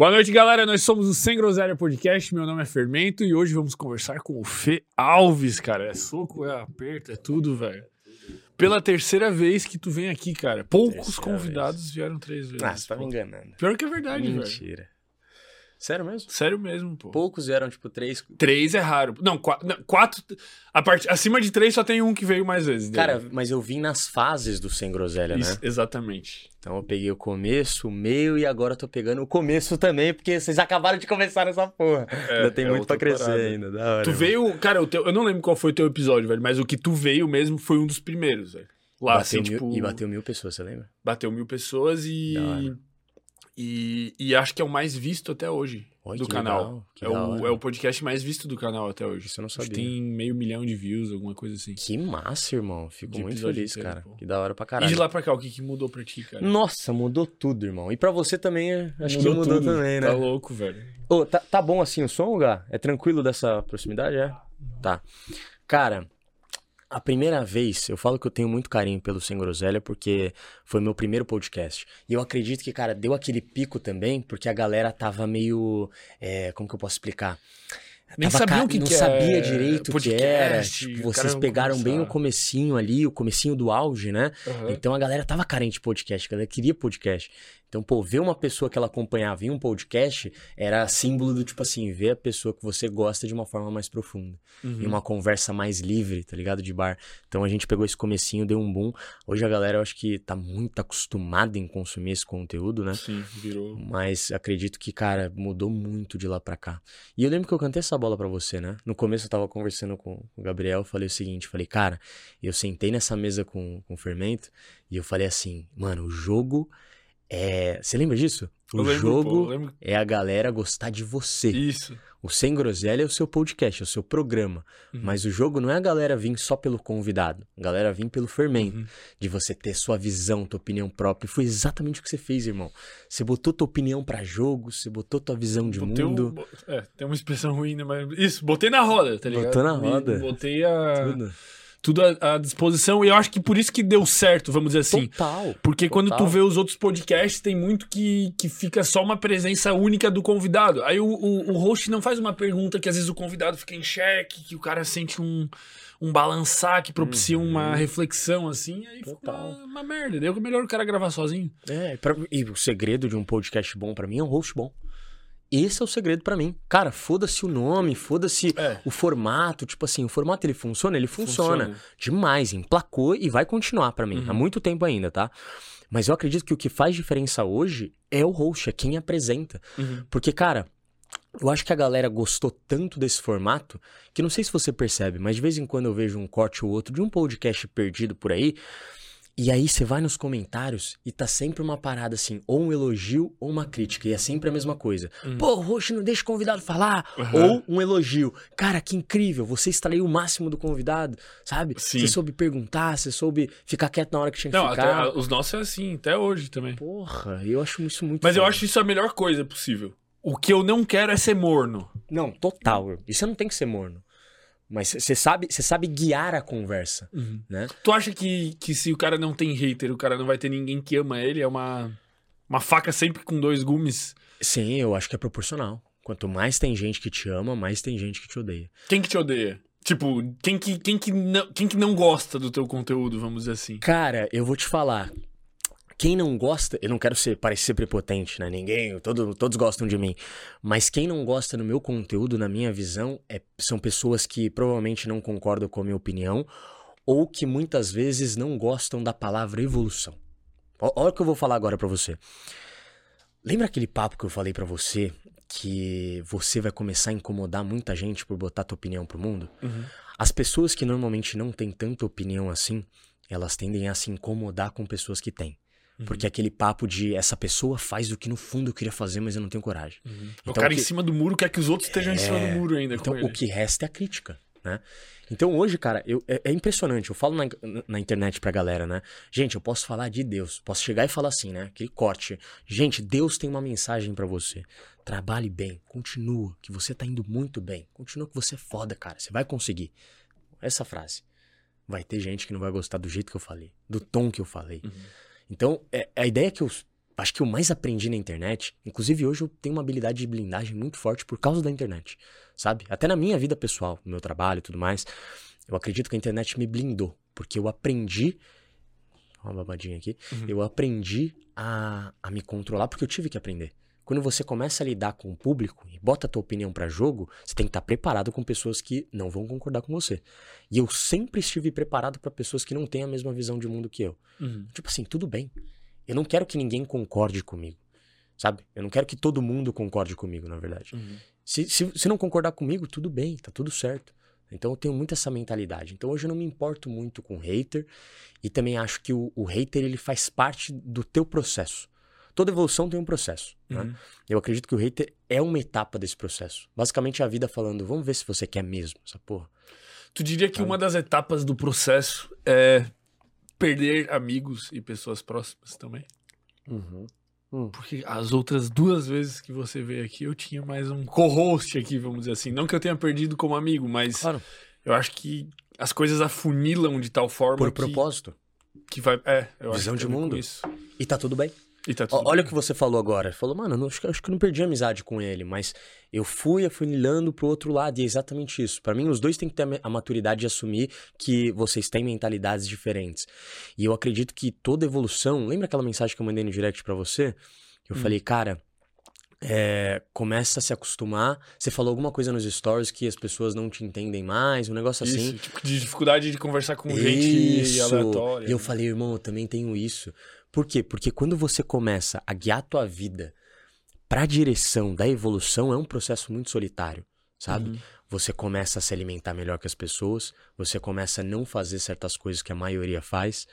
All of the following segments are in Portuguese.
Boa noite, galera. Nós somos o Sem Groselha Podcast. Meu nome é Fermento e hoje vamos conversar com o Fê Alves, cara. É soco, é aperto, é tudo, velho. Pela terceira vez que tu vem aqui, cara. Poucos Terceira convidados vieram três vezes. Ah, você tá me enganando. Pior que é verdade, velho. Mentira. Sério mesmo? Sério mesmo, pô. Poucos eram, tipo, três. Três é raro. Não, qua- não, quatro. A part... Acima de três só tem um que veio mais vezes. Cara, dele. mas eu vim nas fases do Sem Groselha, Isso, né? exatamente. Então eu peguei o começo, o meio e agora eu tô pegando o começo também, porque vocês acabaram de começar nessa porra. ainda tem é muito pra crescer parada. ainda, da hora. Tu mano. veio. Cara, teu, eu não lembro qual foi o teu episódio, velho, mas o que tu veio mesmo foi um dos primeiros, velho. Lá, bateu assim, mil, tipo. E bateu mil pessoas, você lembra? bateu mil pessoas e. E, e acho que é o mais visto até hoje Oi, do canal. legal, é, o, é o podcast mais visto do canal até hoje. Isso eu não Acho que sabia. tem meio milhão de views, alguma coisa assim. Que massa, irmão. Fico De muito feliz, inteiro, cara. pô. Que da hora pra E caralho. de lá pra cá, o que, que mudou pra ti, cara? Nossa, mudou tudo, irmão. E pra você também, acho que mudou tudo. também, né? Tá louco, velho. Ô, tá, tá bom assim o som, Gá? É tranquilo dessa proximidade, é? Tá. Cara, a primeira vez, eu falo que eu tenho muito carinho pelo Sem Groselha, porque foi meu primeiro podcast. E eu acredito que, cara, deu aquele pico também, porque a galera tava meio. é, como que eu posso explicar? Nem Tava ca- o que não que é sabia direito o que era. Tipo, vocês pegaram bem começar. o comecinho ali, o comecinho do auge, né? Aham. Então a galera tava carente de podcast, a galera queria podcast. Então, pô, ver uma pessoa que ela acompanhava em um podcast era símbolo do tipo assim, ver a pessoa que você gosta de uma forma mais profunda. Uhum. Em uma conversa mais livre, tá ligado? De bar. Então a gente pegou esse comecinho, deu um boom. Hoje a galera eu acho que tá muito acostumada em consumir esse conteúdo, né? Sim, virou. Mas acredito que, cara, mudou muito de lá pra cá. E eu lembro que eu cantei essa bola pra você, né? No começo eu tava conversando com o Gabriel, falei o seguinte, falei, cara, eu sentei nessa mesa com, com o Fermento e eu falei assim, mano, o jogo é... Você lembra disso? O lembro, jogo pô, é a galera gostar de você. Isso. O Sem Groselha é o seu podcast, é o seu programa. Uhum. Mas o jogo não é a galera vir só pelo convidado. A galera vir pelo fermento. Uhum. De você ter sua visão, tua opinião própria. E foi exatamente o que você fez, irmão. Você botou tua opinião pra jogo, você botou tua visão de Botei mundo. um- é, tem uma expressão ruim, né? Mas isso, botei na roda, tá ligado? Botou na Me- roda. Botei a, Tudo. Tudo à, à disposição. E eu acho que por isso que deu certo, vamos dizer assim. Total. Porque quando tu Total. vê os outros podcasts, tem muito que, que fica só uma presença única do convidado. Aí o, o, o host não faz uma pergunta que às vezes o convidado fica em xeque, que o cara sente um, um balançar que propicia Uhum. uma reflexão assim, aí fica Total. uma, uma merda. Daí é melhor o cara gravar sozinho. É, pra- e o segredo de um podcast bom pra mim é um host bom. Esse é o segredo pra mim. Cara, foda-se o nome, foda-se É. o formato. Tipo assim, o formato ele funciona? Ele funciona. Funciona. Demais, emplacou e vai continuar pra mim. Uhum. Há muito tempo ainda, tá? Mas eu acredito que o que faz diferença hoje é o host, é quem apresenta. Uhum. Porque, cara, eu acho que a galera gostou tanto desse formato que não sei se você percebe, mas de vez em quando eu vejo um corte ou outro de um podcast perdido por aí. E aí você vai nos comentários e tá sempre uma parada assim, ou um elogio ou uma crítica. E é sempre a mesma coisa. Pô, o host não deixa o convidado falar. Uhum. Ou um elogio. Cara, que incrível, você extraiu o máximo do convidado, sabe? Sim. Você soube perguntar, você soube ficar quieto na hora que tinha que Não, até, ficar. os nossos é assim, até hoje também. Porra, eu acho isso muito Mas eu acho isso a melhor coisa possível. O que eu não quero é ser morno. Não, total. Isso não tem que ser morno. Mas você sabe, sabe guiar a conversa, né? Tu acha que, que se o cara não tem hater, o cara não vai ter ninguém que ama ele? É uma, uma faca sempre com dois gumes? Sim, eu acho que é proporcional. Quanto mais tem gente que te ama, mais tem gente que te odeia. Quem que te odeia? Tipo, quem que, quem que, não, quem que não gosta do teu conteúdo, vamos dizer assim? Cara, eu vou te falar. Quem não gosta, eu não quero ser, parecer prepotente, né? Ninguém, todo, todos gostam de mim. Mas quem não gosta do meu conteúdo, na minha visão, é- são pessoas que provavelmente não concordam com a minha opinião ou que muitas vezes não gostam da palavra evolução. Olha o que eu vou falar agora pra você. Lembra aquele papo que eu falei pra você que você vai começar a incomodar muita gente por botar tua opinião pro mundo? As pessoas que normalmente não têm tanta opinião assim, elas tendem a se incomodar com pessoas que têm. Porque aquele papo de essa pessoa faz o que no fundo eu queria fazer, mas eu não tenho coragem. o Então, cara o que- em cima do muro quer que os outros estejam em cima do muro ainda Então, o que resta é a crítica, né? Então, hoje, cara, eu- é, é impressionante. Eu falo na, na internet pra galera, né? Gente, eu posso falar de Deus. Posso chegar e falar assim, né? Aquele corte. Gente, Deus tem uma mensagem pra você. Trabalhe bem. Continua, que você tá indo muito bem. Continua que você é foda, cara. Você vai conseguir. Essa frase. Vai ter gente que não vai gostar do jeito que eu falei. Do tom que eu falei. Então, é, a ideia que eu acho que eu mais aprendi na internet, inclusive hoje eu tenho uma habilidade de blindagem muito forte por causa da internet, sabe? Até na minha vida pessoal, no meu trabalho e tudo mais, eu acredito que a internet me blindou, porque eu aprendi uma babadinha aqui, Uhum. eu aprendi a, a me controlar porque eu tive que aprender. Quando você começa a lidar com o público e bota a tua opinião pra jogo, você tem que estar preparado com pessoas que não vão concordar com você. E eu sempre estive preparado pra pessoas que não têm a mesma visão de mundo que eu. Uhum. Tipo assim, tudo bem. Eu não quero que ninguém concorde comigo. Sabe? Eu não quero que todo mundo concorde comigo, na verdade. Uhum. Se, se, se não concordar comigo, tudo bem, tá tudo certo. Então eu tenho muito essa mentalidade. Então hoje eu não me importo muito com hater e também acho que o, o hater ele faz parte do teu processo. Toda evolução tem um processo. né? Uhum. Eu acredito que o hater é uma etapa desse processo. Basicamente é a vida falando, vamos ver se você quer mesmo essa porra. Tu diria que uma das etapas do processo é perder amigos e pessoas próximas também? Porque as outras duas vezes que você veio aqui, eu tinha mais um co-host aqui, vamos dizer assim. Não que eu tenha perdido como amigo, mas Claro. eu acho que as coisas afunilam de tal forma Por que, propósito. que vai. É, eu Visão acho que de com mundo. Isso. E tá tudo bem. Tá Olha o que você falou agora. Falou, mano, não- acho, que- acho que eu não perdi a amizade com ele, mas eu fui afunilando pro outro lado, e é exatamente isso. Pra mim, os dois têm que ter a maturidade de assumir que vocês têm mentalidades diferentes. E eu acredito que toda evolução. Lembra aquela mensagem que eu mandei no direct pra você? Eu Hum. falei, cara. é, começa a se acostumar. Você falou alguma coisa nos stories que as pessoas não te entendem mais, um negócio assim. Isso, tipo, de dificuldade de conversar com gente Isso. aleatória. E eu né? falei, irmão, eu também tenho isso. Por quê? Porque quando você começa a guiar a tua vida pra direção da evolução, é um processo muito solitário, sabe? Uhum. Você começa a se alimentar melhor que as pessoas, você começa a não fazer certas coisas que a maioria faz,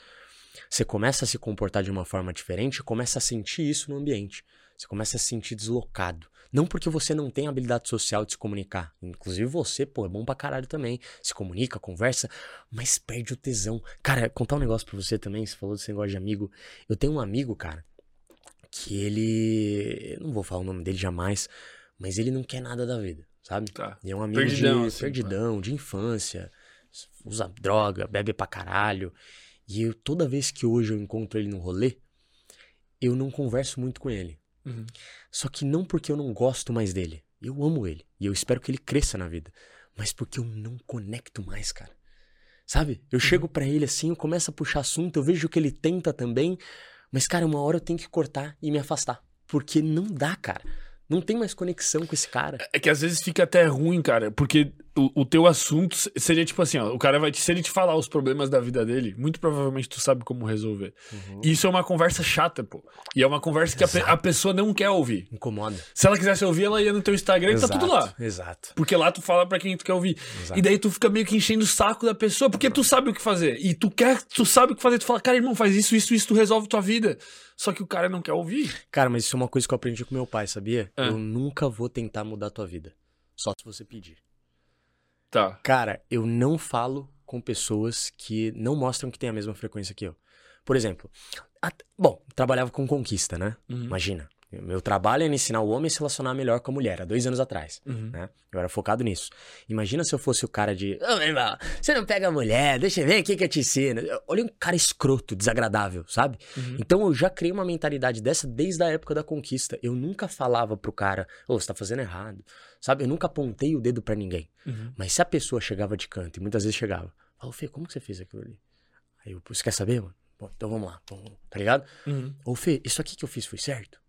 você começa a se comportar de uma forma diferente e começa a sentir isso no ambiente. Você começa a se sentir deslocado. Não porque você não tem habilidade social de se comunicar. Inclusive você, pô, é bom pra caralho também. Se comunica, conversa, mas perde o tesão. Cara, contar um negócio pra você também, você falou desse negócio de amigo. Eu tenho um amigo, cara, que ele. eu Não vou falar o nome dele jamais, mas ele não quer nada da vida, sabe? Tá. E é um amigo Perdidão, de assim, perdidão, de infância, usa droga, bebe pra caralho. E eu, toda vez que hoje eu encontro ele no rolê, eu não converso muito com ele. Uhum. Só que não porque eu não gosto mais dele. Eu amo ele. E eu espero que ele cresça na vida. Mas porque eu não conecto mais, cara. Sabe? Eu chego pra ele assim, eu começo a puxar assunto, eu vejo que ele tenta também. Mas, cara, uma hora eu tenho que cortar e me afastar. Porque não dá, cara. Não tem mais conexão com esse cara. É que às vezes fica até ruim, cara, porque o, o teu assunto se- seria tipo assim, ó, o cara vai te, se ele te falar os problemas da vida dele, muito provavelmente tu sabe como resolver. E Isso é uma conversa chata, pô. E é uma conversa que a, pe- a pessoa não quer ouvir. Incomoda. Se ela quisesse ouvir, ela ia no teu Instagram e tá tudo lá. Exato. Porque lá tu fala pra quem tu quer ouvir. Exato. E daí tu fica meio que enchendo o saco da pessoa, porque tu sabe o que fazer. E tu quer, tu sabe o que fazer. Tu fala, cara, irmão, faz isso, isso, isso, tu resolve tua vida. Só que o cara não quer ouvir. Cara, mas isso é uma coisa que eu aprendi com meu pai, sabia? Ah. Eu nunca vou tentar mudar a tua vida. Só se você pedir. Tá. Cara, eu não falo com pessoas que não mostram que tem a mesma frequência que eu. Por exemplo, at- bom, trabalhava com conquista, né? Uhum. Imagina. Meu trabalho era ensinar o homem a se relacionar melhor com a mulher, há dois anos atrás. Uhum. né? Eu era focado nisso. Imagina se eu fosse o cara de. Ô, meu irmão, você não pega a mulher, deixa eu ver aqui que eu te ensino. Olha um cara escroto, desagradável, sabe? Uhum. Então eu já criei uma mentalidade dessa desde a época da conquista. Eu nunca falava pro cara, ô, você tá fazendo errado. Sabe? Eu nunca apontei o dedo pra ninguém. Uhum. Mas se a pessoa chegava de canto, e muitas vezes chegava, falou, Fê, como que você fez aquilo ali? Aí eu, você quer saber, mano? Bom, então vamos lá, vamos, tá ligado? Uhum. Ô, Fê, isso aqui que eu fiz foi certo?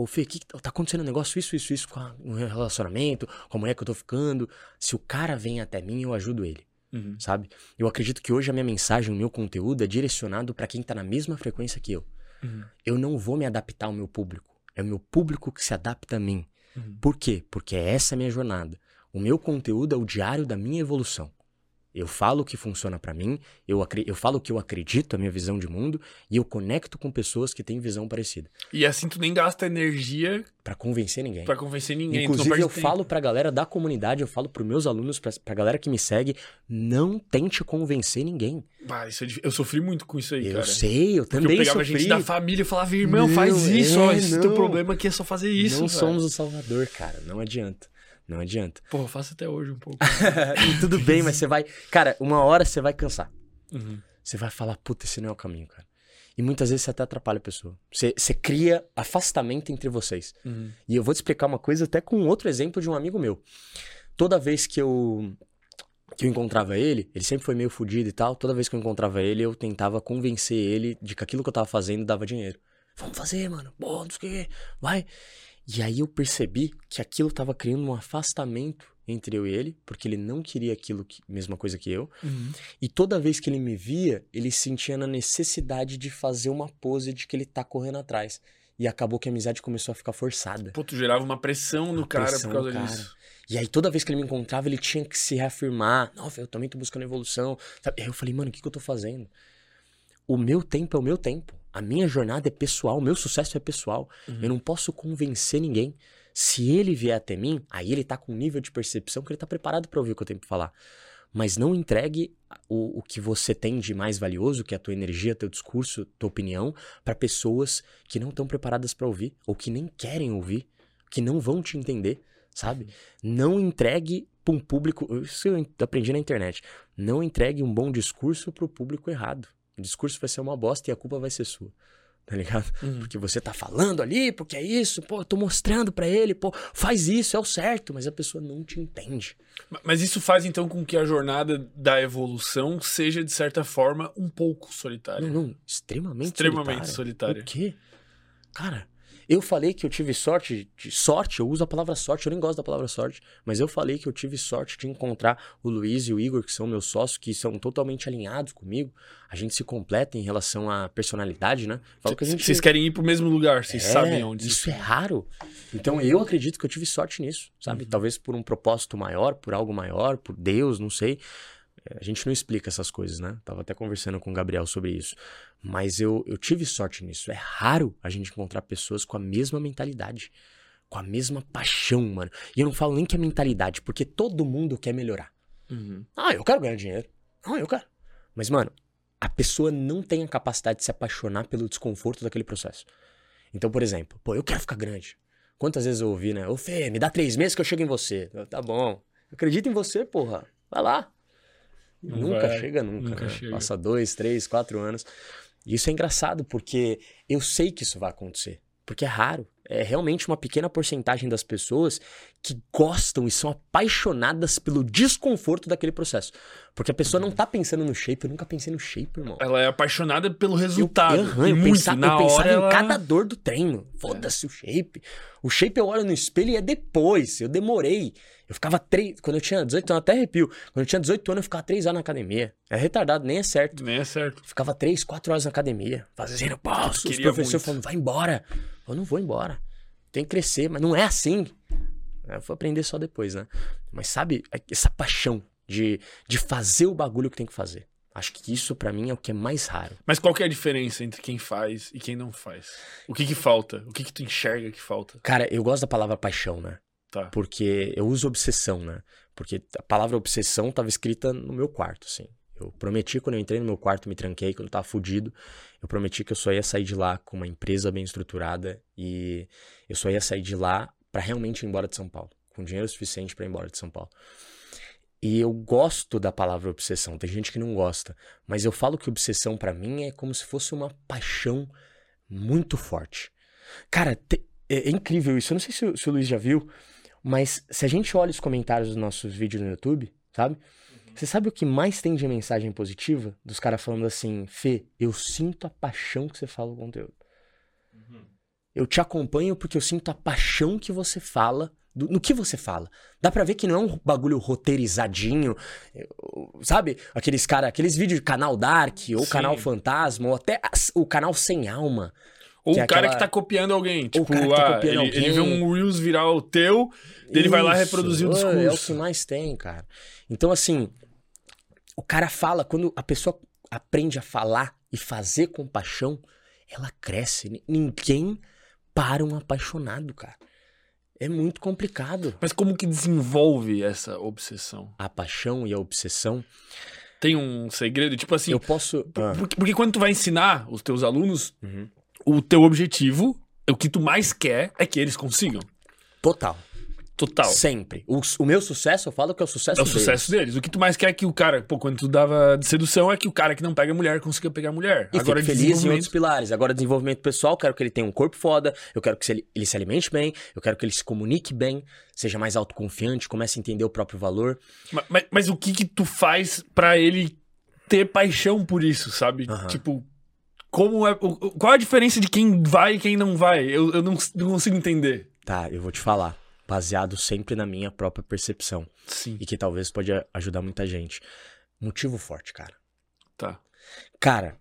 Ô, Fê, que que tá tá acontecendo um negócio, isso, isso, isso com a- um relacionamento, com a mulher que eu tô ficando. Se o cara vem até mim, eu ajudo ele, Uhum. sabe? Eu acredito que hoje a minha mensagem, o meu conteúdo é direcionado pra quem tá na mesma frequência que eu. Uhum. Eu não vou me adaptar ao meu público. É o meu público que se adapta a mim. Uhum. Por quê? Porque essa é a minha jornada. O meu conteúdo é o diário da minha evolução. Eu falo o que funciona pra mim, eu, eu falo o que eu acredito, a minha visão de mundo, e eu conecto com pessoas que têm visão parecida. E assim tu nem gasta energia Pra convencer ninguém. pra convencer ninguém. Inclusive, eu tempo. falo pra galera da comunidade, eu falo pros meus alunos, pra, pra galera que me segue, não tente convencer ninguém. Bah, isso é eu sofri muito com isso aí, eu cara. sei, eu Porque também eu pegava sofri. gente da família e falava, irmão, Não, faz isso, ó. é, Esse teu problema aqui é só fazer isso. não velho. somos o Salvador, cara. Não adianta. Não adianta. Porra, eu faço até hoje um pouco. e tudo bem, mas você vai. Cara, uma hora você vai cansar. Uhum. Você vai falar, puta, esse não é o caminho, cara. E muitas vezes você até atrapalha a pessoa. Você, você cria afastamento entre vocês. Uhum. E eu vou te explicar uma coisa até com outro exemplo de um amigo meu. Toda vez que eu que eu encontrava ele, ele sempre foi meio fudido e tal. Toda vez que eu encontrava ele, eu tentava convencer ele de que aquilo que eu tava fazendo dava dinheiro. Vamos fazer, mano. Pô, não sei o que. Vai. E aí eu percebi que aquilo tava criando um afastamento entre eu e ele, porque ele não queria aquilo, que, mesma coisa que eu. Uhum. E toda vez que ele me via, ele sentia na necessidade de fazer uma pose de que ele tá correndo atrás. E acabou que a amizade começou a ficar forçada. Pô, tu gerava uma pressão no Uma cara pressão por causa cara. disso. E aí, toda vez que ele me encontrava, ele tinha que se reafirmar. Não, eu também tô buscando evolução. Sabe? Aí eu falei, mano, o que, que eu tô fazendo? O meu tempo é o meu tempo. A minha jornada é pessoal, o meu sucesso é pessoal. Uhum. Eu não posso convencer ninguém. Se ele vier até mim, aí ele tá com um nível de percepção que ele tá preparado pra ouvir o que eu tenho pra falar. Mas não entregue o, o que você tem de mais valioso, que é a tua energia, teu discurso, tua opinião, pra pessoas que não estão preparadas pra ouvir, ou que nem querem ouvir, que não vão te entender, sabe? Não entregue pra um público. Isso eu aprendi na internet. Não entregue um bom discurso pro público errado. O discurso vai ser uma bosta e a culpa vai ser sua. Tá ligado? Uhum. Porque você tá falando ali, porque é isso, pô, eu tô mostrando pra ele, pô, faz isso, é o certo, mas a pessoa não te entende. Ma- Mas isso faz então com que a jornada da evolução seja, de certa forma, um pouco solitária. Não, não, extremamente Extremamente solitária. solitária. O quê? Cara, eu falei que eu tive sorte, de sorte, eu uso a palavra sorte, eu nem gosto da palavra sorte, mas eu falei que eu tive sorte de encontrar o Luiz e o Igor, que são meus sócios, que são totalmente alinhados comigo. A gente se completa em relação à personalidade, né? Falo que a gente Vocês querem ir pro mesmo lugar, vocês É, sabem onde. Isso é raro. Então eu acredito que eu tive sorte nisso, sabe? Uhum. Talvez por um propósito maior, por algo maior, por Deus, não sei. A gente não explica essas coisas, né? Tava até conversando com o Gabriel sobre isso. Mas eu, eu tive sorte nisso. É raro a gente encontrar pessoas com a mesma mentalidade. Com a mesma paixão, mano. E eu não falo nem que é mentalidade, porque todo mundo quer melhorar. Uhum. Ah, eu quero ganhar dinheiro. Ah, eu quero. Mas, mano, a pessoa não tem a capacidade de se apaixonar pelo desconforto daquele processo. Então, por exemplo, pô, eu quero ficar grande. Quantas vezes eu ouvi, né? Ô, Fê, me dá três meses que eu chego em você. Tá bom. Acredita em você, porra. Vai lá. Nunca vai, chega nunca. nunca né? chega. Passa dois, três, quatro anos. E isso é engraçado, porque eu sei que isso vai acontecer. Porque é raro. É realmente uma pequena porcentagem das pessoas que gostam e são apaixonadas pelo desconforto daquele processo. Porque a pessoa não tá pensando no shape, eu nunca pensei no shape, irmão. Ela é apaixonada pelo resultado. eu, e eu muito, pensava, eu pensava hora em ela... cada dor do treino. Foda-se o shape. O shape eu olho no espelho e é depois. Eu demorei. Eu ficava três. Quando eu tinha 18 anos, até arrepio. Quando eu tinha 18 anos, eu ficava três horas na academia. É retardado, nem é certo. Nem é certo. Ficava três, quatro horas na academia, fazendo passo. Os professores falando, vai embora. Eu não vou embora. Tem que crescer, mas não é assim. Eu vou aprender só depois, né? Mas sabe, essa paixão de, de fazer o bagulho que tem que fazer. Acho que isso pra mim é o que é mais raro. Mas qual que é a diferença entre quem faz e quem não faz? O que que falta? O que que tu enxerga que falta? Cara, eu gosto da palavra paixão, né? Tá. Porque eu uso obsessão, né? Porque a palavra obsessão tava escrita no meu quarto, assim. Eu prometi quando eu entrei no meu quarto, me tranquei, quando eu tava fudido, eu prometi que eu só ia sair de lá com uma empresa bem estruturada e eu só ia sair de lá pra realmente ir embora de São Paulo, com dinheiro suficiente pra ir embora de São Paulo. E eu gosto da palavra obsessão, tem gente que não gosta, mas eu falo que obsessão pra mim é como se fosse uma paixão muito forte. Cara, te- é, é incrível isso. Eu não sei se, se o Luiz já viu, mas se a gente olha os comentários dos nossos vídeos no YouTube, sabe? Você sabe o que mais tem de mensagem positiva? Dos caras falando assim, Fê, eu sinto a paixão que você fala o conteúdo. Eu te acompanho porque eu sinto a paixão que você fala, do- no que você fala. Dá pra ver que não é um bagulho roteirizadinho, eu- sabe? Aqueles cara, aqueles vídeos de canal Dark, ou Sim. canal Fantasma, ou até o canal Sem Alma. Ou Que o é cara aquela- que tá copiando alguém. Tipo, tá ah, copiando ele, ele vê alguém. um Reels viral teu, ele vai lá reproduzir o é, discurso. É o que mais tem, cara. Então, assim, o cara fala, quando a pessoa aprende a falar e fazer com paixão, ela cresce. Ni- Ninguém para um apaixonado, cara. É muito complicado. Mas como que desenvolve essa obsessão? A paixão e a obsessão. Tem um segredo? Tipo assim, eu posso. Ah, porque, porque quando tu vai ensinar os teus alunos, uhum. o teu objetivo, o que tu mais quer é que eles consigam. Total. Total. Sempre. O, o meu sucesso, eu falo que é o sucesso É o deles. sucesso deles. O que tu mais quer é que o cara, pô, quando tu dava de sedução, é que o cara que não pega mulher consiga pegar mulher. E Agora, feliz em outros desenvolvimento- pilares. Agora, desenvolvimento pessoal, quero que ele tenha um corpo foda, eu quero que ele, se alimente bem, eu quero que ele se comunique bem, seja mais autoconfiante, comece a entender o próprio valor. Ma- Mas, mas o que que tu faz pra ele ter paixão por isso, sabe? Tipo, como é. Qual a diferença de quem vai e quem não vai? Eu, eu não, não consigo entender. Tá, eu vou te falar. Baseado sempre na minha própria percepção. Sim. E que talvez pode ajudar muita gente. Motivo forte, cara. Tá. Cara,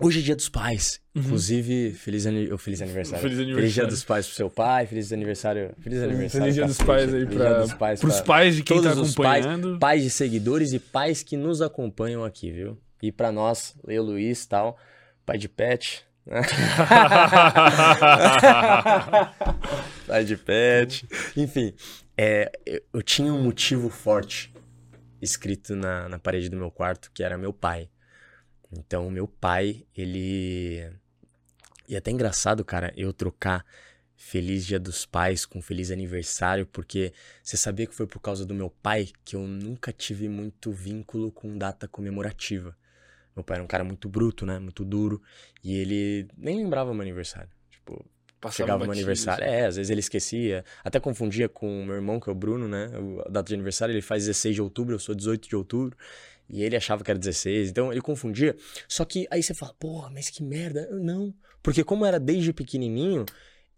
hoje é dia dos pais. Uhum. Inclusive, feliz, ani- oh, feliz aniversário. Feliz dia aniversário. dos pais pro seu pai, feliz aniversário. Feliz aniversário. Feliz dia dos pais aí Feliz pra, dia dos pais pros pra pais de quem tá todos os pais, acompanhando. pais de seguidores e pais que nos acompanham aqui, viu? E pra nós, eu, Luiz tal, pai de pet. pai de pet. Enfim, é, eu, eu tinha um motivo forte escrito na, na parede do meu quarto, que era meu pai. Então, meu pai, ele. E é até engraçado, cara, eu trocar Feliz Dia dos Pais com Feliz Aniversário, porque você sabia que foi por causa do meu pai que eu nunca tive muito vínculo com data comemorativa. Meu pai era um cara muito bruto, né? Muito duro. E ele nem lembrava meu aniversário. Tipo, Passava chegava meu batido, aniversário. assim. É, às vezes ele esquecia. Até confundia com o meu irmão, que é o Bruno, né? A data de aniversário, ele faz 16 de outubro, eu sou 18 de outubro. E ele achava que era 16, então ele confundia. Só que aí você fala, porra, mas que merda. Não. Porque como era desde pequenininho,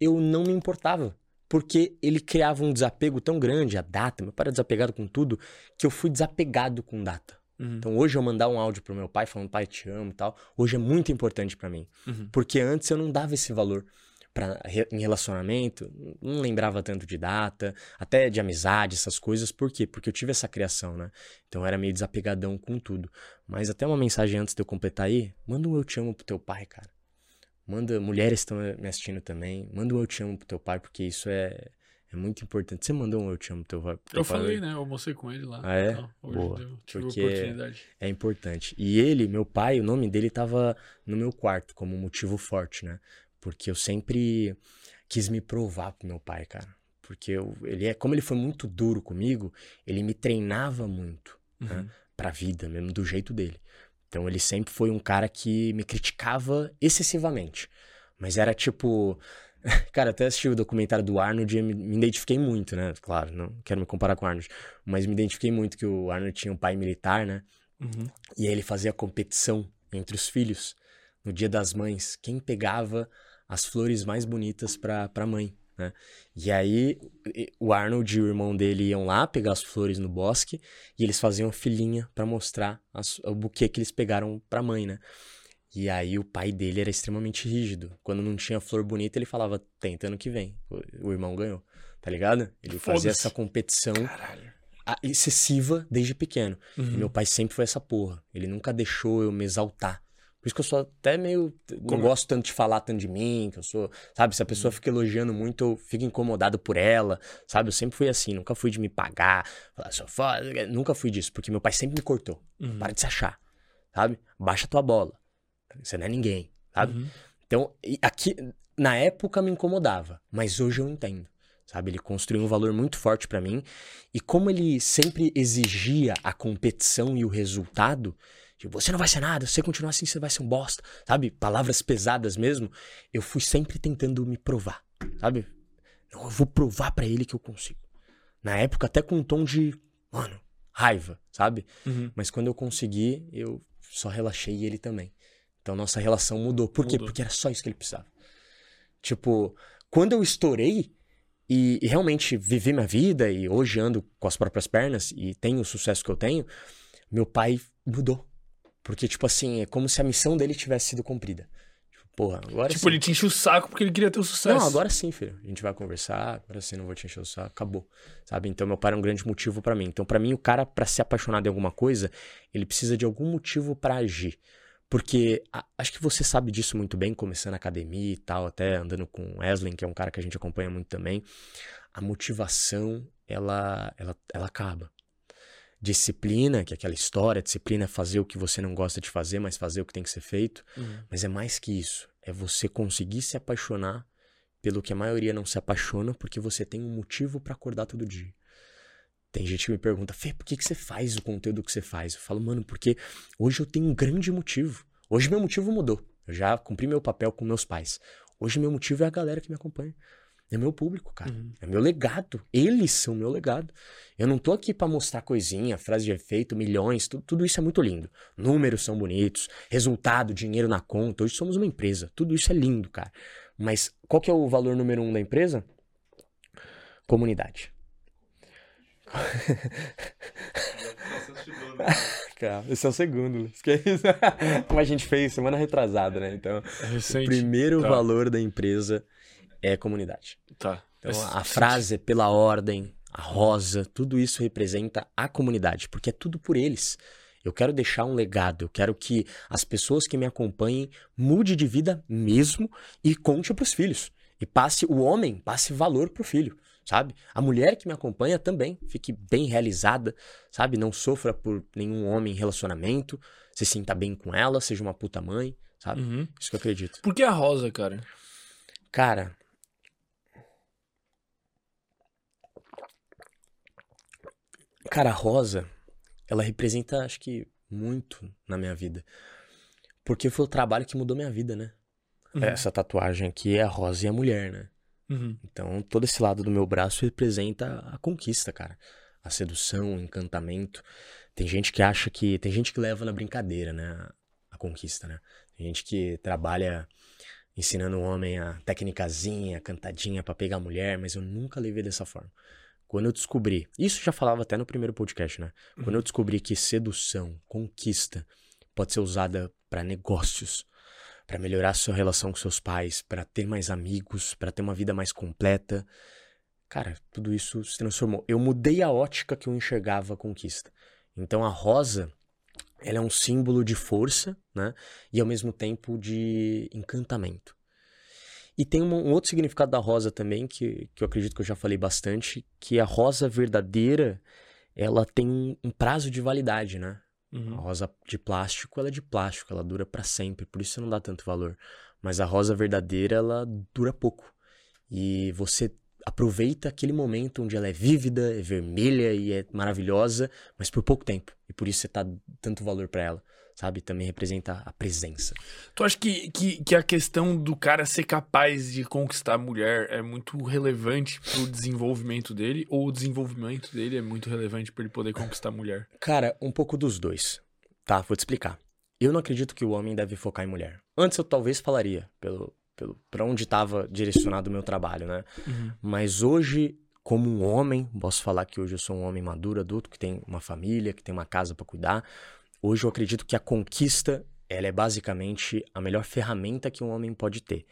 eu não me importava. Porque ele criava um desapego tão grande, a data, meu pai era desapegado com tudo, que eu fui desapegado com data. Uhum. Então hoje eu mandar um áudio pro meu pai falando, pai, te amo e tal, hoje é muito importante pra mim. Uhum. Porque antes eu não dava esse valor pra, em relacionamento, não lembrava tanto de data, até de amizade, essas coisas. Por quê? Porque eu tive essa criação, né? Então eu era meio desapegadão com tudo. Mas até uma mensagem antes de eu completar aí, manda um eu te amo pro teu pai, cara. Manda, mulheres estão me assistindo também, manda um eu te amo pro teu pai, porque isso é, é muito importante. Você mandou um eu te amo teu, pai- teu Eu pai? falei, né? Eu almocei com ele lá. Ah, é? Então, hoje Boa. Porque- a oportunidade. É importante. E ele, meu pai, o nome dele tava no meu quarto como um motivo forte, né? Porque eu sempre quis me provar pro meu pai, cara. Porque eu, ele é, como ele foi muito duro comigo, ele me treinava muito né? Uhum. pra vida mesmo, do jeito dele. Então ele sempre foi um cara que me criticava excessivamente. Mas era tipo. Cara, até assisti o documentário do Arnold e me, identifiquei muito, né? Claro, não quero me comparar com o Arnold. Mas me identifiquei muito que o Arnold tinha um pai militar, né? Uhum. E aí ele fazia competição entre os filhos no Dia das Mães, quem pegava as flores mais bonitas pra, pra mãe, né? E aí o Arnold e o irmão dele iam lá pegar as flores no bosque e eles faziam filinha pra mostrar as- o buquê que eles pegaram pra mãe, né? E aí o pai dele era extremamente rígido. Quando não tinha flor bonita, ele falava, tenta ano que vem. O, irmão ganhou, tá ligado? Ele fazia essa competição Caralho. excessiva desde pequeno. E Uhum. meu pai sempre foi essa porra. Ele nunca deixou eu me exaltar. Por isso que eu sou até meio. Não Como- gosto tanto de falar tanto de mim, que eu sou. Sabe, se a Uhum. pessoa fica elogiando muito, eu fico incomodado por ela. Sabe, eu sempre fui assim, nunca fui de me pagar, falar, sou foda. Nunca fui disso, porque meu pai sempre me cortou. Uhum. Para de se achar. Sabe? Baixa tua bola. Você não é ninguém. Sabe? Uhum. Então, aqui, na época me incomodava, mas hoje eu entendo. Sabe, ele construiu um valor muito forte pra mim. E como ele sempre exigia a competição e o resultado, tipo, você não vai ser nada, se você continuar assim, você vai ser um bosta. Sabe, palavras pesadas mesmo, eu fui sempre tentando me provar. Sabe? Não, eu vou provar pra ele que eu consigo. Na época, até com um tom de, mano, raiva, sabe? Uhum. Mas quando eu consegui, eu só relaxei ele também. Então nossa relação mudou. Por quê? Mudou. Porque era só isso que ele precisava. Tipo, quando eu estourei e, e realmente vivi minha vida e hoje ando com as próprias pernas e tenho o sucesso que eu tenho, meu pai mudou. Porque, tipo assim, é como se a missão dele tivesse sido cumprida. Tipo, porra, agora Tipo, sim. ele te enche o saco porque ele queria ter o sucesso. Não, agora sim, filho. A gente vai conversar, agora sim, não vou te encher o saco, acabou. Sabe? Então, meu pai é um grande motivo pra mim. Então, pra mim, o cara, pra se apaixonar de alguma coisa, ele precisa de algum motivo pra agir. Porque a- acho que você sabe disso muito bem, começando a academia e tal, até andando com o Wesley, que é um cara que a gente acompanha muito também. A motivação, ela, ela, ela acaba. Disciplina, que é aquela história, disciplina é fazer o que você não gosta de fazer, mas fazer o que tem que ser feito. Uhum. Mas é mais que isso. É você conseguir se apaixonar pelo que a maioria não se apaixona, porque você tem um motivo pra acordar todo dia. Tem gente que me pergunta, Fê, por que, que você faz o conteúdo que você faz? Eu falo, mano, porque hoje eu tenho um grande motivo. Hoje meu motivo mudou. Eu já cumpri meu papel com meus pais. Hoje meu motivo é a galera que me acompanha. É meu público, cara. Uhum. É meu legado. Eles são meu legado. Eu não tô aqui pra mostrar coisinha, frase de efeito, milhões, tudo, tudo isso é muito lindo. Números são bonitos, resultado, dinheiro na conta. Hoje somos uma empresa. Tudo isso é lindo, cara. Mas qual que é o valor número um da empresa? Comunidade. Cara, esse é o segundo. Que é isso? Como a gente fez semana retrasada, né? Então, É o primeiro Tá. valor da empresa é comunidade. Tá. Então, É a frase é pela ordem, a rosa, tudo isso representa a comunidade, porque é tudo por eles. Eu quero deixar um legado, eu quero que as pessoas que me acompanhem mude de vida mesmo e conte pros filhos. E passe o homem, passe valor pro filho, sabe? A mulher que me acompanha também fique bem realizada, sabe? Não sofra por nenhum homem em relacionamento, se sinta bem com ela, seja uma puta mãe, sabe? Uhum. Isso que eu acredito. Por que a rosa, cara? Cara. Cara, a rosa, ela representa, acho que, muito na minha vida. Porque foi o trabalho que mudou minha vida, né? Uhum. Essa tatuagem aqui é a rosa e a mulher, né? Uhum. Então, todo esse lado do meu braço representa a conquista, cara. A sedução, o encantamento. Tem gente que acha que. Tem gente que leva na brincadeira, né? A, conquista, né? Tem gente que trabalha ensinando o homem a técnicazinha, a cantadinha pra pegar a mulher, mas eu nunca levei dessa forma. Quando eu descobri. Isso já falava até no primeiro podcast, né? Quando eu descobri que sedução, conquista, pode ser usada pra negócios, Pra melhorar sua relação com seus pais, pra ter mais amigos, pra ter uma vida mais completa. Cara, tudo isso se transformou. Eu mudei a ótica que eu enxergava a conquista. Então a rosa, ela é um símbolo de força, né? E ao mesmo tempo de encantamento. E tem um, um outro significado da rosa também, que, que eu acredito que eu já falei bastante, que a rosa verdadeira, ela tem um prazo de validade, né? A Uhum. rosa de plástico, ela é de plástico, ela dura pra sempre, por isso você não dá tanto valor. Mas a rosa verdadeira, ela dura pouco. E você aproveita aquele momento onde ela é vívida, é vermelha e é maravilhosa, mas por pouco tempo. E por isso você tá tanto valor pra ela, sabe? Também representa a presença. Tu acha que, que, que a questão do cara ser capaz de conquistar a mulher é muito relevante pro desenvolvimento dele? Ou o desenvolvimento dele é muito relevante pra ele poder conquistar a mulher? Cara, um pouco dos dois. Tá, vou te explicar. Eu não acredito que o homem deve focar em mulher. Antes eu talvez falaria, pelo, pelo, pra onde estava direcionado o meu trabalho, né? Uhum. Mas hoje, como um homem, posso falar que hoje eu sou um homem maduro, adulto, que tem uma família, que tem uma casa pra cuidar. Hoje eu acredito que a conquista, ela é basicamente a melhor ferramenta que um homem pode ter.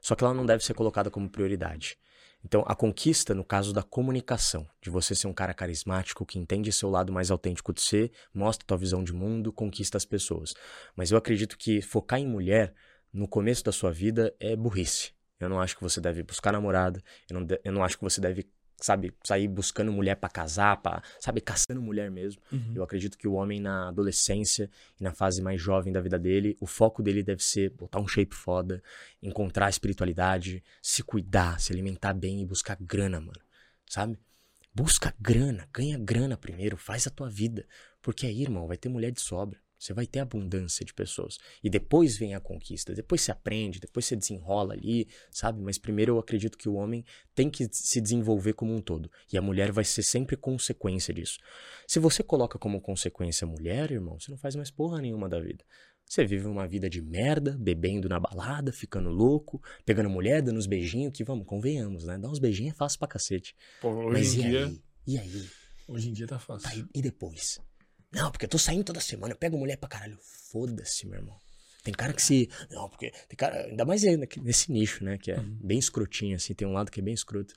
Só que ela não deve ser colocada como prioridade. Então, a conquista, no caso da comunicação, de você ser um cara carismático, que entende seu lado mais autêntico de ser, mostra tua visão de mundo, conquista as pessoas. Mas eu acredito que focar em mulher, no começo da sua vida, é burrice. Eu não acho que você deve buscar namorada, eu não, eu não acho que você deve, sabe, sair buscando mulher pra casar, pra, sabe, caçando mulher mesmo. Uhum. Eu acredito que o homem na adolescência e na fase mais jovem da vida dele, o foco dele deve ser botar um shape foda, encontrar a espiritualidade, se cuidar, se alimentar bem e buscar grana, mano. Sabe? Busca grana, ganha grana primeiro, faz a tua vida. Porque aí, irmão, vai ter mulher de sobra. Você vai ter abundância de pessoas. E depois vem a conquista. Depois você aprende, depois você desenrola ali, sabe? Mas primeiro eu acredito que o homem tem que se desenvolver como um todo. E a mulher vai ser sempre consequência disso. Se você coloca como consequência a mulher, irmão, você não faz mais porra nenhuma da vida. Você vive uma vida de merda, bebendo na balada, ficando louco, pegando mulher, dando uns beijinhos, que vamos, convenhamos, né? Dar uns beijinhos é fácil pra cacete. Pô, hoje Mas em e dia. aí? E aí? Hoje em dia tá fácil. Tá, e, e depois? Não, porque eu tô saindo toda semana, eu pego mulher pra caralho. Foda-se, meu irmão. Tem cara que se. Não, porque. Tem cara. Ainda mais nesse nicho, né? Que é bem escrotinho, assim. Tem um lado que é bem escroto.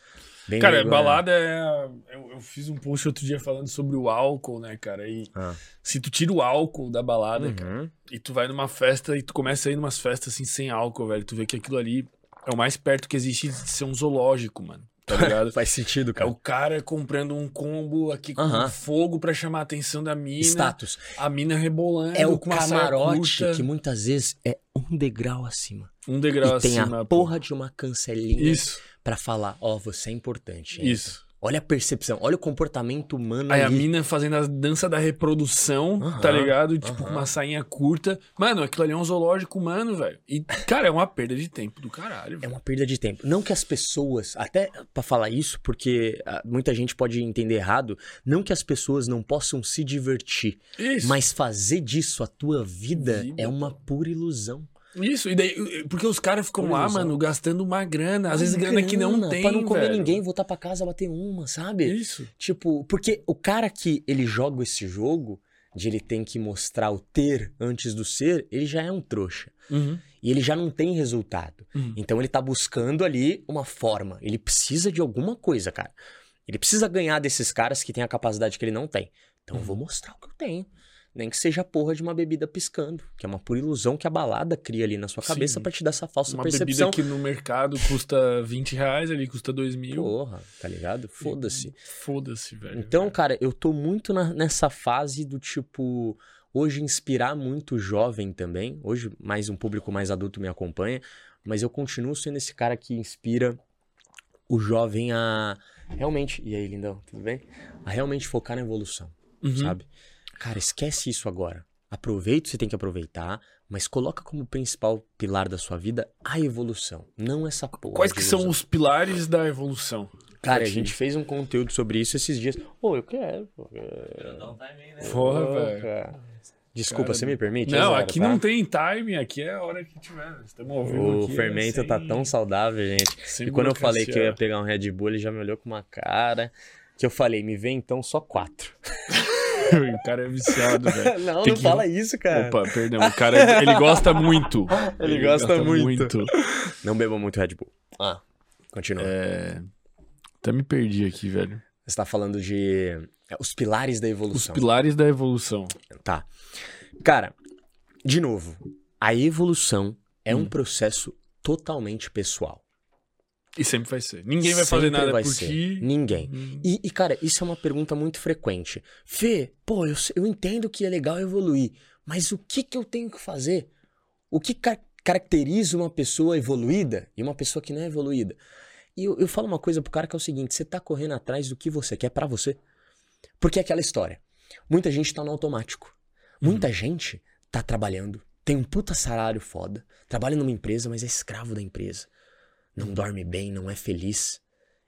Bem Cara, né? balada é. Eu, eu fiz um post outro dia falando sobre o álcool, né, cara? E Ah. se tu tira o álcool da balada, cara, Uhum. e tu vai numa festa e tu começa a ir numas festas assim sem álcool, velho, tu vê que aquilo ali é o mais perto que existe de ser um zoológico, mano. Tá ligado? Faz sentido, É cara. o cara comprando um combo aqui com Aham. fogo pra chamar a atenção da mina. Status. A mina rebolando É o camarote que muitas vezes é um degrau acima. um degrau e tem acima. a pô. porra de uma cancelinha Isso, pra falar, ó, você é importante. isso. Olha a percepção, olha o comportamento humano Aí a mina fazendo a dança da reprodução, Aham, tá ligado? Tipo, com aham. uma sainha curta. Mano, aquilo ali é um zoológico humano, velho. E, cara, é uma perda de tempo do caralho. É velho. uma perda de tempo. Não que as pessoas, até pra falar isso, porque ah, muita gente pode entender errado, não que as pessoas não possam se divertir, Isso. mas fazer disso a tua vida, Vida, é uma pura ilusão. Isso, e daí, porque os caras ficam lá, mano, gastando uma grana. Às vezes grana que não Grana, tem. Pra não comer velho. ninguém, voltar pra casa, bater uma, sabe? Isso. Tipo, porque o cara que ele joga esse jogo, de ele tem que mostrar o ter antes do ser, ele já é um trouxa. Uhum. E ele já não tem resultado. Uhum. Então ele tá buscando ali uma forma. Ele precisa de alguma coisa, cara. Ele precisa ganhar desses caras que têm a capacidade que ele não tem. Então eu vou mostrar o que eu tenho. Nem que seja a porra de uma bebida piscando, que é uma pura ilusão que a balada cria ali na sua cabeça Sim. pra te dar essa falsa Uma percepção. bebida que no mercado custa 20 reais, ali custa 2 mil. Porra, tá ligado? Foda-se. Foda-se, velho. Então, cara, eu tô muito na- nessa fase do tipo. Hoje inspirar muito jovem também. Hoje, mais um público mais adulto me acompanha. Mas eu continuo sendo esse cara que inspira o jovem a realmente. E aí, lindão, tudo bem? A realmente focar na evolução, Uhum. sabe? Cara, esquece isso agora. Aproveita você tem que aproveitar, mas coloca como principal pilar da sua vida a evolução, não essa porra. Quais que são os pilares da evolução? Cara, a gente fez um conteúdo sobre isso esses dias. Pô, eu quero. Pô, Porra, Pô, velho. cara. Desculpa, Cara, você me permite? Não, É zero, aqui tá? não tem time, aqui é a hora que tiver. Estamos ao vivo O aqui, fermento é tá sem- tão saudável, gente. sem E quando eu falei que eu ia pegar um Red Bull, ele já me olhou com uma cara. Que eu falei, me vê então só quatro. o cara é viciado, velho. não, Tem não que- fala isso, cara. Opa, perdão. O cara, ele gosta muito. Ele gosta muito. Não beba muito Red Bull. Ah, continua. É... Até me perdi aqui, velho. Você tá falando de é, os pilares da Os evolução. pilares da evolução. Tá. Cara, de novo, a evolução é um Hum. processo totalmente pessoal. E sempre vai ser. Ninguém vai fazer Sempre nada vai por ser. ti. Ninguém. Hum. E, e, cara, isso é uma pergunta muito frequente. Fê, pô, eu, eu entendo que é legal evoluir, mas o que, que eu tenho que fazer? O que ca- caracteriza uma pessoa evoluída e uma pessoa que não é evoluída? E eu, eu falo uma coisa pro cara que é o seguinte: você tá correndo atrás do que você quer pra você. Porque é aquela história. Muita gente tá no automático. Muita gente tá trabalhando, tem um puta salário foda, trabalha numa empresa, mas é escravo da empresa. Não dorme bem, não é feliz.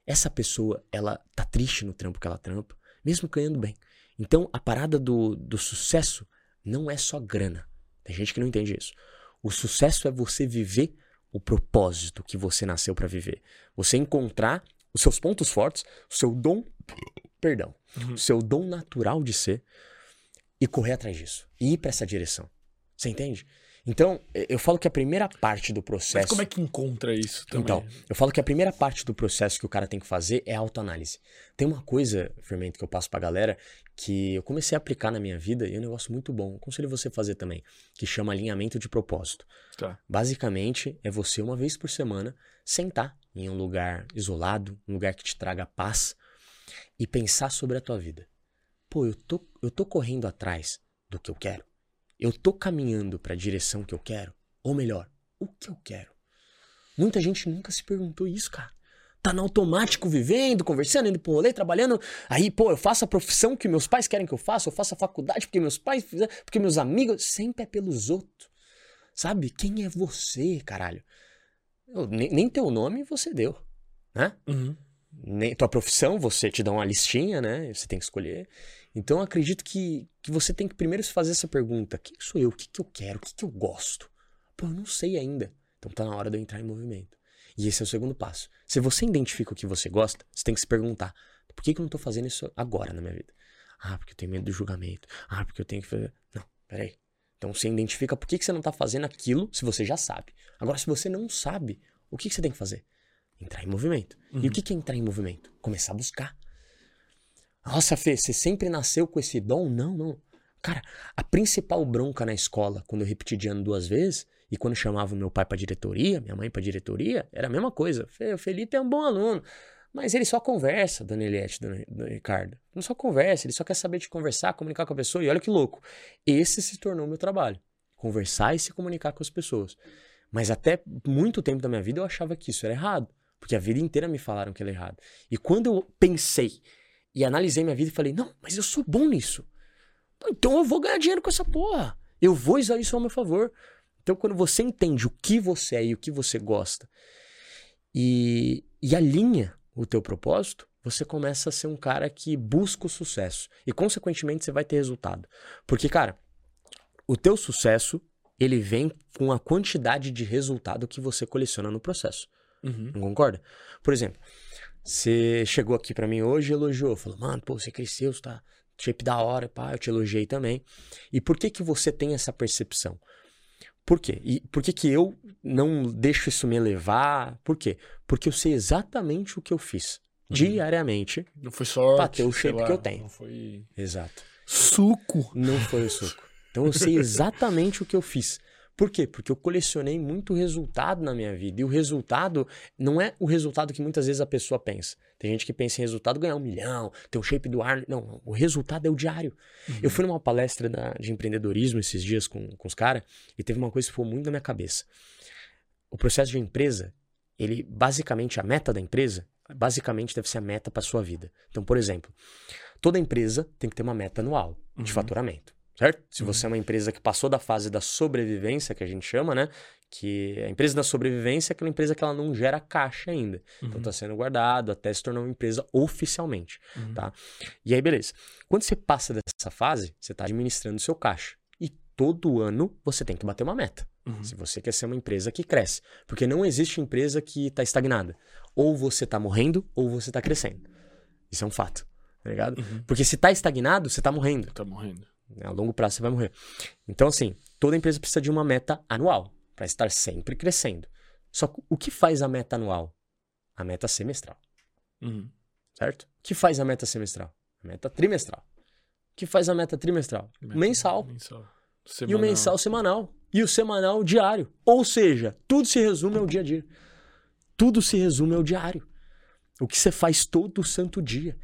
Essa pessoa, ela tá triste no trampo que ela trampa, mesmo ganhando bem. Então, a parada do, do sucesso não é só grana. Tem gente que não entende isso. O sucesso é você viver o propósito que você nasceu pra viver. Você encontrar os seus pontos fortes, o seu dom, perdão, Uhum. o seu dom natural de ser e correr atrás disso. E ir pra essa direção. Você entende? Então, eh, eu falo que a primeira parte do processo. Mas como é que encontra isso também? Então, eu falo que a primeira parte do processo que o cara tem que fazer é a autoanálise. Tem uma coisa, Fermento, que eu passo pra galera que eu comecei a aplicar na minha vida e é um negócio muito bom. Aconselho você a fazer também, que chama alinhamento de propósito. Tá. Basicamente, é você, uma vez por semana, sentar em um lugar isolado, um lugar que te traga paz e pensar sobre a tua vida. Pô, eu tô, eu tô correndo atrás do que eu quero? Eu tô caminhando para a direção que eu quero? Ou melhor, o que eu quero? Muita gente nunca se perguntou isso, cara. Tá no automático, vivendo, conversando, indo pro rolê, trabalhando. Aí, pô, eu faço a profissão que meus pais querem que eu faça, eu faço a faculdade porque meus pais fizeram, porque meus amigos. Sempre é pelos outros. Sabe? Quem é você, caralho? Eu- nem, nem teu nome você deu, né? Uhum. Nem, tua profissão, você te dá uma listinha, né? Você tem que escolher. Então, eu acredito que, que você tem que primeiro se fazer essa pergunta: quem sou eu? O que, que eu quero? O que, que eu gosto? Pô, eu não sei ainda. Então, tá na hora de eu entrar em movimento. E esse é o segundo passo. Se você identifica o que você gosta, você tem que se perguntar: por que, que eu não tô fazendo isso agora na minha vida? Ah, porque eu tenho medo do julgamento. Ah, porque eu tenho que fazer. Não, peraí. Então você identifica por que, que você não tá fazendo aquilo se você já sabe. Agora, se você não sabe, o que, que você tem que fazer? Entrar em movimento. E o que, que é entrar em movimento? Começar a buscar. Nossa, Fê, você sempre nasceu com esse dom? Não, não. Cara, a principal bronca na escola, quando eu repeti de ano duas vezes, e quando chamava meu pai pra diretoria, minha mãe pra diretoria, era a mesma coisa. O Felipe é um bom aluno. Mas ele só conversa, Dona Eliette, Dona Ricardo. Não só conversa, ele só quer saber de conversar, comunicar com a pessoa. E olha que louco. Esse se tornou meu trabalho. Conversar e se comunicar com as pessoas. Mas até muito tempo da minha vida eu achava que isso era errado. Porque a vida inteira me falaram que era errado. E quando eu pensei e analisei minha vida e falei, não, mas eu sou bom nisso. Então eu vou ganhar dinheiro com essa porra. Eu vou usar isso ao meu favor. Então, quando você entende o que você é e o que você gosta e, e alinha o teu propósito, você começa a ser um cara que busca o sucesso. E, consequentemente, você vai ter resultado. Porque, cara, o teu sucesso, ele vem com a quantidade de resultado que você coleciona no processo. Uhum. Não concorda? Por exemplo, você chegou aqui para mim hoje e elogiou. Falou, mano, pô, você cresceu, você tá shape da hora, pá, eu te elogiei também. E por que que você tem essa percepção? Por quê? E por que, que eu não deixo isso me levar? Por quê? Porque eu sei exatamente o que eu fiz. Uhum. Diariamente. Não foi sorte. Pra ter o shape lá, que eu tenho. Não foi. Exato. Suco. Não foi o suco. Então eu sei exatamente o que eu fiz. Por quê? Porque eu colecionei muito resultado na minha vida. E o resultado não é o resultado que muitas vezes a pessoa pensa. Tem gente que pensa em resultado ganhar um milhão, ter o shape do ar. Não, o resultado é o diário. Eu fui numa palestra da- de empreendedorismo esses dias com, com os caras e teve uma coisa que ficou muito na minha cabeça. O processo de empresa, ele basicamente, a meta da empresa, basicamente deve ser a meta para sua vida. Então, por exemplo, toda empresa tem que ter uma meta anual de Uhum. faturamento, certo? Se você é uma empresa que passou da fase da sobrevivência, que a gente chama, né? Que a empresa da sobrevivência é aquela empresa que ela não gera caixa ainda. Então Uhum. está sendo guardado até se tornar uma empresa oficialmente, Uhum. tá? E aí, beleza. Quando você passa dessa fase, você está administrando o seu caixa. E todo ano você tem que bater uma meta. Uhum. Se você quer ser uma empresa que cresce. Porque não existe empresa que está estagnada. Ou você está morrendo, ou você está crescendo. Isso é um fato, tá ligado? Uhum. Porque se está estagnado, você está morrendo. Tá morrendo. A longo prazo você vai morrer. Então, assim, toda empresa precisa de uma meta anual para estar sempre crescendo. Só que o que faz a meta anual? A meta semestral, Uhum. certo? O que faz a meta semestral? A meta trimestral. O que faz a meta trimestral? Meta- Mensal. Mensal. E o mensal semanal. E o semanal diário. Ou seja, tudo se resume ao dia a dia. Tudo se resume ao diário. O que você faz todo santo dia.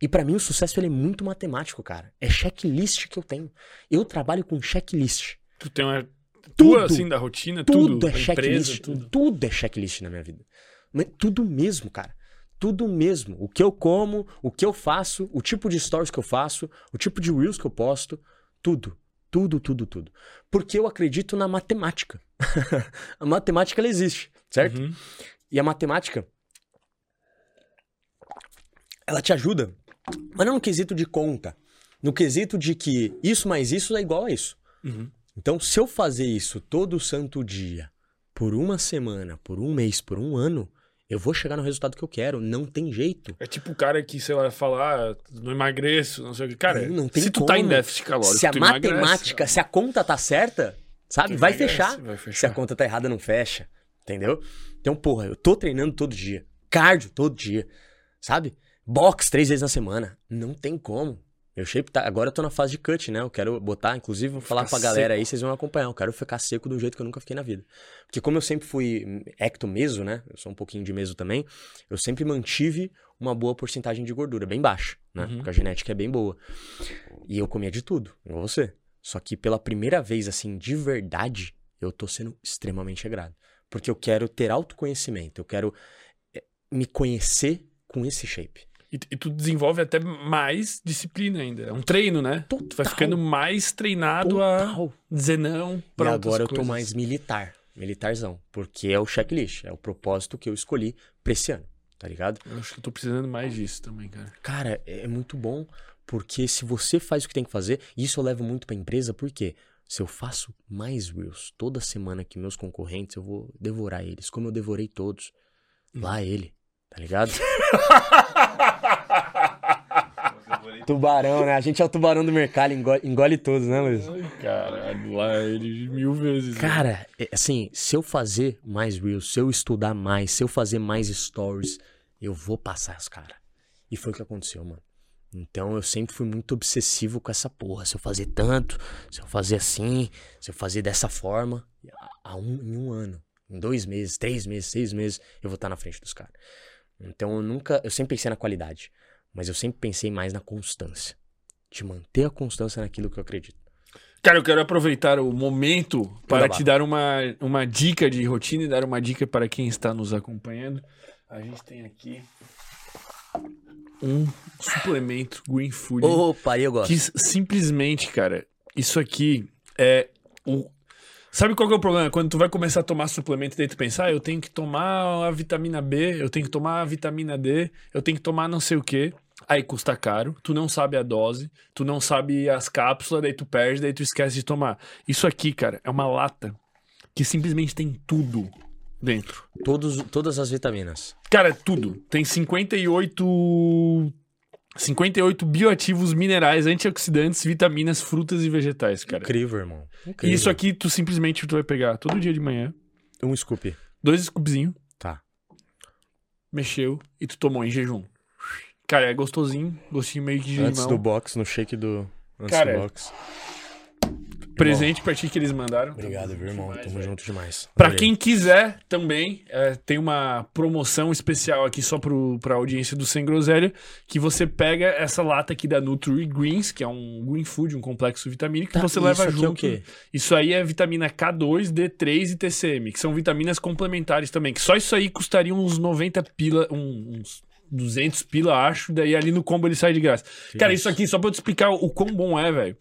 E pra mim o sucesso ele é muito matemático, cara. É checklist que eu tenho. Eu trabalho com checklist. Tu tem uma. Tudo. Tua, assim, da rotina, Tudo, tudo. é da checklist. empresa, tudo. tudo é checklist na minha vida. Mas tudo mesmo, cara. Tudo mesmo. O que eu como, o que eu faço, o tipo de stories que eu faço, o tipo de reels que eu posto, tudo. Tudo, tudo, tudo. Porque eu acredito na matemática. a matemática ela existe, certo? Uhum. E a matemática ela te ajuda, mas não no quesito de conta, no quesito de que isso mais isso é igual a isso. Uhum. Então, se eu fazer isso todo santo dia, por uma semana, por um mês, por um ano, eu vou chegar no resultado que eu quero. Não tem jeito. É tipo o cara que, sei lá, fala, ah, não emagreço, não sei o que. Cara, Não, não tem se tu tá em como. déficit calórico, se a tu emagrece, matemática, se a conta tá certa, sabe? Vai emagrece, fechar. vai Se fechar. a conta tá errada, não fecha. Entendeu? Então, porra, eu tô treinando todo dia. Cardio todo dia. Sabe? Box três vezes na semana. Não tem como. Meu shape tá. Agora eu tô na fase de cut, né? Eu quero botar, inclusive, vou falar Ficar pra galera aí, vocês vão acompanhar. Eu quero ficar seco do jeito que eu nunca fiquei na vida. Porque como eu sempre fui ecto-meso, né? Eu sou um pouquinho de meso também. Eu sempre mantive uma boa porcentagem de gordura, bem baixa, né? Uhum. Porque a genética é bem boa. E eu comia de tudo, igual você. Só que pela primeira vez, assim, de verdade, eu tô sendo extremamente regrado. Porque eu quero ter autoconhecimento, eu quero eh, me conhecer com esse shape. E, e tu desenvolve até mais disciplina ainda. É um treino, né? Tu vai Total. ficando mais treinado a Total. dizer não E pra agora eu tô coisas. mais militar, militarzão. Porque é o checklist, é o propósito que eu escolhi pra esse ano, tá ligado? Eu acho que eu tô precisando mais disso também, cara. Cara, é é muito bom, porque se você faz o que tem que fazer, e isso eu levo muito pra empresa, porque se eu faço mais Reels toda semana que meus concorrentes, eu vou devorar eles, como eu devorei todos. Lá ele, tá ligado? tubarão, né? A gente é o tubarão do mercado, engole, engole todos, né, Luiz? Ai, caralho, lá ele mil vezes. né? Cara, é, assim, se eu fazer mais Reels, se eu estudar mais, se eu fazer mais stories, eu vou passar os caras. E foi o que aconteceu, mano. Então eu sempre fui muito obsessivo com essa porra. Se eu fazer tanto, se eu fazer assim, se eu fazer dessa forma, a- a um, em um ano, em dois meses, três meses, seis meses, eu vou estar na frente dos caras. Então eu nunca, eu sempre pensei na qualidade, mas eu sempre pensei mais na constância. De manter a constância naquilo que eu acredito. Cara, eu quero aproveitar o momento para te dar uma, uma dica de rotina e dar uma dica para quem está nos acompanhando. A gente tem aqui um suplemento Green Food Opa, eu gosto. que simplesmente, cara, isso aqui é o Sabe qual que é o problema? Quando tu vai começar a tomar suplemento, daí tu pensa, ah, eu tenho que tomar a vitamina B, eu tenho que tomar a vitamina D, eu tenho que tomar não sei o quê. Aí custa caro, tu não sabe a dose, tu não sabe as cápsulas, daí tu perde, daí tu esquece de tomar. Isso aqui, cara, é uma lata que simplesmente tem tudo dentro. Todos, todas as vitaminas. Cara, tudo. Tem 58 58 bioativos minerais, antioxidantes, vitaminas, frutas e vegetais, cara. Incrível, irmão. E Incrível. isso aqui tu simplesmente tu vai pegar todo dia de manhã, Um scoop. dois scoopzinhos, Tá. mexeu e tu tomou em jejum. Cara, é gostosinho, gostinho meio que de Antes limão. do box, no shake do. Antes Cara, do box. Presente pra ti que eles mandaram. Obrigado, viu, irmão? Demais, Tamo velho. junto demais. Pra Adorei. quem quiser também, é, tem uma promoção especial aqui só pro, pra audiência do Sem Groselha, que você pega essa lata aqui da Nutri Greens, que é um green food, um complexo vitamínico, que Tá, você e leva aqui é o junto. quê? Isso aí é vitamina K2, D3 e TCM, que são vitaminas complementares também, que só isso aí custaria uns 90 pila, uns 200 pila, acho, daí ali no combo ele sai de graça. Cara, isso aqui, só pra eu te explicar o quão bom é, velho.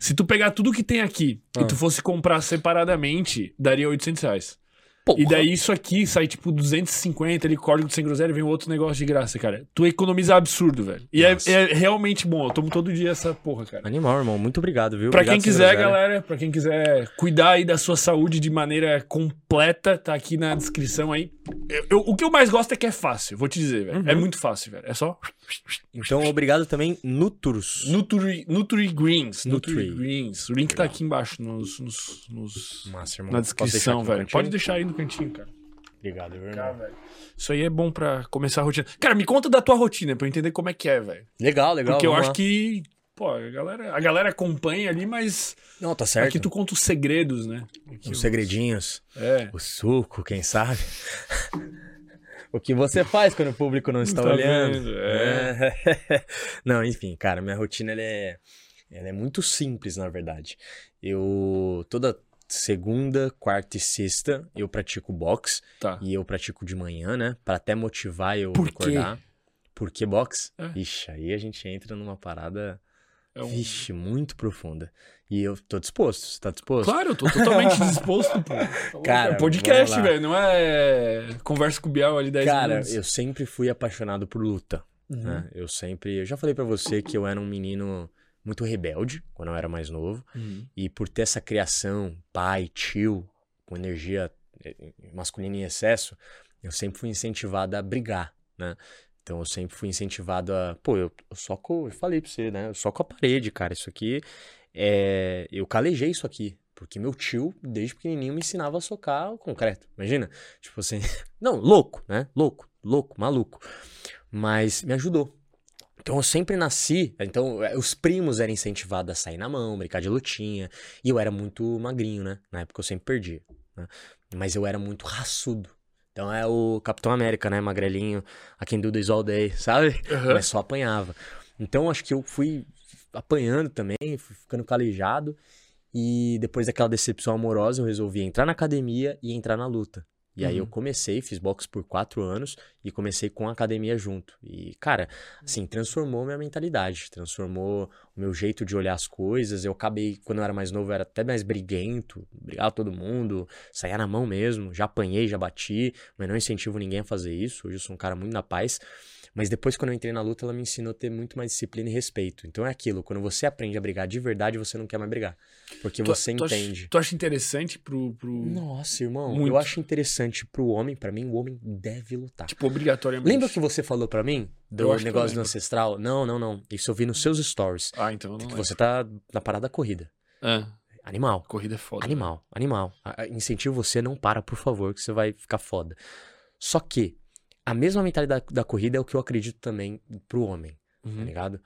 Se tu pegar tudo que tem aqui Ah. e tu fosse comprar separadamente, daria 800 reais. Porra. E daí isso aqui sai tipo 250, ali, código sem groselha, vem outro negócio de graça, cara. Tu economiza absurdo, velho. E é, é realmente bom. Eu tomo todo dia essa porra, cara. Animal, irmão. Muito obrigado, viu? Pra Obrigado, quem quiser, galera, pra quem quiser cuidar aí da sua saúde de maneira completa, tá aqui na descrição aí. Eu- eu- o que eu mais gosto é que é fácil, vou te dizer, velho. Uhum. É muito fácil, velho. É só Então, obrigado também, Nutrus. Nutri, Nutri Greens. Nutri, Nutri. Greens. O link tá aqui embaixo nos, nos- nos- Massa, na descrição, velho. Pode deixar aí no cantinho, cara. Obrigado, irmão. velho. Isso aí é bom pra começar a rotina. Cara, me conta da tua rotina pra eu entender como é que é, velho. Legal, legal. Porque eu vamos acho lá. que, pô, a galera, a galera acompanha ali, mas Não, tá certo. aqui tu conta os segredos, né? Aqui Os os- segredinhos. É. O suco, quem sabe? o que você faz quando o público não está Tá olhando. vendo? É. É. não, enfim, cara, minha rotina ela é, ela é muito simples, na verdade. Eu toda segunda, quarta e sexta eu pratico boxe Tá. e eu pratico de manhã, né, Pra até motivar eu Por quê? acordar. Por que boxe? É. Ixi, aí a gente entra numa parada, É um- vixe, muito profunda. E eu tô disposto, você tá disposto? Claro, eu tô totalmente disposto, pô. Cara, é podcast, velho. Não é conversa com o Biel ali 10 Cara, minutos. eu sempre fui apaixonado por luta. Uhum. né? Eu sempre. Eu já falei pra você que eu era um menino muito rebelde quando eu era mais novo. Uhum. E por ter essa criação, pai, tio, com energia eh, masculina em excesso, eu sempre fui incentivado a brigar, né? Então eu sempre fui incentivado a. Pô, eu, eu soco. Eu falei pra você, né? Eu soco a parede, cara. Isso aqui. É, eu calejei isso aqui. Porque meu tio, desde pequenininho, me ensinava a socar o concreto. Imagina? Tipo assim. Não, louco, né? Louco, louco, maluco. Mas me ajudou. Então eu sempre nasci. Então eh, os primos eram incentivados a sair na mão, brincar de lutinha. E eu era muito magrinho, né? Na época eu sempre perdia. né? Mas eu era muito raçudo. Então é o Capitão América, né? Magrelinho, a quem do all day, sabe? Aham. Mas só apanhava. Então acho que eu fui apanhando também, fui ficando calejado. E depois daquela decepção amorosa, eu resolvi entrar na academia e entrar na luta. E aí eu Uhum. comecei, fiz boxe por quatro anos e comecei com a academia junto. E, cara, assim, transformou minha mentalidade, transformou o meu jeito de olhar as coisas. Eu acabei, quando eu era mais novo, eu era até mais briguento, brigava todo mundo, saía na mão mesmo, já apanhei, já bati, mas não incentivo ninguém a fazer isso. Hoje eu sou um cara muito na paz. Mas depois, quando eu entrei na luta, ela me ensinou a ter muito mais disciplina e respeito. Então é aquilo, quando você aprende a brigar de verdade, você não quer mais brigar. Porque Tu- você tu acha- entende. Tu acha interessante pro. pro... Nossa, irmão, Muito. eu acho interessante pro homem, pra mim, o homem deve lutar. Tipo, obrigatoriamente. Lembra que você falou pra mim do negócio do ancestral? Não, não, não. Isso eu vi nos seus stories. Ah, então eu não Que você tá na parada corrida. Ah, Animal. corrida é foda. Animal, animal. A- a- Incentivo você, não para, por favor, que você vai ficar foda. Só que a mesma mentalidade da, da corrida é o que eu acredito também pro homem, tá Uhum. ligado?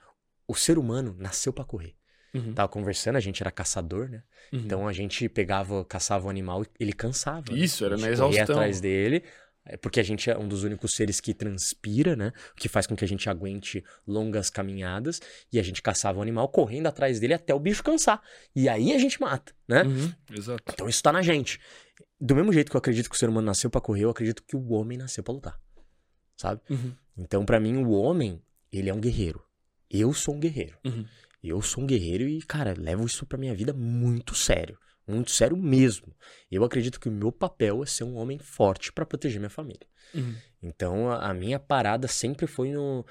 O ser humano nasceu pra correr. Uhum. Tava conversando, a gente era caçador, né? Uhum. Então a gente pegava, caçava o animal e ele cansava. né? Isso, era A na gente corria exaustão. atrás dele É porque a gente é um dos únicos seres que transpira, né? O que faz com que a gente aguente longas caminhadas. E a gente caçava o animal correndo atrás dele até o bicho cansar. E aí a gente mata, né? Uhum, exato. Então isso tá na gente. Do mesmo jeito que eu acredito que o ser humano nasceu pra correr, eu acredito que o homem nasceu pra lutar. Sabe? Uhum, Então, pra mim, o homem, ele é um guerreiro. Eu sou um guerreiro. uhum. Eu sou um guerreiro e, cara, levo isso pra minha vida muito sério. Muito sério mesmo. Eu acredito que o meu papel é ser um homem forte pra proteger minha família. Uhum. Então, a, a minha parada sempre foi no,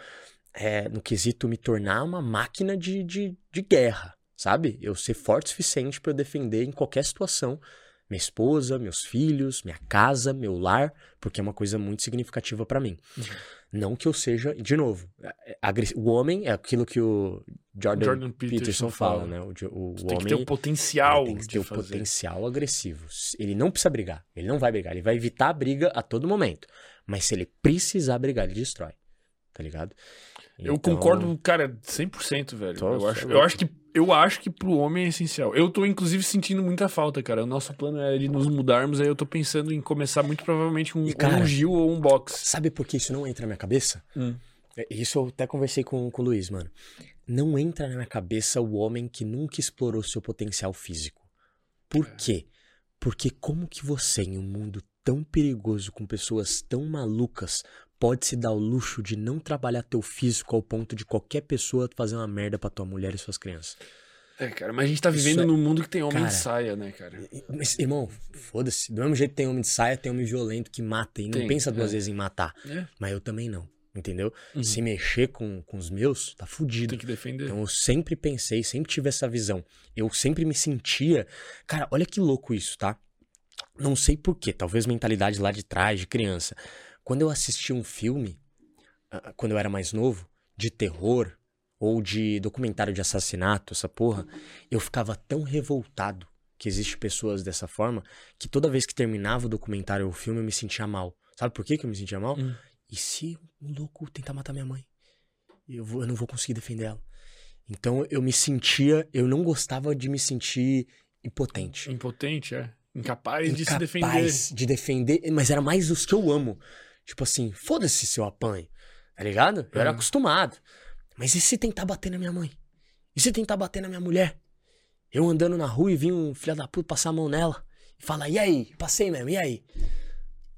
é, no quesito me tornar uma máquina de, de, de guerra, sabe? Eu ser forte o suficiente pra eu defender em qualquer situação minha esposa, meus filhos, minha casa, meu lar, porque é uma coisa muito significativa pra mim. Uhum. Não que eu seja, de novo, é- agre- o homem é aquilo que o Jordan, Jordan Peterson, Peterson fala, fala. né? O, jo- o Tu tem que homem ter o potencial tem que de ter o potencial agressivo. Ele não precisa brigar, ele não vai brigar, ele vai evitar a briga a todo momento. Mas se ele precisar brigar, ele destrói. Tá ligado? Eu Então, concordo, cara, 100%, velho. Tô, eu, acho, eu, acho que, eu acho que pro homem é essencial. Eu tô, inclusive, sentindo muita falta, cara. O nosso plano é de nos mudarmos, aí eu tô pensando em começar muito provavelmente um, E, cara, um Gil ou um box. Sabe por que isso não entra na minha cabeça? Hum. É, Isso eu até conversei com, com o Luiz, mano. Não entra na minha cabeça o homem que nunca explorou seu potencial físico. Por É. quê? Porque como que você, em um mundo tão perigoso, com pessoas tão malucas, pode se dar o luxo de não trabalhar teu físico ao ponto de qualquer pessoa fazer uma merda pra tua mulher e suas crianças? É, cara, mas a gente tá vivendo é- num mundo que tem homem Cara, de saia, né, cara? Mas, irmão, foda-se. Do mesmo jeito que tem homem de saia, tem homem violento que mata e não Tem, pensa duas é. vezes em matar. É, Mas eu também não, entendeu? Uhum. Se mexer com, com os meus, tá fudido. tem que defender. Então eu sempre pensei, sempre tive essa visão. Eu sempre me sentia. Cara, olha que louco isso, tá? Não sei porquê, talvez mentalidade lá de trás, de criança. Quando eu assisti um filme, ah, quando eu era mais novo, de terror ou de documentário de assassinato, essa porra, eu ficava tão revoltado que existe pessoas dessa forma que toda vez que terminava o documentário ou o filme eu me sentia mal. Sabe por que que eu me sentia mal? Hum. E se um louco tentar matar minha mãe? Eu, vou, eu não vou conseguir defender ela. Então eu me sentia, eu não gostava de me sentir impotente. Impotente, é. Incapaz, de se defender. Incapaz de defender, mas era mais os que eu amo. Tipo assim, foda-se se eu apanho, tá ligado? Eu era Uhum. acostumado. Mas e se tentar bater na minha mãe? E se tentar bater na minha mulher? Eu andando na rua e vi um filho da puta passar a mão nela e falar, e aí? Passei mesmo, e aí?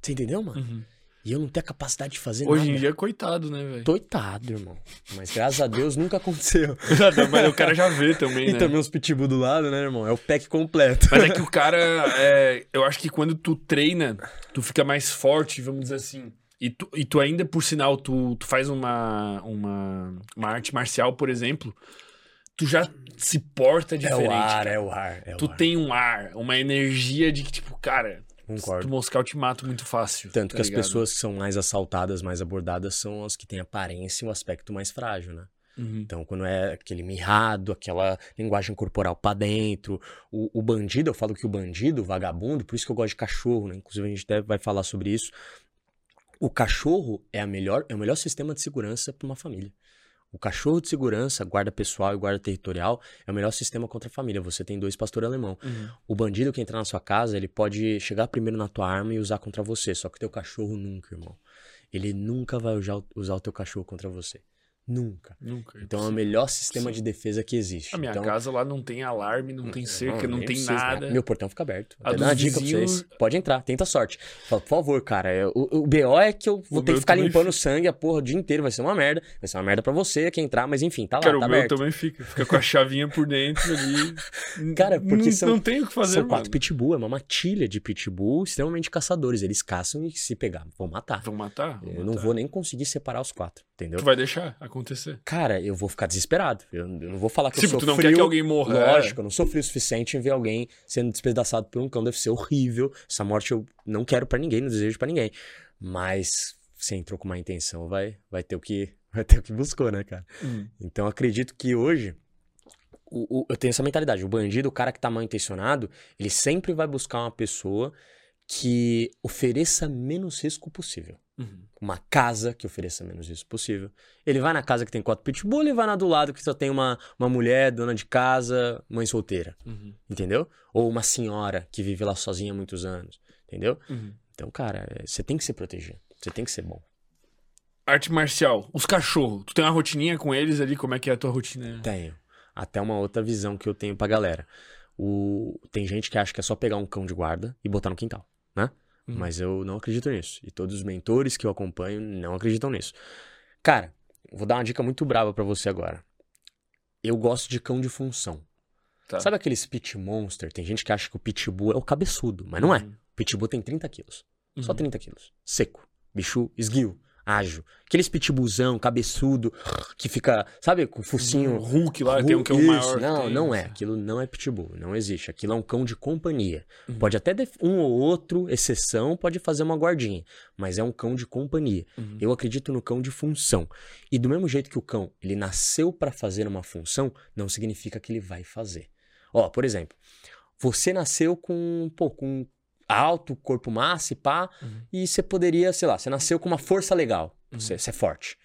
Você entendeu, mano? Uhum. E eu não tenho a capacidade de fazer Hoje nada. em dia, coitado, né, velho? Coitado, irmão. Mas graças a Deus nunca aconteceu. Mas o cara já vê também, E né? também os pitbull do lado, né, irmão? É o pack completo. Mas é que o cara, é, eu acho que quando tu treina, tu fica mais forte, vamos dizer assim. E tu, e tu ainda, por sinal, tu, tu faz uma, uma, uma arte marcial, por exemplo, tu já se porta É diferente. o ar, cara. é o ar. É Tu o ar. tem um ar, uma energia de que, tipo, cara, Concordo. moscar, eu te mato muito fácil. Tanto tá que as ligado? pessoas que são mais assaltadas, mais abordadas, são as que têm aparência e um aspecto mais frágil, né? Uhum. Então, quando é aquele mirrado, aquela linguagem corporal pra dentro, o, o bandido, eu falo que o bandido, o vagabundo, por isso que eu gosto de cachorro, né? Inclusive a gente deve, vai falar sobre isso. O cachorro é, a melhor, é o melhor sistema de segurança pra uma família. O cachorro de segurança, guarda pessoal e guarda territorial, é o melhor sistema contra a família. Você tem dois pastor alemão. Uhum. O bandido que entrar na sua casa, ele pode chegar primeiro na tua arma e usar contra você. Só que teu cachorro nunca, irmão. Ele nunca vai usar, usar o teu cachorro contra você. Nunca. Nunca. Então é o melhor sistema Sim. de defesa que existe. A minha então, casa lá não tem alarme, não tem cerca, não, nem tem precisa, né? nada. Meu portão fica aberto. A dos dar uma dica pra vizinhos- vocês. Pode entrar, tenta sorte. Fala, por favor, cara. é, O, o BO é que eu vou O ter que ficar limpando sangue a porra o dia inteiro. Vai ser uma merda. Vai ser uma merda pra você que entrar, mas enfim, tá lá, Cara, tá o meu aberto. também fica. Fica com a chavinha por dentro ali. Cara, porque não, são- não tem o que fazer, São mano. quatro pitbull, é uma matilha de pitbull extremamente caçadores. Eles caçam e se pegar, vão matar. Vão matar? Vão Eu não matar. vou nem conseguir separar os quatro, entendeu? Tu vai deixar acontecer. Cara, eu vou ficar desesperado. Eu, eu não vou falar que eu Tipo, sou tu não quer que alguém morra. é. Lógico, eu não sou frio o suficiente em ver alguém sendo despedaçado por um cão. Deve ser horrível. Essa morte eu não quero pra ninguém, não desejo pra ninguém. Mas você entrou com uma intenção, vai, vai ter o que vai ter o que buscou, né, cara? Hum. Então acredito que hoje o- o- eu tenho essa mentalidade. O bandido, o cara que tá mal intencionado, ele sempre vai buscar uma pessoa que ofereça menos risco possível. Uhum. Uma casa que ofereça menos risco possível. Ele vai na casa que tem quatro pitbull, ele vai na do lado que só tem uma, uma mulher, dona de casa, mãe solteira. Uhum. Entendeu? Ou uma senhora que vive lá sozinha há muitos anos. Entendeu? Uhum. Então, cara, é, você tem que se proteger. Você tem que ser bom. Arte marcial, os cachorros. Tu tem uma rotininha com eles ali? Como é que é a tua rotina? Tenho. Até uma outra visão que eu tenho pra galera. O... Tem gente que acha que é só pegar um cão de guarda e botar no quintal, né? Uhum. Mas eu não acredito nisso. E todos os mentores que eu acompanho não acreditam nisso. Cara, vou dar uma dica muito brava pra você agora. Eu gosto de cão de função. Tá. Sabe aqueles pit monster? Tem gente que acha que o pitbull é o cabeçudo, mas não é. Uhum. O pitbull tem 30 quilos. Só Uhum. 30 quilos. Seco. Bicho esguio. Ágil. Aqueles pitbullzão, cabeçudo, que fica, sabe, com focinho. Hulk lá, tem um que é o Isso, maior. Não, tem, não é. assim. Aquilo não é pitbull. Não existe. Aquilo é um cão de companhia. Uhum. Pode até um ou outro, exceção, pode fazer uma guardinha. Mas é um cão de companhia. Uhum. Eu acredito no cão de função. E do mesmo jeito que o cão, ele nasceu pra fazer uma função, não significa que ele vai fazer. Ó, por exemplo, você nasceu com, pô, com alto, corpo massa e pá, Uhum. e você poderia, sei lá, você nasceu com uma força legal. Uhum. Você, você é forte.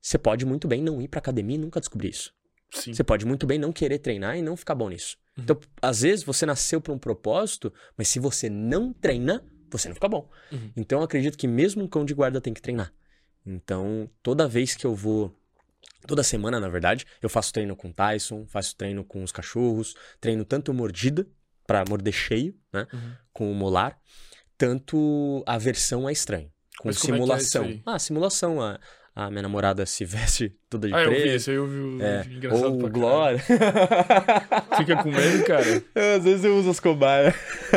Você pode muito bem não ir pra academia e nunca descobrir isso. Sim. Você pode muito bem não querer treinar e não ficar bom nisso. Uhum. Então, às vezes você nasceu para um propósito, mas se você não treina, você não fica bom. Uhum. Então, eu acredito que mesmo um cão de guarda tem que treinar. Então, toda vez que eu vou. Toda semana, na verdade, eu faço treino com o Tyson, faço treino com os cachorros, treino tanto mordida, para morder cheio, né? Uhum. Com o molar, tanto a versão é estranho. Com Mas é é isso simulação. aí? ah, simulação. A, a minha namorada se veste toda de Ah, eu vi preto. esse aí, eu vi o É, engraçado ou Glória. Fica com medo, cara. Às vezes eu uso as cobaias.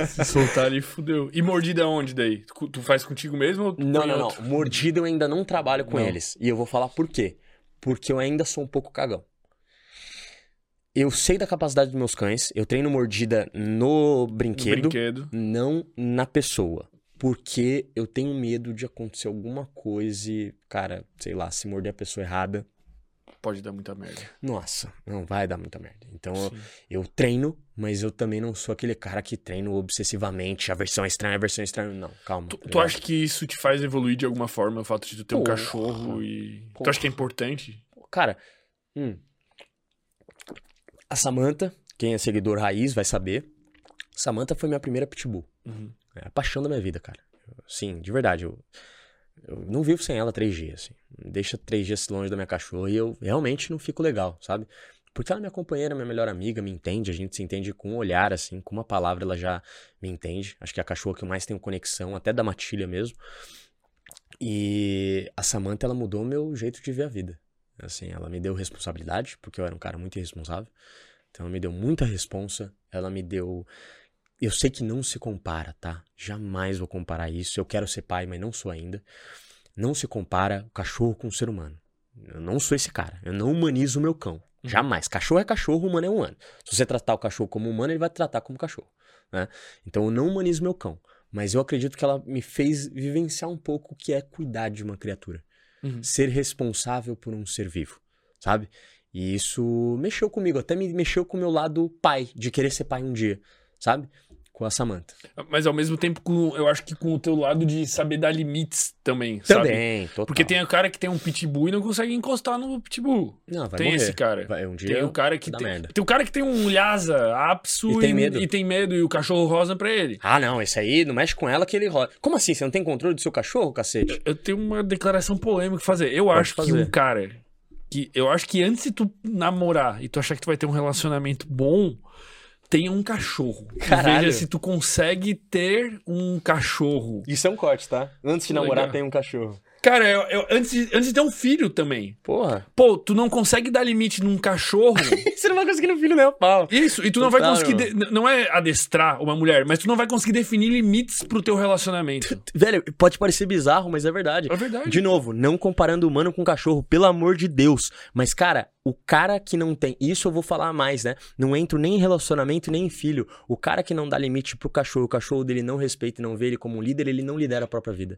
Se soltar ali, fudeu. E mordida onde daí? Tu, faz contigo mesmo ou tu Não, não, não. outro? Mordida eu ainda não trabalho com Não. eles. E eu vou falar por quê. Porque eu ainda sou um pouco cagão. Eu sei da capacidade dos meus cães. Eu treino mordida no No brinquedo, brinquedo. não na pessoa. Porque eu tenho medo de acontecer alguma coisa e, cara, sei lá, se morder a pessoa errada. Pode dar muita merda. Nossa, não vai dar muita merda. Então eu, eu treino, mas eu também não sou aquele cara que treino obsessivamente. A versão é estranha, a versão é estranha. Não, calma. Tu, tá tu acha que isso te faz evoluir de alguma forma, o fato de tu ter um Porra. cachorro e. Tu Porra. acha que é importante? Cara, hum, a Samantha, quem é seguidor raiz vai saber. Samantha foi minha primeira pitbull. Uhum. É a paixão da minha vida, cara. Sim, de verdade. Eu, eu não vivo sem ela três dias. Assim. Deixa três dias longe da minha cachorra e eu realmente não fico legal, sabe? Porque ela é minha companheira, minha melhor amiga, me entende. A gente se entende com um olhar, assim, com uma palavra ela já me entende. Acho que é a cachorra que eu mais tenho conexão, até da matilha mesmo. E a Samantha, ela mudou o meu jeito de ver a vida. Assim, ela me deu responsabilidade, porque eu era um cara muito irresponsável. Então, ela me deu muita responsa. Ela me deu. Eu sei que não se compara, tá? Jamais vou comparar isso. Eu quero ser pai, mas não sou ainda. Não se compara o cachorro com o ser humano. Eu não sou esse cara. Eu não humanizo o meu cão. Jamais. Cachorro é cachorro, humano é humano. Se você tratar o cachorro como humano, ele vai te tratar como cachorro. Né? Então eu não humanizo meu cão. Mas eu acredito que ela me fez vivenciar um pouco o que é cuidar de uma criatura. Uhum. Ser responsável por um ser vivo, sabe? E isso mexeu comigo, até me mexeu com o meu lado pai, de querer ser pai um dia, sabe? Com a Samantha. Mas ao mesmo tempo, com, eu acho que com o teu lado de saber dar limites também, sabe? Também, total. Porque tem o cara que tem um pitbull e não consegue encostar no pitbull. Não, vai tem morrer. esse cara. Vai, um dia Tem o cara que tem, merda. tem o cara que tem um Lhasa apso E tem medo. e tem medo e o cachorro rosa pra ele. Ah, não, esse aí não mexe com ela que ele roda. Como assim? Você não tem controle do seu cachorro, cacete? Eu tenho uma declaração polêmica pra fazer. Eu Pode acho que fazer. um cara que eu acho que antes de tu namorar e tu achar que tu vai ter um relacionamento bom, tenha um cachorro. Caralho. Veja se tu consegue ter um cachorro. Isso é um corte, tá? Antes de Legal. namorar tem um cachorro. Cara, eu, eu- antes, de, antes de ter um filho também. Porra. Pô, tu não consegue dar limite num cachorro. Você não vai conseguir no filho nem a pau. Isso, e tu não vai conseguir. de- não é adestrar uma mulher, mas tu não vai conseguir definir limites pro teu relacionamento. Velho, pode parecer bizarro, mas é verdade. É verdade. De novo, não comparando humano com cachorro, pelo amor de Deus. Mas, cara, o cara que não tem. Isso eu vou falar mais, né? Não entro nem em relacionamento nem em filho. O cara que não dá limite pro cachorro, o cachorro dele não respeita e não vê ele como um líder, ele não lidera a própria vida.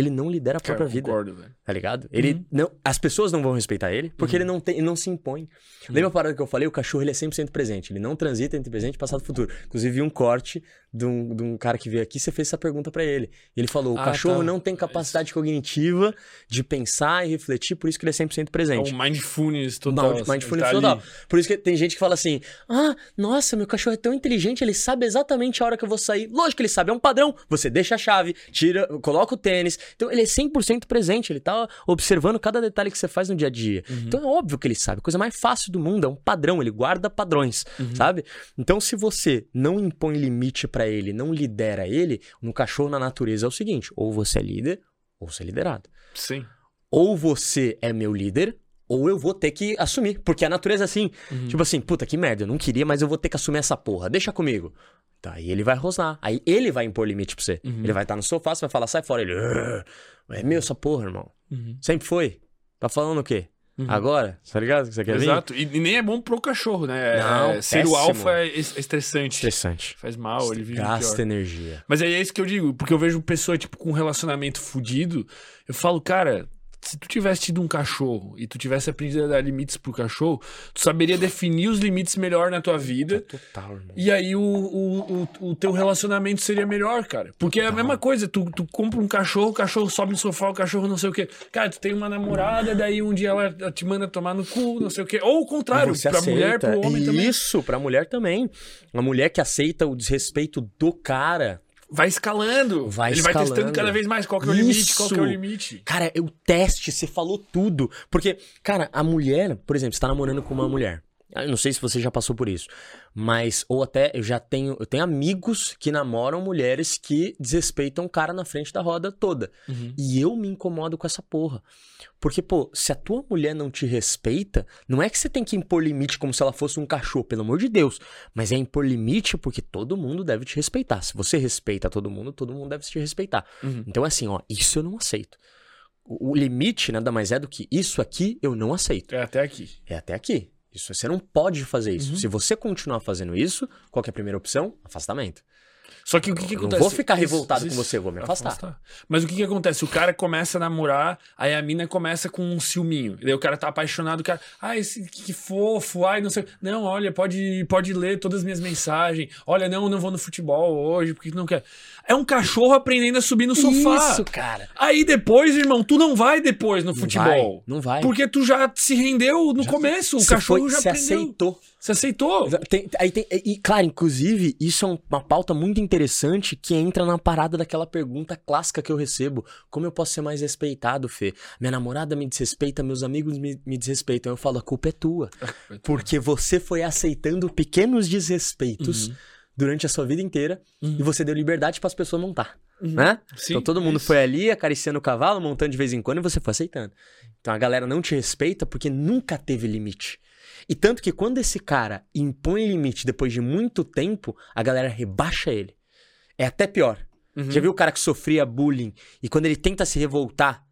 Ele não lidera a Cara, própria eu vida. concordo, velho. Tá ligado? Ele Uhum. não, as pessoas não vão respeitar ele, porque ele, não tem, ele não se impõe. Lembra a parada que eu falei? O cachorro ele é 100% presente. Ele não transita entre presente, passado e futuro. Inclusive, vi um corte de um, de um cara que veio aqui, você fez essa pergunta pra ele. Ele falou: o Ah, cachorro tá. não tem capacidade cognitiva de pensar e refletir, por isso que ele é 100% É presente. um mindfulness total. Mind- assim, mindfulness tá total. ali. Por isso que tem gente que fala assim: Ah, nossa, meu cachorro é tão inteligente, ele sabe exatamente a hora que eu vou sair. Lógico que ele sabe, é um padrão. Você deixa a chave, tira, coloca o tênis. Então ele é 100% presente, ele tá observando cada detalhe que você faz no dia a dia. Uhum. Então é óbvio que ele sabe. A coisa mais fácil do mundo é um padrão, ele guarda padrões, Uhum. sabe? Então se você não impõe limite pra ele, não lidera ele, no cachorro na natureza é o seguinte: ou você é líder, ou você é liderado Sim. ou você é meu líder, ou eu vou ter que assumir. Porque a natureza é assim. Uhum. Tipo assim, puta, que merda, eu não queria, mas eu vou ter que assumir essa porra. Deixa comigo. Tá, aí ele vai rosnar. Aí ele vai impor limite pra você. Uhum. Ele vai estar no sofá, você vai falar, sai fora. Ele, "Ugh, é meu essa porra, irmão. Uhum. Sempre foi. Tá falando o quê? Uhum. Agora? Tá ligado? que Você quer vir? Exato. E, e nem é bom pro cachorro, né? Não, É, ser o alfa é es- é estressante. Estressante. Faz mal, ele vive Gasta pior. energia. Mas aí é isso que eu digo, porque eu vejo pessoa, tipo, com um relacionamento fudido, eu falo, cara, se tu tivesse tido um cachorro e tu tivesse aprendido a dar limites pro cachorro, tu saberia definir os limites melhor na tua vida. Total, irmão. E aí o, o, o, o teu relacionamento seria melhor, cara. Porque é a mesma coisa, tu, tu compra um cachorro, o cachorro sobe no sofá, o cachorro não sei o quê. Cara, tu tem uma namorada, daí um dia ela te manda tomar no cu, não sei o quê. Ou o contrário, Você pra mulher, aceita. pro homem também. Isso, pra mulher também. Uma mulher que aceita o desrespeito do cara. Vai escalando. Vai Ele vai escalando. testando cada vez mais qual que é o limite, qual que é o Isso. limite. Cara, é o teste, você falou tudo. Porque, cara, a mulher, por exemplo, você tá namorando com uma mulher. Eu não sei se você já passou por isso. Mas, ou até eu já tenho. Eu tenho amigos que namoram mulheres que desrespeitam o cara na frente da roda toda. Uhum. E eu me incomodo com essa porra. Porque, pô, se a tua mulher não te respeita, não é que você tem que impor limite como se ela fosse um cachorro, pelo amor de Deus. Mas é impor limite porque todo mundo deve te respeitar. Se você respeita todo mundo, todo mundo deve te respeitar. Uhum. Então é assim, ó, isso eu não aceito. O, o limite nada mais é do que isso aqui eu não aceito. É até aqui. É até aqui. Isso você não pode fazer isso. Uhum. Se você continuar fazendo isso, qual que é a primeira opção? Afastamento. Só que o que, que Eu não acontece? vou ficar revoltado isso- com você, eu vou me afastar. Mas o que, que acontece? O cara começa a namorar, aí a mina começa com um ciúminho. E daí o cara tá apaixonado, o cara, ai, esse, que, fofo, ai, não sei. Não, olha, pode, pode ler todas as minhas mensagens. Olha, não, não vou no futebol hoje, porque não quer. É um cachorro aprendendo a subir no sofá. Isso, cara. Aí depois, irmão, tu não vai depois no Não futebol. vai, não vai. Porque tu já se rendeu no começo. O cachorro foi- já se aprendeu. aceitou. Você aceitou. Tem- aí tem- e, claro, inclusive, isso é um- uma pauta muito interessante que entra na parada daquela pergunta clássica que eu recebo: como eu posso ser mais respeitado, Fê? Minha namorada me desrespeita, meus amigos me, me desrespeitam. Eu falo: a culpa é tua. Porque você foi aceitando pequenos desrespeitos durante a sua vida inteira e você deu liberdade para as pessoas montar. Né? Sim, então todo mundo isso. foi ali acariciando o cavalo, montando de vez em quando e você foi aceitando. Então a galera não te respeita porque nunca teve limite. E tanto que quando esse cara impõe limite depois de muito tempo, a galera rebaixa ele. É até pior. Uhum. Já viu o cara que sofria bullying e quando ele tenta se revoltar,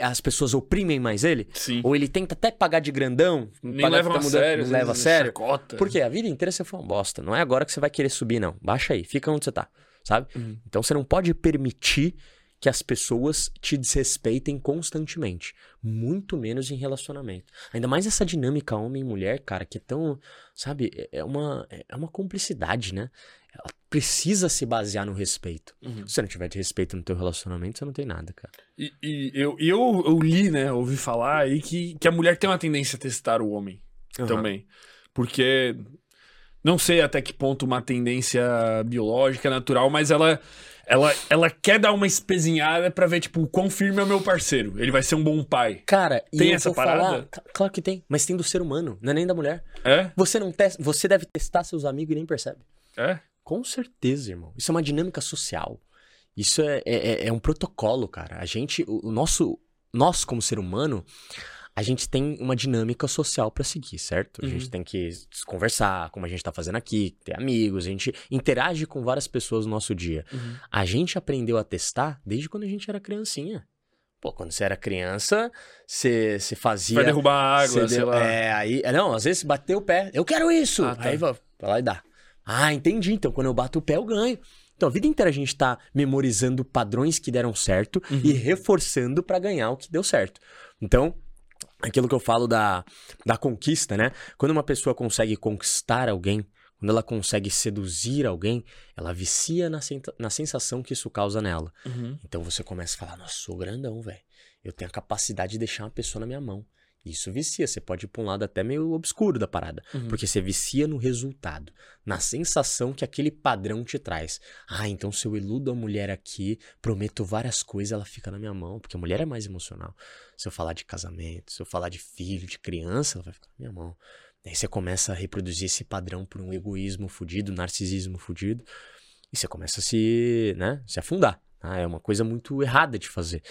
as pessoas oprimem mais ele? Sim. Ou ele tenta até pagar de grandão, Nem pagar levam que a tá mudando- sério. não leva a vezes, sério. chacota. Porque a vida inteira você foi um bosta. Não é agora que você vai querer subir, não. Baixa aí, fica onde você tá, sabe? Uhum. Então você não pode permitir que as pessoas te desrespeitem constantemente. Muito menos em relacionamento. Ainda mais essa dinâmica homem e mulher, cara, que é tão. Sabe? é- É uma, é uma cumplicidade, né? Ela precisa se basear no respeito. Uhum. Se você não tiver de respeito no teu relacionamento, você não tem nada, cara. E, e eu, eu, eu li, né? Ouvi falar aí que, que a mulher tem uma tendência a testar o homem Aham. também. Porque não sei até que ponto uma tendência biológica, natural, mas ela, ela, ela quer dar uma espezinhada pra ver, tipo, o quão firme é o meu parceiro. Ele vai ser um bom pai. Cara, e Tem essa parada? falar. cl- Claro que tem, mas tem do ser humano, não é nem da mulher. É? Você não testa, você deve testar seus amigos e nem percebe. É? Com certeza, irmão. Isso é uma dinâmica social. Isso é, é, é um protocolo, cara. A gente, o, nosso, nós como ser humano, a gente tem uma dinâmica social pra seguir, certo? A gente Uhum. tem que conversar, como a gente tá fazendo aqui, ter amigos, a gente interage com várias pessoas no nosso dia. Uhum. A gente aprendeu a testar desde quando a gente era criancinha. Pô, quando você era criança, você, você fazia. Vai derrubar água, sei deu- lá. É, aí. é, Não, às vezes bateu o pé. Eu quero isso! Ah, tá. Aí vai lá e dá. Ah, entendi. Então quando eu bato o pé, eu ganho. Então a vida inteira a gente tá memorizando padrões que deram certo Uhum. e reforçando pra ganhar o que deu certo. Então, aquilo que eu falo da, da conquista, né? Quando uma pessoa consegue conquistar alguém, quando ela consegue seduzir alguém, ela vicia na, na sensação que isso causa nela. Uhum. Então você começa a falar, nossa, sou grandão, velho. Eu tenho a capacidade de deixar uma pessoa na minha mão. Isso vicia, você pode ir pra um lado até meio obscuro da parada. Uhum. Porque você vicia no resultado, na sensação que aquele padrão te traz. Ah, então se eu iludo a mulher aqui, prometo várias coisas, ela fica na minha mão. Porque a mulher é mais emocional. Se eu falar de casamento, se eu falar de filho, de criança, ela vai ficar na minha mão. Aí você começa a reproduzir esse padrão por um egoísmo fudido, narcisismo fudido. E você começa a se, né, se afundar. tá? É uma coisa muito errada de fazer.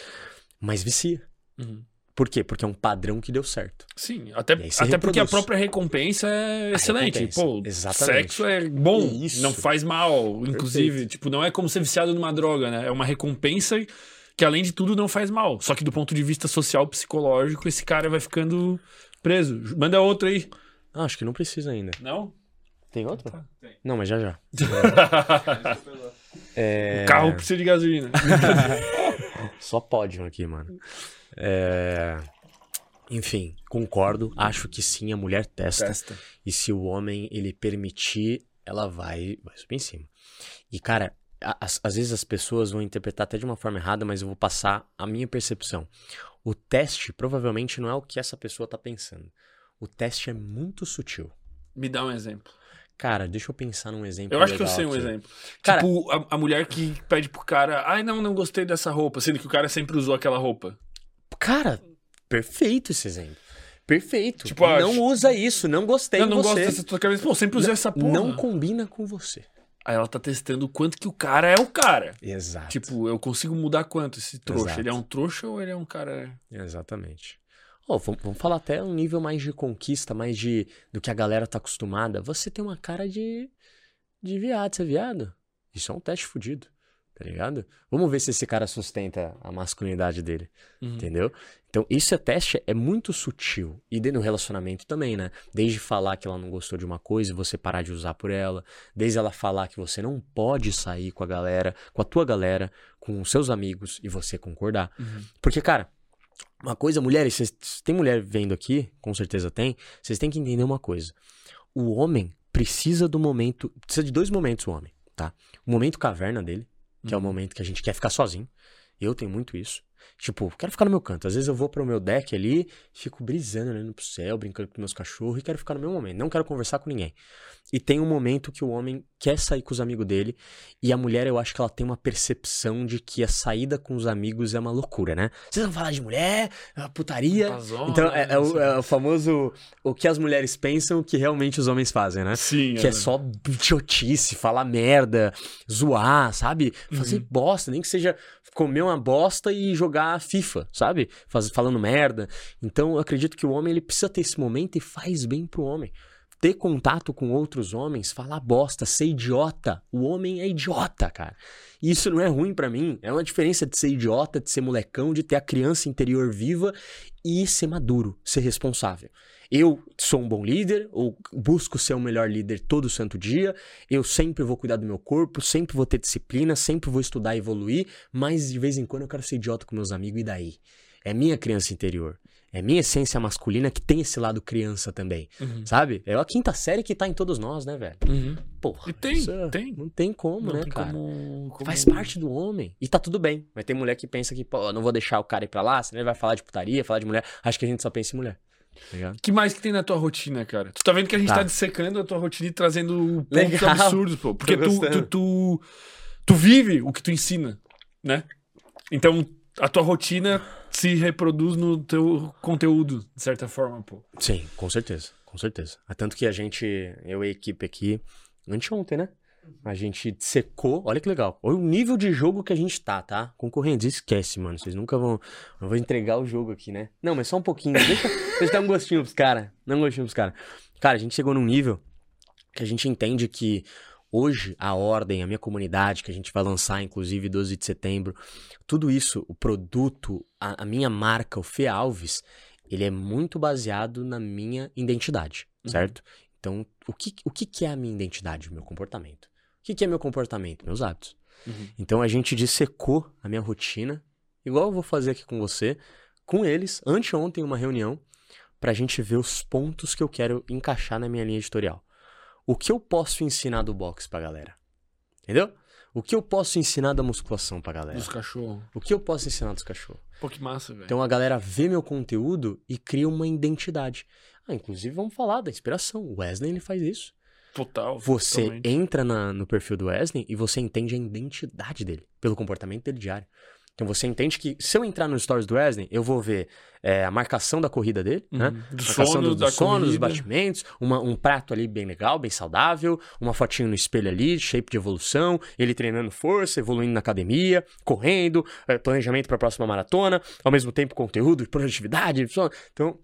Mas vicia. Uhum. Por quê? Porque é um padrão que deu certo. Sim, até, até porque a própria recompensa é A excelente. recompensa, Pô, exatamente. sexo é bom, Isso. não faz mal. Inclusive, Perfeito. tipo, não é como ser viciado numa droga, né? É uma recompensa que, além de tudo, não faz mal. Só que do ponto de vista social, psicológico, esse cara vai ficando preso. Manda outro aí. Ah, acho que não precisa ainda. Não? Tem outro? Tá, tem. Não, mas já já. É... O carro precisa de gasolina. Só pode um aqui, mano. É... Enfim, concordo. Acho que sim, a mulher testa. Testa. E se o homem ele permitir, ela vai, vai subir em cima. E, cara, às vezes as pessoas vão interpretar até de uma forma errada, mas eu vou passar a minha percepção. O teste provavelmente não é o que essa pessoa tá pensando. O teste é muito sutil. Me dá um exemplo. Cara, deixa eu pensar num exemplo. Eu acho que eu sei um aqui. exemplo. Cara- tipo, a, a mulher que pede pro cara, ai, não, não gostei dessa roupa, sendo que o cara sempre usou aquela roupa. Cara, perfeito esse exemplo. Perfeito. Tipo, não usa isso, não gostei eu não você. gosto dessa tua cabeça. Pô, sempre usei essa porra. Não combina com você. Aí ela tá testando o quanto que o cara é o cara. Exato. Tipo, eu consigo mudar quanto esse trouxa? Exato. Ele é um trouxa ou ele é um cara. Exatamente. Vamos, vamos falar até um nível mais de conquista, mais de do que a galera tá acostumada. Você tem uma cara de, de viado, você é viado? Isso é um teste fudido, tá ligado? Vamos ver se esse cara sustenta a masculinidade dele, Uhum. entendeu? Então, isso é teste, é muito sutil. E dentro do relacionamento também, né? Desde falar que ela não gostou de uma coisa e você parar de usar por ela. Desde ela falar que você não pode sair com a galera, com a tua galera, com os seus amigos e você concordar. Uhum. Porque, cara, uma coisa, mulheres, vocês tem mulher vendo aqui, com certeza tem, vocês têm que entender uma coisa. O homem precisa do momento, precisa de dois momentos o homem, tá? O momento caverna dele, que é o Uhum. momento que a gente quer ficar sozinho. Eu tenho muito isso. Tipo, quero ficar no meu canto. Às vezes eu vou pro meu deck ali, fico brisando, olhando pro céu, brincando com meus cachorros e quero ficar no meu momento. Não quero conversar com ninguém. E tem um momento que o homem quer sair com os amigos dele e a mulher, eu acho que ela tem uma percepção de que a saída com os amigos é uma loucura, né? Vocês vão falar de mulher, é putaria. Pazona, Então é, é o, assim. é o famoso o que as mulheres pensam, o que realmente os homens fazem, né? Sim. Que é só idiotice, falar merda, zoar, sabe? Fazer Uhum. bosta, nem que seja comer uma bosta e jogar FIFA, sabe? Faz, falando merda. Então eu acredito que o homem ele precisa ter esse momento e faz bem pro homem. Ter contato com outros homens, falar bosta, ser idiota. O homem é idiota, cara. E isso não é ruim pra mim. É uma diferença de ser idiota, de ser molecão, de ter a criança interior viva e ser maduro, ser responsável. Eu sou um bom líder, ou busco ser o melhor líder todo santo dia. Eu sempre vou cuidar do meu corpo, sempre vou ter disciplina, sempre vou estudar e evoluir, mas de vez em quando eu quero ser idiota com meus amigos, e daí? É minha criança interior. É minha essência masculina que tem esse lado criança também, Uhum. sabe? É a quinta série que tá em todos nós, né, velho? Uhum. Porra. E tem, isso é- tem. Não tem como, Não né, tem cara? como, como- Faz parte do homem. E tá tudo bem. Mas tem mulher que pensa que, pô, eu não vou deixar o cara ir pra lá, senão ele vai falar de putaria, falar de mulher. Acho que a gente só pensa em mulher. Tá? O que mais que tem na tua rotina, cara? Tu tá vendo que a gente tá, Tá. dissecando a tua rotina e trazendo pontos Legal. absurdos, pô. Porque tu, tu, gostando. tu, tu vive o que tu ensina, né? Então, a tua rotina se reproduz no teu conteúdo, de certa forma, pô. Sim, com certeza. Com certeza. É tanto que a gente, eu e a equipe aqui, anteontem, né? A gente secou, olha que legal. Olha o nível de jogo que a gente tá, tá? Concorrentes, esquece, mano. Vocês nunca vão. Eu vou entregar o jogo aqui, né? Não, mas só um pouquinho. Deixa, deixa dar um gostinho pros caras. Dá um gostinho pros caras. Cara, a gente chegou num nível que a gente entende que hoje a ordem, a minha comunidade, que a gente vai lançar, inclusive, 12 de setembro, tudo isso, o produto, a, a minha marca, o Fê Alves, ele é muito baseado na minha identidade, Uhum. certo? Então, o que, o que que é a minha identidade? O meu comportamento. que, que é meu comportamento? Meus hábitos. Uhum. Então a gente dissecou a minha rotina, igual eu vou fazer aqui com você, com eles, anteontem, uma reunião, pra gente ver os pontos que eu quero encaixar na minha linha editorial. O que eu posso ensinar do boxe pra galera? Entendeu? O que eu posso ensinar da musculação pra galera? Dos cachorros. O que eu posso ensinar dos cachorros? Pô, que massa, velho. Então a galera vê meu conteúdo e cria uma identidade. Ah, inclusive vamos falar da inspiração. O Wesley ele faz isso. Total. Você totalmente. entra na- no perfil do Wesley e você entende a identidade dele, pelo comportamento dele diário. Então você entende que se eu entrar nos stories do Wesley, eu vou ver é, a marcação da corrida dele, né? Uhum. Do Marcação sono, do, do sono, dos batimentos, uma- um prato ali bem legal, bem saudável, uma fotinho no espelho ali, shape de evolução, ele treinando força, evoluindo na academia, correndo, eh, planejamento para a próxima maratona, ao mesmo tempo conteúdo, produtividade, sono. então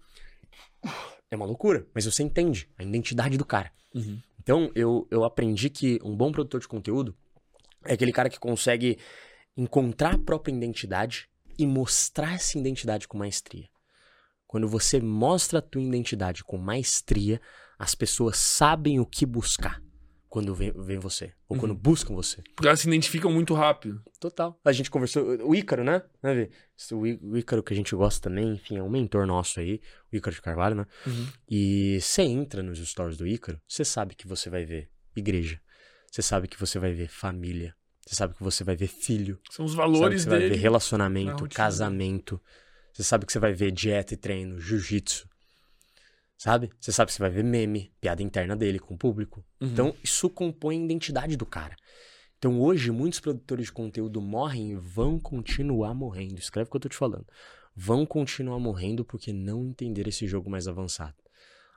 é uma loucura, mas você entende a identidade do cara. Uhum. Então eu, eu aprendi que um bom produtor de conteúdo é aquele cara que consegue encontrar a própria identidade e mostrar essa identidade com maestria. Quando você mostra a tua identidade com maestria, as pessoas sabem o que buscar quando vem, vem você, ou quando buscam você. Porque elas se identificam muito rápido. Total. A gente conversou, o Ícaro, né? né o Ícaro que a gente gosta também, enfim, é um mentor nosso aí, o Ícaro de Carvalho, né? Uhum. E você entra nos stories do Ícaro, você sabe que você vai ver igreja, você sabe que você vai ver família, você sabe que você vai ver filho, São os Sabe que valores você vai dele. ver na relacionamento, casamento. Você sabe que você vai ver dieta e treino, jiu-jitsu. Sabe? Você sabe que você vai ver meme, piada interna dele com o público. Uhum. Então, isso compõe a identidade do cara. Então, hoje, muitos produtores de conteúdo morrem e vão continuar morrendo. Escreve o que eu tô te falando. Vão continuar morrendo porque não entenderam esse jogo mais avançado.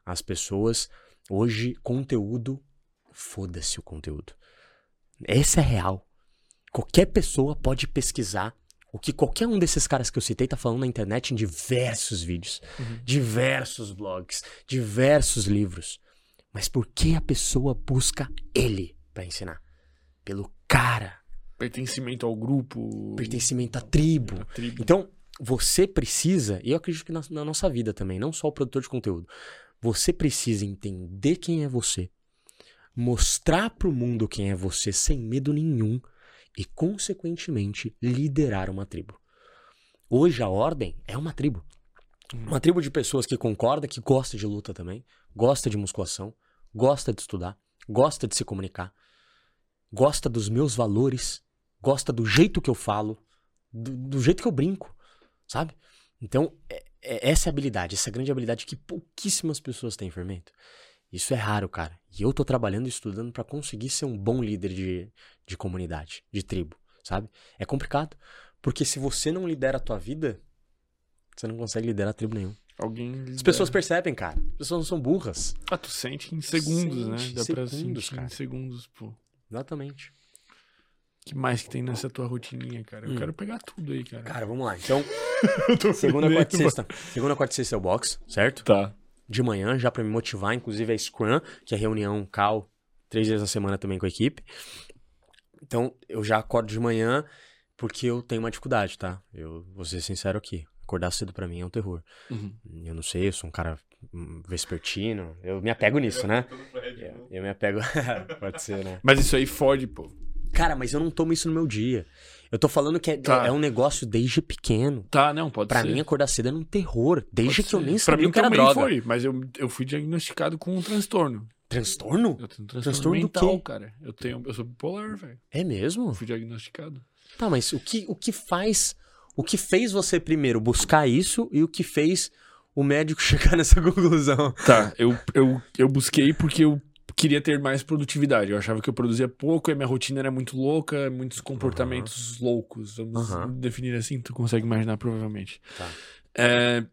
As pessoas, hoje, conteúdo, foda-se o conteúdo. Esse é real. Qualquer pessoa pode pesquisar o que qualquer um desses caras que eu citei tá falando na internet em diversos vídeos, Uhum. diversos blogs, diversos livros. Mas por que a pessoa busca ele pra ensinar? Pelo cara, Pertencimento ao grupo. pertencimento à tribo. à tribo. Então, você precisa, e eu acredito que na, na nossa vida também, não só o produtor de conteúdo, você precisa entender quem é você, mostrar pro mundo quem é você sem medo nenhum e, consequentemente, liderar uma tribo. Hoje a ordem é uma tribo. Uma tribo de pessoas que concorda, que gosta de luta também, gosta de musculação, gosta de estudar, gosta de se comunicar, gosta dos meus valores, gosta do jeito que eu falo, do, do jeito que eu brinco, sabe? Então, é- é essa é habilidade, essa grande habilidade que pouquíssimas pessoas têm, Fermento. Isso é raro, cara. E eu tô trabalhando e estudando pra conseguir ser um bom líder de, de comunidade, de tribo, sabe? É complicado. Porque se você não lidera a tua vida, você não consegue liderar a tribo nenhuma. Alguém. As pessoas percebem, cara. As pessoas não são burras. Ah, tu sente em segundos, né? Sente Dá pra segundos, sentir cara. em segundos, pô. Exatamente. que mais que tem nessa tua rotininha, cara? Eu Hum. quero pegar tudo aí, cara. Cara, vamos lá. Então, segunda, quarta e sexta. Segunda, quarta e sexta é o box, certo? Tá. De manhã, já pra me motivar, inclusive a Scrum, que é reunião cal, três vezes na semana também com a equipe. Então, eu já acordo de manhã porque eu tenho uma dificuldade, tá? Eu vou ser sincero aqui. Acordar cedo pra mim é um terror. Uhum. Eu não sei, eu sou um cara hum, vespertino. Eu me apego nisso, né? Eu, eu me apego. Pode ser, né? Mas isso aí fode, pô. Cara, mas eu não tomo isso no meu dia. Eu tô falando que é, Tá. é um negócio desde pequeno. Tá, não, pode Pra ser. mim, acordar cedo era um terror. Desde que eu nem Pra sabia mim o que era droga. foi, mas eu, eu fui diagnosticado com um transtorno. Transtorno? Eu tenho um transtorno, Transtorno do mental, quê? cara. Eu tenho, eu sou bipolar, velho. É mesmo? Eu fui diagnosticado. Tá, mas o que, o que faz. O que fez você primeiro buscar isso e o que fez o médico chegar nessa conclusão? Tá, eu, eu, eu busquei porque eu queria ter mais produtividade. Eu achava que eu produzia pouco e a minha rotina era muito louca, muitos comportamentos loucos. Vamos Aham. definir assim, tu consegue imaginar provavelmente. Tá. É,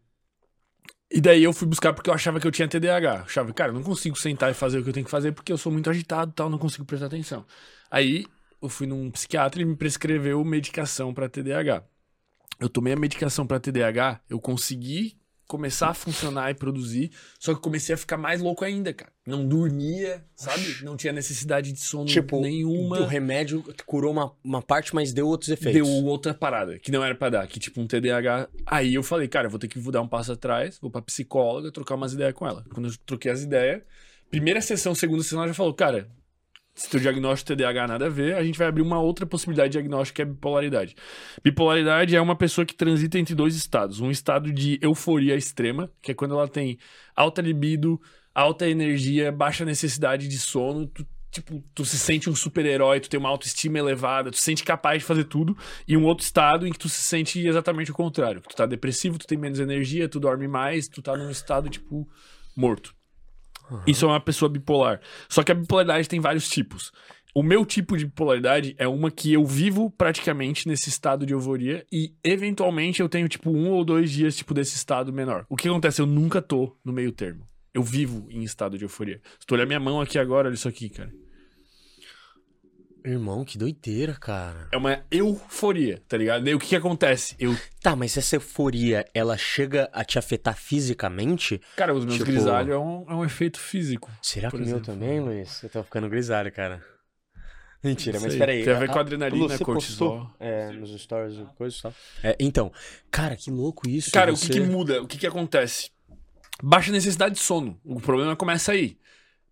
E daí eu fui buscar porque eu achava que eu tinha TDAH. Eu achava, cara, eu não consigo sentar e fazer o que eu tenho que fazer porque eu sou muito agitado e tal, não consigo prestar atenção. Aí eu fui num psiquiatra e ele me prescreveu medicação pra TDAH. Eu tomei a medicação pra TDAH, eu consegui começar a funcionar e produzir, só que comecei a ficar mais louco ainda, cara. Não dormia, sabe? Não tinha necessidade de sono Tipo, nenhuma. O remédio curou uma, uma parte, mas deu outros efeitos. Deu outra parada, que não era pra dar, que tipo um TDAH. Aí eu falei, cara, eu vou ter que dar um passo atrás, vou pra psicóloga, trocar umas ideias com ela. Quando eu troquei as ideias, primeira sessão, segunda sessão, ela já falou, cara, se teu diagnóstico TDAH nada a ver, a gente vai abrir uma outra possibilidade de diagnóstico que é bipolaridade. Bipolaridade é uma pessoa que transita entre dois estados. Um estado de euforia extrema, que é quando ela tem alta libido, alta energia, baixa necessidade de sono, tu, tipo, tu se sente um super-herói, tu tem uma autoestima elevada, tu se sente capaz de fazer tudo, e um outro estado em que tu se sente exatamente o contrário. Tu tá depressivo, tu tem menos energia, tu dorme mais, tu tá num estado, tipo, morto. Isso é uma pessoa bipolar. Só que a bipolaridade tem vários tipos. O meu tipo de bipolaridade é uma que eu vivo praticamente nesse estado de euforia e, eventualmente, eu tenho, tipo, um ou dois dias, tipo, desse estado menor. O que acontece? Eu nunca tô no meio termo. Eu vivo em estado de euforia. Se tu olhar minha mão aqui agora, olha isso aqui, cara. Irmão, que doideira, cara. É uma euforia, tá ligado? Daí o que que acontece? Eu, Tá, mas essa euforia, ela chega a te afetar fisicamente? cara, os meus Tipo- grisalhos é um, é um efeito físico. Será que o meu também, Luiz? Eu tô ficando grisalho, cara. Mentira, mas peraí. Tem a ver com ah, adrenalina, você cortisol. postou, É, nos stories coisa e tal. É, então, cara, que louco isso. Cara, você... o que, que muda? O que, que acontece? Baixa necessidade de sono. O problema começa aí.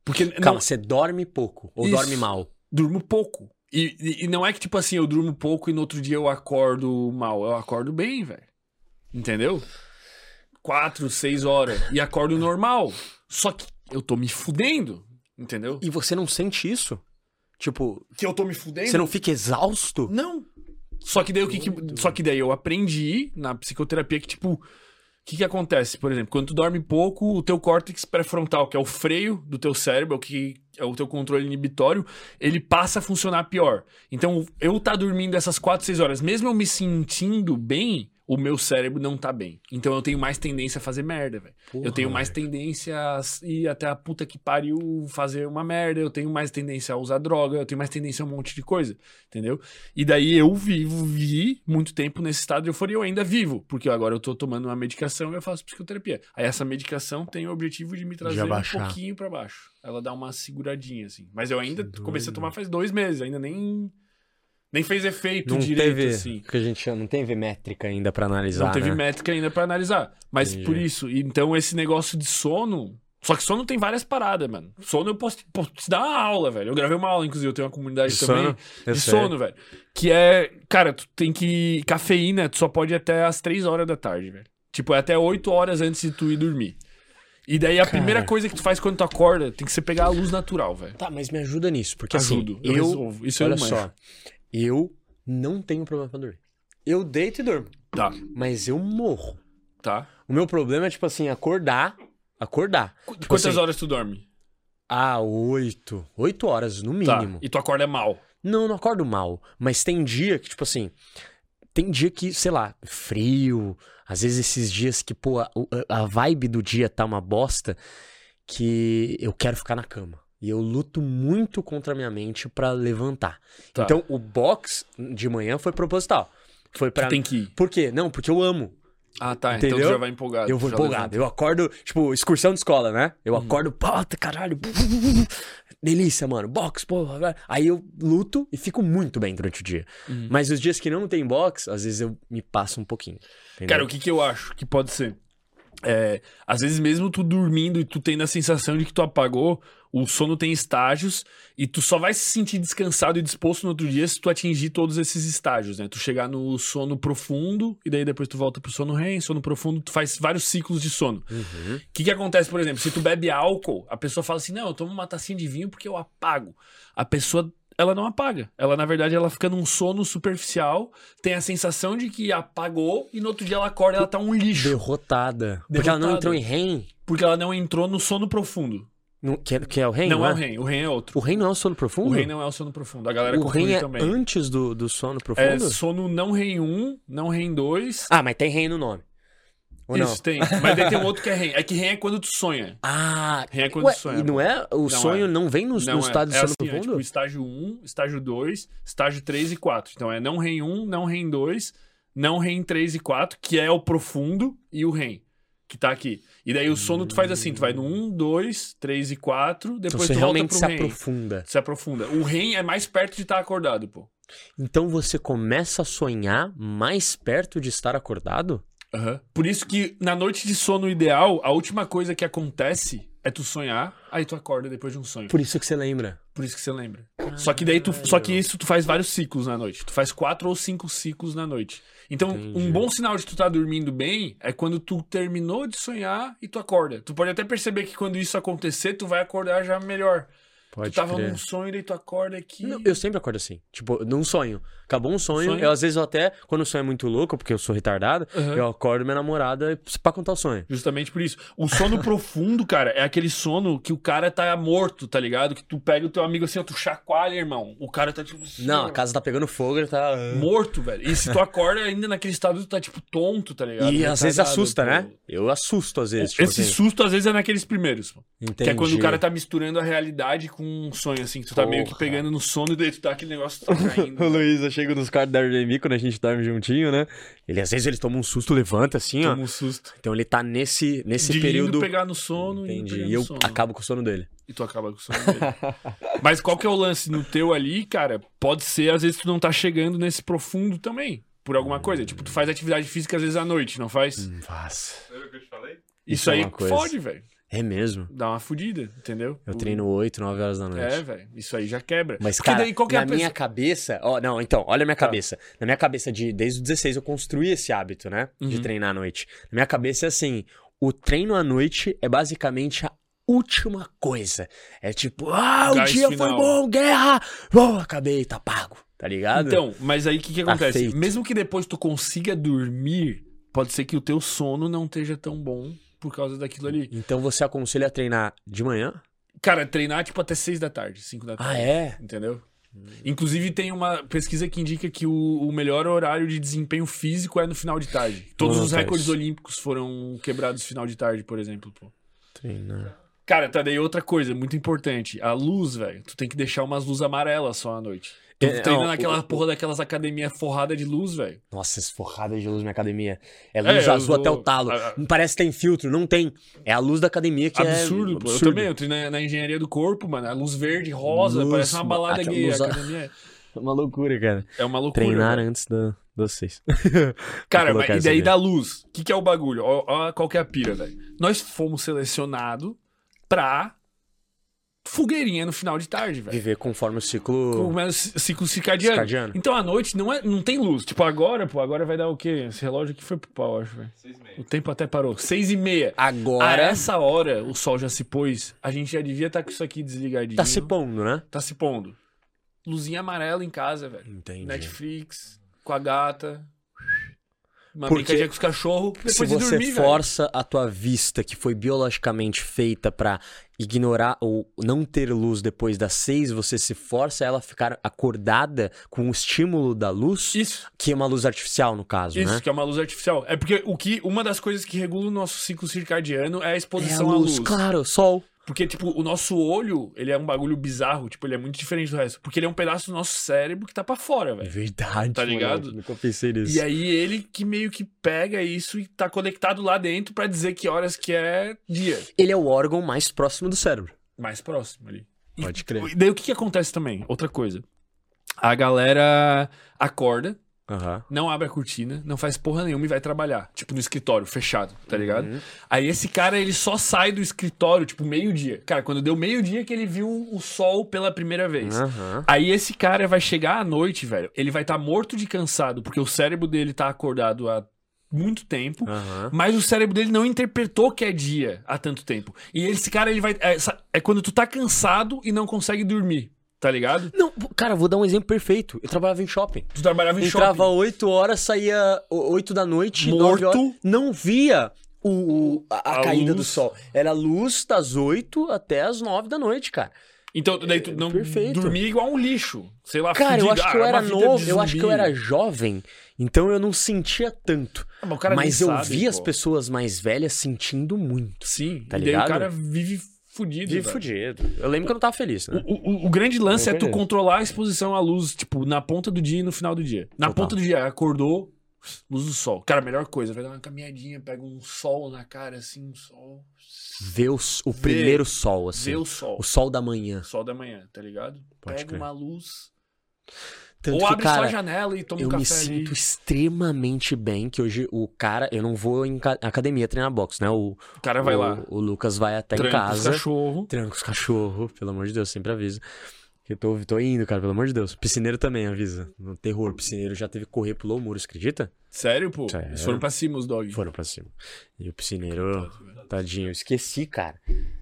Porque Calma, não, você dorme pouco ou Isso. dorme mal? Durmo pouco. E, e- não é que, tipo assim, eu durmo pouco e no outro dia eu acordo mal. Eu acordo bem, velho. Entendeu? Quatro, seis horas. E acordo normal. Só que eu tô me fudendo. Entendeu? E você não sente isso? Tipo, Que eu tô me fudendo? você não fica exausto? Não. Só que daí o que, que só que daí eu aprendi na psicoterapia que tipo que que acontece, por exemplo, quando tu dorme pouco, o teu córtex pré-frontal, que é o freio do teu cérebro, é que é o teu controle inibitório, ele passa a funcionar pior. Então, eu tá dormindo essas 4, 6 horas, mesmo eu me sentindo bem, o meu cérebro não tá bem. Então eu tenho mais tendência a fazer merda, velho. Eu tenho mais tendência a ir até a puta que pariu fazer uma merda, eu tenho mais tendência a usar droga, eu tenho mais tendência a um monte de coisa, entendeu? E daí eu vivo, vi muito tempo nesse estado de euforia, eu ainda vivo, porque agora eu tô tomando uma medicação e eu faço psicoterapia. Aí essa medicação tem o objetivo de me trazer um pouquinho pra baixo. Ela dá uma seguradinha, assim. Mas eu ainda comecei a tomar faz dois meses, ainda nem. Nem fez efeito Não direito, teve, assim. que a gente chama, não teve métrica ainda pra analisar, Não teve né? métrica ainda pra analisar. Mas Entendi. por isso, então esse negócio de sono. Só que sono tem várias paradas, mano. Sono eu posso, posso te dar uma aula, velho. Eu gravei uma aula, inclusive, eu tenho uma comunidade De também sono? De sono, velho. Que é, cara, tu tem que. Cafeína, tu só pode ir até as 3 horas da tarde, velho. Tipo, é até 8 horas antes de tu ir dormir. E daí a Cara. primeira coisa que tu faz quando tu acorda tem que ser pegar a luz natural, velho. Tá, mas me ajuda nisso, porque Ajudo, assim, eu eu, resolvo. Isso olha eu só, eu não tenho problema pra dormir. Eu deito e durmo, Tá, mas eu morro. tá. O meu problema é, tipo assim, acordar, acordar. Tipo Quantas assim, horas tu dorme? Ah, oito. Oito horas, no Tá. mínimo. E tu acorda mal. Não, não acordo mal. Mas tem dia que, tipo assim. Tem dia que, sei lá, frio. Às vezes esses dias que, pô, a, a vibe do dia tá uma bosta. Que eu quero ficar na cama. E eu luto muito contra a minha mente pra levantar. Tá. Então, o box de manhã foi proposital. Foi. Tu tem que ir. Por quê? Não, porque eu amo. Ah, tá. Então Entendeu? tu já vai empolgado. Eu vou empolgado. levanta. Eu acordo, tipo, excursão de escola, né? Eu Uhum. acordo, puta, caralho. Delícia, mano. Box, porra. Aí eu luto e fico muito bem durante o dia. Uhum. Mas os dias que não tem box, às vezes eu me passo um pouquinho. entendeu? Cara, o que, que eu acho que pode ser? É, às vezes, mesmo tu dormindo e tu tendo a sensação de que tu apagou, o sono tem estágios e tu só vai se sentir descansado e disposto no outro dia se tu atingir todos esses estágios, né? Tu chegar no sono profundo e daí depois tu volta pro sono REM, sono profundo, tu faz vários ciclos de sono. Uhum. O que, que acontece, por exemplo, se tu bebe álcool, a pessoa fala assim: não, eu tomo uma tacinha de vinho porque eu apago. A pessoa, ela não apaga. Ela, na verdade, ela fica num sono superficial, tem a sensação de que apagou e no outro dia ela acorda e ela tá um lixo. Derrotada. Porque ela não Derrotada. entrou em REM. Porque ela não entrou no sono profundo. Não- que, é- que é o REM? não é é? o REM, o REM é outro. O REM não é o sono profundo? O REM não é o sono profundo. A galera O REM é também. antes do, do sono É profundo? sono não REM 1, não REM 2. Ah, mas tem REM no nome. Ou Isso, não? tem. Mas daí tem um outro que é REM. É que REM é quando tu sonha. Ah, REM é quando ué, tu sonha. e não é? O Não sonho é. não vem no, no Não, estado é, de é sono assim, é profundo? tipo estágio 1, estágio 2, estágio 3 e 4. Então é não REM 1, não REM 2, não REM 3 e 4, que é o profundo, e o REM, que tá aqui. E daí o sono tu faz assim, tu vai no 1, 2, 3 e 4, Então depois você tu volta realmente se REM. aprofunda. Se aprofunda. O REM é mais perto de estar acordado, pô. Então você começa a sonhar mais perto de estar acordado? Aham. Por isso que na noite de sono ideal, a última coisa que acontece é tu sonhar, aí tu acorda depois de um sonho. Por isso que você lembra. Por isso que você lembra. Só que daí tu. Só que isso tu faz vários ciclos na noite. Tu faz quatro ou cinco ciclos na noite. Então, Entendi. um bom sinal de tu tá dormindo bem é quando tu terminou de sonhar e tu acorda. Tu pode até perceber que quando isso acontecer, tu vai acordar já melhor. Pode tu tava crer. num sonho, daí tu acorda aqui. Não, eu sempre acordo assim. Tipo, num sonho. Acabou um sonho, Sonho. eu às vezes eu até, quando o sonho é muito louco, porque eu sou retardado, Aham. eu acordo minha namorada pra contar o sonho. Justamente por isso. O sono profundo, cara, é aquele sono que o cara tá morto, tá ligado? Que tu pega o teu amigo assim, ó, tu chacoalha, irmão. O cara tá tipo. assim, Não, a casa tá pegando fogo, ele tá. Morto, velho. E se tu acorda ainda naquele estado, tu tá tipo tonto, tá ligado? E às vezes assusta, né? Eu assusto às vezes. Tipo Esse assim. susto, às vezes, é naqueles primeiros. Entendi. Que é quando o cara tá misturando a realidade com um sonho, assim. Que tu tá meio que Porra. pegando no sono e daí tu tá aquele negócio tá caindo. O Luiz, eu chego nos quartos da Airbnb quando a gente dorme juntinho, né? Ele às vezes ele toma um susto, levanta assim, ó. Toma um susto. Então ele tá nesse, nesse De período. indo pegar no sono e Entendi. E eu sono. acabo com o sono dele. E tu acaba com o sono dele. Mas qual que é o lance no teu ali, cara? Pode ser, às vezes, tu não tá chegando nesse profundo também. Por alguma coisa. Tipo, tu faz atividade física às vezes à noite, não faz? Faça. Lembra o que eu te falei? Isso, Isso é aí fode, velho. É mesmo. Dá uma fudida, entendeu? Eu treino 8, 9 horas da noite. É, velho. Isso aí já quebra. Mas, Porque cara, daí é na minha cabeça... Ó, não, então, olha a minha Tá. cabeça. Na minha cabeça, de, desde os 16, eu construí esse hábito, né? De Uhum. treinar à noite. Na minha cabeça é assim, o treino à noite é basicamente a última coisa. É tipo, ah, o Gás dia final. foi bom, guerra! Oh, acabei, tá pago. Tá ligado? Então, mas aí o que, que acontece? Mesmo que depois tu consiga dormir, pode ser que o teu sono não esteja tão bom por causa daquilo ali. Então você aconselha a treinar de manhã? Cara, treinar tipo até 6 da tarde, 5 da tarde. Ah, é? Entendeu? Inclusive, tem uma pesquisa que indica que o, o melhor horário de desempenho físico é no final de tarde. Todos os recordes isso. olímpicos foram quebrados no final de tarde, por exemplo. Pô. Treinar. Cara, tá daí outra coisa muito importante. A luz, velho. Tu tem que deixar umas luzes amarelas só à noite. Tu É, treina não, naquela porra daquelas academias forradas de luz, velho. Nossa, esforrada de luz na academia. É luz eu azul vou- até o talo. a- a- Não parece que tem filtro, não tem. É a luz da academia que Absurdo, é pô. Eu absurdo. também, eu treino na, na engenharia do corpo, mano. A luz verde, rosa, Luz, parece uma balada gay. luz academia É uma loucura, cara. é uma loucura. Treinar antes do, dos seis. Cara, mas, e daí aqui. da luz? O que, que é o bagulho? Ó qual que é a pira, velho. Nós fomos selecionados pra fogueirinha no final de tarde, velho. Viver conforme o ciclo Com o ciclo circadiano. circadiano. Então à noite não, é, não tem luz. Tipo, agora, pô, agora vai dar o quê? Esse relógio aqui foi pro pau, acho, velho. Seis e meia. O tempo até parou. Seis e meia. A Agora essa hora, o sol já se pôs. A gente já devia estar com isso aqui desligadinho. tá se pondo, né? Tá se pondo. Luzinha amarela em casa, velho. Entendi. Netflix, com a gata. Uma Porque com os cachorros. Se você dormir, velho. força a tua vista, que foi biologicamente feita pra ignorar ou não ter luz depois das seis, você se força ela a ficar acordada com o estímulo da luz, Isso, que é uma luz artificial, no caso, isso, né? que é uma luz artificial. É porque o que, uma das coisas que regula o nosso ciclo circadiano é a É a exposição à luz, luz. claro, sol. Porque, tipo, o nosso olho, ele é um bagulho bizarro. Tipo, ele é muito diferente do resto. Porque ele é um pedaço do nosso cérebro que tá pra fora, É velho. verdade. Tá ligado? moleque, Nunca pensei nisso. E aí ele que meio que pega isso e tá conectado lá dentro pra dizer que horas que é dia. Ele é o órgão mais próximo do cérebro. Mais próximo ali. Pode crer. E daí o que, que acontece também? Outra coisa. A galera acorda, Aham. não abre a cortina, não faz porra nenhuma e vai trabalhar. Tipo, no escritório, fechado, tá ligado? Uhum. Aí esse cara, ele só sai do escritório, tipo, meio-dia. Cara, quando deu meio-dia que ele viu o sol pela primeira vez. Aham. Aí esse cara vai chegar à noite, velho. Ele vai estar morto de cansado, porque o cérebro dele tá acordado há muito tempo. Mas o cérebro dele não interpretou que é dia há tanto tempo. E esse cara, ele vai. É, é quando tu tá cansado e não consegue dormir, tá ligado? Não, cara, vou dar um exemplo perfeito. Eu trabalhava em shopping. Tu trabalhava em Entrava shopping. 8 horas, saía o- 8 da noite, Morto. 9 horas. Não via o, a, a A caída luz. do sol. Era luz das 8 até as 9 da noite, cara. Então, daí tu não Perfeito. dormia igual um lixo. Sei lá, Cara, eu acho que Ah, eu era novo, eu acho que eu era jovem, então eu não sentia tanto. Ah, mas o cara nem Mas eu sabe, vi as pô. pessoas mais velhas sentindo muito. Sim, Tá e daí ligado? o cara vive fudido. De velho. fudido. Eu lembro que eu não tava feliz, né? O, o- o grande lance é tu controlar a exposição à luz, tipo, na ponta do dia e no final do dia. Na Total. ponta do dia, acordou, luz do sol. Cara, a melhor coisa, vai dar uma caminhadinha, pega um sol na cara, assim, um sol. Ver o, o primeiro sol, assim. Vê o sol. O sol da manhã. Sol da manhã, tá ligado? Pode Pega crer. uma luz. Tanto Ou que, abre cara, só a janela e toma eu um me café sinto ali. extremamente bem que hoje o cara, eu não vou em ca- academia treinar boxe, né? O, O cara vai o, lá, o Lucas vai até em tranca os casa, cachorro. tranca os cachorros, pelo amor de Deus, sempre avisa. Eu tô, tô indo, cara, pelo amor de Deus. Piscineiro também avisa. No terror, piscineiro já teve que correr, pulou o muro, você acredita? Sério, pô? Sério. Eles foram pra cima, os dogs. Foram pra cima. E o piscineiro, tadinho, eu esqueci, cara.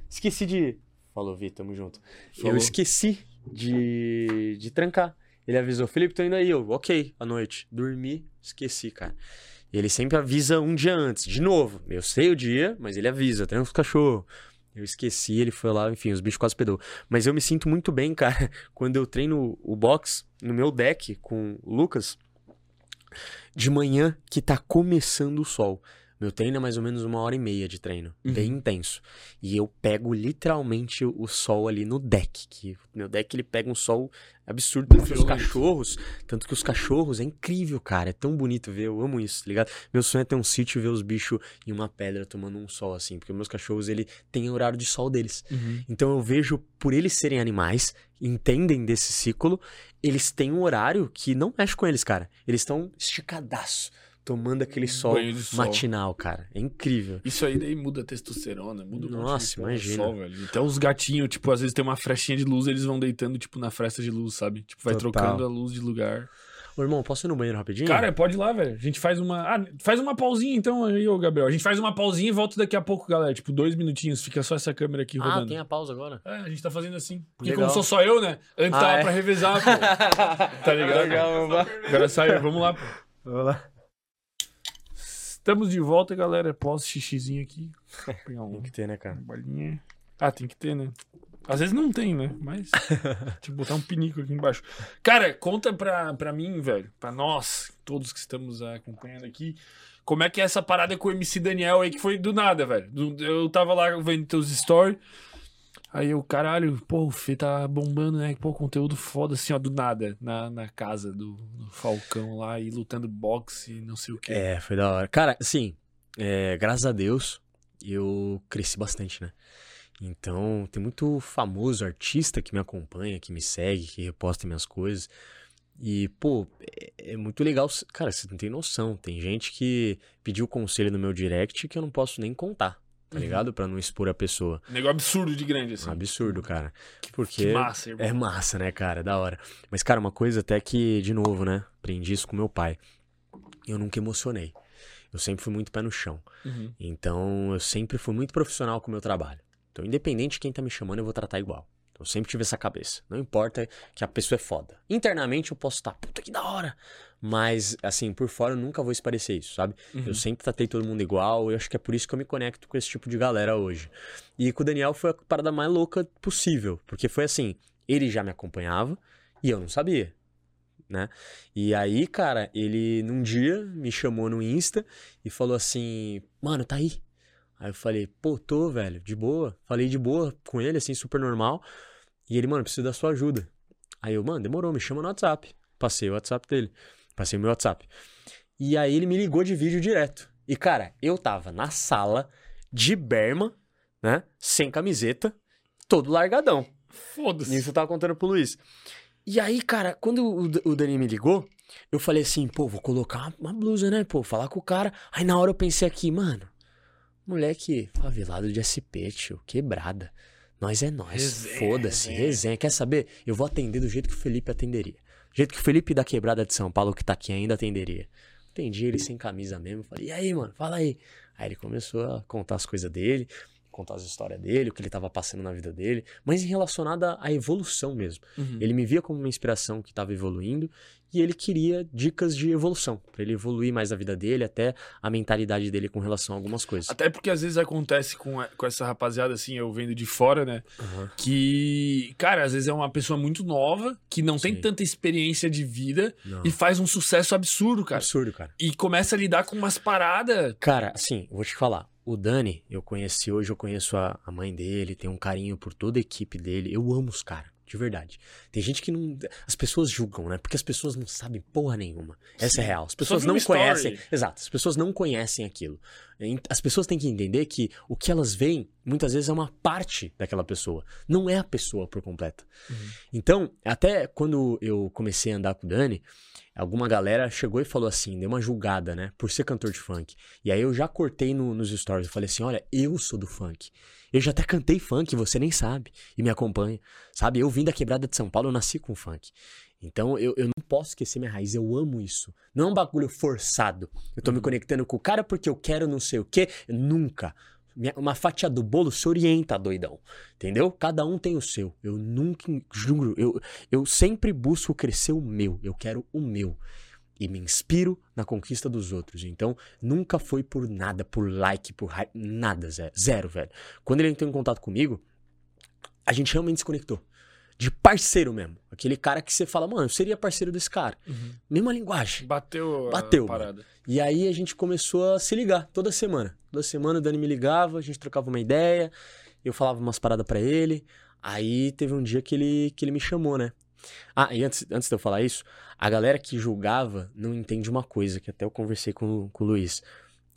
Esqueci de. Falou, Vi, tamo junto. Falou. Eu esqueci de, de trancar. Ele avisou, Felipe, tô indo aí. Eu, ok, à noite. Dormi, esqueci, cara. Ele sempre avisa um dia antes, de novo. Eu sei o dia, mas ele avisa, tranca os cachorros. Eu esqueci, ele foi lá, enfim, os bichos quase pedou. Mas eu me sinto muito bem, cara, quando eu treino o box no meu deck com o Lucas, de manhã que tá começando o sol. Meu treino é mais ou menos uma hora e meia de treino, Uhum. bem intenso. E eu pego literalmente o sol ali no deck, que meu deck ele pega um sol absurdo, tanto que os cachorros, tanto que os cachorros é incrível, cara, é tão bonito ver, eu amo isso, tá ligado? Meu sonho é ter um sítio e ver os bichos em uma pedra tomando um sol assim, porque meus cachorros ele tem horário de sol deles. Uhum. Então eu vejo, por eles serem animais, entendem desse ciclo, eles têm um horário que não mexe com eles, cara. Eles estão esticadaço, tomando aquele sol sol. matinal, cara. É incrível. Isso aí daí muda a testosterona, muda de Nossa, imagina. só, velho. Até os gatinhos, tipo, às vezes tem uma frestinha de luz, eles vão deitando, tipo, na fresta de luz, sabe? Tipo, vai Total. trocando a luz de lugar. Ô, irmão, posso ir no banheiro rapidinho? Cara, pode ir lá, velho. A gente faz uma. Ah, faz uma pausinha então aí, ô Gabriel. A gente faz uma pausinha e volta daqui a pouco, galera. Tipo, dois minutinos. Fica só essa câmera aqui ah, rodando. tem a pausa agora. É, a gente tá fazendo assim. Porque Legal. como sou só eu, né? Antes Ah, tava é? pra revezar, pô. Tá ligado? Legal, vamos lá. Agora saiu, vamos lá, pô. Vamos lá. Estamos de volta, galera. Pós xixizinho aqui. Um, Tem que ter, né, cara? uma bolinha. Ah, tem que ter, né? Às vezes não tem, né? Mas. Deixa eu botar um pinico aqui embaixo. Cara, conta pra, pra mim, velho. Pra nós, todos que estamos acompanhando aqui. Como é que é essa parada com o MC Daniel aí, que foi do nada, velho. Eu tava lá vendo teus stories. Aí eu, caralho, pô, o Fê tá bombando, né? Pô, conteúdo foda assim, ó, do nada. Na, na casa do, do Falcão lá e lutando boxe e não sei o quê. É, foi da hora. Cara, assim, é, graças a Deus, eu cresci bastante, né? Então, tem muito famoso artista que me acompanha, que me segue, que reposta minhas coisas. E, pô, é, é muito legal. Cara, você não tem noção. Tem gente que pediu conselho no meu direct que eu não posso nem contar, tá Uhum. ligado? Pra não expor a pessoa. Negócio absurdo de grande, assim. Um absurdo, cara. Porque. Que massa, irmão. É massa, né, cara? Da hora. Mas, cara, uma coisa até que, de novo, né? Aprendi isso com meu pai. Eu nunca emocionei. Eu sempre fui muito pé no chão. Uhum. Então, eu sempre fui muito profissional com o meu trabalho. Então, independente de quem tá me chamando, eu vou tratar igual. Eu sempre tive essa cabeça. Não importa que a pessoa é foda. Internamente, eu posso estar, puta que da hora. Mas, assim, por fora, eu nunca vou esparecer isso, sabe? Uhum. Eu sempre tratei todo mundo igual. Eu acho que é por isso que eu me conecto com esse tipo de galera hoje. E com o Daniel foi a parada mais louca possível. Porque foi assim: ele já me acompanhava e eu não sabia. Né? E aí, cara, ele num dia me chamou no Insta e falou assim: Mano, tá aí. Aí eu falei: Pô, tô, velho, de boa. Falei de boa com ele, assim, super normal. E ele, mano, preciso da sua ajuda. Aí eu, mano, demorou, me chama no WhatsApp. Passei o WhatsApp dele. Passei o meu WhatsApp. E aí ele me ligou de vídeo direto. E, cara, eu tava na sala de berma, né? Sem camiseta, todo largadão. Foda-se. Isso eu tava contando pro Luiz. E aí, cara, quando o, o Dani me ligou, eu falei assim, pô, vou colocar uma blusa, né? Pô, falar com o cara. Aí na hora eu pensei aqui, mano, moleque favelado de SP, tio, quebrada. Nós é nós. Foda-se, resenha. resenha. Quer saber? Eu vou atender do jeito que o Felipe atenderia. Do jeito que o Felipe da quebrada de São Paulo, que tá aqui ainda, atenderia. Atendi ele sem camisa mesmo. Falei, e aí, mano, fala aí. Aí ele começou a contar as coisas dele, contar as histórias dele, o que ele tava passando na vida dele, mas em relacionada à evolução mesmo. Uhum. Ele me via como uma inspiração que estava evoluindo e ele queria dicas de evolução, para ele evoluir mais a vida dele, até a mentalidade dele com relação a algumas coisas. Até porque às vezes acontece com, com essa rapaziada, assim, eu vendo de fora, né? Aham. Que, cara, às vezes é uma pessoa muito nova, que não tem Sim. tanta experiência de vida Não. e faz um sucesso absurdo, cara. Absurdo, cara. E começa a lidar com umas paradas. Cara, assim, vou te falar. O Dani, eu conheci hoje, eu conheço a, a mãe dele, tenho um carinho por toda a equipe dele. Eu amo os caras, de verdade. Tem gente que não. As pessoas julgam, né? Porque as pessoas não sabem porra nenhuma. Essa Sim. é real. As pessoas não conhecem. Exato, as pessoas não conhecem aquilo. As pessoas têm que entender que o que elas veem, muitas vezes, é uma parte daquela pessoa. Não é a pessoa por completo. Então, até quando eu comecei a andar com o Dani, alguma galera chegou e falou assim, deu uma julgada, né? Por ser cantor de funk. E aí eu já cortei no- nos stories. Eu falei assim: olha, eu sou do funk. Eu já até cantei funk, você nem sabe. E me acompanha. Sabe? Eu vim da quebrada de São Paulo, eu nasci com funk. Então eu, eu não posso esquecer minha raiz, eu amo isso. Não é um bagulho forçado. Eu tô me conectando com o cara porque eu quero não sei o quê. Nunca. Minha- Uma fatia do bolo se orienta, doidão. Entendeu? Cada um tem o seu. Eu nunca, juro, eu, eu sempre busco crescer o meu. Eu quero o meu. E me inspiro na conquista dos outros. Então, nunca foi por nada, por like, por hype, nada, zero, zero, velho. Quando ele entrou em contato comigo, a gente realmente se conectou. De parceiro mesmo. Aquele cara que você fala, mano, eu seria parceiro desse cara. Mesma linguagem. Bateu a Bateu, parada. E aí a gente começou a se ligar toda semana. Toda semana o Dani me ligava, a gente trocava uma ideia, eu falava umas paradas pra ele. Aí teve um dia que ele, que ele me chamou, né? Ah, e antes, antes de eu falar isso, a galera que julgava não entende uma coisa, que até eu conversei com, com o Luiz.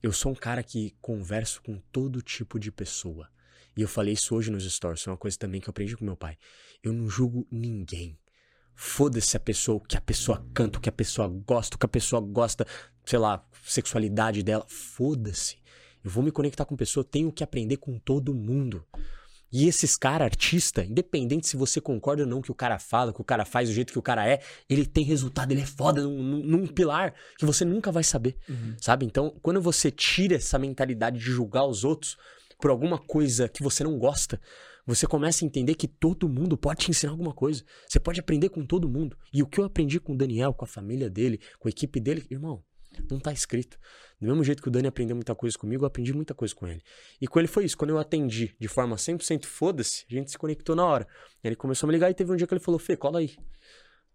Eu sou um cara que converso com todo tipo de pessoa. E eu falei isso hoje nos stories, é uma coisa também que eu aprendi com meu pai. Eu não julgo ninguém. Foda-se a pessoa, o que a pessoa canta, o que a pessoa gosta, o que a pessoa gosta, sei lá, sexualidade dela. Foda-se. Eu vou me conectar com pessoa, tenho que aprender com todo mundo. E esses caras, artista, independente se você concorda ou não que o cara fala, que o cara faz, do jeito que o cara é, ele tem resultado, ele é foda num, num- num pilar que você nunca vai saber, sabe? Então, quando você tira essa mentalidade de julgar os outros por alguma coisa que você não gosta, você começa a entender que todo mundo pode te ensinar alguma coisa. Você pode aprender com todo mundo. E o que eu aprendi com o Daniel, com a família dele, com a equipe dele, irmão, não tá escrito. Do mesmo jeito que o Dani aprendeu muita coisa comigo, eu aprendi muita coisa com ele. E com ele foi isso. Quando eu atendi de forma 100% foda-se, a gente se conectou na hora. Ele começou a me ligar e teve um dia que ele falou: Fê, cola aí.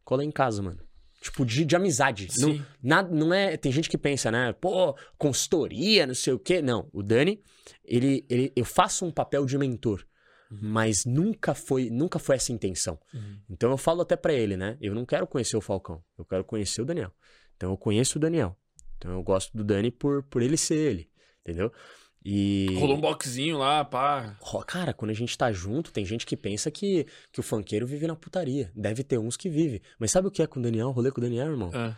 Cola aí em casa, mano. Tipo, de, de amizade. Não, Sim. nada, não é. Tem gente que pensa, né? Pô, consultoria, não sei o quê. Não. O Dani, ele, ele, eu faço um papel de mentor. Mas nunca foi, nunca foi essa a intenção. Então eu falo até pra ele, né? Eu não quero conhecer o Falcão, eu quero conhecer o Daniel. Então eu conheço o Daniel. Então eu gosto do Dani por, por ele ser ele, entendeu? E Rolou um boxinho lá, pá. Cara, quando a gente tá junto, tem gente que pensa que, que o funkeiro vive na putaria. Deve ter uns que vive. Mas sabe o que é com o Daniel? Rolê com o Daniel, irmão? É.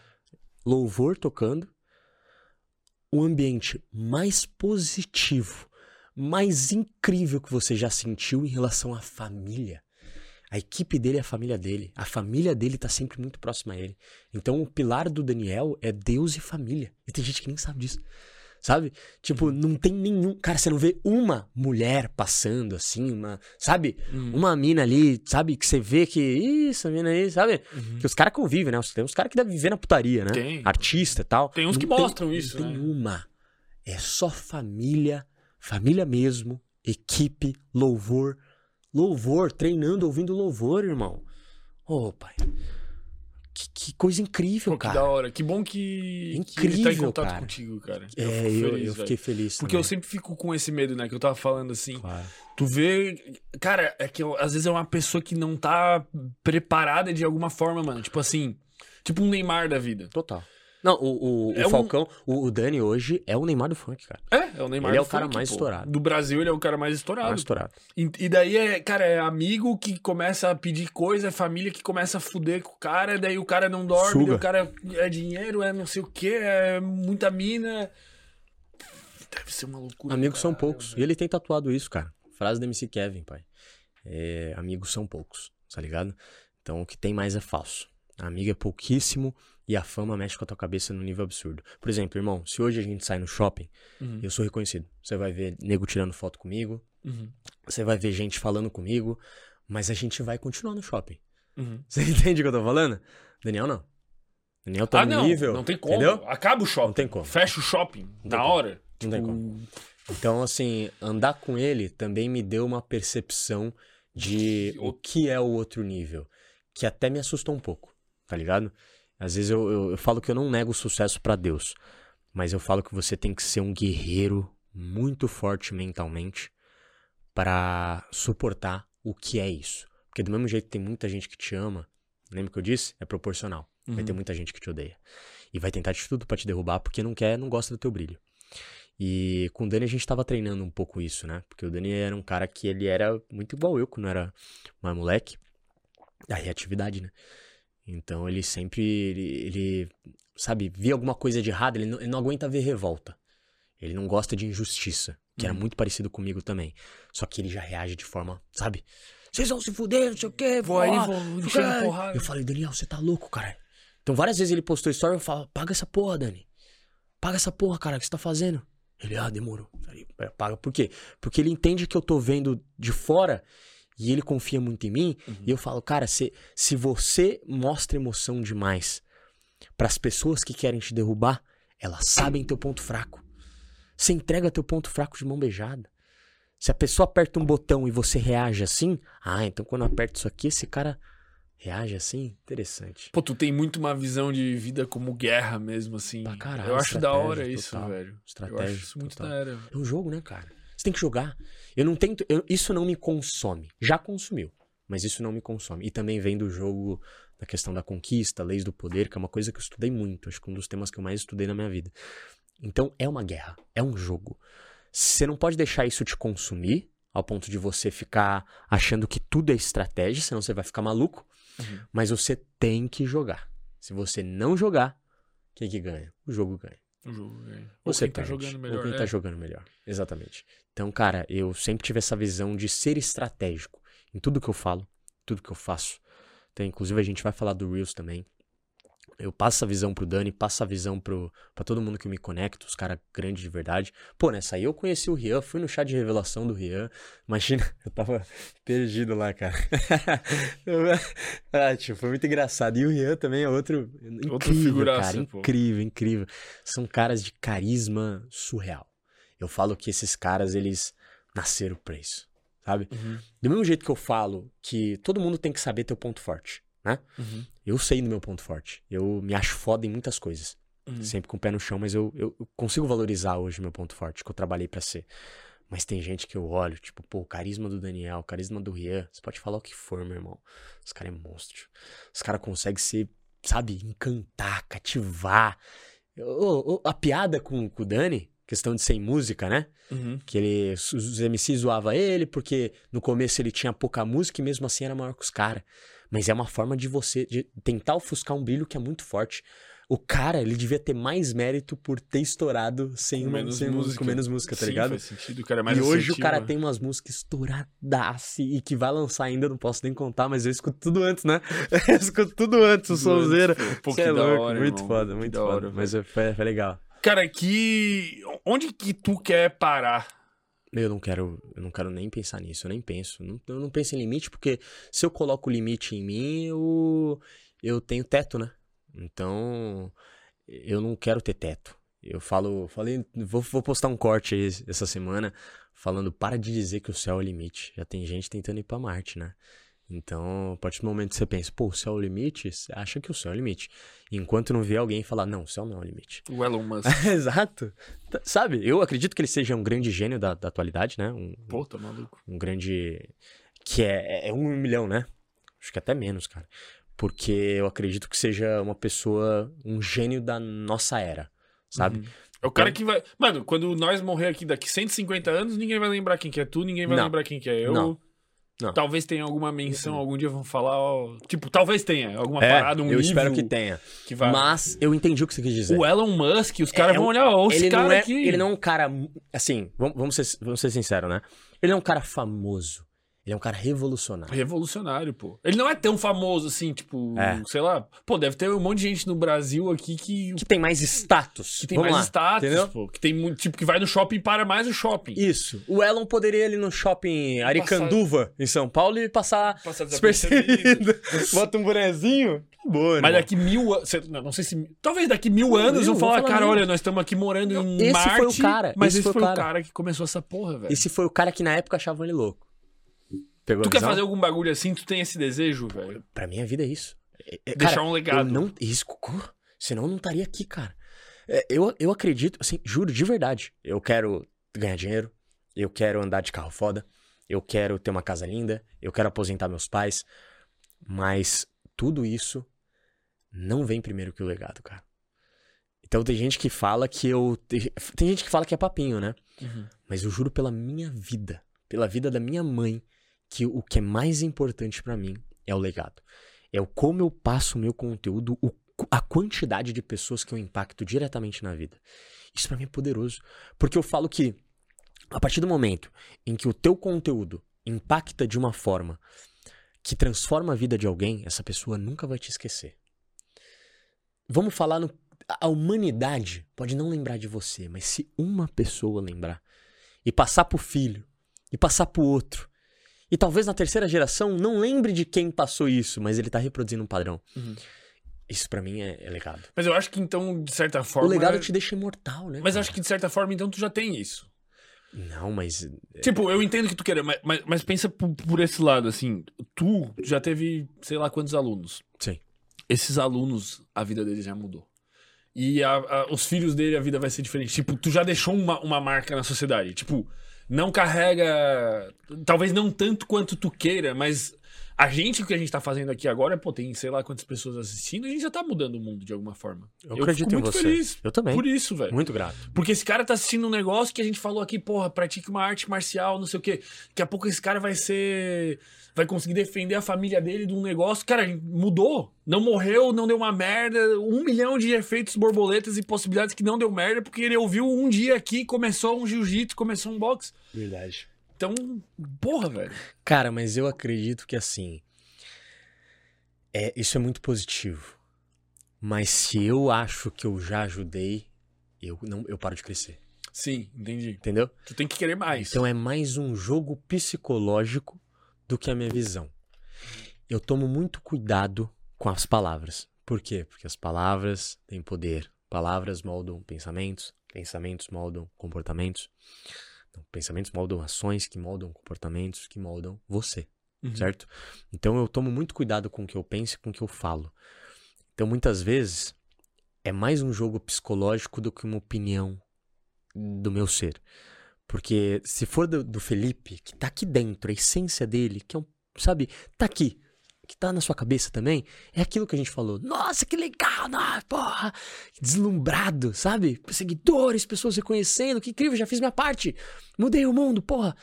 louvor tocando, o ambiente mais positivo, mais incrível que você já sentiu em relação à família. A equipe dele é a família dele. A família dele tá sempre muito próxima a ele. Então o pilar do Daniel é Deus e família. E tem gente que nem sabe disso. Sabe? Tipo, não tem nenhum. Cara, você não vê uma mulher passando assim, uma. Sabe? Uhum. Uma mina ali, sabe? Que você vê que. Isso, a mina aí, sabe? Uhum. Que os caras convivem, né? Tem uns caras que devem viver na putaria, né? Tem. Artista e tal. Tem uns que Não mostram não isso, tem né? uma. É só família, família mesmo, equipe, louvor. Louvor, treinando, ouvindo louvor, irmão. Ô, pai. Que, que coisa incrível, Pô, que cara. da hora. Que bom que, que Incrível, ele tá em contato cara. contigo, cara. É, eu, feliz, eu fiquei feliz. Porque eu também. sempre fico com esse medo, né? Que eu tava falando assim. Claro. Tu vê. Cara, é que eu- às vezes é uma pessoa que não tá preparada de alguma forma, mano. Tipo assim. Tipo um Neymar da vida. Total. Não, o, o, É o um- Falcão, o, o Dani hoje é o Neymar do funk, cara. É, é o Neymar Ele é do o cara funk, mais pô. estourado. Do Brasil, ele é o cara mais estourado. Mais estourado. E, e daí é, cara, é amigo que começa a pedir coisa, é família que começa a fuder com o cara, daí o cara não dorme, o cara é dinheiro, é não sei o que, é muita mina. Deve ser uma loucura. Amigos são caralho, poucos. E velho. ele tem tatuado isso, cara. Frase do MC Kevin, pai. É, amigos são poucos, tá ligado? Então o que tem mais é falso. Amigo é pouquíssimo e a fama mexe com a tua cabeça num nível absurdo. Por exemplo, irmão, se hoje a gente sai no shopping, Uhum, eu sou reconhecido. Você vai ver nego tirando foto comigo, uhum, você vai ver gente falando comigo, mas a gente vai continuar no shopping. uhum. Você entende o que eu tô falando? Daniel não. Daniel tá Ah, no não, nível. não tem como. Entendeu? Acaba o shopping. Não tem como. Fecha o shopping. na como. hora. Não tem Tipo, como. Então, assim, andar com ele também me deu uma percepção de o que é o outro nível, que até me assustou um pouco, tá ligado? Às vezes eu, eu, eu falo que eu não nego o sucesso pra Deus, mas eu falo que você tem que ser um guerreiro muito forte mentalmente pra suportar o que é isso. Porque do mesmo jeito que tem muita gente que te ama, lembra que eu disse? É proporcional. Vai Uhum. ter muita gente que te odeia. E vai tentar de tudo pra te derrubar porque não quer, não gosta do teu brilho. E com o Dani a gente tava treinando um pouco isso, né? Porque o Dani era um cara que ele era muito igual eu quando era mais moleque. Da reatividade, né? Então ele sempre, ele, ele, sabe, via alguma coisa de errado, ele não, ele não aguenta ver revolta. Ele não gosta de injustiça, que era Uhum. muito parecido comigo também. Só que ele já reage de forma, sabe? Vocês vão se fuder, não sei o quê. Vou aí, vou encher a aí." porrada. Eu falei, Daniel, você tá louco, cara. Então várias vezes ele postou story eu falo, paga essa porra, Dani. Paga essa porra, cara, o que você tá fazendo? Ele, ah, demorou. Falei, "É, paga. Por quê? Porque ele entende que eu tô vendo de fora e ele confia muito em mim. Uhum. E eu falo, cara, se, se você mostra emoção demais pras pessoas que querem te derrubar, elas sabem teu ponto fraco. Você entrega teu ponto fraco de mão beijada. Se a pessoa aperta um botão e você reage assim, ah, então quando eu aperto isso aqui, esse cara reage assim, interessante. Pô, tu tem muito uma visão de vida como guerra mesmo, assim. Pra caralho, eu acho da hora isso, total. velho. eu Estratégia acho isso muito total. da hora. É um jogo, né, cara? Tem que jogar. Eu não tento. eu- isso não me consome. Já consumiu, mas isso não me consome. E também vem do jogo da questão da conquista, leis do poder, que é uma coisa que eu estudei muito. Acho que um dos temas que eu mais estudei na minha vida. Então é uma guerra, é um jogo. Você não pode deixar isso te consumir ao ponto de você ficar achando que tudo é estratégia, senão você vai ficar maluco. Uhum. Mas você tem que jogar. Se você não jogar, quem que ganha? O jogo ganha. O jogo, velho. Ou Você quem tá jogando melhor. Ou quem é. tá jogando melhor. Exatamente. Então, cara, eu sempre tive essa visão de ser estratégico em tudo que eu falo, tudo que eu faço. Então, inclusive, a gente vai falar do Reels também. Eu passo essa visão pro Dani, passo a visão pro, pra todo mundo que me conecta, os caras grandes de verdade. Pô, nessa aí eu conheci o Rian, fui no chá de revelação do Rian. Imagina, eu tava perdido lá, cara. ah, tipo, foi muito engraçado. E o Rian também é outro. Incrível, Outra figuraça, cara. pô. Incrível, incrível. São caras de carisma surreal. Eu falo que esses caras, eles nasceram pra isso, sabe? Uhum, Do mesmo jeito que eu falo que todo mundo tem que saber teu ponto forte, né? uhum, Eu sei do meu ponto forte. Eu me acho foda em muitas coisas. uhum. Sempre com o pé no chão, mas eu, eu eu consigo valorizar hoje meu ponto forte, que eu trabalhei pra ser. Mas tem gente que eu olho, tipo, pô, o carisma do Daniel, o carisma do Rian. Você pode falar o que for, meu irmão. Os caras é monstro. Os caras conseguem ser, sabe, encantar, cativar. Ô, ô, a piada com, com o Dani, questão de sem música, né? Uhum. Que ele, os MCs zoavam ele porque no começo ele tinha pouca música e mesmo assim era maior que os caras. Mas é uma forma de você de tentar ofuscar um brilho que é muito forte. O cara, ele devia ter mais mérito por ter estourado sem, Com menos sem música. com menos música, tá Sim, ligado? faz sentido, o cara é mais e hoje o assertivo, cara né? tem umas músicas estouradaço e que vai lançar ainda, não posso nem contar, mas eu escuto tudo antes, né? eu escuto tudo antes, o sonzeira. que é louco, hora, muito irmão. foda, muito da foda. hora, mas foi, foi legal. Cara, que. Onde que tu quer parar? Eu não quero, eu não quero nem pensar nisso, eu nem penso. Eu não penso em limite, porque se eu coloco limite em mim, eu, eu tenho teto, né? Então, eu não quero ter teto. Eu falo, falei, vou, vou postar um corte aí essa semana falando, para de dizer que o céu é o limite. Já tem gente tentando ir pra Marte, né? Então, a partir do momento que você pensa, pô, o céu é o limite, você acha que o céu é o limite. Enquanto não vê alguém falar, não, o céu não é o limite. O Elon Musk. Exato. Tá- Sabe, eu acredito que ele seja um grande gênio da, da atualidade, né? Um, Pô, tá maluco. um grande. Que é, é um milhão, né? Acho que até menos, cara. Porque eu acredito que seja uma pessoa, um gênio da nossa era, sabe? Uhum. É o cara que vai. Mano, quando nós morrer aqui daqui 150 anos, ninguém vai lembrar quem que é tu, ninguém vai Não. lembrar quem que é eu. Não. Não. Talvez tenha alguma menção, algum dia vão falar, ó. Tipo, talvez tenha alguma É, parada, um eu livro espero que tenha. que vai. Mas eu entendi o que você quis dizer. O Elon Musk, os caras É vão olhar, ó, esse cara é, aqui. ele não é um cara. Assim, vamos, vamos, ser, vamos ser sinceros, né? Ele não é um cara famoso. Ele é um cara revolucionário. Revolucionário, pô. Ele não é tão famoso assim, tipo, É. sei lá. Pô, deve ter um monte de gente no Brasil aqui que, Que tem mais status. que tem Vamos mais lá, status, entendeu? pô. Que tem muito, tipo, que vai no shopping e para mais o shopping. Isso. O Elon poderia ir ali no shopping Aricanduva, em São Paulo, e passar Passar despercebido. Bota um bonezinho. Boa, Mas daqui mil anos. Não, sei se. Talvez daqui mil anos mil, vão falar, vou falar cara, mil. olha, nós estamos aqui morando em Esse Marte. foi o cara, Mas esse esse, foi foi, o cara. cara que começou essa porra, velho. Esse foi o cara que na época achava ele louco. Pegou Tu quer fazer algum bagulho assim? Tu tem esse desejo, velho? Pra mim a vida é isso. É- é- Deixar cara, um legado. Não... Isso. Senão eu não estaria aqui, cara. É, eu, eu acredito, assim, juro, de verdade. Eu quero ganhar dinheiro. Eu quero andar de carro foda. Eu quero ter uma casa linda. Eu quero aposentar meus pais. Mas tudo isso não vem primeiro que o legado, cara. Então tem gente que fala que eu. Tem gente que fala que é papinho, né? Mas eu juro pela minha vida, pela vida da minha mãe, que o que é mais importante pra mim é o legado. É o como eu passo o meu conteúdo, o, a quantidade de pessoas que eu impacto diretamente na vida. Isso pra mim é poderoso. Porque eu falo que a partir do momento em que o teu conteúdo impacta de uma forma que transforma a vida de alguém, essa pessoa nunca vai te esquecer. Vamos falar no. A humanidade pode não lembrar de você, mas se uma pessoa lembrar e passar pro filho e passar pro outro, e talvez na terceira geração não lembre de quem passou isso, mas ele tá reproduzindo um padrão. Uhum. Isso pra mim é, é legado. Mas eu acho que então, de certa forma. o legado é- te deixa imortal, né? Mas eu cara? acho que de certa forma, então, tu já tem isso. Não, mas. Tipo, eu entendo que tu queira, mas, mas, mas pensa por, por esse lado, assim. Tu já teve, sei lá quantos alunos. Sim. Esses alunos, a vida deles já mudou. E a- a- os filhos dele, a vida vai ser diferente. Tipo, tu já deixou uma, uma marca na sociedade. Tipo, não carrega. Talvez não tanto quanto tu queira, mas a gente, o que a gente tá fazendo aqui agora, pô, tem sei lá quantas pessoas assistindo, a gente já tá mudando o mundo de alguma forma. Eu acredito fico em muito você. feliz Eu também. por isso, velho. Muito grato. Porque esse cara tá assistindo um negócio que a gente falou aqui, porra, pratique uma arte marcial, não sei o quê. Daqui a pouco esse cara vai ser. Vai conseguir defender a família dele de um negócio. Cara, mudou. Não morreu, não deu uma merda. Um milhão de efeitos borboletas e possibilidades que não deu merda, porque ele ouviu um dia aqui, começou um jiu-jitsu, começou um boxe. Verdade. Então, porra, velho. Cara, mas eu acredito que assim. É, isso é muito positivo. Mas se eu acho que eu já ajudei, eu não eu paro de crescer. Sim, entendi. Entendeu? Tu tem que querer mais. Então é mais um jogo psicológico do que a minha visão. Eu tomo muito cuidado com as palavras. Por quê? Porque as palavras têm poder. Palavras moldam pensamentos, pensamentos moldam comportamentos. Então, pensamentos moldam ações que moldam comportamentos que moldam você, Uhum. certo? Então eu tomo muito cuidado com o que eu penso e com o que eu falo. Então muitas vezes é mais um jogo psicológico do que uma opinião do meu ser. Porque se for do, do Felipe, que tá aqui dentro, a essência dele, que é um, sabe, tá aqui, que tá na sua cabeça também, é aquilo que a gente falou. Nossa, que legal, nossa, porra, deslumbrado, sabe? Seguidores, pessoas reconhecendo, que incrível, já fiz minha parte, mudei o mundo, porra.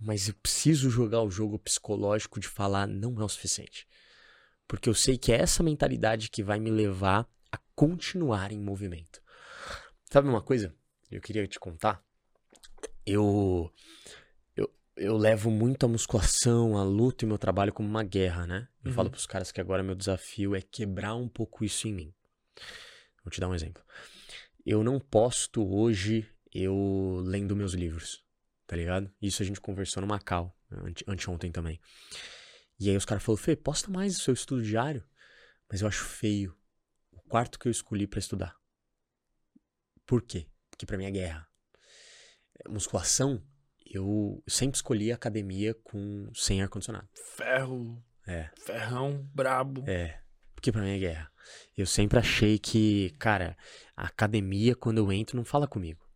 Mas eu preciso jogar o jogo psicológico de falar não é o suficiente. Porque eu sei que é essa mentalidade que vai me levar a continuar em movimento. Sabe uma coisa? Eu queria te contar. Eu, eu, levo muito a musculação, a luta e meu trabalho como uma guerra, né? Eu Uhum. falo pros caras que agora meu desafio é quebrar um pouco isso em mim. Vou te dar um exemplo. Eu não posto hoje eu lendo meus livros, tá ligado? Isso a gente conversou no Macau, ante, anteontem também. E aí os caras falaram, Fê, posta mais o seu estudo diário. Mas eu acho feio o quarto que eu escolhi pra estudar. Por quê? Porque pra mim é guerra. É, Musculação, eu sempre escolhi academia com sem ar-condicionado. Ferro, É. ferrão, brabo. É, porque pra mim é guerra. Eu sempre achei que, cara, a academia, quando eu entro, não fala comigo.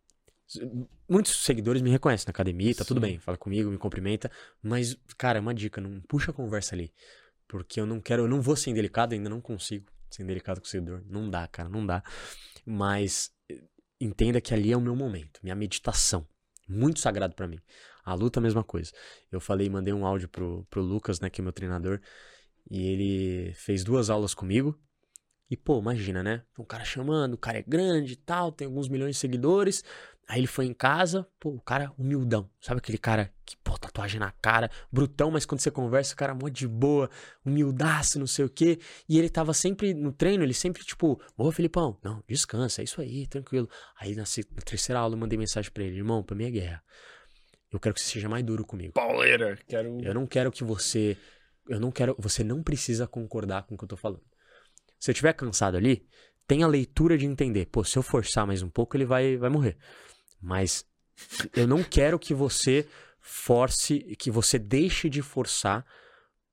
Muitos seguidores me reconhecem na academia, tá tudo Sim. bem, fala comigo, me cumprimenta, mas, cara, uma dica, não puxa a conversa ali. Porque eu não quero, eu não vou ser indelicado, ainda não consigo ser indelicado com o seguidor. Não dá, cara, não dá. Mas eh, entenda que ali é o meu momento, minha meditação. Muito sagrado pra mim. A luta, a mesma coisa. Eu falei, mandei um áudio pro, pro Lucas, né, que é meu treinador, e ele fez duas aulas comigo. E, pô, imagina, né? Um cara chamando, o cara é grande e tal, tem alguns milhões de seguidores. Aí ele foi em casa, pô, o cara humildão. Sabe aquele cara que, pô, tatuagem na cara, brutão, mas quando você conversa, o cara é mó de boa, humildaço, não sei o quê. E ele tava sempre no treino, ele sempre, tipo, ô Filipão, não, descansa, é isso aí, tranquilo. Aí na, na terceira aula eu mandei mensagem pra ele, irmão, pra mim é guerra. Eu quero que você seja mais duro comigo. Pauleira. Quero. Eu não quero que você. Eu não quero. Você não precisa concordar com o que eu tô falando. Se eu tiver cansado ali, tem a leitura de entender. Pô, se eu forçar mais um pouco, ele vai, vai morrer. Mas eu não quero que você force, que você deixe de forçar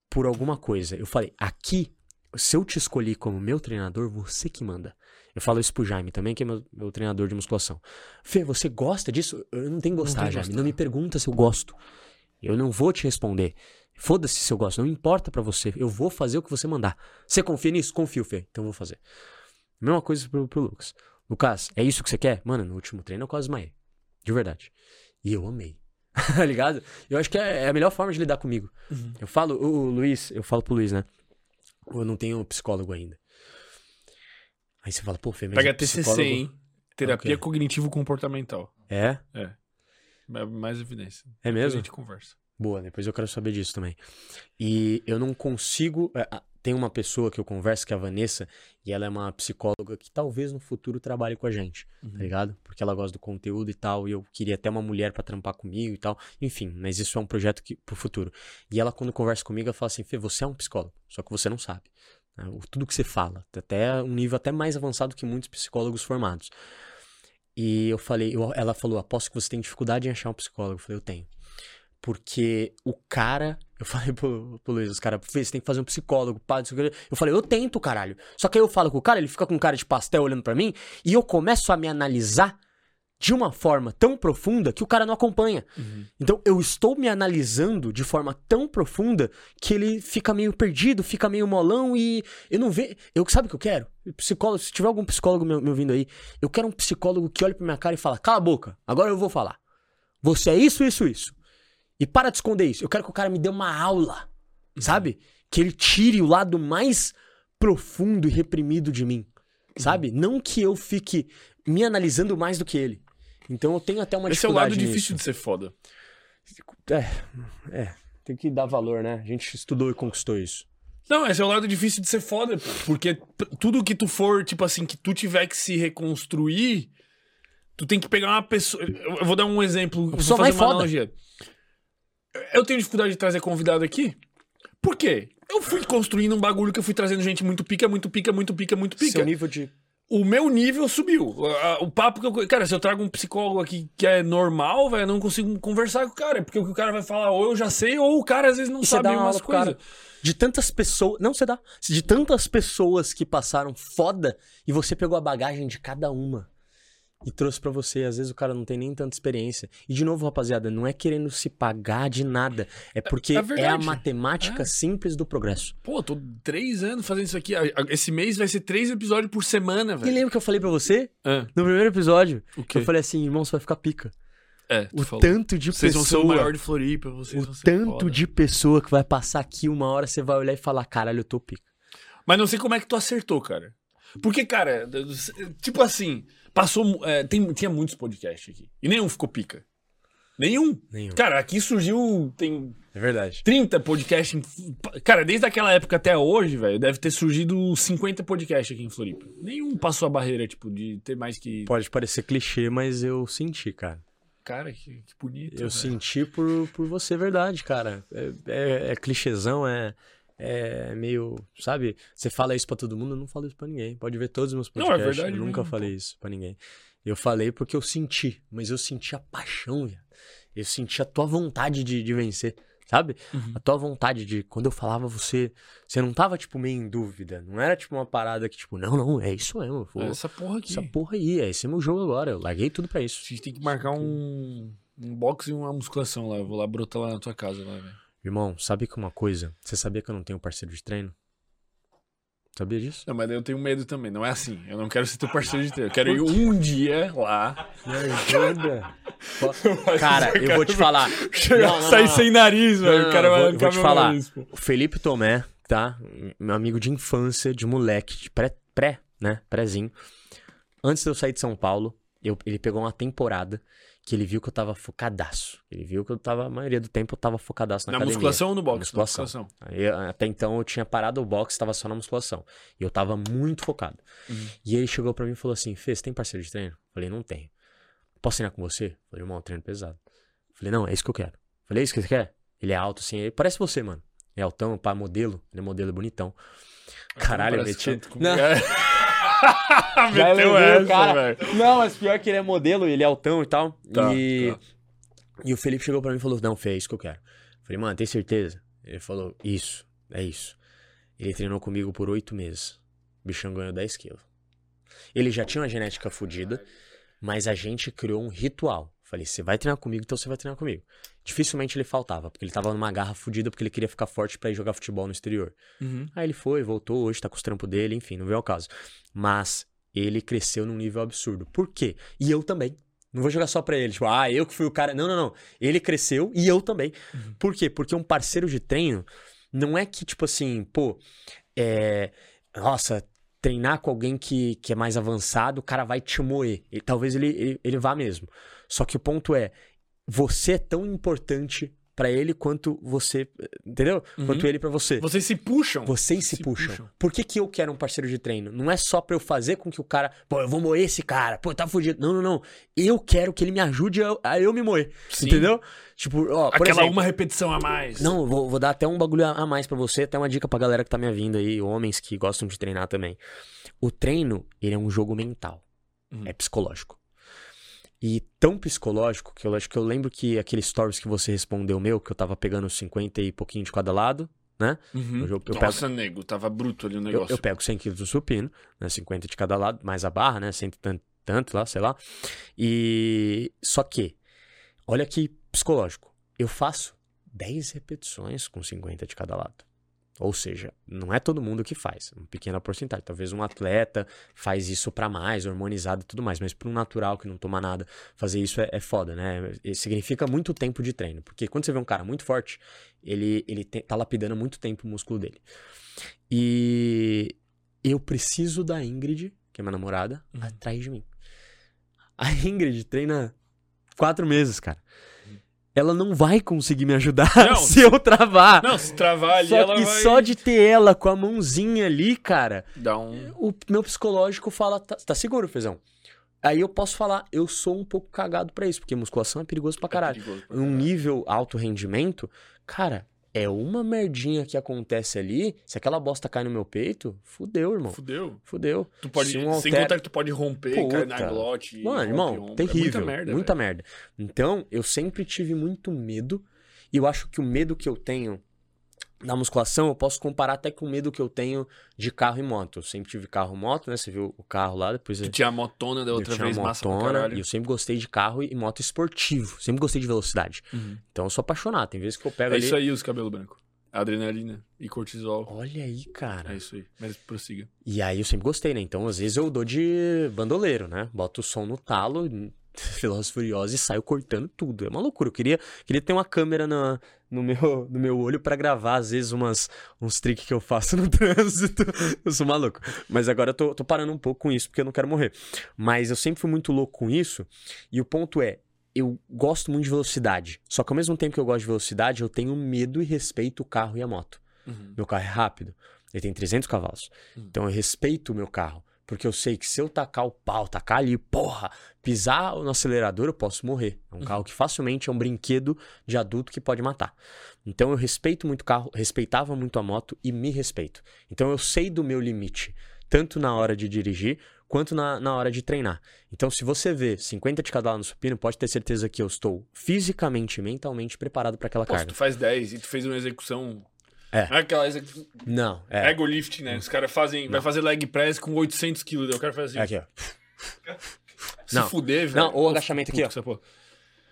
por alguma coisa. Eu falei, aqui, se eu te escolhi como meu treinador, você que manda. Eu falo isso pro Jaime também, que é meu, meu treinador de musculação. Fê, você gosta disso? Eu não tenho que gostar, que Jaime. gostar. Não me pergunta se eu gosto. Eu não vou te responder. Foda-se se eu gosto, não importa pra você. Eu vou fazer o que você mandar. Você confia nisso? Confio, Fê. Então eu vou fazer. Mesma coisa pro, pro Lucas. Lucas, é isso que você quer? Mano, no último treino eu quase desmaiei. De verdade. E eu amei. tá ligado? Eu acho que é é a melhor forma de lidar comigo. Uhum. Eu falo, o, o Luiz, eu falo pro Luiz, né? Eu não tenho psicólogo ainda. Aí você fala, pô, Fê, mas Pega o TCC, hein? Terapia Ok. cognitivo-comportamental. É? É Mais evidência. É Depois mesmo? A gente conversa. Boa, depois eu quero saber disso também. E eu não consigo. Tem uma pessoa que eu converso, que é a Vanessa, e ela é uma psicóloga que talvez no futuro trabalhe com a gente, Uhum. tá ligado? Porque ela gosta do conteúdo e tal, e eu queria até uma mulher pra trampar comigo e tal. Enfim, mas isso é um projeto que, pro futuro. E ela, quando conversa comigo, ela fala assim: Fê, você é um psicólogo, só que você não sabe. né? Tudo que você fala, até um nível até mais avançado que muitos psicólogos formados. E eu falei, eu- ela falou, aposto que você tem dificuldade em achar um psicólogo. Eu falei, eu tenho. Porque o cara. Eu falei pro, pro Luiz, os caras, você tem que fazer um psicólogo, quê." Eu falei, eu tento, caralho. Só que aí eu falo com o cara, ele fica com cara de pastel olhando pra mim, e eu começo a me analisar de uma forma tão profunda que o cara não acompanha. Uhum. Então eu estou me analisando de forma tão profunda que ele fica meio perdido, fica meio molão e eu não vejo. Eu sabe o que eu quero? Psicólogo, se tiver algum psicólogo me, me ouvindo aí, eu quero um psicólogo que olhe pra minha cara e fala: "Cala a boca, agora eu vou falar. Você é isso, isso, isso. E para de esconder isso. Eu quero que o cara me dê uma aula, sabe? Que ele tire o lado mais profundo e reprimido de mim, sabe? Não que eu fique me analisando mais do que ele. Então eu tenho até uma Esse é o lado dificuldade difícil nisso. de ser foda. É, é. Tem que dar valor, né? A gente estudou e conquistou isso. Não, esse é o lado difícil de ser foda, pô. Porque tudo que tu for, tipo assim, que tu tiver que se reconstruir, tu tem que pegar uma pessoa. Eu vou dar um exemplo. vou fazer uma foda. analogia. Eu tenho dificuldade de trazer convidado aqui. Por quê? Eu fui construindo um bagulho que eu fui trazendo gente muito pica, muito pica, muito pica, muito pica. Seu nível de. o meu nível subiu. O papo que eu. Cara, se eu trago um psicólogo aqui que é normal, velho, eu não consigo conversar com o cara. Porque o que o cara vai falar, ou eu já sei, ou o cara às vezes não E sabe umas coisas. De tantas pessoas. Não, você dá. De tantas pessoas que passaram foda e você pegou a bagagem de cada uma e trouxe pra você. Às vezes o cara não tem nem tanta experiência. E de novo, rapaziada, não é querendo se pagar de nada. É porque É é, a matemática É. simples do progresso. Pô, tô três anos fazendo isso aqui. Esse mês vai ser três episódios por semana, E velho. lembra que eu falei pra você? Ah, No primeiro episódio, eu falei assim, irmão, você vai ficar pica. É, O falou. tanto de Vocês vão ser o pessoa. maior de Floripa, vocês O tanto foda. de pessoa que vai passar aqui uma hora, você vai olhar e falar, caralho, eu tô pica. Mas não sei como é que tu acertou, cara. Porque, cara, tipo assim, passou. é, tem, tinha muitos podcasts aqui. E nenhum ficou pica. Nenhum. Nenhum. Cara, aqui surgiu. Tem É verdade. 30 podcasts. em- Cara, desde aquela época até hoje, velho, deve ter surgido 50 podcasts aqui em Floripa. Nenhum passou a barreira, tipo, de ter mais que. Pode parecer clichê, mas eu senti, cara. Cara, que, que bonito. Eu velho. senti por, por você, verdade, cara. É, é, é clichêzão, é, é meio. Sabe? Você fala isso pra todo mundo, eu não falo isso pra ninguém. Pode ver todos os meus Não, é podcasts. verdade eu nunca mesmo, falei isso pra ninguém. Eu falei porque eu senti, mas eu senti a paixão, velho. Eu senti a tua vontade de, de vencer, sabe? Uhum. A tua vontade de. Quando eu falava, você. Você não tava, tipo, meio em dúvida. Não era, tipo, uma parada que, tipo, não, não, é isso mesmo. vou- Essa porra aqui. Essa porra aí, é esse é meu jogo agora. Eu larguei tudo pra isso. A gente tem que marcar um, um boxe e uma musculação lá. Eu vou lá brotar lá na tua casa, lá, velho. Irmão, sabe que uma coisa? Você sabia que eu não tenho parceiro de treino? Sabia disso? Não, mas eu tenho medo também. Não é assim. Eu não quero ser teu parceiro de treino. Eu quero ir um dia lá. Me ajuda. Cara, eu vou te falar. Chegar, sair sem nariz, velho. O cara vai vou- arrancar vou te falar. nariz. O Felipe Tomé, tá? Meu amigo de infância, de moleque, de pré, pré, né? Prézinho. Antes de eu sair de São Paulo, eu- ele pegou uma temporada que ele viu que eu tava focadaço. Ele viu que eu tava, a maioria do tempo, eu tava focadaço na, Na academia. musculação ou no boxe? Na musculação. Aí, até então eu tinha parado o boxe, tava só na musculação. E eu tava muito focado. Uhum. E ele chegou pra mim e falou assim: Fê, você tem parceiro de treino? Falei, não tenho. Posso treinar com você? Falei, irmão, treino pesado. Falei, não, é isso que eu quero. Falei, é isso que você quer? Ele é alto, assim, ele parece você, mano. É altão, pá, modelo. Ele é modelo, é bonitão. Caralho, eu meti. Não. Meteu essa, cara. velho. Não, mas pior que ele é modelo, ele é altão e tal. Tá, e... tá. e o Felipe chegou pra mim e falou: Não, Fê, é isso que eu quero. Falei, mano, tem certeza? Ele falou: Isso, é isso. Ele treinou comigo por oito meses. O bichão ganhou 10 quilos. Ele já tinha uma genética fodida, mas a gente criou um ritual. Falei, você vai treinar comigo, então você vai treinar comigo. Dificilmente ele faltava, porque ele tava numa garra fodida, porque ele queria ficar forte pra ir jogar futebol no exterior. Uhum. Aí ele foi, voltou, hoje tá com os trampos dele, enfim, não veio ao caso. Mas ele cresceu num nível absurdo. Por quê? E eu também. Não vou jogar só pra ele, tipo, ah, eu que fui o cara. Não, não, não. Ele cresceu e eu também. Uhum. Por quê? Porque um parceiro de treino não é que, tipo assim, pô, é. Nossa, treinar com alguém que, que é mais avançado, o cara vai te moer. E talvez ele, ele, ele vá mesmo. Só que o ponto é, você é tão importante pra ele quanto você, entendeu? Uhum. Quanto ele pra você. Vocês se puxam. Vocês se, Se puxam. puxam. Por que, que eu quero um parceiro de treino? Não é só pra eu fazer com que o cara, pô, eu vou moer esse cara, pô, tá fudido. Não, não, não. Eu quero que ele me ajude a, a eu me moer. Sim. Entendeu? Tipo, ó, por Aquela exemplo, uma repetição a mais. não, vou, vou dar até um bagulho a mais pra você, até uma dica pra galera que tá me vindo aí, homens que gostam de treinar também. O treino, ele é um jogo mental. Uhum. É psicológico. E tão psicológico que eu acho que eu lembro que aquele stories que você respondeu meu, que eu tava pegando 50 e pouquinho de cada lado, né? Uhum. Eu, eu pego Nossa, nego, tava bruto ali o eu, negócio. eu pego 100 quilos do supino, né? 50 de cada lado, mais a barra, né? 100 e tanto, tanto lá, sei lá. E só que, olha que psicológico. Eu faço 10 repetições com 50 de cada lado. Ou seja, não é todo mundo que faz, uma pequena porcentagem. Talvez um atleta faz isso pra mais, hormonizado e tudo mais, mas para um natural que não toma nada, fazer isso é, é foda, né? E significa muito tempo de treino, porque quando você vê um cara muito forte, ele, ele te- tá lapidando muito tempo o músculo dele. E eu preciso da Ingrid, que é minha namorada, Uhum. atrás de mim. A Ingrid treina quatro meses, cara. Ela não vai conseguir me ajudar Não, se eu travar. Não, se travar ali, só ela que vai só de ter ela com a mãozinha ali, cara, dar um... o meu psicológico fala, tá, tá seguro, Fezão? Aí eu posso falar, eu sou um pouco cagado pra isso, porque musculação é perigoso pra caralho. É perigoso pra Um caralho. nível alto rendimento, cara, é uma merdinha que acontece ali, se aquela bosta cai no meu peito, fudeu, irmão. Fudeu. Fudeu. Tu pode, Se um Sem contar que tu pode romper, cair na Puta. glote. Mano, rompe irmão, ombro. terrível. É muita merda, muita velho. merda. Então, eu sempre tive muito medo. E eu acho que o medo que eu tenho na musculação, eu posso comparar até com o medo que eu tenho de carro e moto. Eu sempre tive carro e moto, né? Você viu o carro lá, depois Tu eu, tinha a motona da eu outra tinha vez, massa motona, e eu sempre gostei de carro e moto esportivo. Sempre gostei de velocidade. Uhum. Então eu sou apaixonado. Tem vezes que eu pego É ali. isso aí, os cabelos brancos. Adrenalina e cortisol. Olha aí, cara. É isso aí. Mas prossiga. E aí eu sempre gostei, né? Então, às vezes eu dou de bandoleiro, né? Boto o som no talo, Velozes e Furiosos e saio cortando tudo. É uma loucura. Eu queria, queria ter uma câmera na, no, meu, no meu olho pra gravar, às vezes, umas, uns tricks que eu faço no trânsito. Eu sou maluco. Mas agora eu tô, tô parando um pouco com isso, porque eu não quero morrer. Mas eu sempre fui muito louco com isso. E o ponto é, eu gosto muito de velocidade. Só que ao mesmo tempo que eu gosto de velocidade, eu tenho medo e respeito o carro e a moto. Uhum. Meu carro é rápido. Ele tem 300 cavalos. Hum. Então eu respeito o meu carro. Porque eu sei que se eu tacar o pau, tacar ali, porra, pisar no acelerador, eu posso morrer. É um Uhum. carro que facilmente é um brinquedo de adulto que pode matar. Então eu respeito muito o carro, respeitava muito a moto e me respeito. Então eu sei do meu limite, tanto na hora de dirigir quanto na, na hora de treinar. Então se você vê 50 de cada lado no supino, pode ter certeza que eu estou fisicamente e mentalmente preparado para aquela Pô, carga. tu faz 10 e tu fez uma execução. É. Não é aquela. Não, é. Ego lift, né? Os caras fazem. Vai fazer leg press com 800 quilos. Daí o cara faz assim. É aqui, ó. Se Não. fuder, velho. Não, ou agachamento aqui, ó. porra.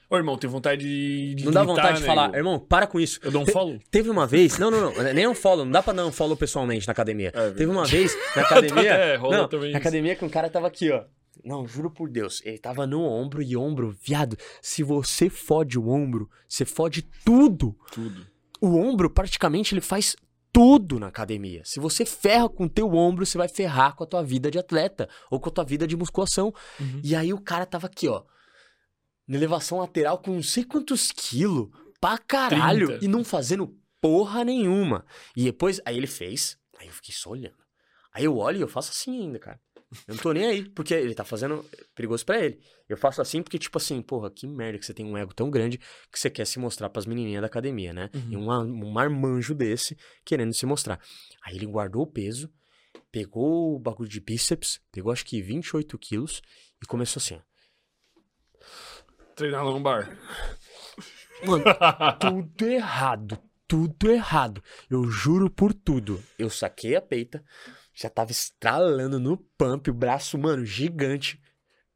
Ô, irmão, tem vontade de. de Não dá vontade de né, falar, Igor? irmão, para com isso. Eu dou um Te- follow? Teve uma vez, não, não, não, nem um follow, não dá pra dar um follow pessoalmente na academia. É, Teve uma vez na academia, É, rolou não, também na isso. academia que um cara tava aqui, ó. Não, juro por Deus, ele tava no ombro e ombro, viado, se você fode o ombro, você fode tudo. Tudo. O ombro, praticamente, ele faz tudo na academia. Se você ferra com o teu ombro, você vai ferrar com a tua vida de atleta ou com a tua vida de musculação. Uhum. E aí o cara tava aqui, ó. Na elevação lateral com não sei quantos quilos. Pra caralho. 30. E não fazendo porra nenhuma. E depois, aí ele fez. Aí eu fiquei só olhando. Aí eu olho e eu faço assim ainda, cara. Eu não tô nem aí, porque ele tá fazendo perigoso pra ele. Eu faço assim porque, tipo assim, porra, que merda que você tem um ego tão grande que você quer se mostrar pras menininhas da academia, né? Uhum. E um, um marmanjo desse querendo se mostrar. Aí ele guardou o peso, pegou o bagulho de bíceps, pegou acho que 28 quilos e começou assim, ó. Treinar lombar. Mano, tudo errado. Tudo errado. Eu juro por tudo. Eu saquei a peita, já tava estralando no pump, o braço, mano, gigante.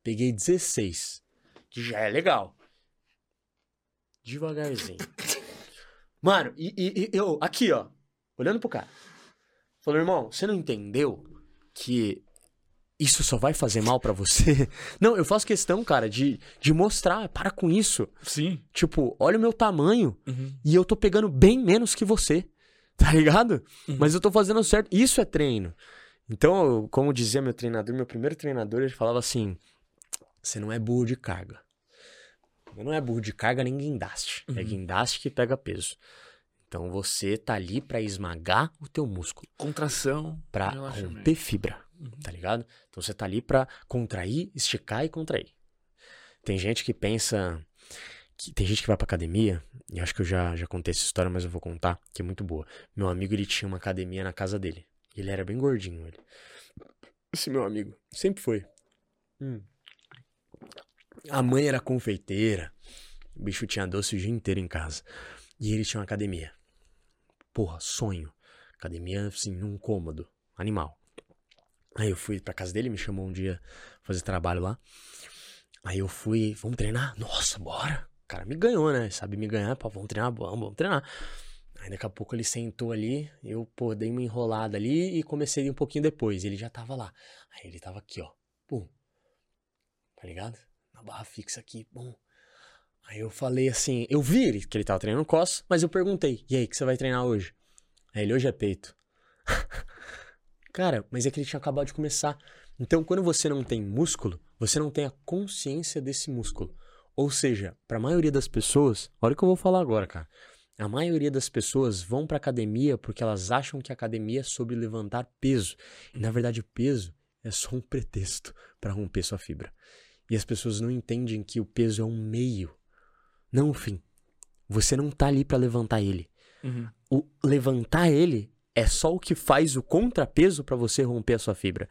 Peguei 16, que já é legal. Devagarzinho. Mano, e, e- e eu, aqui, ó, olhando pro cara. Falou, irmão, você não entendeu que isso só vai fazer mal pra você. Não, eu faço questão, cara, de, de mostrar, para com isso. Sim. Tipo, olha o meu tamanho Uhum. e eu tô pegando bem menos que você. Tá ligado? Uhum. Mas eu tô fazendo certo. Isso é treino. Então, como dizia meu treinador, meu primeiro treinador, ele falava assim: você não é burro de carga. Você não é burro de carga nem guindaste. É Uhum. guindaste que pega peso. Então você tá ali pra esmagar o teu músculo, Contração. pra romper fibra, Uhum. tá ligado? Então você tá ali pra contrair, esticar e contrair. Tem gente que pensa que tem gente que vai pra academia, e acho que eu já já contei essa história, mas eu vou contar, que é muito boa. Meu amigo, ele tinha uma academia na casa dele. Ele era bem gordinho, ele. Esse meu amigo sempre foi. Hum. A mãe era confeiteira. O bicho tinha doce o dia inteiro em casa. E ele tinha uma academia. Porra, sonho. Academia, assim, num cômodo. Animal. Aí eu fui pra casa dele, me chamou um dia fazer trabalho lá. Aí eu fui, vamos treinar? Nossa, bora. Cara me ganhou, né? Sabe me ganhar, pô, vamos treinar, vamos, vamos treinar. Aí daqui a pouco ele sentou ali, eu, pô, dei uma enrolada ali e comecei um pouquinho depois. Ele já tava lá. Aí ele tava aqui, ó. Pum. Tá ligado? Na barra fixa aqui, pum. Aí eu falei assim, eu vi ele, que ele tava treinando costas, mas eu perguntei, e aí, que você vai treinar hoje? Aí ele, hoje é peito. Cara, mas é que ele tinha acabado de começar. Então, quando você não tem músculo, você não tem a consciência desse músculo. Ou seja, para a maioria das pessoas, olha o que eu vou falar agora, cara. A maioria das pessoas vão pra academia porque elas acham que a academia é sobre levantar peso. E na verdade, o peso é só um pretexto para romper sua fibra. E as pessoas não entendem que o peso é um meio, não o fim. Você não tá ali para levantar ele. Uhum. O levantar ele é só o que faz o contrapeso para você romper a sua fibra.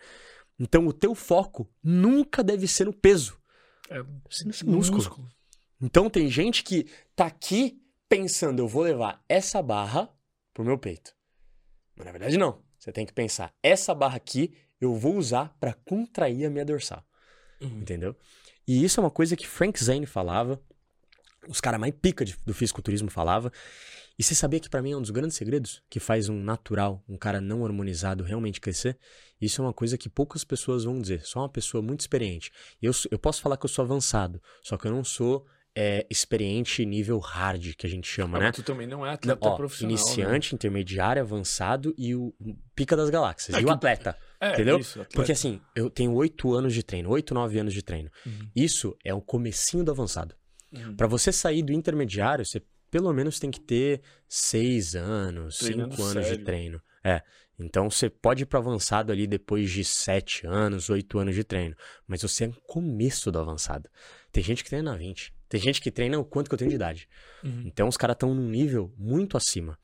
Então o teu foco nunca deve ser no peso. É músculo. Então tem gente que tá aqui pensando, eu vou levar essa barra pro meu peito. Mas na verdade não. Você tem que pensar, essa barra aqui eu vou usar para contrair a minha dorsal. Uhum. Entendeu? E isso é uma coisa que Frank Zane falava, os caras mais pica de- do fisiculturismo falava. E você sabia que pra mim é um dos grandes segredos que faz um natural, um cara não hormonizado realmente crescer? Isso é uma coisa que poucas pessoas vão dizer, só uma pessoa muito experiente. Eu, eu posso falar que eu sou avançado, só que eu não sou é, experiente nível hard, que a gente chama, Ah, né? mas tu também não é atleta Ó, profissional. né? iniciante, intermediário, avançado e o pica das galáxias. É e que- o atleta. É, entendeu? Isso, atleta. Porque assim, eu tenho oito anos de treino, oito, nove anos de treino. Uhum. Isso é o comecinho do avançado. Uhum. Pra você sair do intermediário, você pelo menos tem que ter seis anos, Treinando cinco anos de sério. treino. É. Então você pode ir pro avançado ali depois de sete anos, oito anos de treino. Mas você é no começo do avançado. Tem gente que treina 20. Tem gente que treina o quanto que eu tenho de idade. Uhum. Então os caras estão num nível muito acima.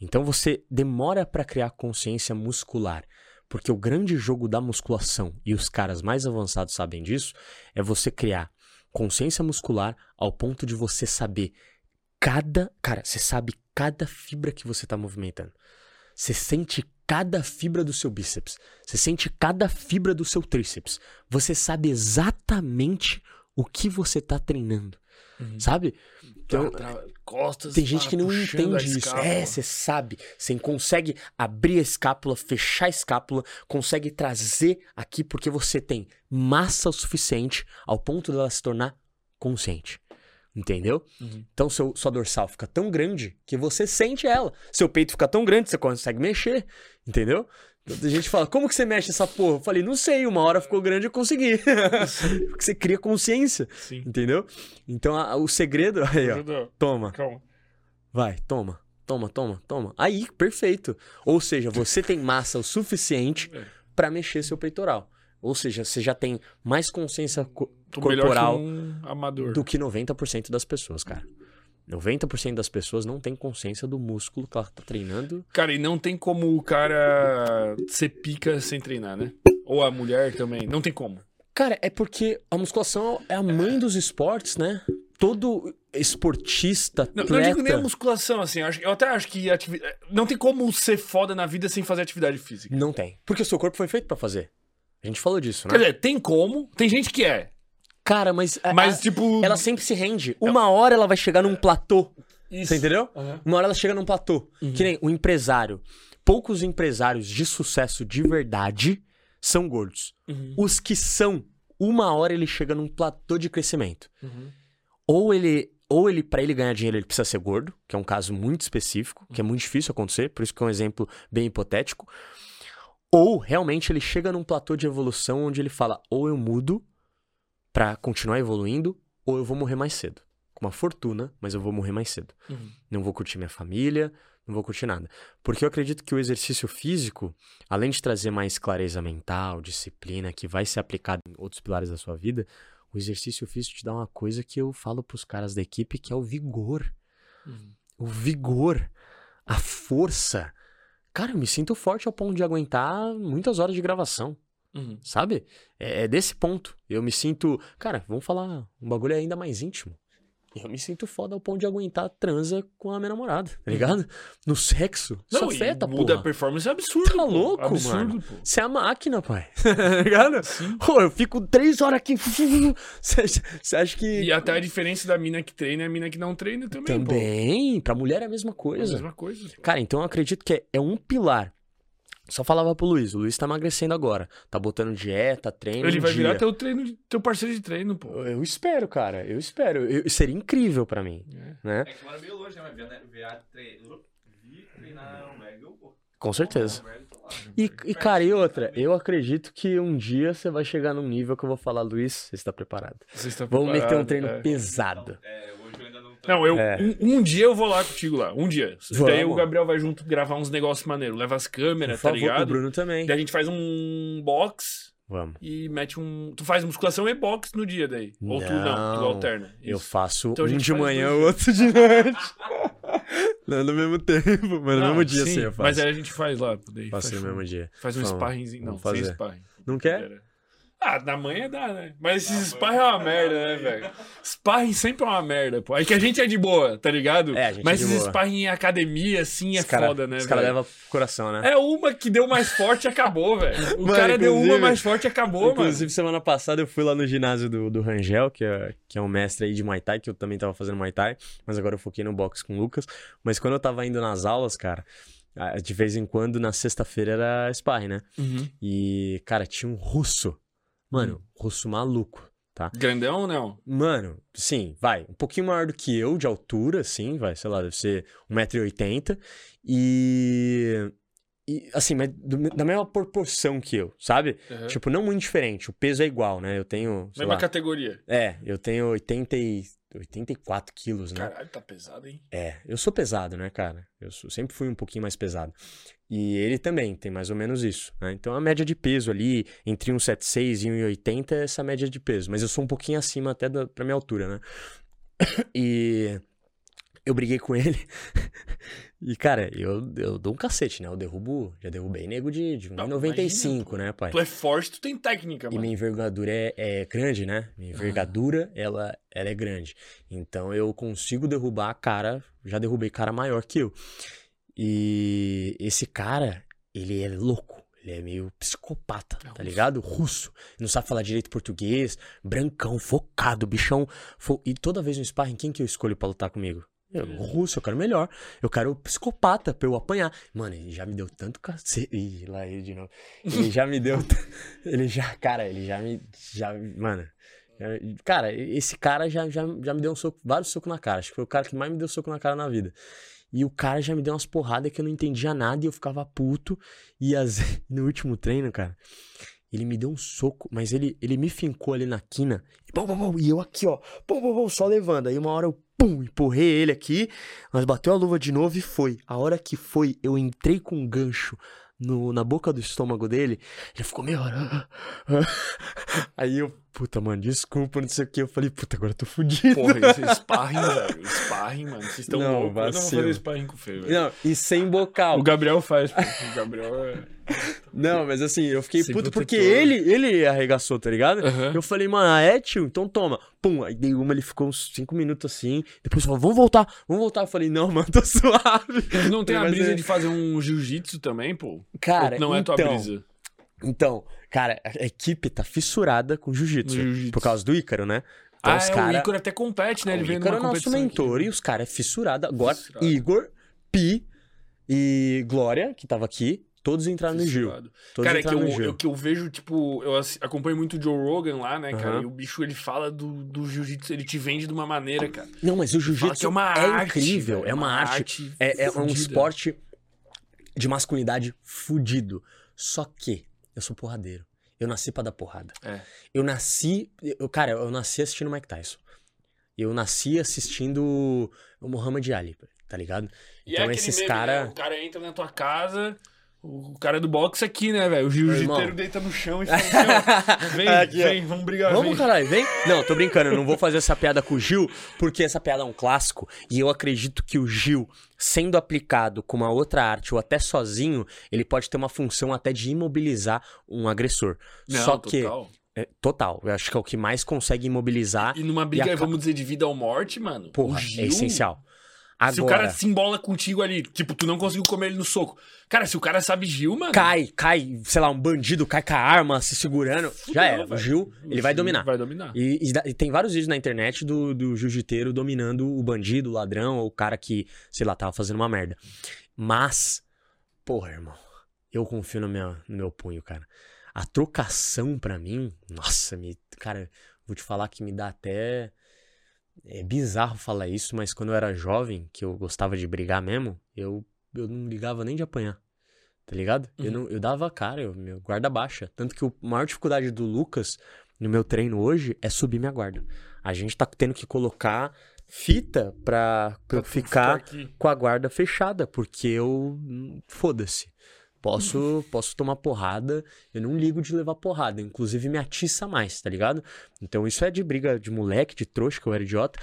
Então você demora pra criar consciência muscular. Porque o grande jogo da musculação, e os caras mais avançados sabem disso, é você criar consciência muscular ao ponto de você saber cada. Cara, você sabe cada fibra que você tá movimentando. Você sente cada fibra do seu bíceps. Você sente cada fibra do seu tríceps. Você sabe exatamente o que você tá treinando. Uhum. Sabe? Então, Tá, tá, costas, tem gente que não entende isso. É, você sabe. Você consegue abrir a escápula, fechar a escápula, consegue trazer aqui porque você tem massa o suficiente ao ponto dela se tornar consciente. Entendeu? Uhum. Então seu, sua dorsal fica tão grande que você sente ela. Seu peito fica tão grande que você consegue mexer. Entendeu? Então, a gente fala, como que você mexe essa porra? Eu falei, não sei, uma hora ficou grande e eu consegui. Porque você cria consciência. Sim. Entendeu? Então a- o segredo. Aí, ó. Ajudou. Toma. Calma. Vai, toma, toma, toma, toma. Aí, perfeito. Ou seja, você tem massa o suficiente É. pra mexer seu peitoral. Ou seja, você já tem mais consciência corporal que um amador. do que 90% das pessoas, cara. 90% das pessoas não tem consciência do músculo que ela tá treinando. Cara, e não tem como o cara ser pica sem treinar, né? Ou a mulher também. Não tem como. Cara, é porque a musculação é a mãe dos esportes, né? Todo esportista, Não, atleta... não digo nem a musculação, assim. eu até acho que ativi... não tem como ser foda na vida sem fazer atividade física. Não tem. Porque o seu corpo foi feito pra fazer. A gente falou disso, né? Quer dizer, tem como. Tem gente que é. Cara, mas... Mas, a- tipo. ela sempre se rende. Uma hora ela vai chegar num platô. Isso. Você entendeu? Aham. Uma hora ela chega num platô. Uhum. Que nem o empresário. Poucos empresários de sucesso de verdade são gordos. Uhum. Os que são, uma hora ele chega num platô de crescimento. Uhum. Ou ele, ou ele para ele ganhar dinheiro, ele precisa ser gordo, que é um caso muito específico, que é muito difícil acontecer, por isso que é um exemplo bem hipotético. Ou realmente ele chega num platô de evolução onde ele fala: ou eu mudo pra continuar evoluindo, ou eu vou morrer mais cedo. Com uma fortuna, mas eu vou morrer mais cedo. Uhum. Não vou curtir minha família, não vou curtir nada. Porque eu acredito que o exercício físico, além de trazer mais clareza mental, disciplina, que vai ser aplicado em outros pilares da sua vida, o exercício físico te dá uma coisa que eu falo pros caras da equipe, que é o vigor. Uhum. O vigor, a força. Cara, eu me sinto forte ao ponto de aguentar muitas horas de gravação, Uhum. sabe? É, é desse ponto. Eu me sinto. Cara, vamos falar um bagulho ainda mais íntimo. Eu me sinto foda ao ponto de aguentar transa com a minha namorada, tá ligado? No sexo. Isso Não, e afeta, muda a performance é absurdo. Tá pô. louco, absurdo, mano. Pô. Você é a máquina, pai. tá ligado? Sim. Pô, eu fico três horas aqui. Você acha que. E até a diferença da mina que treina e a mina que não treina também, pô. Também. Pra mulher é a mesma É a coisa. mesma coisa. pô. Cara, então eu acredito que é, é um pilar. Só falava pro Luiz, o Luiz tá emagrecendo agora. Tá botando dieta, treino. Ele vai dia. virar teu treino, teu parceiro de treino, pô. Eu espero, cara. Eu espero. Eu- seria incrível pra mim, É. né? É que mora meio longe, né? Mas ver, né? treinar Mega, eu, pô. Com certeza. E, e, cara, e outra, eu acredito que um dia você vai chegar num nível que eu vou falar, Luiz, você está preparado. Você está Vamos meter um preparado, treino é. pesado. É, hoje eu não eu, É. um, um dia eu vou lá contigo lá. Um dia. Daí Vamos. o Gabriel vai junto gravar uns negócios maneiros. Leva as câmeras, tá favor, o ligado? Bruno também. Daí a gente faz um box Vamos. e mete um. Tu faz musculação e box no dia daí. Ou tu não, tu Não. alterna. Eu Isso. faço Então um de manhã, dois o outro de noite. Não no mesmo tempo, mas no Não, mesmo dia sim, sim eu faço. Mas aí a gente faz lá. Daí faz, no mesmo dia. faz um Vamos, sparringzinho. Não, vamos sem fazer. sparring. Não quer? Ah, na manhã dá, né? Mas esses sparring é uma merda, né, velho? Sparring sempre é uma merda, pô. Aí que a gente é de boa, tá ligado? É, a gente Mas é de esses boa. sparring em academia, assim, é Os cara- foda, né, Os caras velho? levam pro coração, né? É uma que deu mais forte e acabou, velho. O Mano, cara deu uma inclusive- mais forte e acabou, Inclusive, semana passada eu fui lá no ginásio do, do Rangel, que é, que é um mestre aí de Muay Thai, que eu também tava fazendo Muay Thai, mas agora eu foquei no boxe com o Lucas. Mas quando eu tava indo nas aulas, cara, de vez em quando, na sexta-feira era sparring, né? mano. Uhum. E, cara, tinha um russo. Mano, russo maluco, tá? Grandão ou não? Mano, sim, vai. Um pouquinho maior do que eu, de altura, sim, vai, sei lá, deve ser 1,80m. E. E, assim, mas do- da mesma proporção que eu, sabe? Uhum. Tipo, não muito diferente. O peso é igual, né? Eu tenho. Mesma lá, categoria. É, eu tenho 80 e, 84 quilos, né? Caralho, tá pesado, hein? É, eu sou pesado, né, cara? Eu sou- sempre fui um pouquinho mais pesado. E ele também tem mais ou menos isso, né? Então a média de peso ali, entre 1,76 e 1,80 é essa média de peso. Mas eu sou um pouquinho acima até da, pra minha altura, né? E eu briguei com ele. E, cara, eu, eu dou um cacete, né? Eu derrubo, já derrubei nego de, de Não, 1,95, imagina, né, pai? Tu é forte, tu tem técnica, E mano. minha envergadura é, é grande, né? Minha envergadura, ela, ela é grande. Então eu consigo derrubar a cara, já derrubei cara maior que eu. E esse cara, ele é louco. Ele é meio psicopata, É tá ligado? Russo. Não sabe falar direito português, brancão, focado, bichão. fo- E toda vez no sparring, quem que eu escolho pra lutar comigo? Eu, o russo, eu quero melhor. Eu quero psicopata pra eu apanhar. Mano, ele já me deu tanto cacete. Ih, lá ele de novo. Ele já me deu. Ele já, cara, ele já me. Já, mano. já- cara, esse cara já, já, já me deu um soco, vários socos na cara. Acho que foi o cara que mais me deu soco na cara na vida. E o cara já me deu umas porradas que eu não entendia nada e eu ficava puto. E as... no último treino, cara, ele me deu um soco, mas ele, ele me fincou ali na quina. E, bom, bom, bom, e eu aqui, ó, bom, bom, bom, só levando. Aí uma hora eu, pum, empurrei ele aqui, mas bateu a luva de novo e foi. A hora que foi, eu entrei com um gancho no, na boca do estômago dele. Ele ficou meio. Aí eu, puta, mano, desculpa, não sei o que. Eu falei, puta, agora eu tô fudido. Porra, sparring, velho. Sparring, mano. Vocês estão Não, loucos. Eu não vou fazer sparring com o Fê, velho. Não, e sem bocal. O Gabriel faz, pô. O Gabriel é. Não, mas assim, eu fiquei Sem puto porque protetor. ele, ele arregaçou, tá ligado? Aham. Eu falei, mano, ah, é, tio? Então toma. Pum, aí dei uma, ele ficou uns 5 minutos assim. Depois falou, vamos voltar, vamos voltar. Eu falei, não, mano, tô suave. Tu não tem a Mas brisa é- de fazer um jiu-jitsu também, pô? Cara, Ou não é então, tua brisa? Então, cara, a equipe tá fissurada com jiu-jitsu. Jiu-jitsu. Por causa do Ícaro, né? Então Ah, os é, cara... o Ícaro até compete, né? Ele o vem Ícaro é nosso mentor aqui. e os caras é fissurado. Agora, Fissurado. Igor, Pi e Glória, que tava aqui. todos entraram no Gil. Fissurado. Todos Cara, é que eu, eu, que eu vejo, tipo, eu acompanho muito o Joe Rogan lá, né, cara? E o bicho, ele fala do, do jiu-jitsu, ele te vende de uma maneira, cara. Não, mas o jiu-jitsu é uma é arte, incrível, velho, é uma arte. É, é um esporte de masculinidade fudido. Só que eu sou porradeiro. Eu nasci pra dar porrada. É. Eu nasci. Eu, cara, eu nasci assistindo Mike Tyson. Eu nasci assistindo o Muhammad Ali, tá ligado? E é Então aquele esses meme, cara- né? O cara entra na tua casa, o cara do boxe aqui, né, velho? O jiu-jiteiro deita no chão e fala, "Meu, vem, Aqui, ó. vem, vamos brigar, Vamos, vem. caralho, vem. Não, tô brincando, eu não vou fazer essa piada com o Gil, porque essa piada é um clássico. E eu acredito que o Gil, sendo aplicado com uma outra arte ou até sozinho, ele pode ter uma função até de imobilizar um agressor. Não, Só que. total. é, total. Eu acho que é o que mais consegue imobilizar. E numa briga, E a ca- vamos dizer, de vida ou morte, mano. Porra, o Gil, é essencial. Agora, Se o cara se embola contigo ali, tipo, tu não conseguiu comer ele no soco. Cara, se o cara sabe Gil, mano. cai, cai, sei lá, um bandido cai com a arma se segurando, já era. O velho. Gil, ele vai Gil dominar. Vai dominar. E, e e tem vários vídeos na internet do, do jiu-jiteiro dominando o bandido, o ladrão, ou o cara que, sei lá, tava fazendo uma merda. Mas, porra, irmão, eu confio no meu, no meu punho, cara. A trocação pra mim, nossa, me, cara, vou te falar que me dá até. É bizarro falar isso, mas quando eu era jovem, que eu gostava de brigar mesmo, eu, eu não ligava nem de apanhar. Tá ligado? Eu, não, eu dava a cara, eu, meu guarda baixa. Tanto que a maior dificuldade do Lucas no meu treino hoje é subir minha guarda. A gente tá tendo que colocar fita pra, pra eu ficar aqui. com a guarda fechada, porque eu. hum, Foda-se. Posso, posso tomar porrada, eu não ligo de levar porrada, inclusive me atiça mais, tá ligado? Então isso é de briga de moleque, de trouxa, que eu era idiota.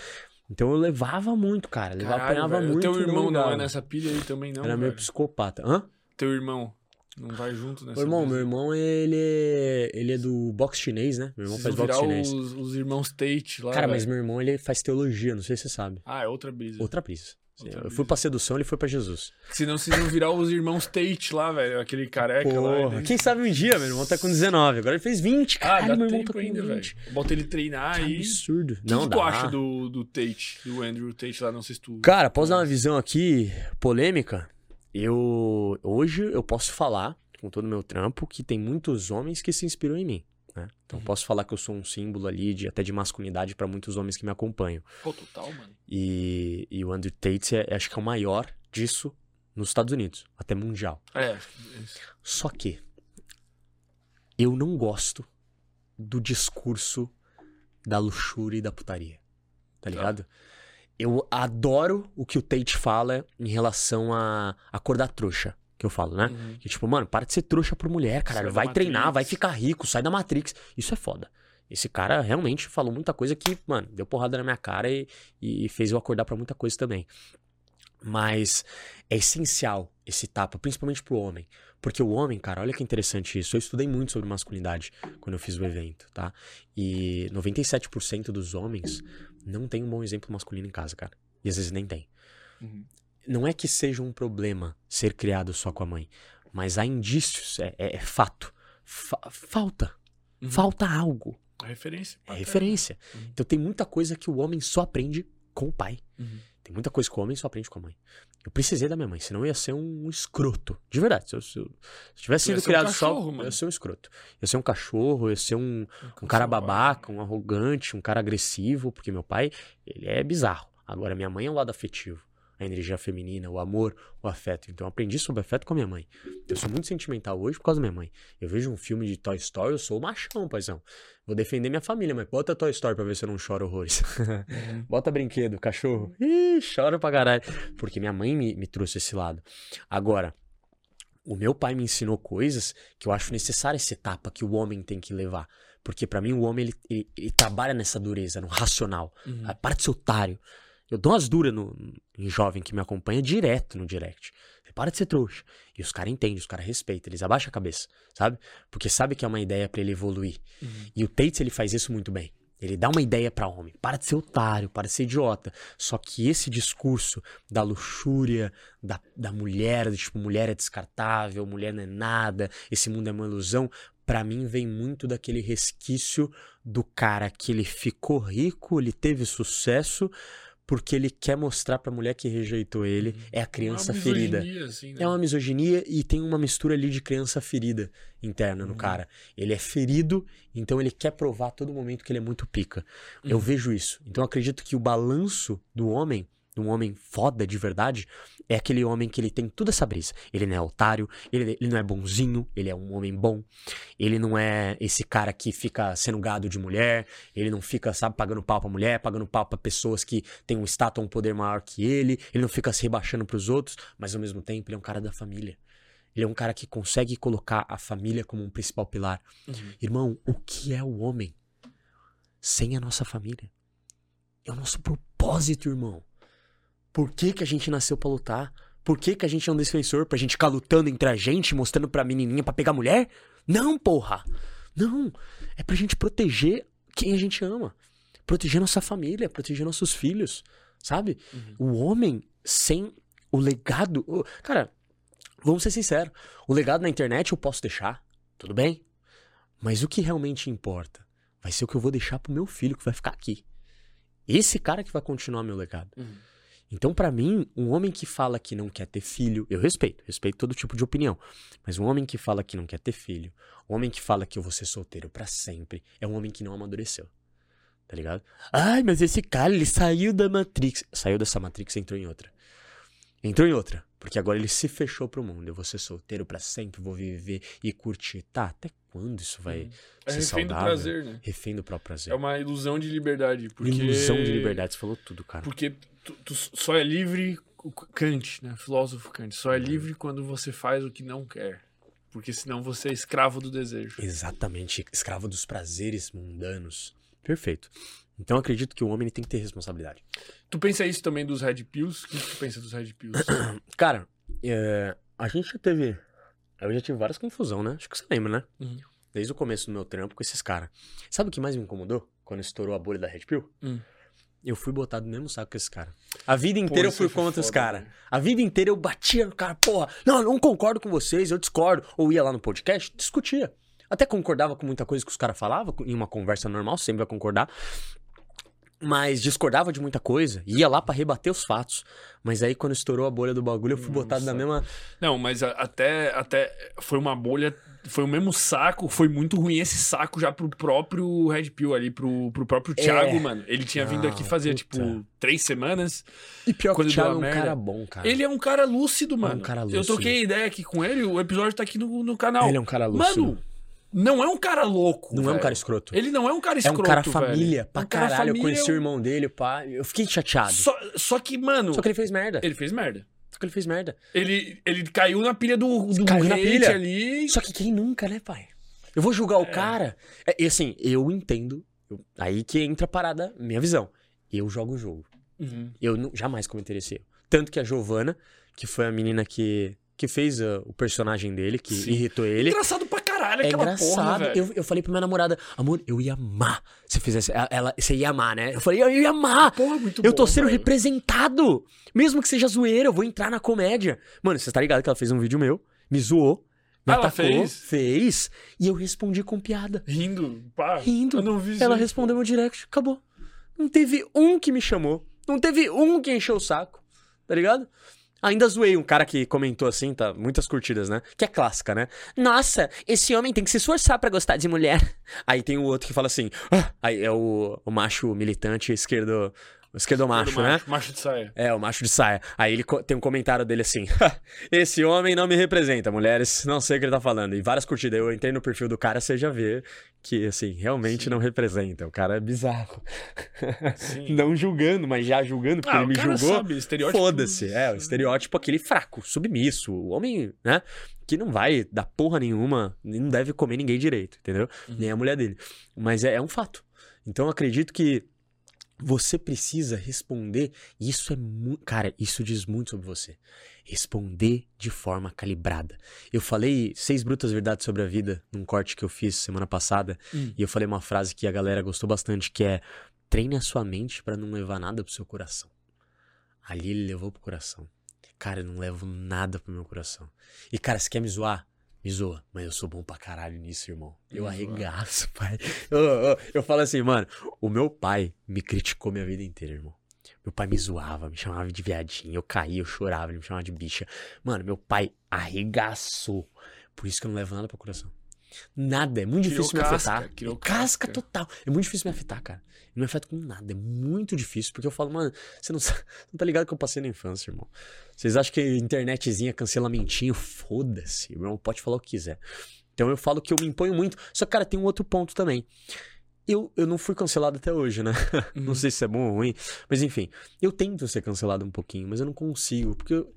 Então eu levava muito, cara, levava, Caralho, apanhava velho. muito. Teu irmão não, é nessa pilha aí também, não. Era meio velho. psicopata. Hã? Teu irmão não vai junto nessa Meu irmão, meu irmão, ele é, ele é do boxe chinês, né? Meu irmão faz boxe virar chinês. os, os irmãos Tate lá. Cara, velho. mas meu irmão, ele faz teologia, não sei se você sabe. Ah, é outra brisa. Outra brisa. Outra eu fui pra sedução, ele foi pra Jesus. Senão vocês vão virar os irmãos Tate lá, velho. Aquele careca lá. Porra, ele- quem sabe um dia, meu irmão tá com 19, agora ele fez 20, Ah, caralho, dá meu irmão tempo tá com ainda, 20. velho. Bota ele treinar aí. absurdo. O que, não que tu acha do, do Tate, do Andrew Tate lá? Não sei se tu. Cara, posso dar uma visão aqui polêmica? Eu hoje eu posso falar com todo o meu trampo que tem muitos homens que se inspiram em mim, né? Então Uhum. posso falar que eu sou um símbolo ali de até de masculinidade pra muitos homens que me acompanham. Pô, total, mano. E, e o Andrew Tate é, acho que é o maior disso nos Estados Unidos, até mundial. É. Só que eu não gosto do discurso da luxúria e da putaria. Tá ligado? Eu adoro o que o Tate fala em relação a acordar trouxa. Que eu falo, né? Uhum. Que tipo, mano, para de ser trouxa por mulher, caralho. Sai Vai treinar, vai ficar rico, sai da Matrix. Isso é foda. Esse cara realmente falou muita coisa que, mano, deu porrada na minha cara e, e fez eu acordar pra muita coisa também. Mas é essencial esse tapa, principalmente pro homem. Porque o homem, cara, olha que interessante isso. Eu estudei muito sobre masculinidade quando eu fiz o evento, tá? E 97% dos homens não tem um bom exemplo masculino em casa, cara. E às vezes nem tem. Uhum. Não é que seja um problema ser criado só com a mãe, mas há indícios, é, é- é fato. Fa- falta. Uhum. Falta algo. A referência. É referência. Uhum. Então tem muita coisa que o homem só aprende com o pai. Uhum. Tem muita coisa que o homem só aprende com a mãe. Eu precisei da minha mãe, senão eu ia ser um escroto. De verdade. Se eu, se eu- se eu tivesse sido ser um criado cachorro, só, eu mano. ia ser um escroto. Eu ia ser um cachorro, eu ia ser um, um cara babaca, um arrogante, um cara agressivo, porque meu pai, ele é bizarro. Agora, minha mãe é o lado afetivo. A energia feminina, o amor, o afeto. Então, eu aprendi sobre afeto com a minha mãe. Eu sou muito sentimental hoje por causa da minha mãe. Eu vejo um filme de Toy Story, eu sou o machão, paizão. Vou defender minha família, mas bota Toy Story pra ver se eu não choro horrores. Uhum. bota brinquedo, cachorro. Ih, choro pra caralho. Porque minha mãe me, me trouxe esse lado. Agora, o meu pai me ensinou coisas que eu acho necessária essa etapa que o homem tem que levar. Porque pra mim o homem ele, ele- ele trabalha nessa dureza, no racional. Uhum. Para de ser otário. Eu dou umas duras no, em jovem que me acompanha direto no direct. Para de ser trouxa. E os caras entendem, os caras respeitam, eles abaixam a cabeça, sabe? Porque sabe que é uma ideia pra ele evoluir. Uhum. E o Tate, ele faz isso muito bem. Ele dá uma ideia pra homem. Para de ser otário, para de ser idiota. Só que esse discurso da luxúria, da, da mulher, de, tipo, mulher é descartável, mulher não é nada, esse mundo é uma ilusão, pra mim vem muito daquele resquício do cara que ele ficou rico, ele teve sucesso, porque ele quer mostrar pra mulher que rejeitou ele é a criança Uma ferida. misoginia, Assim, né? É uma misoginia e tem uma mistura ali de criança ferida interna no Uhum. cara. Ele é ferido, então ele quer provar a todo momento que ele é muito pica. Eu Uhum. vejo isso. Então eu acredito que o balanço do homem, de um homem foda de verdade, é aquele homem que ele tem toda essa brisa. Ele não é otário, ele, ele não é bonzinho, ele é um homem bom. Ele não é esse cara que fica sendo gado de mulher, ele não fica, sabe, pagando pau pra mulher, pagando pau pra pessoas que têm um status ou um poder maior que ele, ele não fica se rebaixando pros outros, mas ao mesmo tempo ele é um cara da família. Ele é um cara que consegue colocar a família como um principal pilar. Uhum. Irmão, o que é o homem sem a nossa família? É o nosso propósito, irmão. Por que, que a gente nasceu pra lutar? Por que, que a gente é um defensor? Pra gente ficar lutando entre a gente, mostrando pra menininha pra pegar mulher? Não, porra! Não! É pra gente proteger quem a gente ama. Proteger nossa família, proteger nossos filhos, sabe? O homem sem o legado. Cara, vamos ser sinceros. O legado na internet eu posso deixar, tudo bem? Mas o que realmente importa vai ser o que eu vou deixar pro meu filho que vai ficar aqui. Esse cara que vai continuar meu legado. Uhum. Então, pra mim, um homem que fala que não quer ter filho, eu respeito, respeito todo tipo de opinião. Mas um homem que fala que não quer ter filho, um homem que fala que eu vou ser solteiro pra sempre, é um homem que não amadureceu. Tá ligado? Ai, mas esse cara, ele saiu da Matrix. Saiu dessa Matrix e entrou em outra. Entrou em outra. Porque agora ele se fechou pro mundo. Eu vou ser solteiro pra sempre, vou viver e curtir. Tá, até quando isso vai É ser refém do saudável? prazer, né? Refém do próprio prazer. É uma ilusão de liberdade. Porque... Ilusão de liberdade. Você falou tudo, cara. Porque tu, tu só é livre, o Kant, né? Filósofo Kant, só é Uhum. livre quando você faz o que não quer. Porque senão você é escravo do desejo. Exatamente, escravo dos prazeres mundanos. Perfeito. Então eu acredito que o homem tem que ter responsabilidade. Tu pensa isso também dos Red Pills? O que tu pensa dos Red Pills? Cara, é, a gente já teve. Eu já tive várias confusão, né? Acho que você lembra, né? Uhum. Desde o começo do meu trampo com esses caras. Sabe o que mais me incomodou? Quando estourou a bolha da Red Pill? Hum. Eu fui botado no mesmo saco que esse cara. A vida inteira eu isso fui foi contra os caras. velho. A vida inteira eu batia no cara, porra, não, eu não concordo com vocês, eu discordo. Ou ia lá no podcast, discutia. Até concordava com muita coisa que os caras falavam, em uma conversa normal, sempre vai concordar. Mas discordava de muita coisa, ia lá pra rebater os fatos. Mas aí quando estourou a bolha do bagulho, eu fui botado na Nossa. mesma. Não, mas a- até, até foi uma bolha, foi o mesmo saco, foi muito ruim esse saco já pro próprio Red Pill ali, pro, pro próprio Thiago, mano. Ele tinha vindo aqui É. Ah, fazer, puta. tipo, três semanas. E pior Quando que o Thiago é um merda. cara bom, cara. Ele é um cara lúcido, mano. cara Eu lúcido. troquei ideia aqui com ele, o episódio tá aqui no, no canal. Ele é um cara lúcido. Mano, não é um cara louco. não é um velho. cara escroto. Ele não é um cara É escroto, um cara velho. família, É pra um cara caralho. Eu família, conheci o irmão dele, pá. Eu fiquei chateado. Só, Só, só que, mano, que ele fez merda. ele fez merda. Só que ele fez merda. Ele, ele caiu na pilha do, do Caiu na pilha. ali. Só que quem nunca, né, pai? Eu vou julgar o cara. É, e assim, eu entendo. eu- aí que entra a parada, minha visão. Eu jogo o jogo. Uhum. Eu nu- jamais cometeria esse erro. Tanto que a Giovanna, que foi a menina que, que fez ah, o personagem dele, que Sim. irritou ele. Engraçado caralho É aquela engraçado. porra, velho. eu, eu falei pra minha namorada, amor, eu ia amar se fizesse. Ela, você ia amar, né? Eu falei, eu ia amar. Porra, muito Eu tô bom, sendo velho. representado. Mesmo que seja zoeira, eu vou entrar na comédia. Mano, você tá ligado que ela fez um vídeo meu, me zoou, me ela atacou, fez? fez, e eu respondi com piada. Rindo, pá. Rindo. Eu não vi Ela respondeu pô. meu direct, acabou. Não teve um que me chamou. Não teve um que encheu o saco. Tá ligado? Ainda zoei um cara que comentou assim, tá? Muitas curtidas, né? Que é clássica, né? Nossa, esse homem tem que se esforçar pra gostar de mulher. Aí tem o outro que fala assim. "Ah", aí é o, o macho militante esquerdo. Esquerdo macho, né? macho, macho de saia. É, o macho de saia. Aí ele tem um comentário dele assim: Esse homem não me representa, mulheres. Não sei o que ele tá falando. E várias curtidas. Eu entrei no perfil do cara, você já vê que, assim, realmente Sim. não representa. O cara é bizarro. Não julgando, mas já julgando, porque Ah, ele o me cara julgou. sabe, estereótipo. Foda-se. É, o estereótipo aquele fraco, submisso. O homem, né? Que não vai dar porra nenhuma, não deve comer ninguém direito, entendeu? Uhum. Nem a mulher dele. Mas é, é um fato. Então eu acredito que você precisa responder. e Isso é muito. Cara, isso diz muito sobre você. Responder de forma calibrada. Eu falei seis brutas verdades sobre a vida num corte que eu fiz semana passada. Hum. E eu falei uma frase que a galera gostou bastante, que é treine a sua mente pra não levar nada pro seu coração. Ali ele levou pro coração. Cara, eu não levo nada pro meu coração. E, cara, se quer me zoar, me zoa. Mas eu sou bom pra caralho nisso, irmão. Eu arregaço, pai. Eu, eu, eu falo assim, mano, o meu pai me criticou minha vida inteira, irmão. Meu pai me zoava, me chamava de viadinho. Eu caía, eu chorava, ele me chamava de bicha. Mano, meu pai arregaçou. Por isso que eu não levo nada pro coração. Nada, é muito Criou difícil me casca, afetar. criou casca casca. total. É muito difícil me afetar, cara. Não me afeta com nada, é muito difícil. Porque eu falo, mano, você não, não tá ligado que eu passei na infância, irmão. Vocês acham que internetzinha, cancelamentinho, foda-se, irmão, pode falar o que quiser. Então eu falo que eu me imponho muito. Só que, cara, tem um outro ponto também. Eu, eu não fui cancelado até hoje, né? Uhum. Não sei se é bom ou ruim. Mas enfim, eu tento ser cancelado um pouquinho, mas eu não consigo. Porque eu,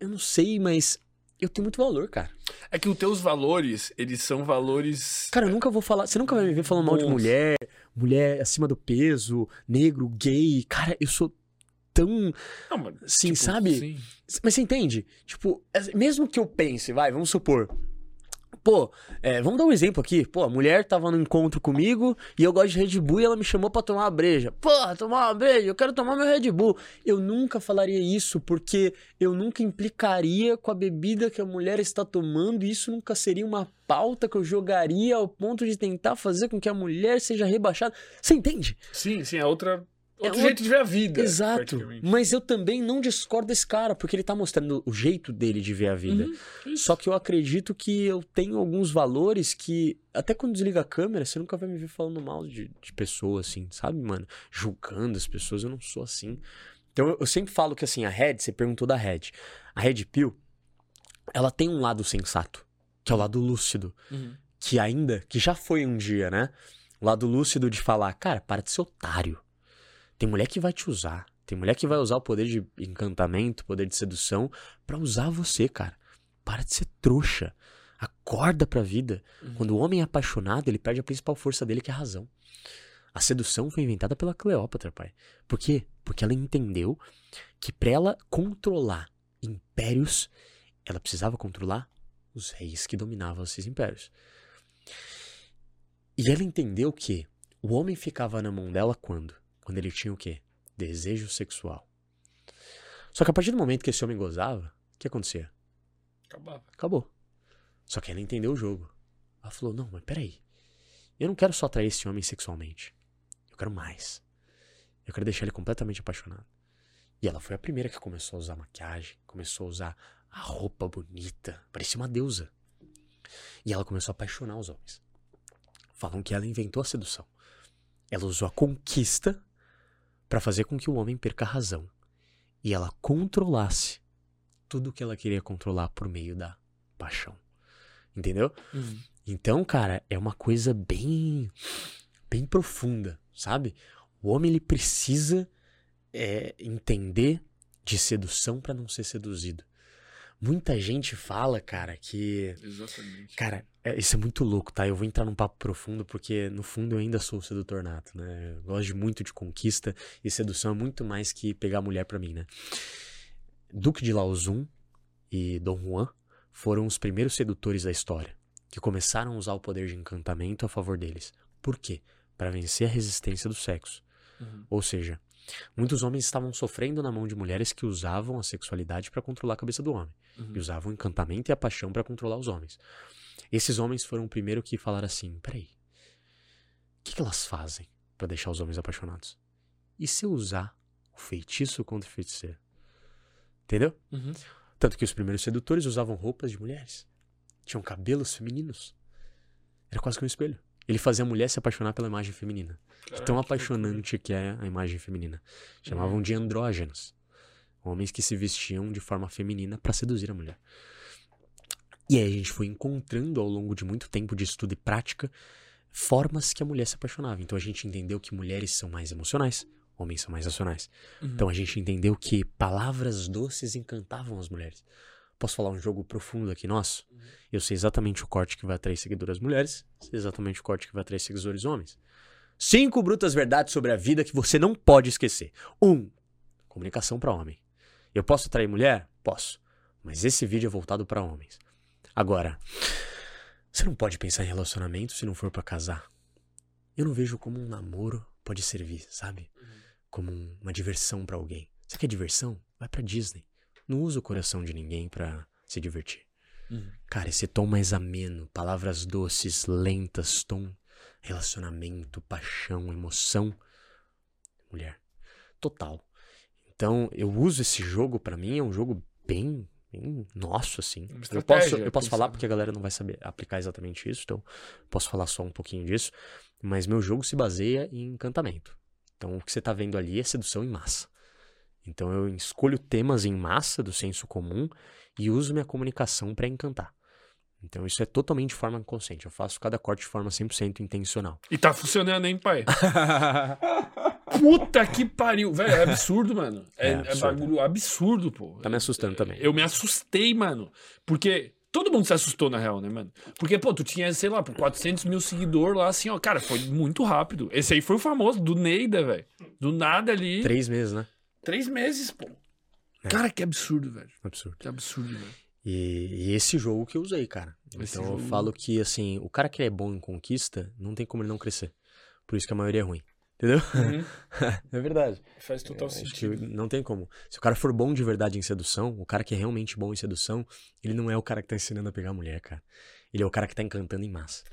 eu não sei, mas eu tenho muito valor, cara. É que os teus valores, eles são valores. Cara, eu nunca vou falar. Você nunca vai me ver falando mal de mulher, mulher acima do peso, negro, gay. Cara, eu sou tão. Não, mano, Sim, tipo, sabe? sim. Mas você entende? Tipo, é- mesmo que eu pense, vai, vamos supor. Pô, é, vamos dar um exemplo aqui. Pô, a mulher tava no encontro comigo e eu gosto de Red Bull e ela me chamou pra tomar uma breja. Porra, tomar uma breja, eu quero tomar meu Red Bull. Eu nunca falaria isso porque eu nunca implicaria com a bebida que a mulher está tomando e isso nunca seria uma pauta que eu jogaria ao ponto de tentar fazer com que a mulher seja rebaixada. Você entende? Sim, sim, é outra. É Outro outro- jeito de ver a vida. Exato. Mas eu também não discordo desse cara, porque ele tá mostrando o jeito dele de ver a vida. Uhum, Só que eu acredito que eu tenho alguns valores que, até quando desliga a câmera, você nunca vai me ver falando mal de, de pessoas, assim, sabe, mano? Julgando as pessoas, eu não sou assim. Então eu, eu sempre falo que, assim, a Red, você perguntou da Red. A Red Pill, ela tem um lado sensato, que é o lado lúcido Uhum. que ainda, que já foi um dia, né? O lado lúcido de falar, cara, para de ser otário. Tem mulher que vai te usar. Tem mulher que vai usar o poder de encantamento, poder de sedução, pra usar você, cara. Para de ser trouxa. Acorda pra vida. Uhum. Quando o homem é apaixonado, ele perde a principal força dele, que é a razão. A sedução foi inventada pela Cleópatra, pai. Por quê? Porque ela entendeu que pra ela controlar impérios, ela precisava controlar os reis que dominavam esses impérios. E ela entendeu que o homem ficava na mão dela quando? Quando ele tinha o quê? Desejo sexual. Só que a partir do momento que esse homem gozava, o que acontecia? Acabava. Acabou. Só que ela entendeu o jogo. Ela falou: Não, mas peraí. Eu não quero só atrair esse homem sexualmente. Eu quero mais. Eu quero deixar ele completamente apaixonado. E ela foi a primeira que começou a usar maquiagem, começou a usar a roupa bonita, parecia uma deusa. E ela começou a apaixonar os homens. Falam que ela inventou a sedução. Ela usou a conquista para fazer com que o homem perca a razão. E ela controlasse tudo que ela queria controlar por meio da paixão. Entendeu? Uhum. Então, cara, é uma coisa bem bem profunda, sabe? O homem ele precisa é, entender de sedução pra não ser seduzido. Muita gente fala, cara, que Exatamente. Cara, é- isso é muito louco, tá? Eu vou entrar num papo profundo porque, no fundo, eu ainda sou o sedutor nato, né? Eu gosto muito de conquista e sedução é muito mais que pegar mulher pra mim, né? Duque de Laozun e Dom Juan foram os primeiros sedutores da história que começaram a usar o poder de encantamento a favor deles. Por quê? Para vencer a resistência do sexo. Uhum. Ou seja, muitos homens estavam sofrendo na mão de mulheres que usavam a sexualidade para controlar a cabeça do homem Uhum. e usavam o encantamento e a paixão para controlar os homens. Esses homens foram o primeiro que falaram assim: peraí, o que, que elas fazem para deixar os homens apaixonados? E se eu usar o feitiço contra o feiticeiro? Entendeu? Uhum. Tanto que os primeiros sedutores usavam roupas de mulheres, tinham cabelos femininos. Era quase que um espelho. Ele fazia a mulher se apaixonar pela imagem feminina. Caraca, tão apaixonante que é a imagem feminina. Chamavam de andrógenos. Homens que se vestiam de forma feminina para seduzir a mulher. E aí a gente foi encontrando ao longo de muito tempo de estudo e prática formas que a mulher se apaixonava. Então a gente entendeu que mulheres são mais emocionais, homens são mais racionais. Uhum. Então a gente entendeu que palavras doces encantavam as mulheres. Posso falar um jogo profundo aqui nosso? Eu sei exatamente o corte que vai atrair seguidoras mulheres, sei exatamente o corte que vai atrair seguidores homens. Cinco brutas verdades sobre a vida que você não pode esquecer. Um, comunicação para homem. Eu posso atrair mulher? Posso. Mas esse vídeo é voltado para homens. Agora, você não pode pensar em relacionamento se não for para casar. Eu não vejo como um namoro pode servir, sabe? Como um- uma diversão pra alguém. Você quer diversão? Vai pra Disney. Não usa o coração de ninguém pra se divertir. Uhum. Cara, esse tom mais ameno, palavras doces, lentas, tom, relacionamento, paixão, emoção. Mulher. total. Então, eu uso esse jogo, pra mim, é um jogo bem, bem nosso, assim. Eu posso, eu posso falar pensando. porque a galera não vai saber aplicar exatamente isso, então posso falar só um pouquinho disso. Mas meu jogo se baseia em encantamento. Então, o que você tá vendo ali é sedução em massa. Então, eu escolho temas em massa do senso comum e uso minha comunicação pra encantar. Então, isso é totalmente de forma consciente. Eu faço cada corte de forma 100% intencional. E tá funcionando, hein, pai? Puta que pariu. Velho, é absurdo, mano. É, É é absurdo. bagulho absurdo, pô. Tá me assustando também. Eu me assustei, mano. Porque todo mundo se assustou, na real, né, mano? Porque, pô, tu tinha, sei lá, por 400 mil seguidores lá, assim, ó. Cara, foi muito rápido. Esse aí foi o famoso, do Neida, velho. Do nada ali. Três meses, né? Três meses, pô. É. Cara, que absurdo, velho. Absurdo. Que absurdo, velho. E, e esse jogo que eu usei, cara. Esse então eu jogo- falo que, assim, o cara que é bom em conquista, não tem como ele não crescer. Por isso que a maioria é ruim. Entendeu? é verdade. Faz total que sentido. não tem como. Se o cara for bom de verdade em sedução, o cara que é realmente bom em sedução, ele não é o cara que tá ensinando a pegar a mulher, cara. Ele é o cara que tá encantando em massa.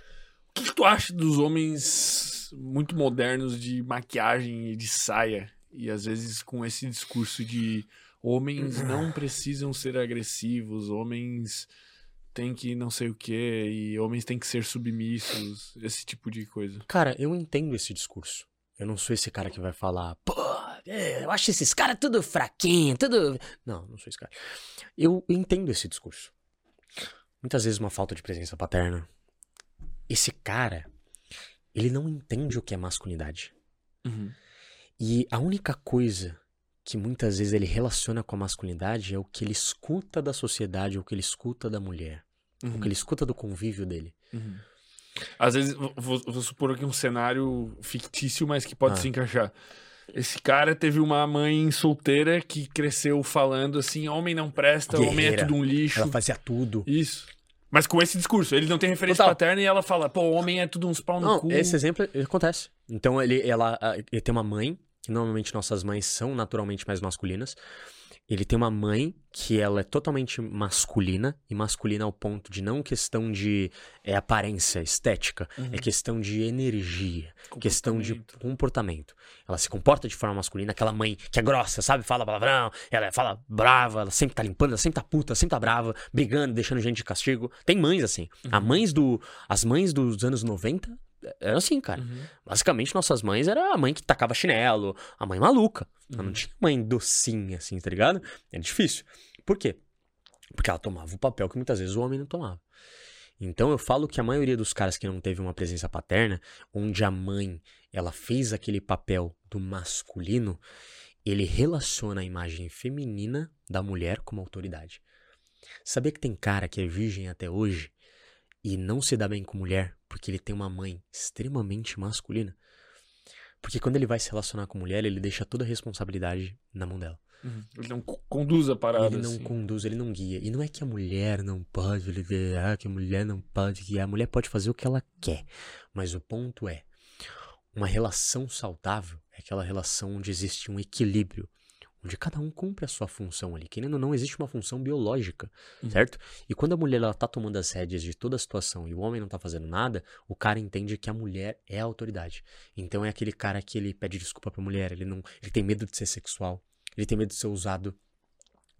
O que, que tu acha dos homens muito modernos de maquiagem e de saia? E às vezes com esse discurso de homens não precisam ser agressivos, homens têm que não sei o que, e homens têm que ser submissos, esse tipo de coisa. Cara, eu entendo esse discurso. Eu não sou esse cara que vai falar, pô, é, eu acho esses caras tudo fraquinho, tudo. Não, não sou esse cara. Eu entendo esse discurso. Muitas vezes uma falta de presença paterna. Esse cara, ele não entende o que é masculinidade. E a única coisa que muitas vezes ele relaciona com a masculinidade é o que ele escuta da sociedade, o que ele escuta da mulher, Uhum. o que ele escuta do convívio dele. Às vezes, vou, vou- supor aqui um cenário fictício, mas que pode Ah. se encaixar. Esse cara teve uma mãe solteira que cresceu falando assim: homem não presta, homem é Guerreira. tudo um lixo. Ela fazia tudo. Isso. Mas com esse discurso, ele não tem referência Total. paterna e ela fala, pô, homem é tudo uns pau no Não, cu. esse exemplo acontece. Então ele, ela, ele tem uma mãe, que normalmente nossas mães são naturalmente mais masculinas. Ele tem uma mãe que ela é totalmente masculina, e masculina ao ponto de não questão de é, aparência, estética, Uhum. é questão de energia, questão de Comportamento. Ela se comporta de forma masculina, aquela mãe que é grossa, sabe? Fala palavrão, ela fala brava, ela sempre tá limpando, ela sempre tá puta, sempre tá brava, brigando, deixando gente de castigo. Tem mães assim. A mães do, as mães dos anos 90 eram assim, cara. Uhum. Basicamente, nossas mães era a mãe que tacava chinelo, a mãe maluca. Ela Uhum. não tinha mãe docinha, assim, tá ligado? Era difícil. Por quê? Porque ela tomava o papel que muitas vezes o homem não tomava. Então eu falo que a maioria dos caras que não teve uma presença paterna, onde a mãe ela fez aquele papel do masculino, ele relaciona a imagem feminina da mulher como autoridade. Sabia que tem cara que é virgem até hoje e não se dá bem com mulher porque ele tem uma mãe extremamente masculina? Porque quando ele vai se relacionar com mulher, ele deixa toda a responsabilidade na mão dela. Uhum. Ele não co- conduz a parada. Ele não assim. conduz, ele não guia. E não é que a mulher não pode liderar, que a mulher não pode guiar. A mulher pode fazer o que ela quer. Mas o ponto é, uma relação saudável é aquela relação onde existe um equilíbrio. Onde cada um cumpre a sua função ali. Querendo ou não, existe uma função biológica, Uhum. certo? E quando a mulher ela tá tomando as rédeas de toda a situação e o homem não tá fazendo nada, o cara entende que a mulher é a autoridade. Então é aquele cara que ele pede desculpa pra mulher, ele não, ele tem medo de ser sexual, ele tem medo de ser usado,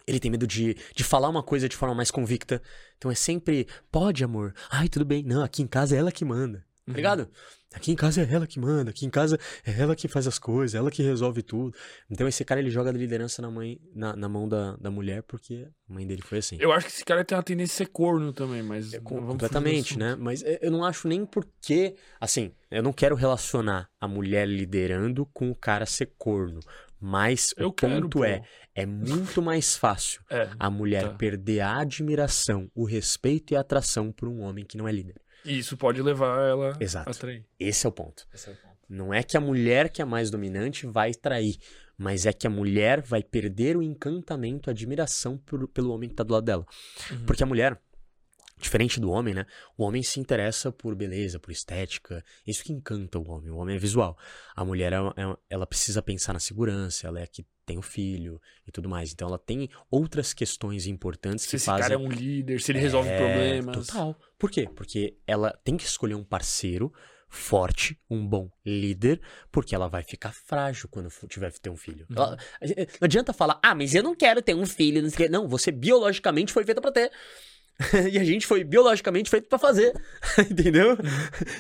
ele tem medo de, de falar uma coisa de forma mais convicta. Então é sempre, pode, amor. Ai, tudo bem. Não, aqui em casa é ela que manda. Tá ligado? Aqui em casa é ela que manda, aqui em casa é ela que faz as coisas, ela que resolve tudo. Então esse cara ele joga a liderança na, mãe, na, na mão da, da mulher porque a mãe dele foi assim. Eu acho que esse cara tem uma tendência a ser corno também, mas. É completamente, né? Mas eu eu não acho nem porque. Assim, eu não quero relacionar a mulher liderando com o cara ser corno. Mas Eu o ponto é: é muito mais fácil. É. a mulher Tá. perder a admiração, o respeito e a atração por um homem que não é líder. E isso pode levar ela Exato. a trair. Esse é o ponto. Esse é o ponto. Não é que a mulher que é mais dominante vai trair, mas é que a mulher vai perder o encantamento, a admiração por- pelo homem que tá do lado dela. Uhum. Porque a mulher, diferente do homem, né? O homem se interessa por beleza, por estética. Isso que encanta o homem. O homem é visual. A mulher, é- ela precisa pensar na segurança, ela é a que tem o filho e tudo mais. Então ela tem outras questões importantes Se que esse fazem. cara é um líder, se ele resolve É, problemas. Total. Por quê? Porque ela tem que escolher um parceiro forte, um bom líder, porque ela vai ficar frágil quando tiver ter um filho. Ela- a gente- não adianta falar, ah, mas eu não quero ter um filho, não sei o quê. Não, você biologicamente foi feita pra ter. e a gente foi biologicamente feito pra fazer. Entendeu?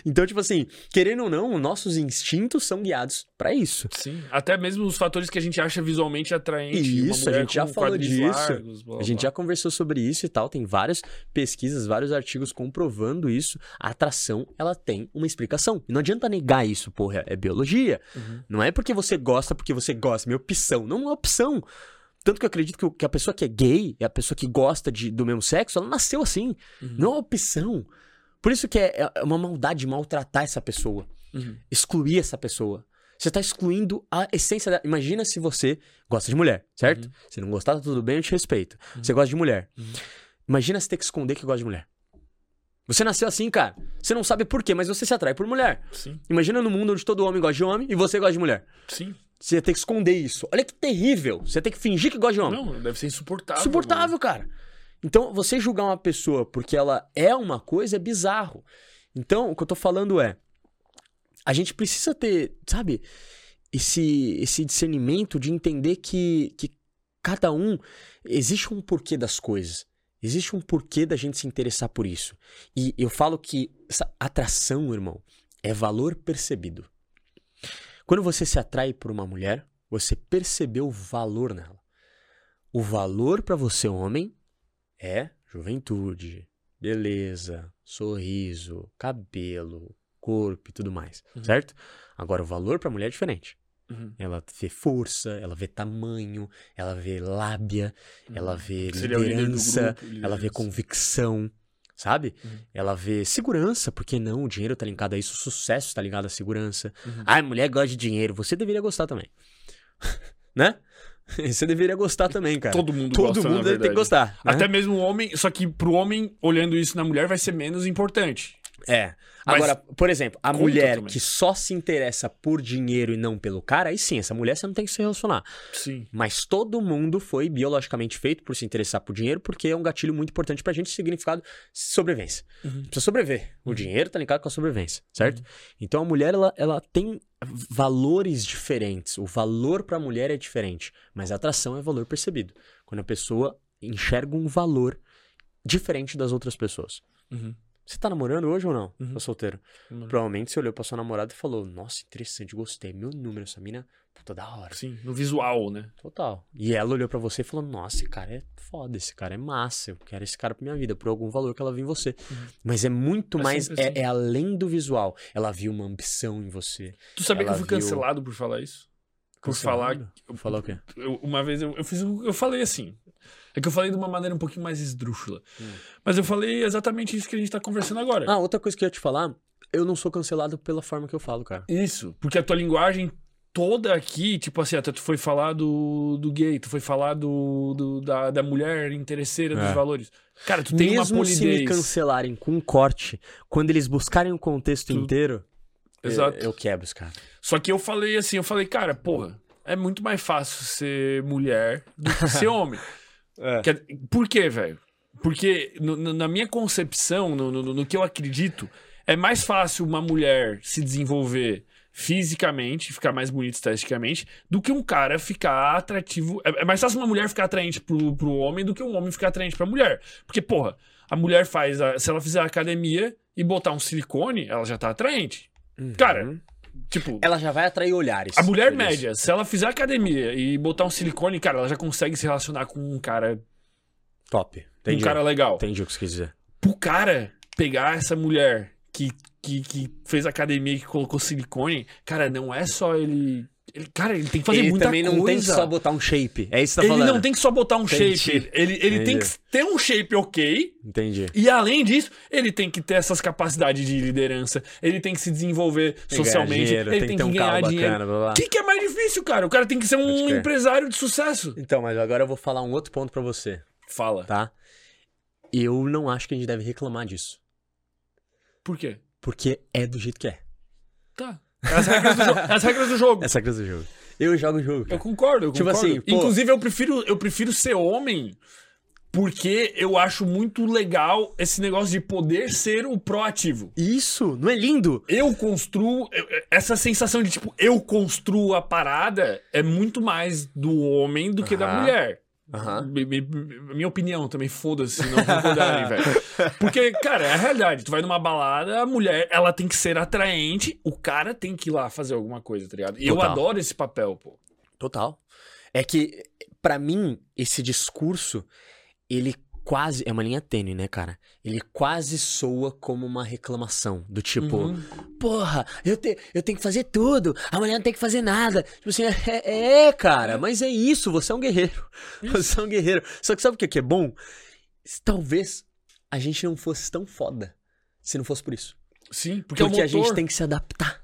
Então, tipo assim, querendo ou não, nossos instintos são guiados pra isso. Sim. Até mesmo os fatores que a gente acha visualmente atraente. uma Isso, a gente já falou disso. largos, blá, A gente blá. já conversou sobre isso e tal, tem várias pesquisas, vários artigos comprovando isso. A atração, ela tem uma explicação. E não adianta negar isso, porra, é biologia. Uhum. Não é porque você gosta, porque você gosta, é minha opção. Não é opção. Tanto que eu acredito que, que a pessoa que é gay, é a pessoa que gosta de, do mesmo sexo, ela nasceu assim. Uhum. Não é opção. Por isso que é, é uma maldade maltratar essa pessoa. Uhum. Excluir essa pessoa. Você tá excluindo a essência dela. Imagina se você gosta de mulher, certo? Uhum. Se não gostar, tá tudo bem, eu te respeito. Você gosta de mulher. Uhum. Imagina você ter que esconder que gosta de mulher. Você nasceu assim, cara. Você não sabe por quê, mas você se atrai por mulher. Sim, Imagina no mundo onde todo homem gosta de homem e você gosta de mulher. sim. Você ia ter que esconder isso. Olha que terrível. Você tem que fingir que gosta de homem. Não, deve ser insuportável. Insuportável, cara. Então, você julgar uma pessoa porque ela é uma coisa é bizarro. Então, o que eu tô falando é. A gente precisa ter, sabe, esse, esse discernimento de entender que, que cada um. Existe um porquê das coisas. Existe um porquê da gente se interessar por isso. E eu falo que essa atração, irmão, é valor percebido. Quando você se atrai por uma mulher, você percebeu o valor nela. O valor pra você, homem, é juventude, beleza, sorriso, cabelo, corpo e tudo mais, Uhum. certo? Agora, o valor pra mulher é diferente. Uhum. Ela vê força, ela vê tamanho, ela vê lábia, ela vê liderança, grupo, ela liderança. vê convicção, sabe? Uhum. Ela vê segurança, porque não? O dinheiro tá ligado a isso, o sucesso tá ligado à segurança. Uhum. Ah, mulher gosta de dinheiro, você deveria gostar também. né? Você deveria gostar também, cara. Todo mundo Todo gosta, mundo deve ter que gostar. né? Até mesmo o homem, só que pro homem, olhando isso na mulher, vai ser menos importante. É. Mas Agora, por exemplo, a mulher também. que só se interessa por dinheiro e não pelo cara, aí sim, essa mulher você não tem que se relacionar. Sim. Mas todo mundo foi biologicamente feito por se interessar por dinheiro, porque é um gatilho muito importante pra gente, significado sobrevivência. Uhum. Precisa sobreviver. O dinheiro tá ligado com a sobrevivência, certo? Então a mulher, ela, ela tem valores diferentes. O valor pra mulher é diferente, mas a atração é valor percebido. Quando a pessoa enxerga um valor diferente das outras pessoas. Uhum. Você tá namorando hoje ou não? Uhum. Tá solteiro? Uhum. Provavelmente você olhou pra sua namorada e falou: Nossa, interessante, gostei. Meu número, essa mina, puta da hora. Sim, no visual, né? Total. E ela olhou pra você e falou: Nossa, esse cara é foda, esse cara é massa. Eu quero esse cara pra minha vida, por algum valor que ela viu em você. Mas é muito É mais. É, assim. é além do visual. Ela viu uma ambição em você. Tu sabia que eu fui viu- cancelado por falar isso? Por falar. Falar o quê? eu- uma vez eu, eu fiz. Eu falei assim. É que eu falei de uma maneira um pouquinho mais esdrúxula. Hum. Mas eu falei exatamente isso que a gente tá conversando agora. Ah, outra coisa que eu ia te falar: eu não sou cancelado pela forma que eu falo, cara. Isso, porque a tua linguagem toda aqui, tipo assim, até tu foi falar do, do gay, tu foi falar do, do- da, da mulher interesseira dos É. valores. Cara, tu tem Mesmo uma se me polidez. cancelarem com um corte, quando eles buscarem o contexto Tu- inteiro, Exato. eu quebro os caras. Só que eu falei assim, eu falei, cara, porra, é muito mais fácil ser mulher do que ser homem. É. Por quê, velho? Porque no- no- na minha concepção, no, no- no que eu acredito, é mais fácil uma mulher se desenvolver fisicamente, ficar mais bonita esteticamente, do que um cara ficar atrativo. É, é mais fácil uma mulher ficar atraente pro, pro homem do que um homem ficar atraente pra mulher. Porque, porra, a mulher faz. a- se ela fizer academia e botar um silicone, ela já tá atraente. Cara, tipo. Ela já vai atrair olhares. A mulher por isso. média, se ela fizer academia e botar um silicone, cara, ela já consegue se relacionar com um cara, Top. Entendi. um cara legal. Entendi o que você quis dizer. Pro cara pegar essa mulher que, que, que fez academia e que colocou silicone, cara, não é só ele. Ele cara, ele tem que fazer ele muita também coisa. não tem que só botar um shape. É isso que você tá ele falando. não tem que só botar um Entendi. shape. Ele, ele tem que ter um shape ok. Entendi. E além disso, ele tem que ter essas capacidades de liderança. Ele tem que se desenvolver Tem socialmente. dinheiro, ele tem tem que um ganhar dinheiro. O que, que é mais difícil, cara? O cara tem que ser um empresário de sucesso. Então, mas agora eu vou falar um outro ponto pra você, Fala. tá? Eu não acho que a gente deve reclamar disso. Por quê? Porque é do jeito que é. Tá. É as regras do, jo- é as regras do jogo. Do jogo. Eu jogo o jogo, Eu cara. concordo, eu Tipo concordo. assim, pô- Inclusive, eu prefiro, eu prefiro ser homem Porque eu acho muito legal esse negócio de poder ser o proativo. Isso, não é lindo? Eu construo. eu- Essa sensação de, tipo, eu construo a parada é muito mais do homem do que da mulher. Mi- Minha opinião também, foda-se, não concordarem, velho. Porque, cara, é a realidade. Tu vai numa balada, a mulher, ela tem que ser atraente, o cara tem que ir lá fazer alguma coisa, tá ligado? E eu adoro esse papel, pô. Total. É que, pra mim, esse discurso, ele quase. É uma linha tênue, né, cara? Ele quase soa como uma reclamação. Do tipo, Uhum. porra, eu, te, eu tenho que fazer tudo, a mulher não tem que fazer nada. Tipo assim, é, é, cara, mas é isso, você é um guerreiro. Você é um guerreiro. Só que sabe o que que é bom? Talvez a gente não fosse tão foda se não fosse por isso. Sim, porque, Porque, é a gente tem que se adaptar.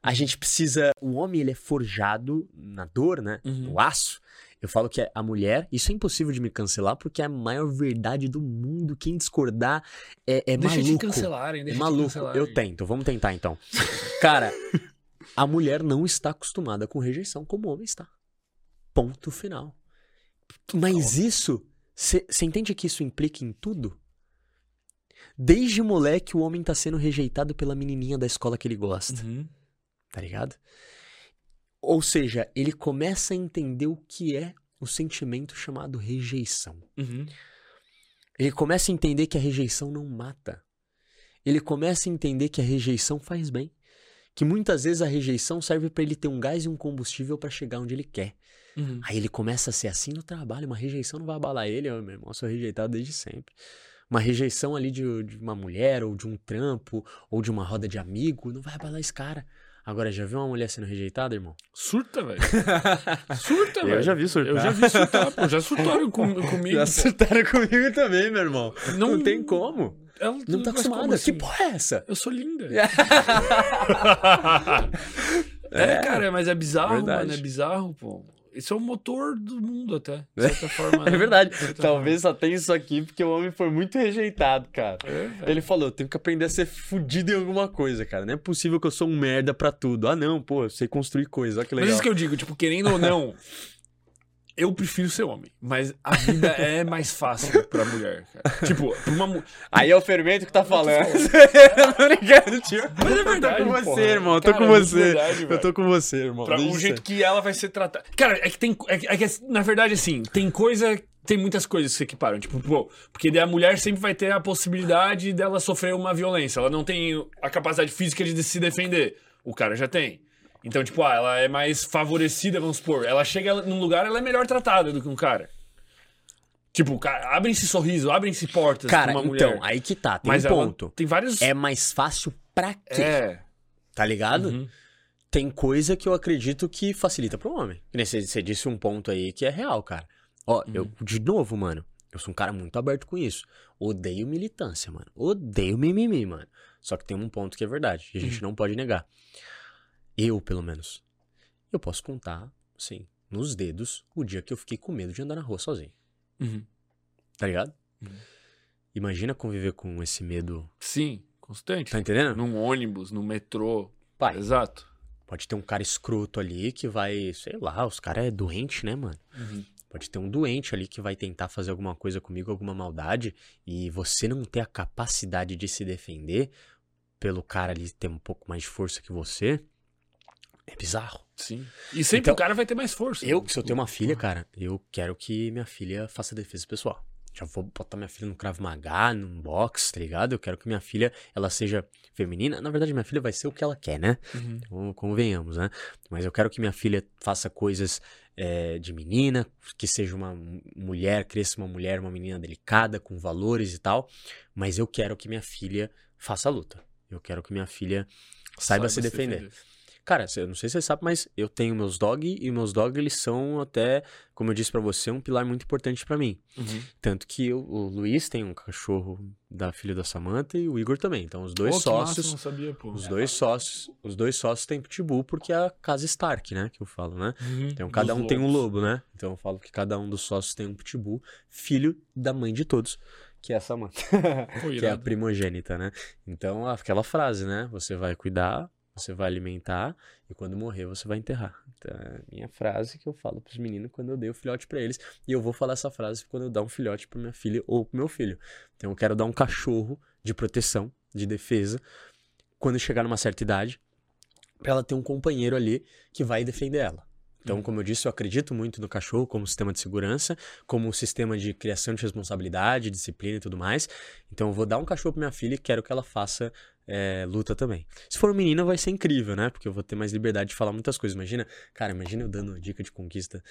A gente precisa. O homem, ele é forjado na dor, né? Uhum. No aço. Eu falo que a mulher. Isso é impossível de me cancelar porque é a maior verdade do mundo. Quem discordar é, é Deixa maluco. de cancelarem, É deixa de maluco. cancelarem. Eu tento, vamos tentar então. Cara, a mulher não está acostumada com rejeição como o homem está. Ponto final. Mas isso. Você entende que isso implica em tudo? Desde moleque, o homem tá sendo rejeitado pela menininha da escola que ele gosta, Uhum. tá ligado? Ou seja, ele começa a entender o que é o sentimento chamado rejeição. Uhum. Ele começa a entender que a rejeição não mata. Ele começa a entender que a rejeição faz bem. Que muitas vezes a rejeição serve pra ele ter um gás e um combustível pra chegar onde ele quer. Uhum. Aí ele começa a ser assim no trabalho. Uma rejeição não vai abalar ele, ó, meu irmão. Eu sou rejeitado desde sempre. Uma rejeição ali de, de uma mulher, ou de um trampo, ou de uma roda de amigo, não vai abalar esse cara. Agora, já viu uma mulher sendo rejeitada, irmão? Surta, velho. Surta, velho. Eu já vi surtar. Eu já vi surtar, pô. Já surtaram com, comigo. Já pô. surtaram comigo também, meu irmão. Não- Não, tem como. Ela Não tá acostumada. assim? Que porra é essa? Eu sou linda. é, cara, mas é bizarro, Verdade. mano. É bizarro, pô. Isso é o motor do mundo até, de certa forma. É né? verdade. Certa Talvez só tenha isso aqui porque o homem foi muito rejeitado, cara. forma. É. Ele falou, eu tenho que aprender a ser fudido em alguma coisa, cara. Não é possível que eu sou um merda pra tudo. Ah, não, pô, eu sei construir coisa. Olha que Mas legal. isso que eu digo, tipo, querendo ou não, eu prefiro ser homem. Mas a vida é mais fácil pra mulher, cara. Tipo, pra uma mulher. Aí é o fermento que tá falando. tô brincando, tio. Mas é verdade, Eu tô com você, porra. irmão. Eu tô Cara, com é você. verdade, eu tô com você, irmão. Pra Deixa o isso jeito que ela vai ser tratada. Cara, é que tem. É que, é que, na verdade, assim, tem coisa. Tem muitas coisas que se equiparam. Tipo, pô, porque a mulher sempre vai ter a possibilidade dela sofrer uma violência. Ela não tem a capacidade física de se defender. O cara já tem. Então, tipo, ah, ela é mais favorecida, vamos supor. Ela chega num lugar, ela é melhor tratada do que um cara. Tipo, cara, abrem-se sorriso, abrem-se portas Cara, pra uma então, mulher. aí que tá. Tem Mas um ponto. tem vários. É mais fácil pra quê? É. Tá ligado? Uhum. Tem coisa que eu acredito que facilita pro homem. Você, você disse um ponto aí que é real, cara. Ó, Uhum. eu, de novo, mano, eu sou um cara muito aberto com isso. Odeio militância, mano. Odeio mimimi, mano. Só que tem um ponto que é verdade, que a Uhum. gente não pode negar. Eu, pelo menos, eu posso contar, sim, nos dedos, o dia que eu fiquei com medo de andar na rua sozinho. Uhum. Tá ligado? Uhum. Imagina conviver com esse medo. Sim, constante. Tá entendendo? Num ônibus, no metrô. Pai, Exato. pode ter um cara escroto ali que vai, sei lá, os caras é doente, né, mano? Uhum. Pode ter um doente ali que vai tentar fazer alguma coisa comigo, alguma maldade, e você não ter a capacidade de se defender pelo cara ali ter um pouco mais de força que você, é bizarro. Sim. E sempre Então, o cara vai ter mais força. Eu, se eu tenho uma filha, cara, eu quero que minha filha faça defesa pessoal. Já vou botar minha filha no Krav Maga, num box, tá ligado? Eu quero que minha filha, ela seja feminina. Na verdade, minha filha vai ser o que ela quer, né? Uhum. Con- Convenhamos, né? Mas eu quero que minha filha faça coisas eh, de menina, que seja uma mu- mulher, cresça uma mulher, uma menina delicada, com valores e tal. Mas eu quero que minha filha faça luta. Eu quero que minha filha saiba, se defender. Cara, eu não sei se você sabe, mas eu tenho meus dog e meus dog eles são até, como eu disse pra você, um pilar muito importante pra mim. Uhum. Tanto que eu- o Luiz tem um cachorro da filha da Samantha e o Igor também. Então os dois massa, sócios, não sabia, os dois sócios, os dois sócios têm pitbull porque é a casa Stark, né, que eu falo, né? Uhum. Então cada um tem um lobo, né? Então eu falo que cada um dos sócios tem um pitbull, filho da mãe de todos, que é a Samantha, que é a primogênita, né? Então aquela frase, né? Você vai cuidar, você vai alimentar e quando morrer você vai enterrar. Então, é a minha frase que eu falo pros meninos quando eu dei o filhote pra eles. E eu vou falar essa frase quando eu dar um filhote pra minha filha ou pro meu filho. Então eu quero dar um cachorro de proteção, de defesa, quando chegar numa certa idade, pra ela ter um companheiro ali que vai defender ela. Então, como eu disse, eu acredito muito no cachorro como sistema de segurança, como sistema de criação de responsabilidade, disciplina e tudo mais. Então, eu vou dar um cachorro pra minha filha e quero que ela faça é, luta também. Se for menina, vai ser incrível, né? Porque eu vou ter mais liberdade de falar muitas coisas. Imagina, cara, imagina eu dando dica de conquista,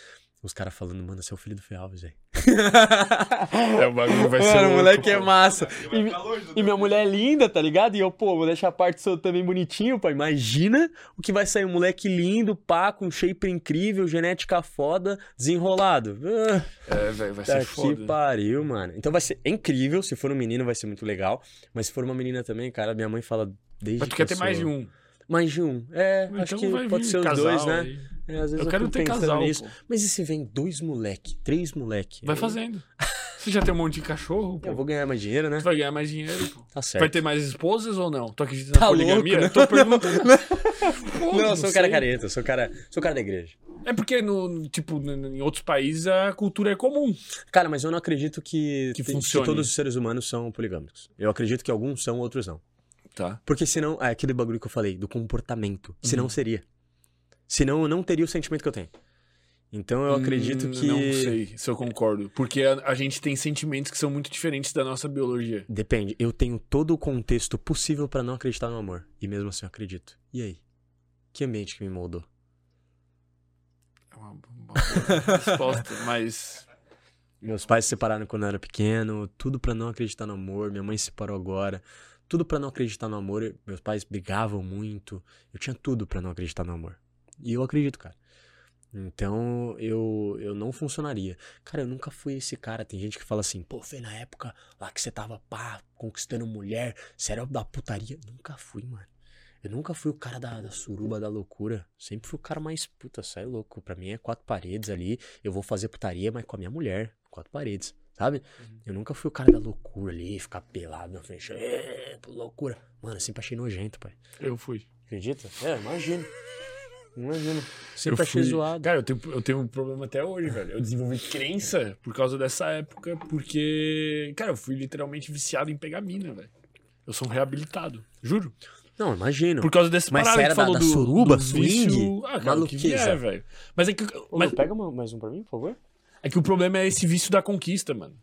os caras falando, mano, você é o filho do Fê Alves, velho. É, o bagulho vai ser. Mano, o moleque é pô. massa. E, do e minha mulher é linda, tá ligado? E eu, pô, vou deixar a parte sua também bonitinho, pá. Imagina o que vai sair. Um moleque lindo, pá, com shape incrível, genética foda, desenrolado. Ah, É, velho, vai tá ser que foda. pariu, mano. Então vai ser incrível. Se for um menino, vai ser muito legal. Mas se for uma menina também, cara, minha mãe fala desde Mas tu que quer eu ter mais de sou- um. Mais de um. É, Então acho que pode ser os dois, né? aí. É, às vezes Eu quero fico ter casal, nisso. pô. Mas e se vem dois moleque, três moleque? Vai Aí fazendo. Você já tem um monte de cachorro, pô. Eu vou ganhar mais dinheiro, né? Tu vai ganhar mais dinheiro, pô. Tá certo. Vai ter mais esposas ou não? Tu acredita Tá na poligamia? louco, né? Eu tô perguntando. Pô, Não, eu sou um cara careta, eu sou cara, sou cara da igreja. É porque, no, tipo, em outros países a cultura é comum. Cara, mas eu não acredito que, Que funcione. todos os seres humanos são poligâmicos. Eu acredito que alguns são, outros não. Tá. Porque senão, é aquele bagulho que eu falei, do comportamento. Senão Uhum. seria. Senão eu não teria o sentimento que eu tenho. Então eu acredito Hum, que. Não sei se eu concordo. Porque a, a gente tem sentimentos que são muito diferentes da nossa biologia. Depende. Eu tenho todo o contexto possível pra não acreditar no amor. E mesmo assim eu acredito. E aí? Que ambiente que me moldou? É uma, uma boa resposta, mas. Meus pais se separaram quando eu era pequeno, tudo pra não acreditar no amor. Minha mãe se separou agora, tudo pra não acreditar no amor. Meus pais brigavam muito. Eu tinha tudo pra não acreditar no amor. E eu acredito, cara. Então eu, eu não funcionaria. Cara, eu nunca fui esse cara. Tem gente que fala assim, pô, foi na época lá que você tava, pá, conquistando mulher, era da putaria. Nunca fui, mano. Eu nunca fui o cara da, da suruba, da loucura. Sempre fui o cara mais, puta, sai louco. Pra mim é quatro paredes ali. Eu vou fazer putaria, mas com a minha mulher. Quatro paredes, sabe? Eu nunca fui o cara da loucura ali, ficar pelado na frente. É, loucura. Mano, eu sempre achei nojento, pai. Eu fui. Acredita? É, imagino. Imagino. Eu Sempre achei fui- zoado. Cara, eu tenho, eu tenho um problema até hoje, velho. Eu desenvolvi crença por causa dessa época, porque, cara, eu fui literalmente viciado em pegar mina, velho. Eu sou um reabilitado, juro. Não, imagino. Por causa desse Mas era que falou da- do, da suruba, do swing? vício. Ah, cara, o que vier, velho. Mas é que, Ô, mas Pega uma- mais um pra mim, por favor. É que o problema é esse vício da conquista, mano.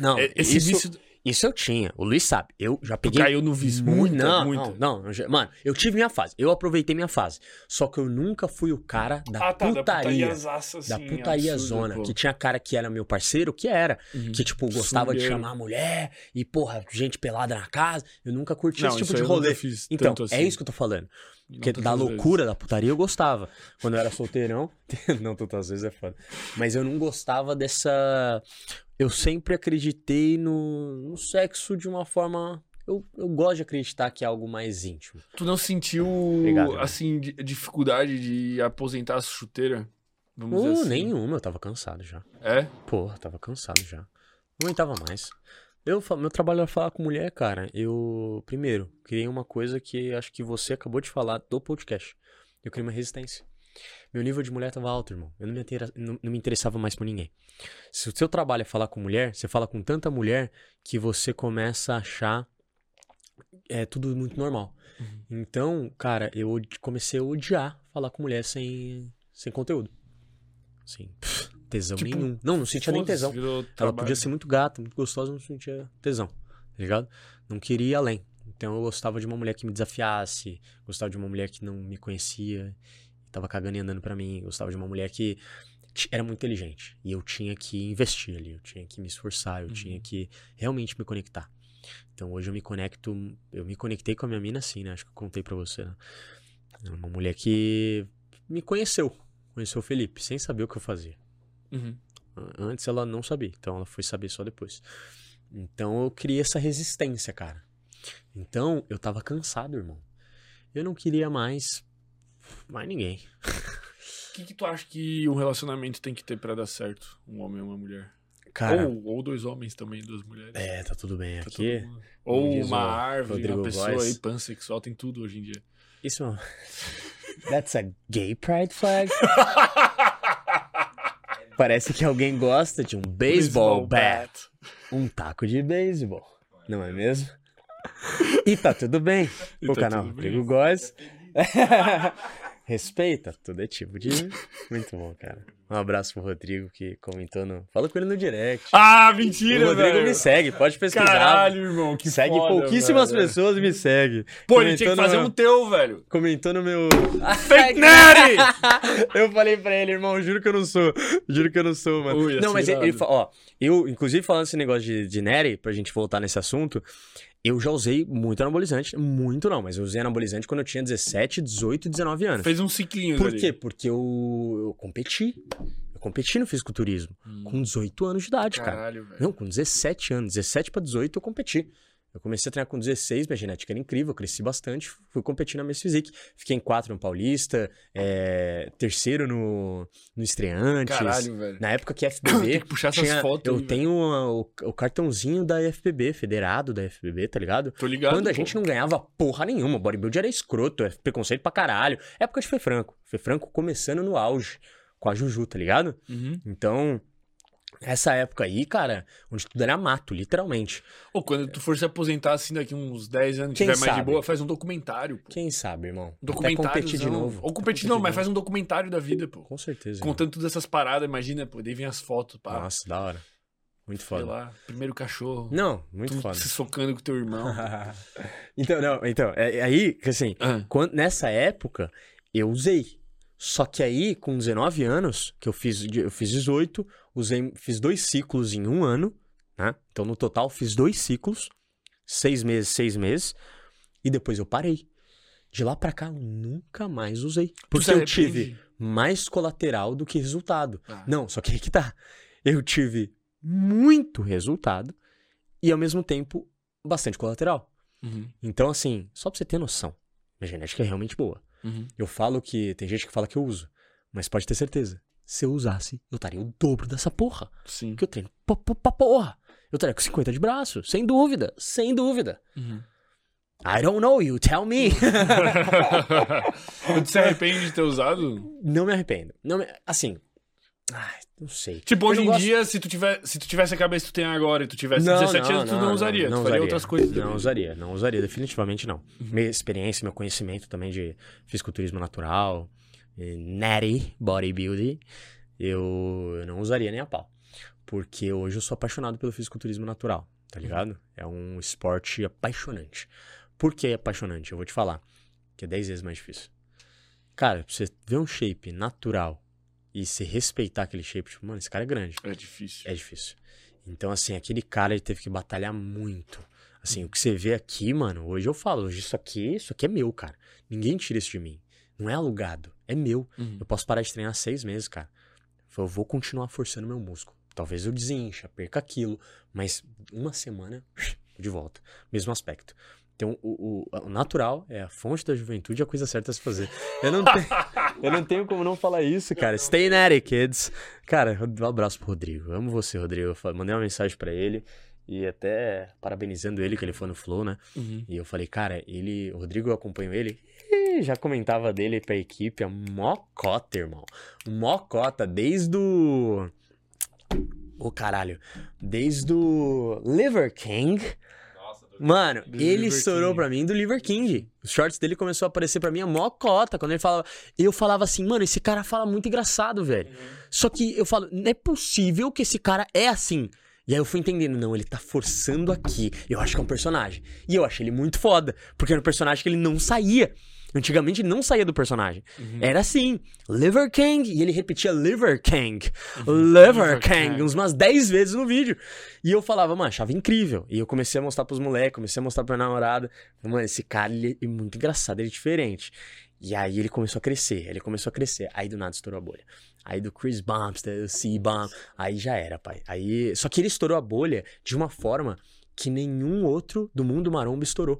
Não, É- Esse isso, vício isso eu tinha. O Luiz sabe. Eu já tu peguei. caiu no vício. Muito, Muita, não, muita. não, não, Mano, eu tive minha fase. Eu aproveitei minha fase. Só que eu nunca fui o cara da Ah, tá, da putaria. Da assim, putaria absurda, zona. pô. Que tinha cara que era meu parceiro, que era. Uhum. Que, tipo, gostava de chamar a mulher e, porra, gente pelada na casa. Eu nunca curti Não, esse tipo isso de rolê. Então, tanto assim. é isso que eu tô falando. Porque da vezes. loucura, da putaria, eu gostava. Quando eu era solteirão. não, tantas vezes é foda. Mas eu não gostava dessa. Eu sempre acreditei no, no sexo de uma forma. Eu, eu gosto de acreditar que é algo mais íntimo. Tu não sentiu, Obrigado, assim, di- dificuldade de aposentar a chuteira? Vamos dizer Uh, assim. nenhuma, eu tava cansado já. É? Porra, tava cansado já. Não aguentava mais. Eu, meu trabalho é falar com mulher, cara. Eu, primeiro, criei uma coisa que acho que você acabou de falar do podcast. Eu criei uma resistência. Meu nível de mulher tava alto, irmão. Eu não me, intera- não- não me interessava mais por ninguém. Se o seu trabalho é falar com mulher, você fala com tanta mulher que você começa a achar é tudo muito normal. Então, cara, eu comecei a odiar falar com mulher sem, sem conteúdo. Assim, pff, tesão Tipo, nenhum. Não, não sentia nem tesão. Ela trabalho. podia ser muito gata, muito gostosa, não sentia tesão, tá ligado? Não queria ir além. Então eu gostava de uma mulher que me desafiasse, gostava de uma mulher que não me conhecia, tava cagando e andando pra mim, gostava de uma mulher que era muito inteligente. E eu tinha que investir ali, eu tinha que me esforçar, eu Uhum. tinha que realmente me conectar. Então hoje eu me conecto, eu me conectei com a minha mina assim, né? Acho que eu contei pra você, né? Uma mulher que me conheceu, conheceu o Felipe, sem saber o que eu fazia. Uhum. Antes ela não sabia, então ela foi saber só depois. Então eu criei essa resistência, cara. Então eu tava cansado, irmão. Eu não queria mais mais ninguém. O que, que tu acha que um relacionamento tem que ter pra dar certo? Um homem e uma mulher? Cara, Ou, ou dois homens também, duas mulheres. é, tá tudo bem Tá aqui. mundo- Ou uma árvore, Rodrigo uma pessoa Góes. aí pansexual, tem tudo hoje em dia. Isso é. That's a gay pride flag? Parece que alguém gosta de um baseball bat. Um taco de beisebol. Não é mesmo? E tá tudo bem. E o tá canal. Rodrigo Góes. Respeita, tudo é tipo de. Muito bom, cara. Um abraço pro Rodrigo que comentou no. Fala com ele no direct. Ah, o mentira, Rodrigo velho. me segue, pode pesquisar. Caralho, irmão, que segue foda, pouquíssimas velho. pessoas e me segue. Pô, ele tinha que Comentou fazer no- um teu, velho. Comentou no meu. Fake Nerd! eu falei pra ele, irmão, juro que eu não sou. Juro que eu não sou, mano. Ui, não, mas ele, ele fa- ó, eu, inclusive falando esse negócio de, de Neri, pra gente voltar nesse assunto, eu já usei muito anabolizante. Muito não, mas eu usei anabolizante quando eu tinha 17, 18, 19 anos. Fez uns ciclinhos Por ali. quê? Porque eu, eu competi. Eu competi no fisiculturismo. Hum. Com 18 anos de idade, cara. Caralho, velho. Não, com 17 anos. 17 pra 18 eu competi. Eu comecei a treinar com 16, minha genética era incrível, eu cresci bastante, fui competir na Miss Physique. Fiquei em quarto no Paulista, é, terceiro no, no Estreantes. Caralho, velho. Na época que Tem FBB. que puxar essas tinha- fotos eu aí, tenho uma- o, o cartãozinho da FBB, federado da FBB, tá ligado? Tô ligado. Quando a pô. gente não ganhava porra nenhuma, bodybuilder era escroto, é preconceito pra caralho. Época de Fê Franco. Fê Franco começando no auge, com a Juju, tá ligado? Uhum. Então, essa época aí, cara, onde tudo era mato, literalmente. Ou quando tu for se aposentar assim daqui uns 10 anos, Quem tiver mais de sabe? boa, faz um documentário, pô. Quem sabe, irmão? Um documentário. competir de novo. Ou competir não, mas faz um documentário da vida, pô. Com certeza. Contando todas essas paradas, imagina, pô. Daí vem as fotos, pá. Nossa, da hora. Muito sei foda. lá, primeiro cachorro. Não, muito tu foda. se socando com teu irmão. então, não, então, é, é aí, assim, Ah, quando- nessa época, eu usei. Só que aí, com 19 anos, que eu fiz, eu fiz 18, usei, fiz dois ciclos em um ano, né? Então, no total, fiz dois ciclos, seis meses, seis meses, e depois eu parei. De lá pra cá, eu nunca mais usei. Porque eu tive mais colateral do que resultado. Ah, Não, só que aí que tá. Eu tive muito resultado e, ao mesmo tempo, bastante colateral. uhum, Então, assim, só pra você ter noção, minha genética é realmente boa. uhum. Eu falo que. Tem gente que fala que eu uso, mas pode ter certeza. Se eu usasse, eu estaria o dobro dessa porra. Sim. Porque eu treino pra, pra, porra. Eu estaria com 50 de braço, sem dúvida, sem dúvida. Uhum. I don't know you, tell me. tu se arrepende de ter usado? não me arrependo. Não me- assim. Ai, não sei. Tipo, hoje não em gosto- dia, se tu, tiver, se tu tivesse a cabeça que tu tem agora e tu tivesse 17 anos, tu não, usaria. tu faria outras coisas. Não também. usaria, não usaria, definitivamente não. Minha experiência, meu conhecimento também de fisiculturismo natural, natty bodybuilding, eu, eu não usaria nem a pau. Porque hoje eu sou apaixonado pelo fisiculturismo natural, tá ligado? É um esporte apaixonante. Por que apaixonante? Eu vou te falar. Que é 10 vezes mais difícil. Cara, pra você ver um shape natural e se respeitar aquele shape, tipo, mano, esse cara é grande. É difícil. É difícil. Então, assim, aquele cara ele teve que batalhar muito. Assim, o que você vê aqui, mano, hoje eu falo, hoje isso aqui, isso aqui é meu, cara. Ninguém tira isso de mim. Não é alugado, é meu. Uhum. Eu posso parar de treinar seis meses, cara. Eu vou continuar forçando meu músculo. Talvez eu desincha, perca aquilo, mas uma semana, de volta. Mesmo aspecto. Então, o, o- o natural é a fonte da juventude e a coisa certa a se fazer. Eu não, tenho, eu não tenho como não falar isso, cara. Stay natty, kids. Cara, um abraço pro Rodrigo. Eu amo você, Rodrigo. Eu mandei uma mensagem pra ele e até parabenizando ele, que ele foi no Flow, né? Uhum. E eu falei, cara, ele, o Rodrigo, eu acompanho ele, já comentava dele pra equipe, a mocota, irmão. Mocota, desde o. Ô caralho, desde o Liver King. Mano, Do ele estourou King. pra mim do Liver King. Os shorts dele começou a aparecer pra mim a mocota. Quando ele falava. Eu falava assim, mano, esse cara fala muito engraçado, velho. Só que eu falo, não é possível que esse cara é assim. E aí eu fui entendendo, não, ele tá forçando aqui. Eu acho que é um personagem. E eu achei ele muito foda, porque era um personagem que ele não saía. Antigamente não saía do personagem. Uhum. Era assim, Liver King, e ele repetia Liver King, Uhum. Liver Liver King, King. uns umas 10 vezes no vídeo. E eu falava, mano, achava incrível. E eu comecei a mostrar pros moleques, comecei a mostrar pra minha namorada. Mano, esse cara, ele é muito engraçado, ele é diferente. E aí ele começou a crescer, ele começou a crescer. Aí do nada estourou a bolha. Aí do Chris Bumps, do C-Bump, aí já era, pai. Aí, só que ele estourou a bolha de uma forma que nenhum outro do mundo maromba estourou.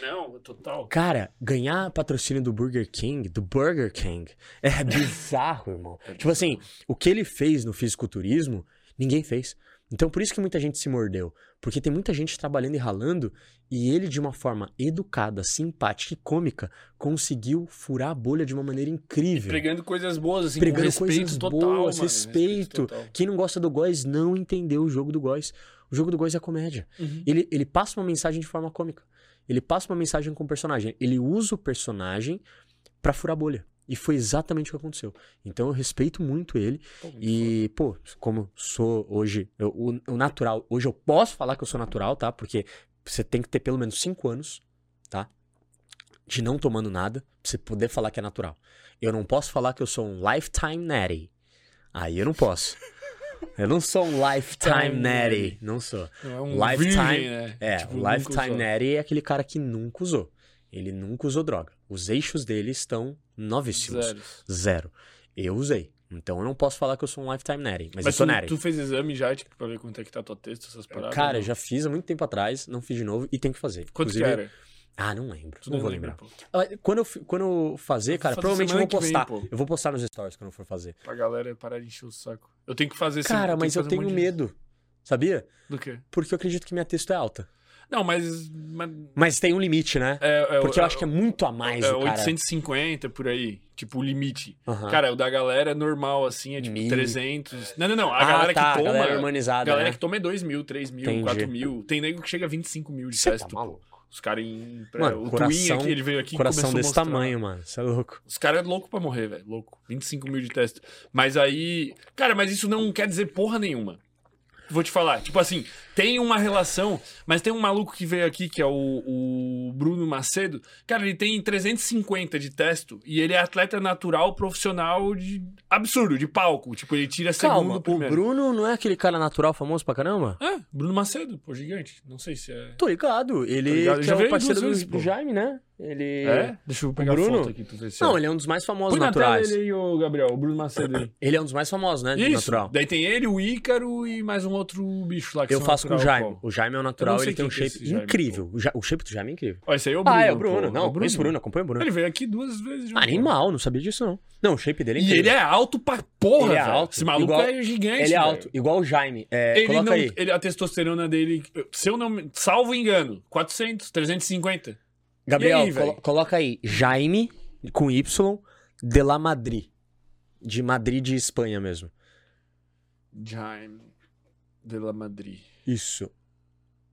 Não, total. Cara, ganhar patrocínio do Burger King, do Burger King, é bizarro, irmão. Tipo assim, o que ele fez no fisiculturismo, ninguém fez. Então por isso que muita gente se mordeu. Porque tem muita gente trabalhando e ralando, e ele, de uma forma educada, simpática e cômica, conseguiu furar a bolha de uma maneira incrível. Pregando coisas boas, assim, Pregando com respeito coisas total, boas, mano, respeito. total. Quem não gosta do Góis não entendeu o jogo do Góis. O jogo do Góis é comédia. Uhum. Ele, ele passa uma mensagem de forma cômica. Ele passa uma mensagem com o personagem. Ele usa o personagem pra furar a bolha. E foi exatamente o que aconteceu. Então eu respeito muito ele. Pô, E, pô, como sou hoje, eu- o, o natural, hoje eu posso falar que eu sou natural, tá? Porque você tem que ter pelo menos 5 anos, tá? De não tomando nada, pra você poder falar que é natural. Eu não posso falar que eu sou um lifetime natty. Aí eu não posso. Eu não sou um lifetime Time natty. Não sou. Não é um Lifetime- virgem, né? É, Tipo, lifetime natty é aquele cara que nunca usou. Ele nunca usou droga. Os eixos dele estão novíssimos. Zero. Zero. Eu usei. Então eu não posso falar que eu sou um lifetime natty. Mas, eu Mas sou tu, natty. tu fez exame já, tipo, pra ver quanto é que tá tua testa, essas paradas? Cara, já fiz há muito tempo atrás, não fiz de novo e tenho que fazer. Quanto que Inclusive- era? Ah, não lembro. Não vou lembra, lembrar. Ah, Quando eu, quando eu fazer, cara, fazer provavelmente eu vou vem, postar. pô. eu vou postar nos stories quando eu for fazer. Pra galera parar de encher o saco. Eu tenho que fazer esse- Cara, mas eu um tenho de- medo. Sabia? Do quê? Porque eu acredito que minha texto é alta. Não, mas. mas Mas tem um limite, né? é, é, Porque eu é- acho que é muito a mais é cara. 850 por aí. Tipo, o limite. Cara, o da galera é normal, assim, é tipo Mil. 300. Não, não, não. A Ah, galera tá, que toma. a galera harmonizada, galera né? que toma é 2 mil, 3 mil, Entendi. 4 mil. Tem nego que chega a 25 mil de Cê tá pô. maluco. Os caras em. Mano, o coração- aqui, ele veio aqui Coração desse mostrar. tamanho, mano. Você é louco. Os caras é louco pra morrer, velho. Louco. 25 mil de teste. Mas aí. Cara, mas isso não quer dizer porra nenhuma. Vou te falar. Tipo assim, tem uma relação, mas tem um maluco que veio aqui, que é o, o Bruno Macedo. Cara, ele tem 350 de testo e ele é atleta natural, profissional de. absurdo, de palco. Tipo, ele tira segundo Calma, o primeiro. Bruno não é aquele cara natural famoso pra caramba? É, Bruno Macedo, pô, gigante. Não sei se é. Tô ligado. Ele Tô ligado, que já é o veio parceiro do, vezes, do pô. Jaime, né? Ele. É? Deixa eu pegar a Bruno? foto aqui pra ver se Não, é. ele é um dos mais famosos Põe na tela naturais. ele aí, ô Gabriel, o Bruno Macedo aí. Ele é um dos mais famosos, né? de Isso. natural. Daí tem ele, o Ícaro e mais um outro bicho lá que Eu são faço com o Jaime. qual? O Jaime é o natural, ele tem um é shape esse Jaime, incrível. O, ja- o shape do Jaime é incrível. Ó, esse aí é o Bruno. ah, é o Bruno. pô. Não, É o conheço o Bruno, acompanha o Bruno. Ele veio aqui duas vezes já. Animal, não sabia disso não. Não, o shape dele é E incrível. ele é alto pra porra, Ele é velho. alto, Esse maluco igual- é gigante, Ele é velho. alto, igual o Jaime. É, Ele coloca não, aí. ele, a testosterona dele, se eu não, me- salvo engano, 400, 350. Gabriel, aí, colo- coloca aí. Jaime, com Y, de la Madrid. De Madrid, de Espanha mesmo. Jaime de la Madrid. Isso.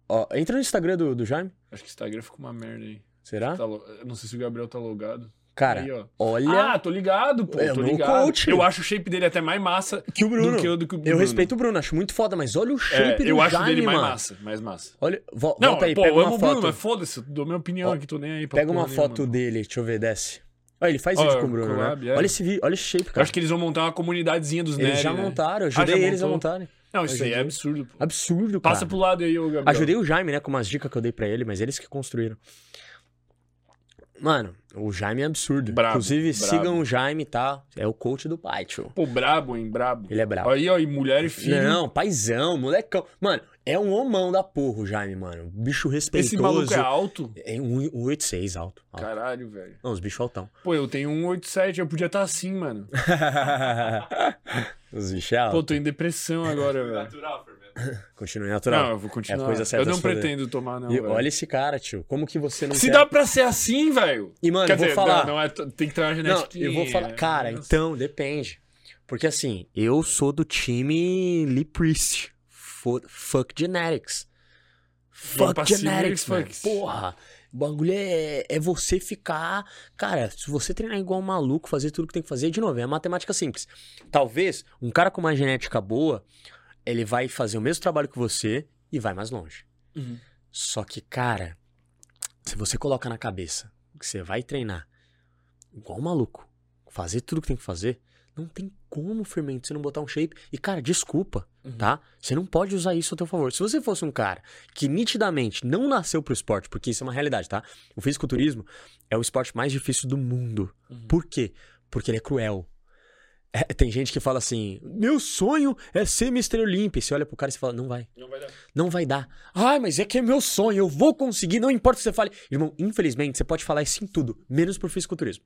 Ó, entra no Instagram do, do Jaime. Acho que o Instagram ficou uma merda aí. Será? Tá lo- Não sei se o Gabriel tá logado. Cara, Aí, olha Ah, tô ligado, pô. É tô ligado. coach. Eu acho o shape dele até mais massa que o Bruno. do que o do que o Eu Bruno. respeito o Bruno, acho muito foda, mas olha o É, shape do eu acho Jaime, dele mais mano. massa, mais massa. Olha, vo- Não, volta aí, pô, pega eu uma amo o Bruno, foto. mas foda-se, eu dou minha opinião aqui, tô nem aí pra Pega uma foto nenhuma. dele, deixa eu ver, desce. Olha, ele faz vídeo com o Bruno, collab, né? é. Olha esse vídeo, olha esse shape, Eu cara. acho que eles vão montar uma comunidadezinha dos Eles nerds, já né? montaram, eu Ah, ajudei eles a montou? montarem. Não, isso aí é absurdo, pô. Absurdo, cara. Passa pro lado aí, ô Gabriel. Ajudei o Jaime, né, com umas dicas que eu dei pra ele, mas eles que construíram. Mano, o Jaime é absurdo. Brabo, Inclusive, brabo. sigam o Jaime, tá? É o coach do pai, tio. Pô, brabo, hein, brabo. Ele é brabo. Aí, ó, e mulher e filho. Não, paizão, molecão. Mano, é um homão da porra o Jaime, mano. Bicho respeitoso. Esse maluco é alto? É um 186 alto. alto. Caralho, velho. Não, os bichos altão. Pô, eu tenho um 87, eu podia estar assim, mano. os bichos é Pô, tô em depressão agora, velho. Natural, fermento. Continue natural. Não, eu vou continuar. É a coisa certa eu não se fazer. pretendo tomar, não. E olha esse cara, tio. Como que você não Se quer... dá pra ser assim, velho. E, mano, Quer eu vou dizer, falar... Não, não é, tem que ter uma Não, genética. eu vou falar. Cara, então, depende. Porque assim, eu sou do time Lee Priest. Fu- Fuck Genetics. Fuck Genetics, mano. Porra. O bagulho é, é você ficar. Cara, se você treinar igual um maluco, fazer tudo que tem que fazer, de novo, é matemática simples. Talvez um cara com uma genética boa, ele vai fazer o mesmo trabalho que você e vai mais longe. Uhum. Só que, cara, se você coloca na cabeça que você vai treinar igual um maluco, fazer tudo que tem que fazer, não tem como, fermento, você não botar um shape. E, cara, desculpa, Uhum. tá? Você não pode usar isso a teu favor. Se você fosse um cara que nitidamente não nasceu pro esporte, porque isso é uma realidade, tá? O fisiculturismo é o esporte mais difícil do mundo. Uhum. Por quê? Porque ele é cruel. É, tem gente que fala assim: meu sonho é ser Mr. Olympia. E Você olha pro cara e você fala: não vai. Não vai dar. Não vai dar. Ai, mas é que é meu sonho, eu vou conseguir, não importa o que você fale. Irmão, infelizmente, você pode falar isso em tudo, menos pro fisiculturismo.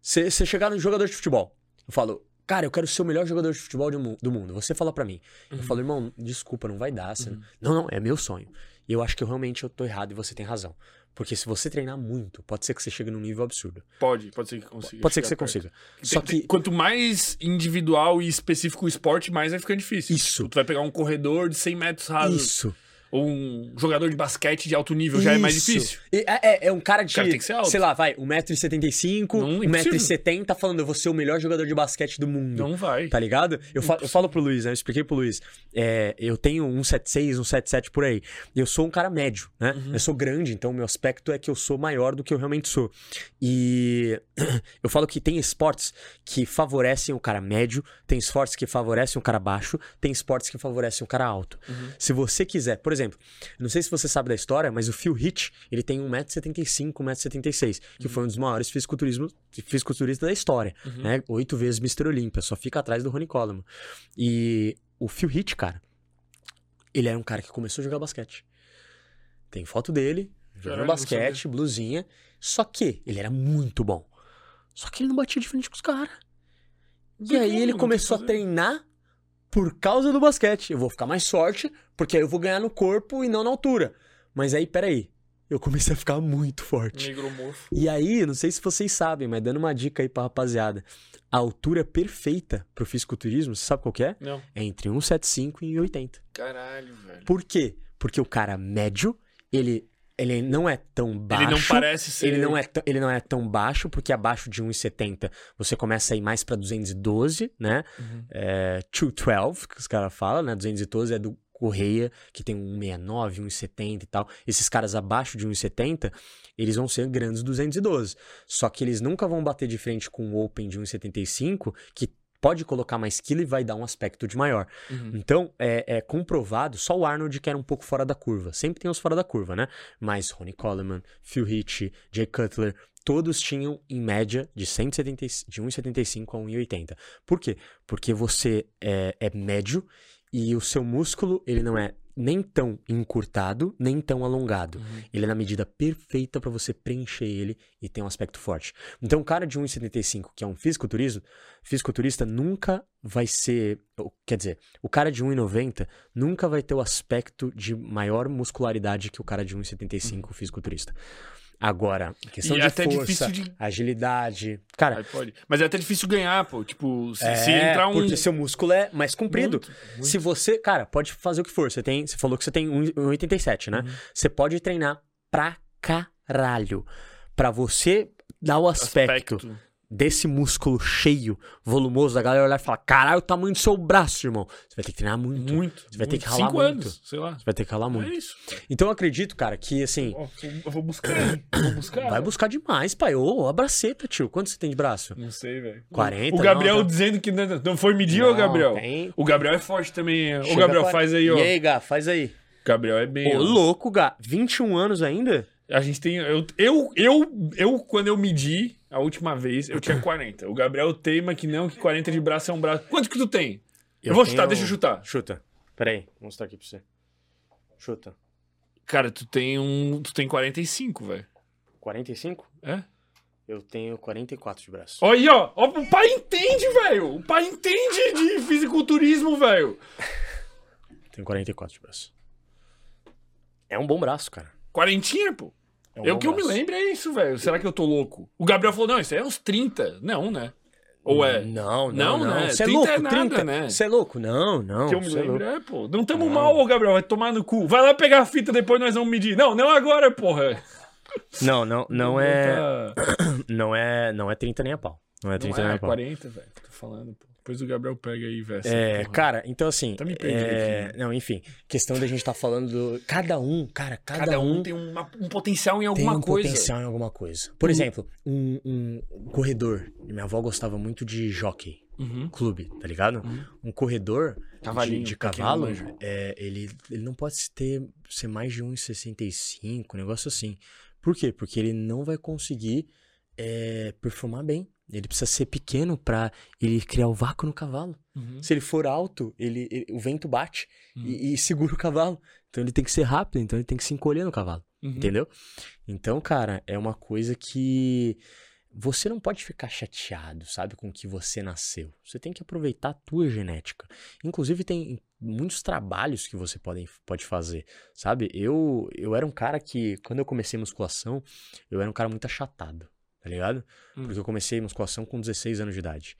Você chegar no jogador de futebol, eu falo, cara, eu quero ser o melhor jogador de futebol do mu- do mundo. Você fala pra mim. Uhum. Eu falo, irmão, desculpa, não vai dar. Você... Não, não, é meu sonho. E eu acho que eu realmente eu tô errado e você tem razão. Porque se você treinar muito, pode ser que você chegue num nível absurdo. Pode, pode ser que consiga. Pode ser que você perto. consiga. Só que. Quanto mais individual e específico o esporte, mais vai ficando difícil. Isso. Tipo, tu vai pegar um corredor de 100 metros rasos. Isso. Ou um jogador de basquete de alto nível já é mais difícil. E É, é- é um cara de, cara tem que ser alto. sei lá, vai, 1,75m, Não, impossível. 1,70m falando, eu vou ser o melhor jogador de basquete do mundo. Não vai. Tá ligado? Eu, fa- eu falo pro Luiz, né? Eu expliquei pro Luiz. é, eu tenho um 76, um 77 por aí. Eu sou um cara médio, né? Uhum. Eu sou grande, então meu aspecto é que eu sou maior do que eu realmente sou. E eu falo que tem esportes que favorecem o cara médio, tem esportes que favorecem o cara baixo, tem esportes que favorecem o cara alto. Uhum. Se você quiser, por exemplo, não sei se você sabe da história, mas o Phil Hitch, ele tem 1,75m, 1,76m, que foi um dos maiores fisiculturistas da história, Uhum. né? Oito vezes Mr. Olympia, só fica atrás do Ronnie Coleman. E o Phil Hitch, cara, ele era um cara que começou a jogar basquete. Tem foto dele, jogando basquete, blusinha, só que ele era muito bom. Só que ele não batia de frente com os caras. E aí ele começou a treinar por causa do basquete. Eu vou ficar mais forte, porque aí eu vou ganhar no corpo e não na altura. Mas aí, peraí, eu comecei a ficar muito forte. Negromorfo. E aí, não sei se vocês sabem, mas dando uma dica aí pra rapaziada. A altura perfeita pro fisiculturismo, você sabe qual que é? Não. É entre 1,75 e 1,80. Caralho, velho. Por quê? Porque o cara médio, ele, ele não é tão baixo. Ele não parece ser. Ele não, é tão, ele não é tão baixo, porque abaixo de 1,70 você começa a ir mais pra 212, né? Uhum. É, 212, que os caras falam, né? 212 é do Correia, que tem 169, 170 e tal. Esses caras abaixo de 1,70, eles vão ser grandes 212. Só que eles nunca vão bater de frente com o Open de 1,75, que pode colocar mais quilo e vai dar um aspecto de maior. Uhum. Então, é, é comprovado, só o Arnold que era um pouco fora da curva. Sempre tem os fora da curva, né? Mas Ronnie Coleman, Phil Hitch, Jay Cutler, todos tinham, em média, de, 170, de 1,75 a 1,80. Por quê? Porque você é, é médio e o seu músculo, ele não é nem tão encurtado, nem tão alongado. Uhum. Ele é na medida perfeita para você preencher ele e ter um aspecto forte. Então, um cara de 1,75, que é um fisiculturismo, fisiculturista nunca vai ser. Quer dizer, o cara de 1,90 nunca vai ter o aspecto de maior muscularidade que o cara de 1,75 fisiculturista. Agora, questão E de até força, de- agilidade. Cara. Mas é até difícil ganhar, pô. Tipo, se, é, se entrar um. porque seu músculo é mais comprido. Muito, muito. Se você, cara, pode fazer o que for. Você tem, você falou que você tem 1,87, né? Uhum. Você pode treinar pra caralho. Pra você dar o aspecto, desse músculo cheio, volumoso, da galera olhar e falar: caralho, o tamanho do seu braço, irmão. Você vai ter que treinar muito. Muito. Você vai ter muito. que ralar Cinco muito. anos, sei lá. Você vai ter que ralar É muito. isso. Então eu acredito, cara, que assim. Eu vou buscar. Vou buscar. Vai buscar demais, pai. Ô, a braceta, tio. Quanto você tem de braço? Não sei, velho. 40, O Gabriel não, tá- dizendo que não, não foi medir, ô Gabriel. tem- O Gabriel é forte também. Ô, Gabriel, faz aí, ó. E aí, Gá, faz aí. Gabriel é bem. Ô, louco, Gá. 21 anos ainda? A gente tem. Eu, eu, eu, eu, quando eu medi a última vez, eu tinha 40. O Gabriel teima que não, que 40 de braço é um braço. Quanto que tu tem? Eu, vou chutar, tenho- deixa eu chutar. Chuta. Pera aí, vou mostrar aqui pra você. Chuta. Cara, tu tem um. Tu tem 45, velho. 45? É? Eu tenho 44 de braço. Olha aí, ó. Ó, O pai entende, velho. O pai entende de fisiculturismo, velho. Tenho 44 de braço. É um bom braço, cara. Quarentinha, pô. É um eu que eu me lembro é isso, velho. Será que eu tô louco? O Gabriel falou, não, isso aí é uns 30. Não, né? Ou é? Não, Não, não, né? Você é 30 louco, é nada, 30? né? Você é louco? Não, não. que eu me é lembro é, pô. Não tamo Não. mal, ô Gabriel. Vai tomar no cu. Vai lá pegar a fita, depois nós vamos medir. Não, não agora, porra. Não, não, não é, Tá- não é, não é 30 nem a pau. Não é 30 Não nem é, a pau. 40, velho. Tô falando, pô. Depois o Gabriel pega aí, velho. essa É, porra. cara, então assim, Tá me perdendo é, aqui, não, enfim, questão da gente tá falando do cada um, cara, cada, Cada um um tem uma- um potencial em tem alguma um coisa. potencial em alguma coisa. Por Uhum. exemplo, um, um corredor. Minha avó gostava muito de jockey, Uhum. clube, tá ligado? Uhum. Um corredor de, de cavalo, é, ele, ele não pode ter, ser mais de 1,65, um negócio assim. Por quê? Porque ele não vai conseguir é, performar bem. Ele precisa ser pequeno pra ele criar o vácuo no cavalo. Uhum. Se ele for alto, ele, ele- o vento bate Uhum. e, e segura o cavalo. Então ele tem que ser rápido, então ele tem que se encolher no cavalo. Uhum. Entendeu? Então, cara, é uma coisa que você não pode ficar chateado, sabe, com o que você nasceu. Você tem que aproveitar a tua genética. Inclusive, tem muitos trabalhos que você pode, pode fazer, sabe? Eu, eu era um cara que, quando eu comecei musculação, eu era um cara muito achatado, tá ligado? Hum. Porque eu comecei musculação com 16 anos de idade.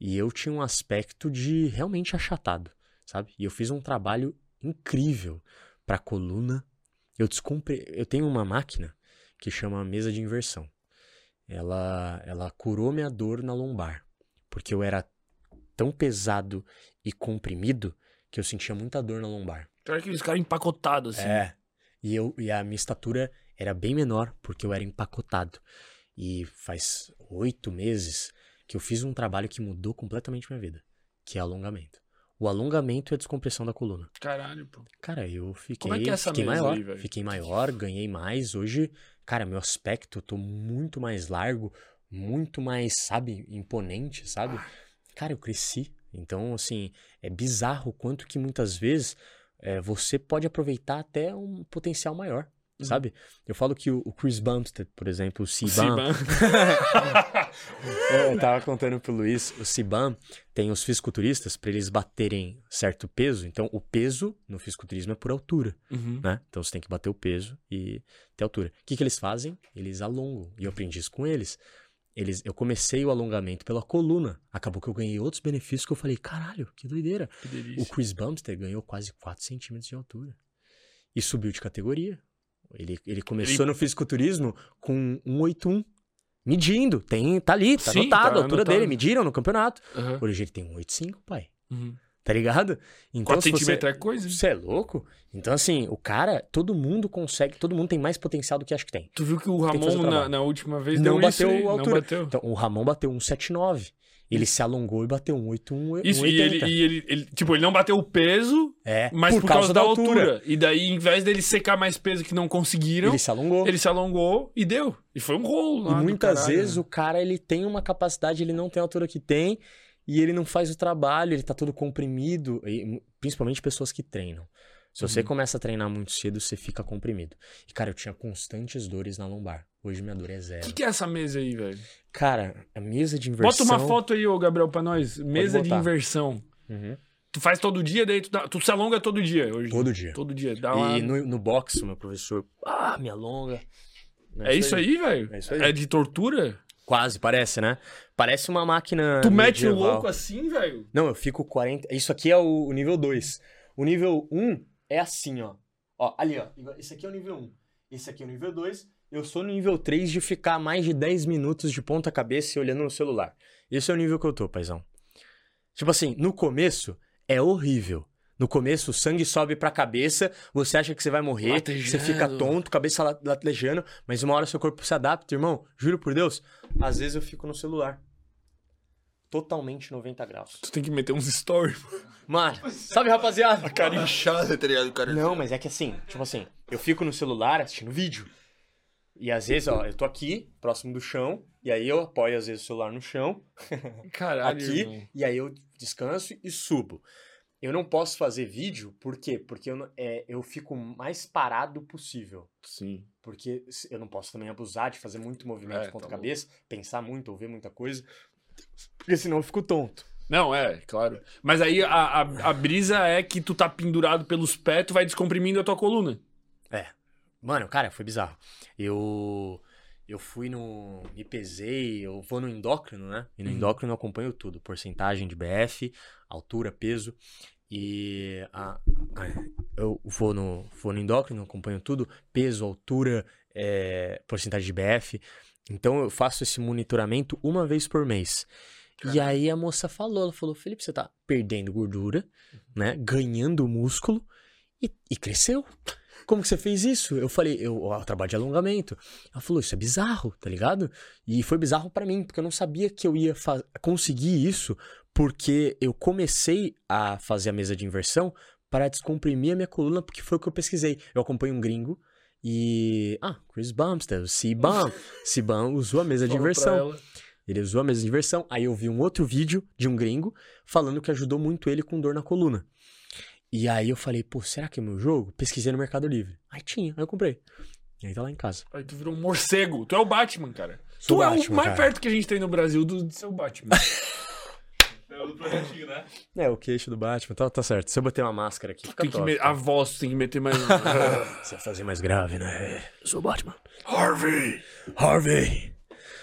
E eu tinha um aspecto de realmente achatado, sabe? E eu fiz um trabalho incrível pra coluna. Eu descompre... eu tenho uma máquina que chama mesa de inversão. Ela ela curou minha dor na lombar, porque eu era tão pesado e comprimido que eu sentia muita dor na lombar. Então era aqueles caras empacotados, assim. É. E, eu, e a minha estatura era bem menor, porque eu era empacotado. E faz oito meses que eu fiz um trabalho que mudou completamente minha vida, que é alongamento. O alongamento e a descompressão da coluna. Caralho, pô. Cara, eu fiquei, Como é que é essa fiquei maior. aí, fiquei maior, ganhei mais. Hoje, cara, meu aspecto, eu tô muito mais largo, muito mais, sabe, imponente, sabe? Cara, eu cresci. Então, assim, é bizarro o quanto que muitas vezes é, você pode aproveitar até um potencial maior, Uhum. sabe? Eu falo que o, o Chris Bumstead, por exemplo, o Siban. é, eu tava contando pro Luiz, o Cibam tem os fisiculturistas para eles baterem certo peso. Então, o peso no fisiculturismo é por altura, Uhum. né? Então, você tem que bater o peso e ter altura. O que, que eles fazem? Eles alongam. E eu aprendi isso com eles. eles. Eu comecei o alongamento pela coluna. Acabou que eu ganhei outros benefícios que eu falei, caralho, que doideira. Que O. Chris Bumstead ganhou quase 4 centímetros de altura. E subiu de categoria. Ele, ele começou no fisiculturismo com 181. Medindo. Tem, tá ali, tá Sim, anotado tá a altura dele. Mediram no campeonato. Aham. Hoje ele tem 185, pai. Uhum. Tá ligado? Então, 4 se você- centímetros é coisa. hein? Você é louco? Então, assim, o cara, todo mundo consegue, todo mundo tem mais potencial do que acha que tem. Tu viu que o Tem que Ramon na, na última vez Não isso bateu aí, a Não altura. bateu. Então, o Ramon bateu 179. Ele se alongou e bateu 181, Isso, e 180. ele, e ele, ele- tipo, ele não bateu o peso, É, mas por, causa, da altura. E daí, em vez dele secar mais peso que não conseguiram, Ele ele, se alongou. se alongou e deu. E foi um rolo E muitas vezes né? o cara ele tem uma capacidade, ele não tem a altura que tem e ele não faz o trabalho, ele tá todo comprimido, e principalmente pessoas que treinam. Se você Uhum. começa a treinar muito cedo, você fica comprimido. E cara, eu tinha constantes dores na lombar. Hoje minha dor é O zero. que, que é essa mesa aí, velho? Cara, a mesa de Bota inversão. uma foto aí, ô Gabriel, pra nós. Mesa de inversão. Uhum. Tu faz todo dia, daí tu, dá- tu se alonga todo dia hoje. Todo dia. Todo dia. Dá uma... E no, no boxe, o meu professor, ah, me alonga. É isso aí, velho? É isso aí. É de tortura? Quase, parece, né? Parece uma máquina. Tu mete o louco assim, velho? Não, eu fico 40. Isso aqui é o, o nível 2. O nível 1 é assim, ó. Ó, ali, ó. Esse aqui é o nível 1. Esse aqui é o nível 2. Eu sou no nível 3 de ficar mais de 10 minutos de ponta cabeça e olhando no celular. Esse é o nível que eu tô, paizão. Tipo assim, no começo é horrível. No começo o sangue sobe pra cabeça, você acha que você vai morrer, Latejando. você fica tonto, cabeça la- latejando, mas uma hora seu corpo se adapta, irmão. Juro por Deus. Às vezes eu fico no celular. Totalmente 90 graus. Tu tem que meter uns stories. Mano, sabe, rapaziada? Cara inchada, tá ligado? Cara... Não, mas é que assim, tipo assim, eu fico no celular assistindo vídeo. E às vezes, ó, eu tô aqui, próximo do chão, e aí eu apoio às vezes o celular no chão, Caralho, aqui, irmão. e aí eu descanso e subo. Eu não posso fazer vídeo, por quê? Porque eu, não- é, eu fico mais parado possível. Sim. Porque se- eu não posso também abusar de fazer muito movimento É, de ponta tá cabeça, pensar muito, ouvir muita coisa. Porque senão eu fico tonto. Não, é, claro. Mas aí a, a, a brisa é que tu tá pendurado pelos pés, tu vai descomprimindo a tua coluna. Mano, cara, foi bizarro. Eu eu fui no me pesei, eu vou no endócrino, né? E no Uhum. endócrino eu acompanho tudo, porcentagem de BF, altura, peso e a, a- eu vou no vou no endócrino, acompanho tudo, peso, altura, é, porcentagem de BF. Então eu faço esse monitoramento uma vez por mês. E Caralho. aí a moça falou, ela falou, Felipe, você tá perdendo gordura, né? Ganhando músculo e, e cresceu. Como que você fez isso? Eu falei, eu, eu trabalho de alongamento. Ela falou, isso é bizarro, tá ligado? E foi bizarro pra mim, porque eu não sabia que eu ia conseguir isso, porque eu comecei a fazer a mesa de inversão para descomprimir a minha coluna, porque foi o que eu pesquisei. Eu acompanho um gringo e. Ah, Chris Bumstead, o C-Bum. C-Bum usou a mesa de inversão. Ele usou a mesa de inversão. Aí eu vi um outro vídeo de um gringo falando que ajudou muito ele com dor na coluna. E aí eu falei, pô, será que é meu jogo? Pesquisei no Mercado Livre. Aí tinha, aí eu comprei. E aí tá lá em casa. Aí tu virou um morcego. Tu é o Batman, cara. Sou tu é o Batman, mais cara. perto que a gente tem no Brasil do, do seu Batman. É o do projetinho, né? É, o queixo do Batman. Tá, tá certo. Se eu botar uma máscara aqui, fica tem que top. me- a voz tem que meter mais. Você vai fazer mais grave, né? Eu sou o Batman. Harvey! Harvey!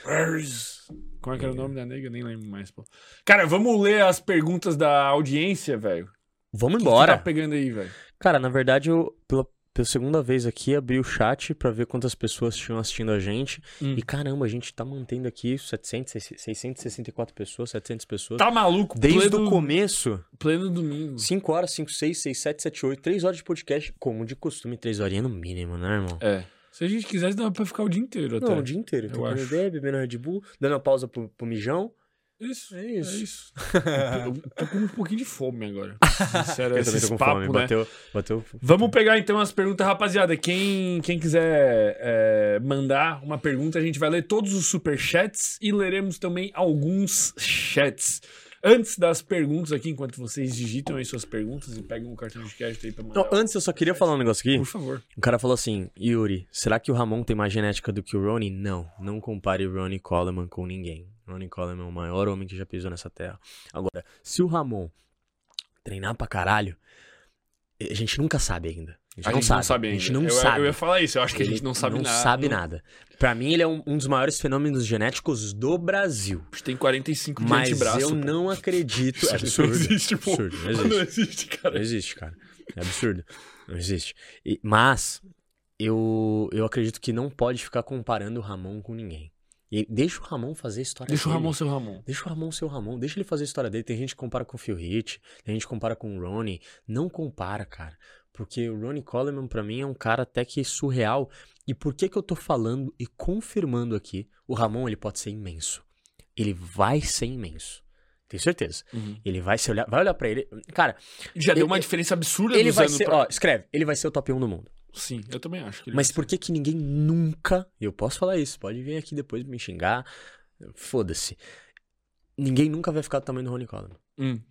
Where's... Como é que era o nome da nega? Nem lembro mais, pô. Cara, vamos ler as perguntas da audiência, velho. Vamos O que que embora. tá pegando aí, velho? Cara, na verdade, eu, pela, pela segunda vez aqui, abri o chat pra ver quantas pessoas tinham assistindo a gente. Hum. E caramba, a gente tá mantendo aqui 700, 664 pessoas, 700 pessoas. Tá maluco? Desde pleno, o começo, Pleno domingo. 5 horas, 5, 6, 6, 7, 7, 8, 3 horas de podcast, como de costume, 3 horinhas no mínimo, né, irmão? É. Se a gente quisesse, dava pra ficar o dia inteiro até. Não, o dia inteiro. eu Trocando acho. bebendo Red Bull, dando uma pausa pro, pro mijão. Isso, É é isso. isso. eu tô com um pouquinho de fome agora. Sério, Eu também tô com papo, fome. né? Bateu, bateu. Vamos pegar então as perguntas, rapaziada. Quem, quem quiser é, mandar uma pergunta, a gente vai ler todos os superchats e leremos também alguns chats. Antes das perguntas aqui, enquanto vocês digitam aí suas perguntas e pegam o cartão de crédito aí pra mandar. Não, antes eu só queria falar um negócio aqui. Por favor. O cara falou assim, Yuri, será que o Ramon tem mais genética do que o Ronnie? Não, não compare o Ronnie Coleman com ninguém. Ronnie Coleman é o maior homem que já pisou nessa terra. Agora, se o Ramon treinar pra caralho, a gente nunca sabe ainda. A gente, não, sabe. A gente ainda. não eu, sabe. Eu ia falar isso, eu acho que a gente não sabe não nada. sabe Não- nada. Pra mim, ele é um, um dos maiores fenômenos genéticos do Brasil. A gente tem 45 de Mas antebraço. eu pô. não acredito. É Isso absurdo. não existe, pô. Absurdo, não existe. Não existe, cara. Não existe, cara. É absurdo. Não existe. E- mas eu, eu acredito que não pode ficar comparando o Ramon com ninguém. E deixa o Ramon fazer a história Deixa o dele. Ramon ser o Ramon. Deixa o Ramon ser o Ramon. Deixa ele fazer a história dele. Tem gente que compara com o Phil Heath, tem gente que compara com o Ronnie. Não compara, cara. Porque o Ronnie Coleman, pra mim, é um cara até que surreal. E por que que eu tô falando e confirmando aqui? O Ramon, ele pode ser imenso. Ele vai ser imenso. Tenho certeza. Uhum. Ele vai se olhar, vai olhar pra ele. Cara, Já deu Ele- uma diferença absurda ele vai ser, pra- ó, escreve, ele vai ser o top 1 do mundo. Sim, eu também acho que ele Mas por que que ninguém nunca, eu posso falar isso, pode vir aqui depois me xingar, foda-se. Ninguém nunca vai ficar do tamanho do Ronnie Coleman. Hum.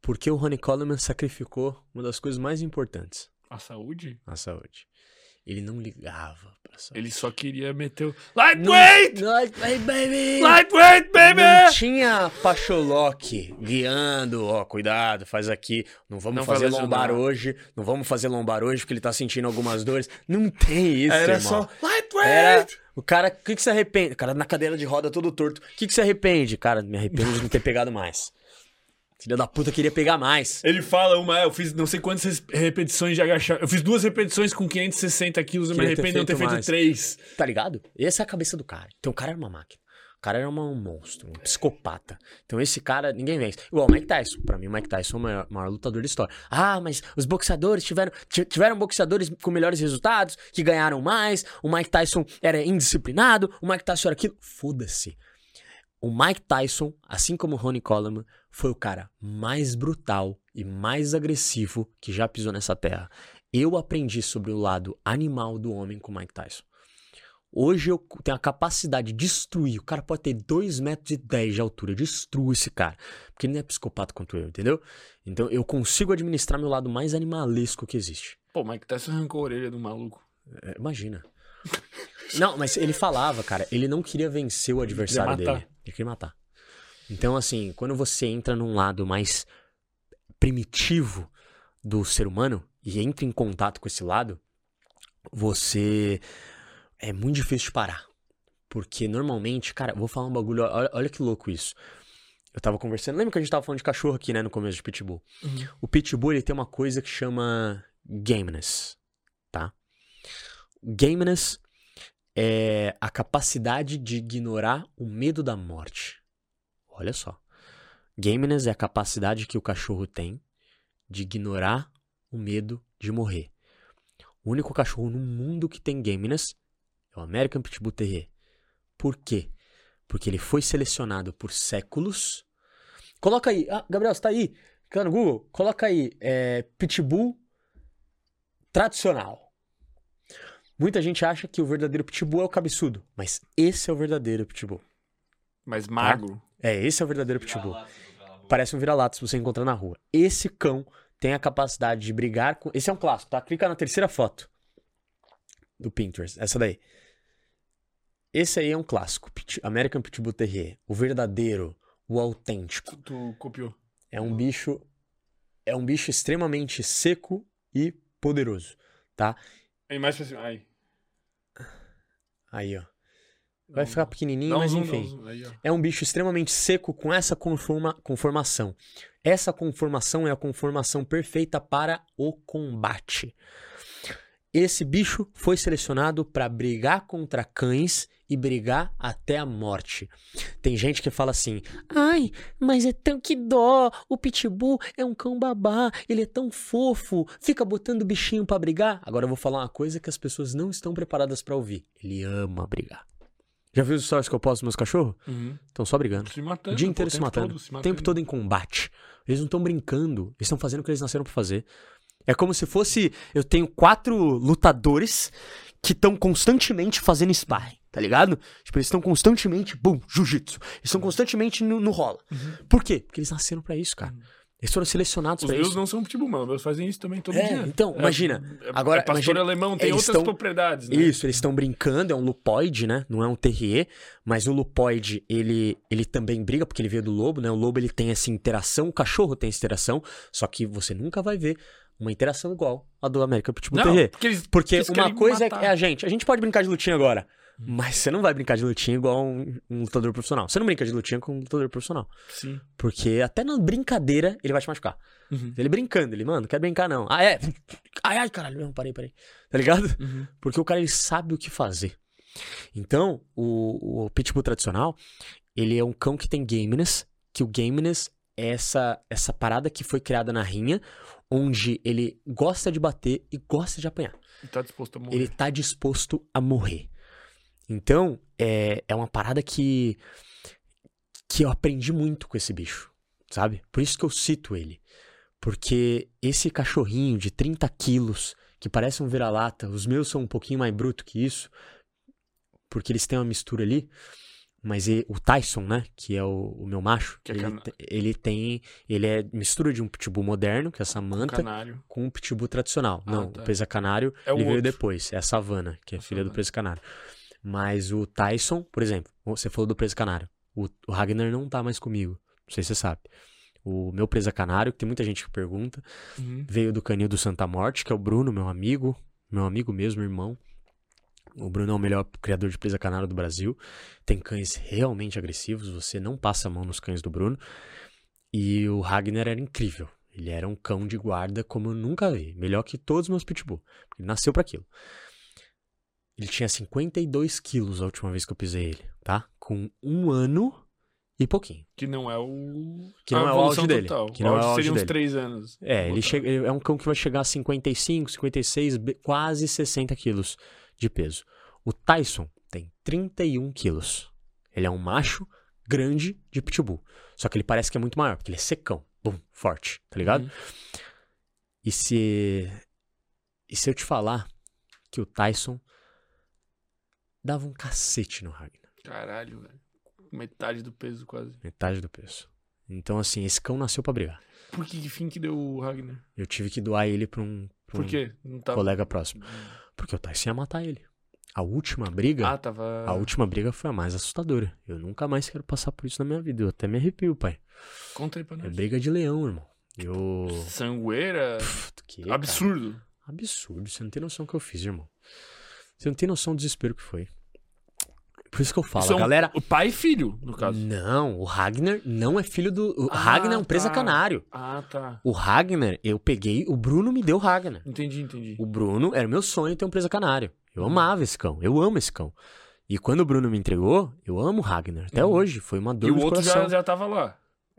Porque o Ronnie Coleman sacrificou uma das coisas mais importantes, A saúde? a saúde. Ele não ligava pra saúde. Ele só queria meter o. Lightweight! Lightweight, baby! Lightweight, baby! Não tinha Pacholock guiando, ó, cuidado, faz aqui, não vamos Não fazer lombar hoje, não vamos fazer lombar hoje porque ele tá sentindo algumas dores. Não tem isso, Era irmão. só. Lightweight! Era o cara, o que que se arrepende? O cara na cadeira de roda todo torto. O que que se arrepende? Cara, me arrependo de não ter pegado mais. Filha da puta queria pegar mais. Ele fala uma, eu fiz não sei quantas repetições de agachamento. Eu fiz duas repetições com 560 quilos, eu me arrependo de não ter feito mais. três. Tá ligado? Essa é a cabeça do cara. Então o cara era uma máquina. O cara era uma- um monstro, um psicopata. Então esse cara, ninguém vence. Igual o Mike Tyson. Pra mim, o Mike Tyson é o maior, maior lutador da história. Ah, mas os boxeadores tiveram, ti- tiveram boxeadores com melhores resultados, que ganharam mais. O Mike Tyson era indisciplinado. O Mike Tyson era aquilo. Foda-se. O Mike Tyson, assim como o Ronnie Coleman, foi o cara mais brutal e mais agressivo que já pisou nessa terra. Eu aprendi sobre o lado animal do homem com o Mike Tyson. Hoje eu tenho a capacidade de destruir. O cara pode ter 2 metros e 10 de altura. Eu destruo esse cara. Porque ele não é psicopata quanto eu, entendeu? Então eu consigo administrar meu lado mais animalesco que existe. Pô, o Mike Tyson arrancou a orelha do maluco. É, imagina. Não, mas ele falava, cara, ele não queria vencer o adversário matar. dele. Ele queria matar. Então, assim, quando você entra num lado mais primitivo do ser humano e entra em contato com esse lado, você. É muito difícil de parar. Porque normalmente, cara, vou falar um bagulho, olha, olha que louco isso. Eu tava conversando, lembra que a gente tava falando de cachorro aqui, né, no começo de Pitbull? O Pitbull, ele tem uma coisa que chama gameness, tá? Gameness é a capacidade de ignorar o medo da morte. Olha só. Gameness é a capacidade que o cachorro tem de ignorar o medo de morrer. O único cachorro no mundo que tem gameness é o American Pitbull Terrier. Por quê? Porque ele foi selecionado por séculos. Coloca aí. Ah, Gabriel, você tá aí? Cara, no Google, coloca aí. É, pitbull tradicional. Muita gente acha que o verdadeiro pitbull é o cabeçudo. Mas esse é o verdadeiro pitbull. Mas magro. É, esse é o verdadeiro pitbull. Parece um vira-lata se você encontrar na rua. Esse cão tem a capacidade de brigar com. Esse é um clássico, tá? Clica na terceira foto do Pinterest. Essa daí. esse aí é um clássico. American Pitbull Terrier. O verdadeiro, o autêntico. Tu, tu copiou. É um bicho. É um bicho extremamente seco e poderoso. Tá? Aí mais pra cima. Aí. Aí, ó. Vai ficar pequenininho, mas enfim. É um bicho extremamente seco com essa conforma- conformação. Essa conformação é a conformação perfeita para o combate. Esse bicho foi selecionado para brigar contra cães e brigar até a morte. Tem gente que fala assim: "Ai, mas é tão que dó, o pitbull é um cão babá, ele é tão fofo, fica botando bichinho para brigar". Agora eu vou falar uma coisa que as pessoas não estão preparadas para ouvir. Ele ama brigar. Já viu os stories que eu posto dos meus cachorros? Uhum. Estão só brigando. Se matando. O dia pô, inteiro o se matando. se O tempo todo em combate. Eles não estão brincando. Eles estão fazendo o que eles nasceram pra fazer. É como se fosse. Eu tenho quatro lutadores que estão constantemente fazendo sparring, tá ligado? Tipo, eles estão constantemente. Bum, jiu-jitsu. Eles estão constantemente no, no rola. Por quê? Porque eles nasceram pra isso, cara. Eles foram selecionados. Os meus isso. não são pitbull. Os meus fazem isso também todo É, dia. então, imagina. É, Agora, é pastor imagina, alemão, tem eles outras tão- propriedades, né? Isso, eles estão brincando, é um lupoide, né? Não é um terrier, mas o lupoide, ele, ele também briga, porque ele veio do lobo, né? O lobo, ele tem essa interação, o cachorro tem essa interação, só que você nunca vai ver uma interação igual a do American Pitbull Não, Terrier. porque eles, Porque eles uma coisa é, matar. é a gente, a gente pode brincar de lutinha agora, mas você não vai brincar de lutinha igual um, um lutador profissional. Você não brinca de lutinha com um lutador profissional, Sim. porque até na brincadeira ele vai te machucar. Uhum. Ele brincando, ele, mano, não quero brincar não. Ah, é? Ai, ai, caralho, não, parei, parei. Tá ligado? Uhum. Porque o cara ele sabe o que fazer. Então, o, o Pitbull tradicional, ele é um cão que tem gameness, que o gameness é essa, essa parada que foi criada na rinha, onde ele gosta de bater e gosta de apanhar. Ele tá disposto a morrer. Ele tá disposto a morrer. Então, é, é uma parada que, que eu aprendi muito com esse bicho, sabe? Por isso que eu cito ele. Porque esse cachorrinho de 30 quilos, que parece um vira-lata, os meus são um pouquinho mais bruto que isso, porque eles têm uma mistura ali. Mas o Tyson, né, que é o, o meu macho, é ele, ele tem. Ele é mistura de um pitbull moderno, que é essa manta, Canário. com um pitbull tradicional. Ah, Não, tá. o presa canário É ele veio depois. É a Savana, que é A filha do presa canário. Mas o Tyson, por exemplo, você falou do presa canário. O, o Ragnar não tá mais comigo. Não sei se você sabe. O meu presa canário, que tem muita gente que pergunta, Uhum. veio do canil do Santa Morte, que é o Bruno, meu amigo. Meu amigo mesmo, irmão. O Bruno é o melhor criador de presa canário do Brasil. Tem cães realmente agressivos, você não passa a mão nos cães do Bruno. E o Ragnar era incrível. Ele era um cão de guarda como eu nunca vi. Melhor que todos os meus pitbull. Ele nasceu pra aquilo. Ele tinha 52 quilos a última vez que eu pisei ele, tá? Com um ano e pouquinho. Que não é o. Que não é o auge dele. Total. Que não o é o auge seria uns dele. 3 anos. É, ele chega, ele é um cão que vai chegar a 55, 56, be- quase 60 quilos de peso. O Tyson tem 31 quilos. Ele é um macho grande de pitbull. Só que ele parece que é muito maior, porque ele é secão, bum, forte, tá ligado? Uhum. E se. E se eu te falar que o Tyson dava um cacete no Ragnar? Caralho, velho. Metade do peso quase. Metade do peso. Então, assim, esse cão nasceu pra brigar. Por que fim que deu o Ragnar? Eu tive que doar ele pra um, pra Por quê? Não tava... colega próximo. Porque o Tyson ia matar ele. A última briga. Ah, tava. A última briga foi a mais assustadora. Eu nunca mais quero passar por isso na minha vida. Eu até me arrepio, pai. Conta aí pra É nós. briga de leão, irmão. Eu. Sangueira. Pff, que, cara? Absurdo. Absurdo. Você não tem noção do que eu fiz, irmão. Você não tem noção do desespero que foi. Por isso que eu falo, Isso é galera. O pai e filho, no caso. Não, o Ragnar não é filho do. O Ah, Ragnar é um presa tá. canário. Ah, tá. O Ragnar, eu peguei. O Bruno me deu o Ragnar. Entendi, entendi. O Bruno era meu sonho ter um presa canário. Eu amava esse cão. Eu amo esse cão. E quando o Bruno me entregou, eu amo o Ragnar. Até Uhum. hoje. Foi uma dor E o de outro coração. já, já tava lá.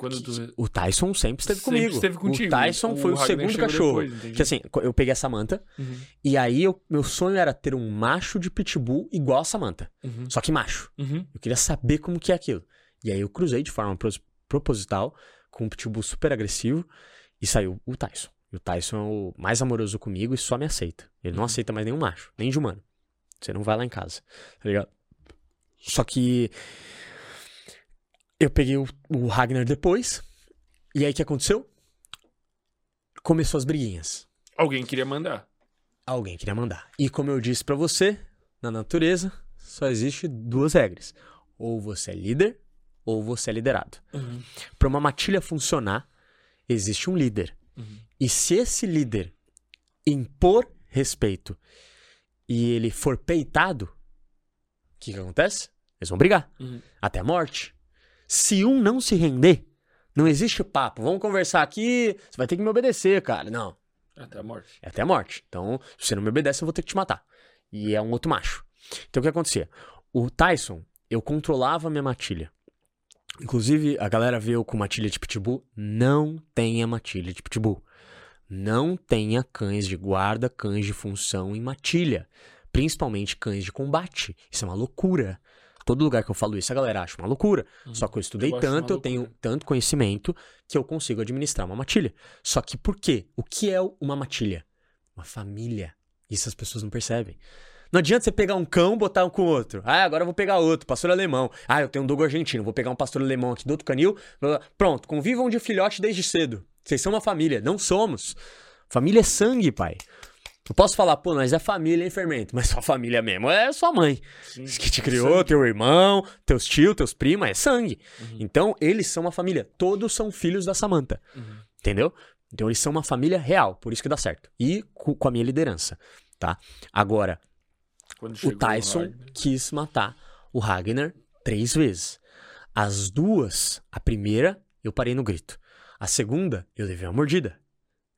Quando tu. O Tyson sempre esteve Sempre comigo. esteve contigo. O Tyson O foi o Ragnar segundo cachorro. depois, que assim, eu peguei a Samantha Uhum, e aí eu- meu sonho era ter um macho de pitbull igual a Samantha. uhum, Só que macho. uhum. Eu queria saber como que é aquilo. E aí eu cruzei de forma proposital com um pitbull super agressivo e saiu o Tyson. E o Tyson é o mais amoroso comigo e só me aceita. Ele não Uhum. aceita mais nenhum macho, nem de humano. Você não vai lá em casa, tá ligado? Só que eu peguei o, o Ragnar depois. E aí o que aconteceu? Começou as briguinhas. Alguém queria mandar. Alguém queria mandar. E como eu disse pra você, na natureza, só existe duas regras. Ou você é líder, ou você é liderado. Uhum. Para uma matilha funcionar, existe um líder. Uhum. E se esse líder impor respeito e ele for peitado, o que, que acontece? Eles vão brigar. Uhum. Até a morte. Se um não se render, não existe papo. Vamos conversar aqui, você vai ter que me obedecer, cara. Não. Até a morte. É até a morte. Então, se você não me obedece, eu vou ter que te matar. E é um outro macho. Então, o que acontecia? O Tyson, eu controlava a minha matilha. Inclusive, a galera vê eu com matilha de pitbull. Não tenha matilha de pitbull. Não tenha cães de guarda, cães de função em matilha. Principalmente cães de combate. Isso é uma loucura. Todo lugar que eu falo isso, a galera acha uma loucura. Só que eu estudei Eu tanto, eu tenho tanto conhecimento que eu consigo administrar uma matilha. Só que por quê? O que é uma matilha? Uma família. Isso as pessoas não percebem. Não adianta você pegar um cão e botar um com o outro. Ah, agora eu vou pegar outro, pastor alemão. Ah, eu tenho um dogo argentino, vou pegar um pastor alemão aqui do outro canil. Pronto, convivam de filhote desde cedo. Vocês são uma família. Não somos. Família é sangue, pai. Eu posso falar, pô, nós é família, hein, fermento? Mas sua família mesmo é sua mãe. Sim. Que te criou, teu irmão, teus tios, teus primos, é sangue. Então, eles são uma família. Todos são filhos da Samantha. Uhum. Entendeu? Então, eles são uma família real. Por isso que dá certo. E co- com a minha liderança, tá? Agora, o Tyson Ragnar. quis matar o Ragnar três vezes. As duas, a primeira, eu parei no grito. A segunda, eu levei uma mordida.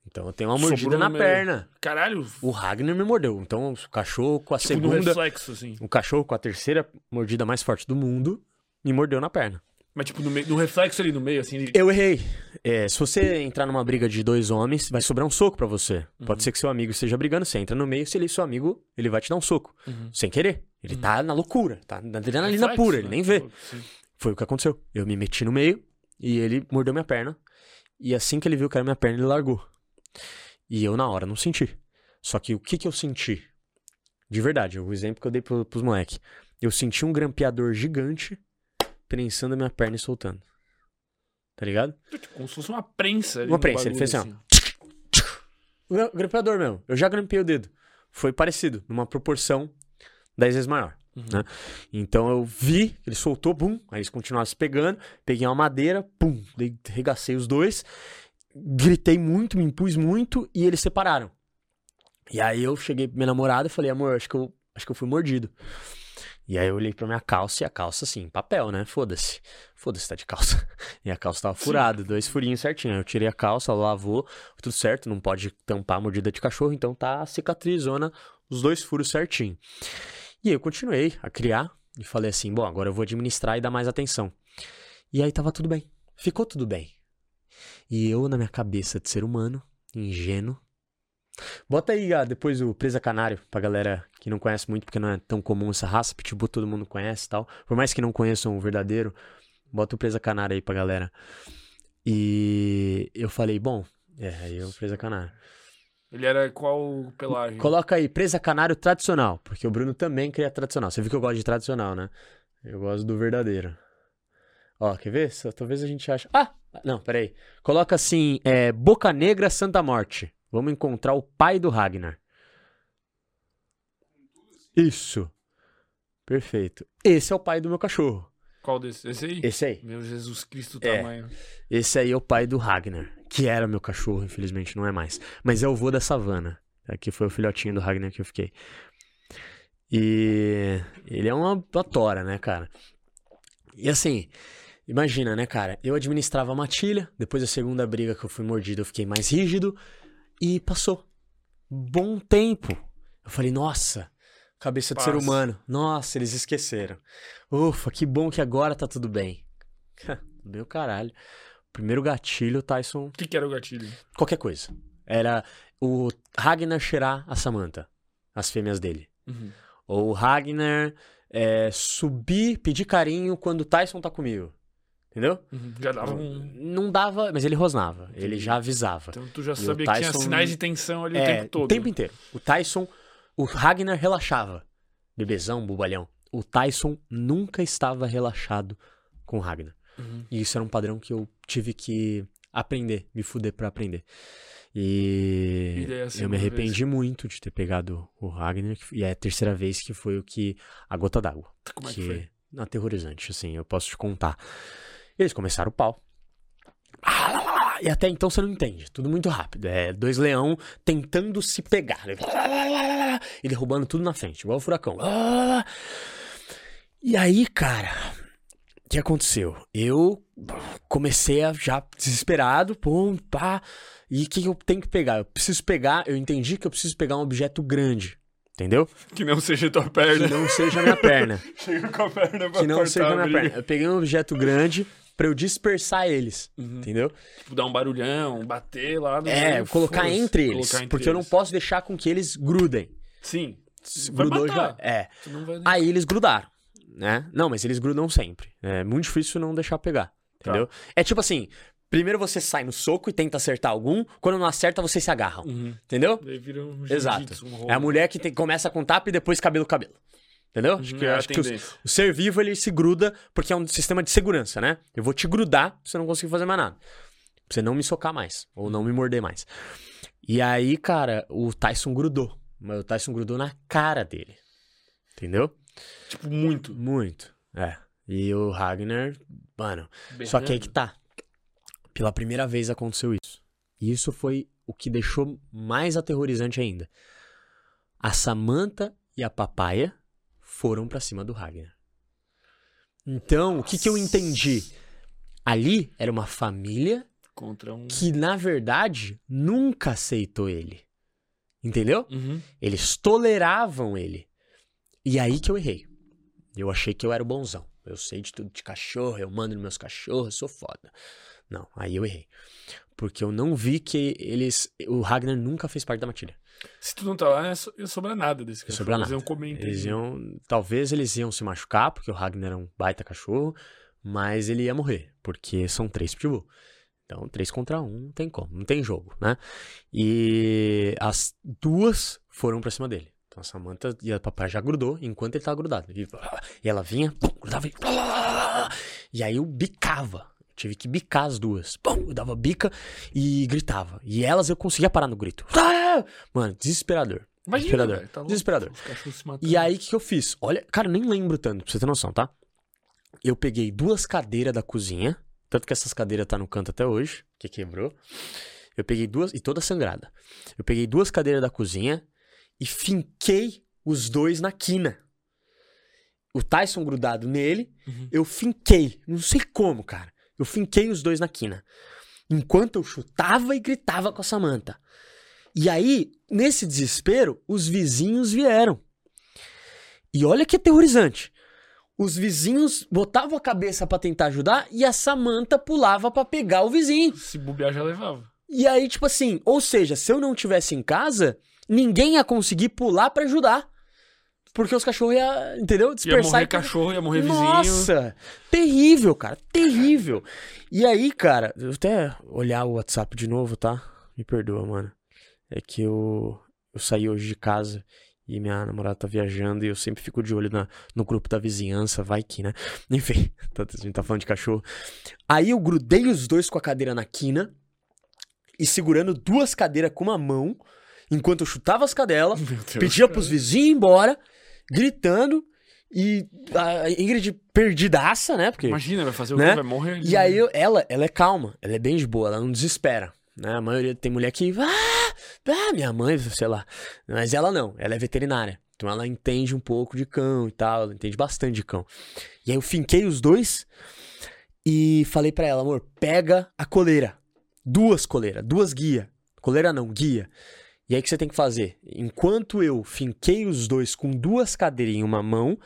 Então eu tenho uma Sobrou mordida no na meio. Caralho. Caralho, O Ragnar me mordeu. Então o cachorro com a tipo, no segunda. reflexo, assim. O cachorro com a terceira mordida mais forte do mundo me mordeu na perna. Mas, tipo, no, meio, no reflexo ali no meio, assim. ele- Eu errei. É, se você entrar numa briga de dois homens, vai sobrar um soco pra você. Pode ser que seu amigo esteja brigando, você entra no meio, se ele seu amigo, ele vai te dar um soco. Uhum. Sem querer. Ele tá na loucura, tá na adrenalina reflexo, pura, ele né? nem vê. Sim. Foi o que aconteceu. Eu me meti no meio e ele mordeu minha perna. E assim que ele viu que era minha perna, ele largou. E eu, na hora, não senti. Só que o que que eu senti? De verdade, o exemplo que eu dei pro, pros moleque. Eu senti um grampeador gigante prensando a minha perna e soltando. Tá ligado? Como se fosse uma prensa. Uma prensa, ele fez assim, O gra- grampeador mesmo. Eu já grampeei o dedo. Foi parecido, numa proporção 10 vezes maior. Uhum. Né? Então eu vi, ele soltou, bum, aí eles continuaram se pegando, peguei uma madeira, pum, dei- regacei os dois, gritei muito, me impus muito e eles separaram. E aí eu cheguei pra minha namorada e falei, amor, acho que eu, acho que eu fui mordido. E aí eu olhei pra minha calça e a calça, assim, papel, né? Foda-se. Foda-se, tá de calça. E a calça tava furada, dois furinhos certinho. Aí eu tirei a calça, lavou, tudo certo, não pode tampar a mordida de cachorro, então tá a cicatrizona, os dois furos certinho. E aí eu continuei a criar e falei assim, bom, agora eu vou administrar e dar mais atenção. E aí tava tudo bem. Ficou tudo bem. E eu, na minha cabeça de ser humano, ingênuo, Bota aí ah, depois o Presa Canário, pra galera que não conhece muito, porque não é tão comum essa raça. Pitbull todo mundo conhece e tal. Por mais que não conheçam o verdadeiro, bota o Presa Canário aí pra galera. E eu falei, bom, é, aí eu Presa Canário. Ele era qual pelagem? Coloca aí, Presa Canário tradicional, porque o Bruno também cria tradicional. Você viu que eu gosto de tradicional, né? Eu gosto do verdadeiro. Ó, quer ver? Só- talvez a gente ache. Ah! Não, peraí. Coloca assim, é, Boca Negra Santa Morte. Vamos encontrar o pai do Ragnar. Isso. Perfeito. Esse é o pai do meu cachorro. Qual desse? Esse aí? Esse aí. Meu Jesus Cristo, É. tamanho. Esse aí é o pai do Ragnar, que era meu cachorro, infelizmente não é mais. Mas é o vô da savana. Aqui foi o filhotinho do Ragnar que eu fiquei. E ele é uma, uma tora, né, cara? E assim, imagina, né, cara? Eu administrava a matilha, depois da segunda briga que eu fui mordido, eu fiquei mais rígido e passou. Bom tempo. Eu falei, nossa, cabeça de ser Passa. humano. Nossa, eles esqueceram. Ufa, que bom que agora tá tudo bem. Meu caralho. Primeiro gatilho, Tyson, O que, que era o gatilho? qualquer coisa. Era o Ragnar cheirar a Samantha, as fêmeas dele. Uhum. Ou o Ragnar é, subir, pedir carinho quando o Tyson tá comigo. Entendeu? Uhum. Já dava um... Não dava, mas ele rosnava. Ele Entendi. já avisava. Então tu já o sabia que tinha Tyson- sinais de tensão ali o É, tempo todo. O tempo inteiro. O Tyson, o Ragnar relaxava. Bebezão, bobalhão. O Tyson nunca estava relaxado com o Ragnar. Uhum. E isso era um padrão que eu tive que aprender, me fuder pra aprender. E E eu me arrependi muito de ter pegado o Ragnar. que- E é a terceira vez que foi o que. A gota d'água. Como é que foi? Aterrorizante, assim, eu posso te contar. Eles começaram o pau. E até então você não entende. Tudo muito rápido. É dois leão tentando se pegar. E derrubando tudo na frente, igual o furacão. E aí, cara, o que aconteceu? Eu comecei a já desesperado, pum, pá. E o que, que eu tenho que pegar? Eu preciso pegar, eu entendi que eu preciso pegar um objeto grande. Entendeu? Que não seja tua Que perna. não seja minha perna. Chega com a perna pra que não seja minha briga. perna. Eu peguei um objeto grande pra eu dispersar eles. Uhum. Entendeu? Tipo, dar um barulhão, bater lá no É, meio, colocar entre eles. Colocar entre porque eu não eles. posso deixar com que eles grudem. Sim. Se Vai grudou já. matar. É. Vai nem- Aí eles grudaram, né? Não, mas eles grudam sempre. É muito difícil não deixar pegar. Tá. Entendeu? É tipo assim: primeiro você sai no soco e tenta acertar algum, quando não acerta, vocês se agarram. Uhum. Entendeu? Um Exato. um É a mulher que tem- começa com tapa e depois cabelo cabelo. Entendeu? Acho Uhum, que, é acho que tendência. o ser vivo ele se gruda porque é um sistema de segurança, né? Eu vou te grudar pra você não conseguir fazer mais nada. Pra você não me socar mais. Ou não me morder mais. E aí, cara, o Tyson grudou. Mas o Tyson grudou na cara dele. Entendeu? Tipo, muito. Muito. É. E o Ragnar, mano. Só que aí que tá. Pela primeira vez aconteceu isso. E isso foi o que deixou mais aterrorizante ainda. A Samantha e a Papaya foram pra cima do Ragnar. Então, o que, que eu entendi? Ali era uma família Contra um... que, na verdade, nunca aceitou ele. Entendeu? Uhum. Eles toleravam ele. E aí que eu errei. Eu achei que eu era o bonzão. Eu sei de tudo de cachorro, eu mando nos meus cachorros, eu sou foda. Não, aí eu errei. Porque eu não vi que eles. O Ragnar nunca fez parte da matilha. Se tu não tá lá, ia so- ia sobrar nada desse cara. sobrar Eles nada. iam comer entre Eles iam. Talvez eles iam se machucar, porque o Ragnar é um baita cachorro, mas ele ia morrer, porque são três pitbull. Então, três contra um, não tem como, não tem jogo, né? E as duas foram pra cima dele. Então a Samantha e a papai já grudou enquanto ele tava grudado. E, ela vinha, grudava e. E aí eu bicava. Tive que bicar as duas. Pum, eu dava bica e gritava. E elas eu conseguia parar no grito. Mano, desesperador. Imagina, desesperador. velho, tá louco. desesperador. E aí, o que, que eu fiz? Olha, cara, nem lembro tanto, pra você ter noção, tá? Eu peguei duas cadeiras da cozinha, tanto que essas cadeiras tá no canto até hoje, que quebrou. Eu peguei duas, e toda sangrada. Eu peguei duas cadeiras da cozinha e finquei os dois na quina. O Tyson grudado nele, Uhum. eu finquei. Não sei como, cara. Eu finquei os dois na quina. Enquanto eu chutava e gritava com a Samantha. E aí, nesse desespero, os vizinhos vieram. E olha que aterrorizante. Os vizinhos botavam a cabeça pra tentar ajudar e a Samantha pulava pra pegar o vizinho. Se bobear, já levava. E aí, tipo assim, ou seja, se eu não tivesse em casa, ninguém ia conseguir pular pra ajudar. Porque os cachorros iam, entendeu? Ia Dispersar morrer e cachorro, ia morrer vizinho. nossa! Terrível, cara. Terrível. E aí, cara, eu até olhar o WhatsApp de novo, tá? Me perdoa, mano. É que eu, eu saí hoje de casa e minha namorada tá viajando e eu sempre fico de olho na, no grupo da vizinhança, vai que, né? Enfim, tá- a gente tá falando de cachorro. Aí eu grudei os dois com a cadeira na quina e segurando duas cadeiras com uma mão, enquanto eu chutava as cadelas, Deus. pedia pros vizinhos ir embora, gritando, e a Ingrid perdidaça, né? Porque, Imagina, vai fazer o Né? quê? Vai morrer. e aí eu- ela, ela é calma, ela é bem de boa, ela não desespera. Né? A maioria tem mulher que. Ah, ah, minha mãe, sei lá. Mas ela não, ela é veterinária. Então ela entende um pouco de cão e tal, ela entende bastante de cão. E aí eu finquei os dois e falei pra ela, amor, pega a coleira. Duas coleiras, duas guia. Coleira não, guia. E aí o que você tem que fazer? Enquanto eu finquei os dois com duas cadeiras em uma mão,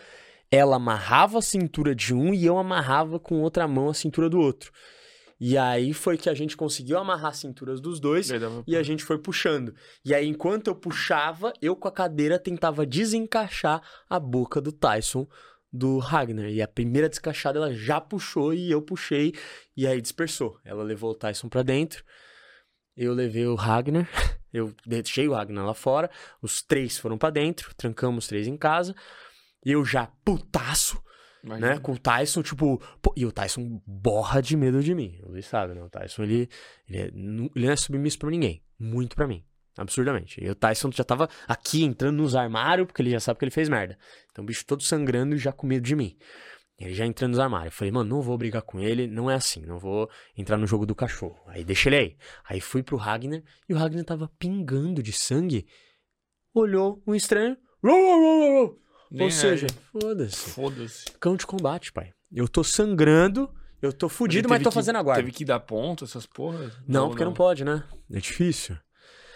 ela amarrava a cintura de um e eu amarrava com outra mão a cintura do outro. E aí foi que a gente conseguiu amarrar as cinturas dos dois e a gente foi puxando. E aí, enquanto eu puxava, eu com a cadeira tentava desencaixar a boca do Tyson do Ragnar. E a primeira descaixada ela já puxou e eu puxei. E aí dispersou. Ela levou o Tyson pra dentro. Eu levei o Ragnar. Eu deixei o Ragnar lá fora. Os três foram pra dentro. Trancamos os três em casa. Eu já putaço Imagina. né? Com o Tyson, tipo. pô, e o Tyson borra de medo de mim. Luiz sabe, né? O Tyson, ele, ele, é, ele não é submisso pra ninguém. muito pra mim. Absurdamente. E o Tyson já tava aqui entrando nos armários, porque ele já sabe que ele fez merda. Então o bicho todo sangrando e já com medo de mim. Ele já entrando nos armários. Eu falei, mano, não vou brigar com ele, não é assim, não vou entrar no jogo do cachorro. Aí deixa ele aí. Aí fui pro Ragnar e o Ragnar tava pingando de sangue. Olhou um estranho. Nem Ou seja, aí. foda-se. Foda-se. Cão de combate, pai. Eu tô sangrando, eu tô fudido, mas tô que- fazendo a guarda. Teve que dar ponto, essas porras? Não, porque não pode, né? É difícil.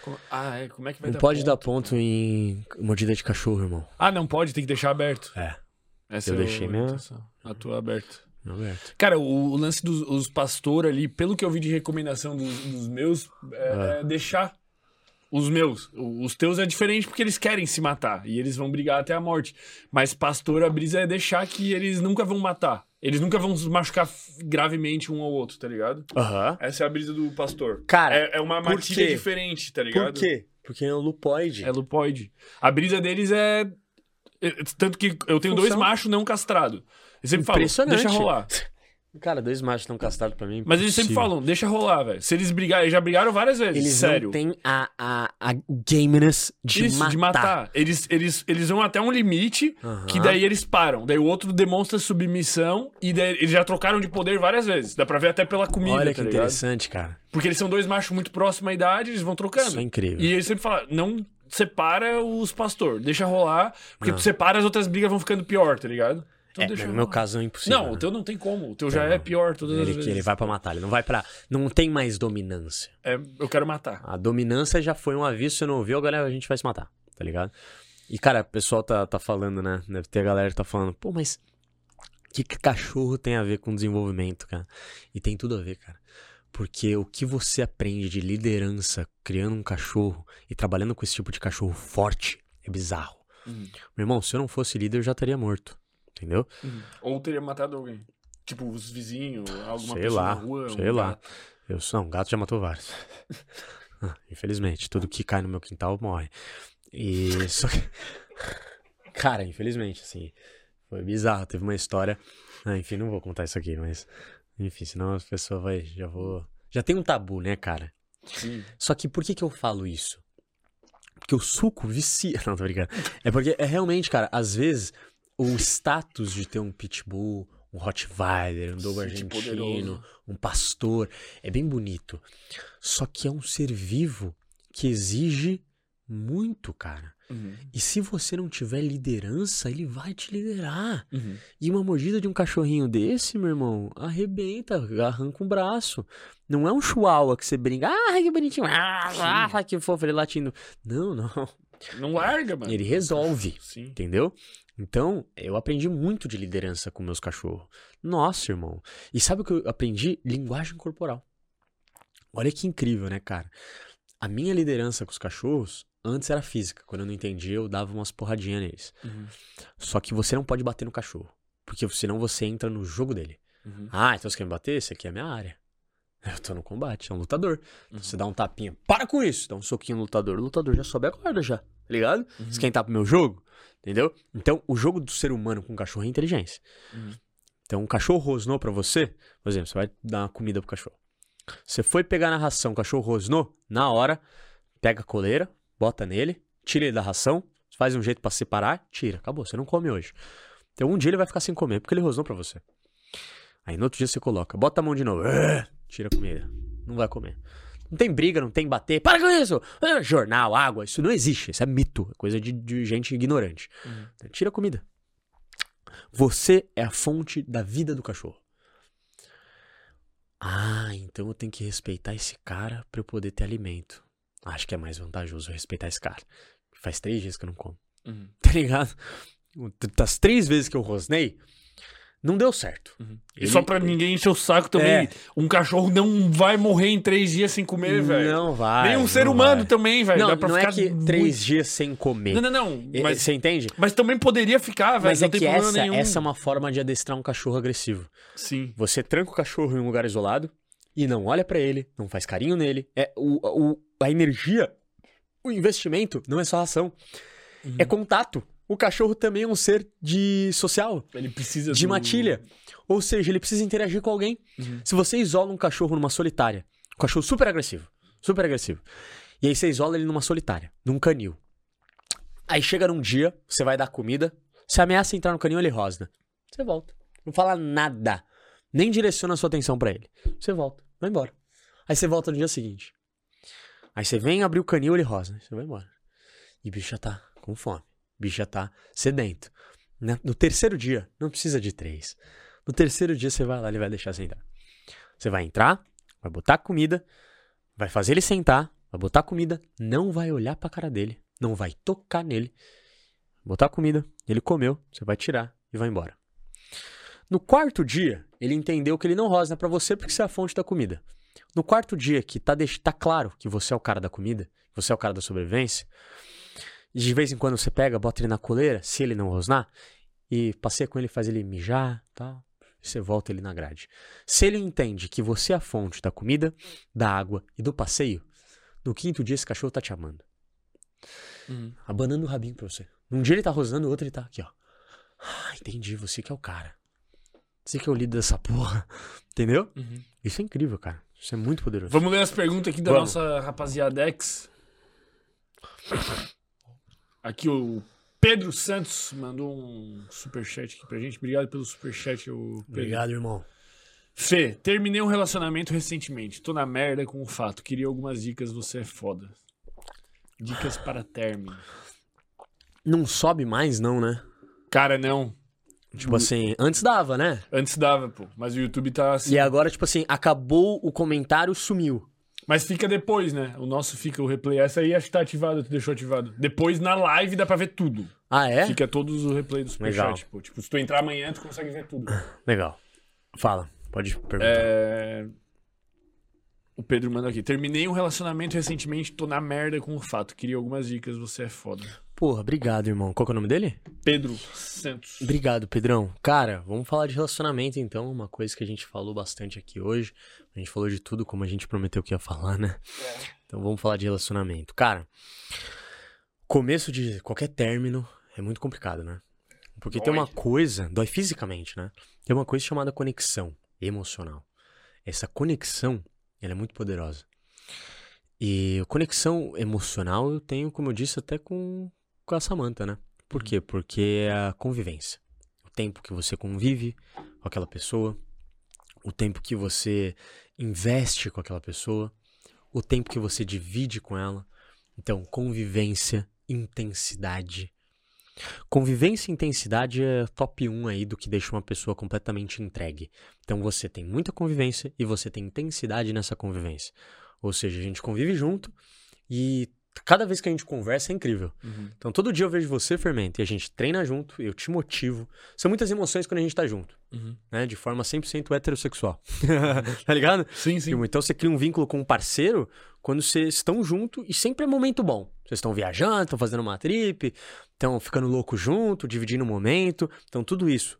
Como- Ah, é. Como é que vai Não dar pode ponto? dar ponto em mordida de cachorro, irmão. Ah, não pode, tem que deixar aberto. É. Essa Eu é a deixei minha-. A tua aberta. Não aberto. Cara, o, o lance dos os pastor ali, pelo que eu vi de recomendação dos, dos meus, é, é deixar os meus. O- Os teus é diferente porque eles querem se matar e eles vão brigar até a morte. Mas pastor, a brisa é deixar que eles nunca vão matar. Eles nunca vão se machucar gravemente um ao outro, tá ligado? Aham. Essa é a brisa do pastor. Cara, é, é uma matilha diferente, tá ligado? por quê? Porque é um lupoide. É lupoide. A brisa deles é. É- Tanto que eu tenho dois Função. machos não castrados. Eles sempre falam, deixa rolar. Cara, dois machos tão castrados pra mim. Mas eles sempre falam, deixa rolar, velho. Se eles brigarem, eles já brigaram várias vezes, Eles sério. não têm a, a, a gameness de Isso, matar. de matar. Eles, eles, eles vão até um limite, que daí eles param. Daí o outro demonstra submissão, e daí eles já trocaram de poder várias vezes. Dá pra ver até pela comida, Olha tá que ligado? interessante, cara. Porque eles são dois machos muito próximos à idade, eles vão trocando. Isso é incrível. E eles sempre falam, não separa os pastor, deixa rolar, porque Não. tu separa, as outras brigas vão ficando pior, tá ligado? Então É, deixa no meu rolar. caso é impossível. Não, o né? teu não tem como. O teu já Não. é pior todas as ele, vezes. ele vai pra matar, ele não vai pra. Não tem mais dominância. É, eu quero matar. A dominância já foi um aviso, você não ouviu, agora a gente vai se matar, tá ligado? E, cara, o pessoal tá, tá falando, né? Deve ter a galera que tá falando, pô, mas o que, que cachorro tem a ver com desenvolvimento, cara? E tem tudo a ver, cara. Porque o que você aprende de liderança criando um cachorro e trabalhando com esse tipo de cachorro forte é bizarro. Uhum. Meu irmão, se eu não fosse líder, eu já estaria morto. Entendeu? Ou teria matado alguém. Tipo, os vizinhos, alguma sei pessoa lá, na rua. sei um lá. gato. Eu sou um gato já matou vários. Ah, infelizmente, tudo que cai no meu quintal morre. E só que cara, infelizmente, assim, foi bizarro, teve uma história, ah, enfim, não vou contar isso aqui, mas enfim, senão as pessoas vai, já vou, já tem um tabu, né, cara? Sim. Só que por que que eu falo isso? Porque o suco vicia. Não, tô brincando. É porque é realmente, cara, às vezes o status de ter um pitbull, um Rottweiler, um Dogo argentino, poderoso. um pastor, é bem bonito. Só que é um ser vivo que exige muito, cara. Uhum. E se você não tiver liderança, ele vai te liderar. Uhum. E uma mordida de um cachorrinho desse, meu irmão, arrebenta, arranca um braço. Não é um chihuahua que você brinca, ah, que bonitinho, ah, ah, que fofo, ele latindo. Não, não. Não larga, mano. Ele resolve, Sim. entendeu? Então, eu aprendi muito de liderança com meus cachorros. Nossa, irmão. E sabe o que eu aprendi? Linguagem corporal. Olha que incrível, né, cara? A minha liderança com os cachorros antes era física. Quando eu não entendia, eu dava umas porradinhas neles. Uhum. Só que você não pode bater no cachorro. Porque senão você entra no jogo dele. Uhum. Ah, então você quer me bater? Esse aqui é a minha área. Eu tô no combate, é um lutador. Uhum. Você dá um tapinha, para com isso, dá um soquinho no lutador. O lutador já sobe a corda já, tá ligado? Uhum. Esquentar pro meu jogo, entendeu? Então, o jogo do ser humano com o cachorro é inteligência. Uhum. Então, um cachorro rosnou pra você, por exemplo, você vai dar uma comida pro cachorro. Você foi pegar na ração, o cachorro rosnou, na hora, pega a coleira, bota nele, tira ele da ração, faz um jeito pra separar, tira, acabou, você não come hoje. Então, um dia ele vai ficar sem comer, porque ele rosnou pra você. Aí no outro dia você coloca, bota a mão de novo, "Ah", tira a comida, não vai comer. Não tem briga, não tem bater, para com isso! Ah, Jornal, água, isso não existe, isso é mito, é coisa de, de gente ignorante. Uhum. Tira a comida. Você é a fonte da vida do cachorro. Ah, então eu tenho que respeitar esse cara pra eu poder ter alimento. Acho que é mais vantajoso respeitar esse cara. Faz três dias que eu não como. Uhum. Tá ligado? Das três vezes que eu rosnei, não deu certo. Uhum. E Ele- só pra ninguém encher o saco também, É. um cachorro não vai morrer em três dias sem comer, velho. Não vai. Nem um ser humano vai. também, velho. Não, Dá pra não é ficar que muito- três dias sem comer. Não, não, não. E- Mas, Você entende? mas também poderia ficar, velho. Mas não é tem que problema essa, nenhum. essa é uma forma de adestrar um cachorro agressivo. Sim. Você tranca o cachorro em um lugar isolado e não olha pra ele, não faz carinho nele. É o, o- a energia, o investimento não é só ração, Uhum. é contato. O cachorro também é um ser de social, Ele precisa de do- matilha. Ou seja, ele precisa interagir com alguém. Uhum. Se você isola um cachorro numa solitária, um cachorro super agressivo, super agressivo, E aí você isola ele numa solitária, num canil. Aí chega num dia, você vai dar comida, você ameaça entrar no canil, ele rosna. Você volta. Não fala nada. Nem direciona a sua atenção pra ele. Você volta, vai embora. Aí você volta no dia seguinte. Aí você vem abrir o canil, ele rosna. Você vai embora. E o bicho já tá com fome. O bicho já tá sedento. Né? No terceiro dia, não precisa de três. No terceiro dia você vai lá, ele vai deixar você entrar. Você vai entrar, vai botar comida, vai fazer ele sentar, vai botar comida, não vai olhar pra cara dele, não vai tocar nele. Botar comida, ele comeu, você vai tirar e vai embora. No quarto dia, ele entendeu que ele não rosna pra você porque você é a fonte da comida. No quarto dia, que tá, tá claro que você é o cara da comida, você é o cara da sobrevivência, de vez em quando você pega, bota ele na coleira, se ele não rosnar, e passeia com ele, faz ele mijar, tal, e você volta ele na grade. Se ele entende que você é a fonte da comida, da água e do passeio, no quinto dia esse cachorro tá te amando. Uhum. Abanando o rabinho pra você. Um dia ele tá rosnando, o outro ele tá aqui, ó. Ah, entendi, você que é o cara. Você que é o líder dessa porra. Entendeu? Uhum. Isso é incrível, cara. Isso é muito poderoso. Vamos ler as perguntas aqui da Vamos. nossa rapaziadex. Aqui o Pedro Santos mandou um superchat aqui pra gente. Obrigado pelo superchat, o Pedro. Obrigado, irmão. Fê, terminei um relacionamento recentemente. Tô na merda com o fato. Queria algumas dicas, você é foda. Dicas para término. Não sobe mais, não, né? Cara, não. Tipo assim, antes dava, né? Antes dava, pô. Mas o YouTube tá assim. E agora, tipo assim, acabou o comentário, sumiu. Mas fica depois, né? O nosso fica o replay. Essa aí acho que tá ativado, tu deixou ativado. Depois na live dá pra ver tudo. Ah, é? Fica todos o replay do. Superchat, pô. Tipo, se tu entrar amanhã, tu consegue ver tudo. Legal. Fala, pode perguntar. É... O Pedro manda aqui. Terminei um relacionamento recentemente, tô na merda com o fato. Queria algumas dicas, você é foda. Porra, obrigado, irmão. Qual que é o nome dele? Pedro Santos. Obrigado, Pedrão. Cara, vamos falar de relacionamento então, uma coisa que a gente falou bastante aqui hoje. A gente falou de tudo como a gente prometeu que ia falar, né? Então vamos falar de relacionamento. Cara, começo de qualquer término é muito complicado, né? Porque tem Dói. uma coisa, dói fisicamente, né? Tem uma coisa chamada conexão emocional. Essa conexão, ela é muito poderosa. E conexão emocional eu tenho, como eu disse, até com, com a Samantha, né? Por quê? Porque é a convivência. O tempo que você convive com aquela pessoa, o tempo que você investe com aquela pessoa, o tempo que você divide com ela. Então, convivência, intensidade. Convivência e intensidade é top 1 aí do que deixa uma pessoa completamente entregue. Então você tem muita convivência e você tem intensidade nessa convivência. Ou seja, a gente convive junto e cada vez que a gente conversa é incrível. Uhum. Então todo dia eu vejo você, Fermento, e a gente treina junto, eu te motivo. São muitas emoções quando a gente tá junto, Uhum. né? De forma 100% heterossexual. tá ligado? Sim, sim. Então você cria um vínculo com um parceiro quando vocês estão junto e sempre é momento bom. Vocês estão viajando, estão fazendo uma trip, estão ficando louco junto, dividindo o momento. Então tudo isso,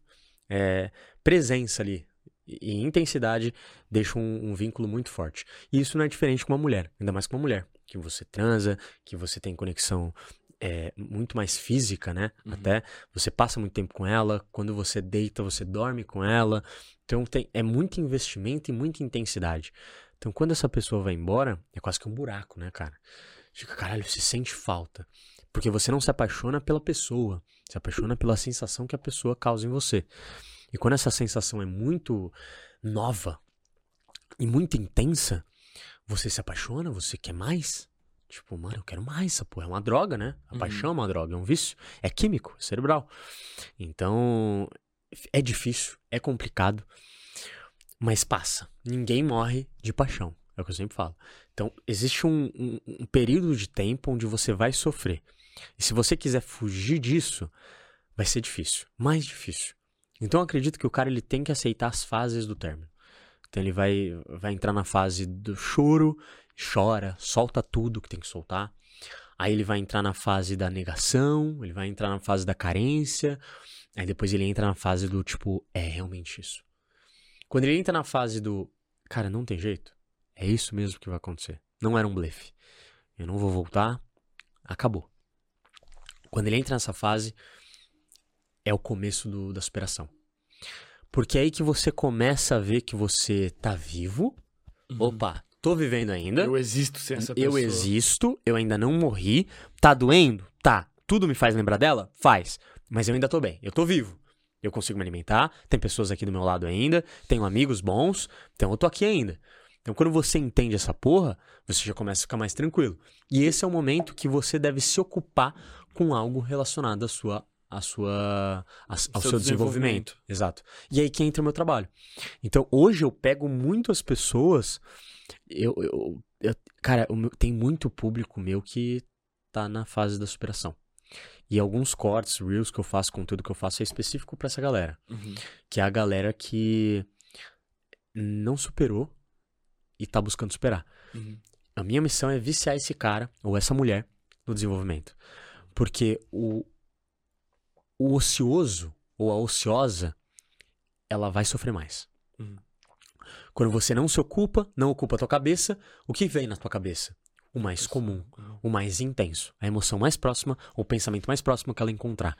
é, presença ali e e intensidade deixa um, um vínculo muito forte. E isso não é diferente com uma mulher, ainda mais com uma mulher. Que você transa, que você tem conexão é, muito mais física, né? Uhum. Até você passa muito tempo com ela, quando você deita, você dorme com ela. Então tem, é muito investimento e muita intensidade. Então quando essa pessoa vai embora, é quase que um buraco, né, cara? Fica, caralho, você sente falta. Porque você não se apaixona pela pessoa, se apaixona pela sensação que a pessoa causa em você. E quando essa sensação é muito nova e muito intensa, você se apaixona, você quer mais. Tipo, mano, eu quero mais, essa porra é uma droga, né? A Uhum. paixão é uma droga, é um vício, é químico, é cerebral. Então, é difícil, é complicado, mas passa. Ninguém morre de paixão, é o que eu sempre falo. Então, existe um, um- um período de tempo onde você vai sofrer. E se você quiser fugir disso, vai ser difícil, mais difícil. Então, eu acredito que o cara ele tem que aceitar as fases do término. Então, ele vai, vai entrar na fase do choro, chora, solta tudo que tem que soltar. Aí ele vai entrar na fase da negação, ele vai entrar na fase da carência, aí depois ele entra na fase do tipo, é realmente isso. Quando ele entra na fase do, cara, não tem jeito, é isso mesmo que vai acontecer. Não era um blefe. Eu não vou voltar, acabou. Quando ele entra nessa fase, é o começo do- da superação. Porque é aí que você começa a ver que você tá vivo. Uhum. Opa, tô vivendo ainda. Eu existo sem essa Eu pessoa. existo, eu ainda não morri. Tá doendo? Tá. Tudo me faz lembrar dela? Faz. Mas eu ainda tô bem. Eu tô vivo. Eu consigo me alimentar. Tem pessoas aqui do meu lado ainda. Tenho amigos bons. Então eu tô aqui ainda. Então quando você entende essa porra, você já começa a ficar mais tranquilo. E esse é o momento que você deve se ocupar com algo relacionado à sua, à sua, à- ao Seu seu, desenvolvimento. desenvolvimento. Exato. E aí que entra o meu trabalho. Então hoje eu pego muito as pessoas. Eu, eu, eu- cara, o meu- tem muito público meu que tá na fase da superação. E alguns cortes, reels que eu faço, conteúdo que eu faço é específico pra essa galera. Uhum. Que é a galera que não superou e tá buscando superar. Uhum. A minha missão é viciar esse cara ou essa mulher no desenvolvimento. Porque o, o ocioso ou a ociosa, ela vai sofrer mais. Uhum. Quando você não se ocupa, não ocupa a tua cabeça, o que vem na tua cabeça? O mais comum, o mais intenso, a emoção mais próxima, o pensamento mais próximo que ela encontrar.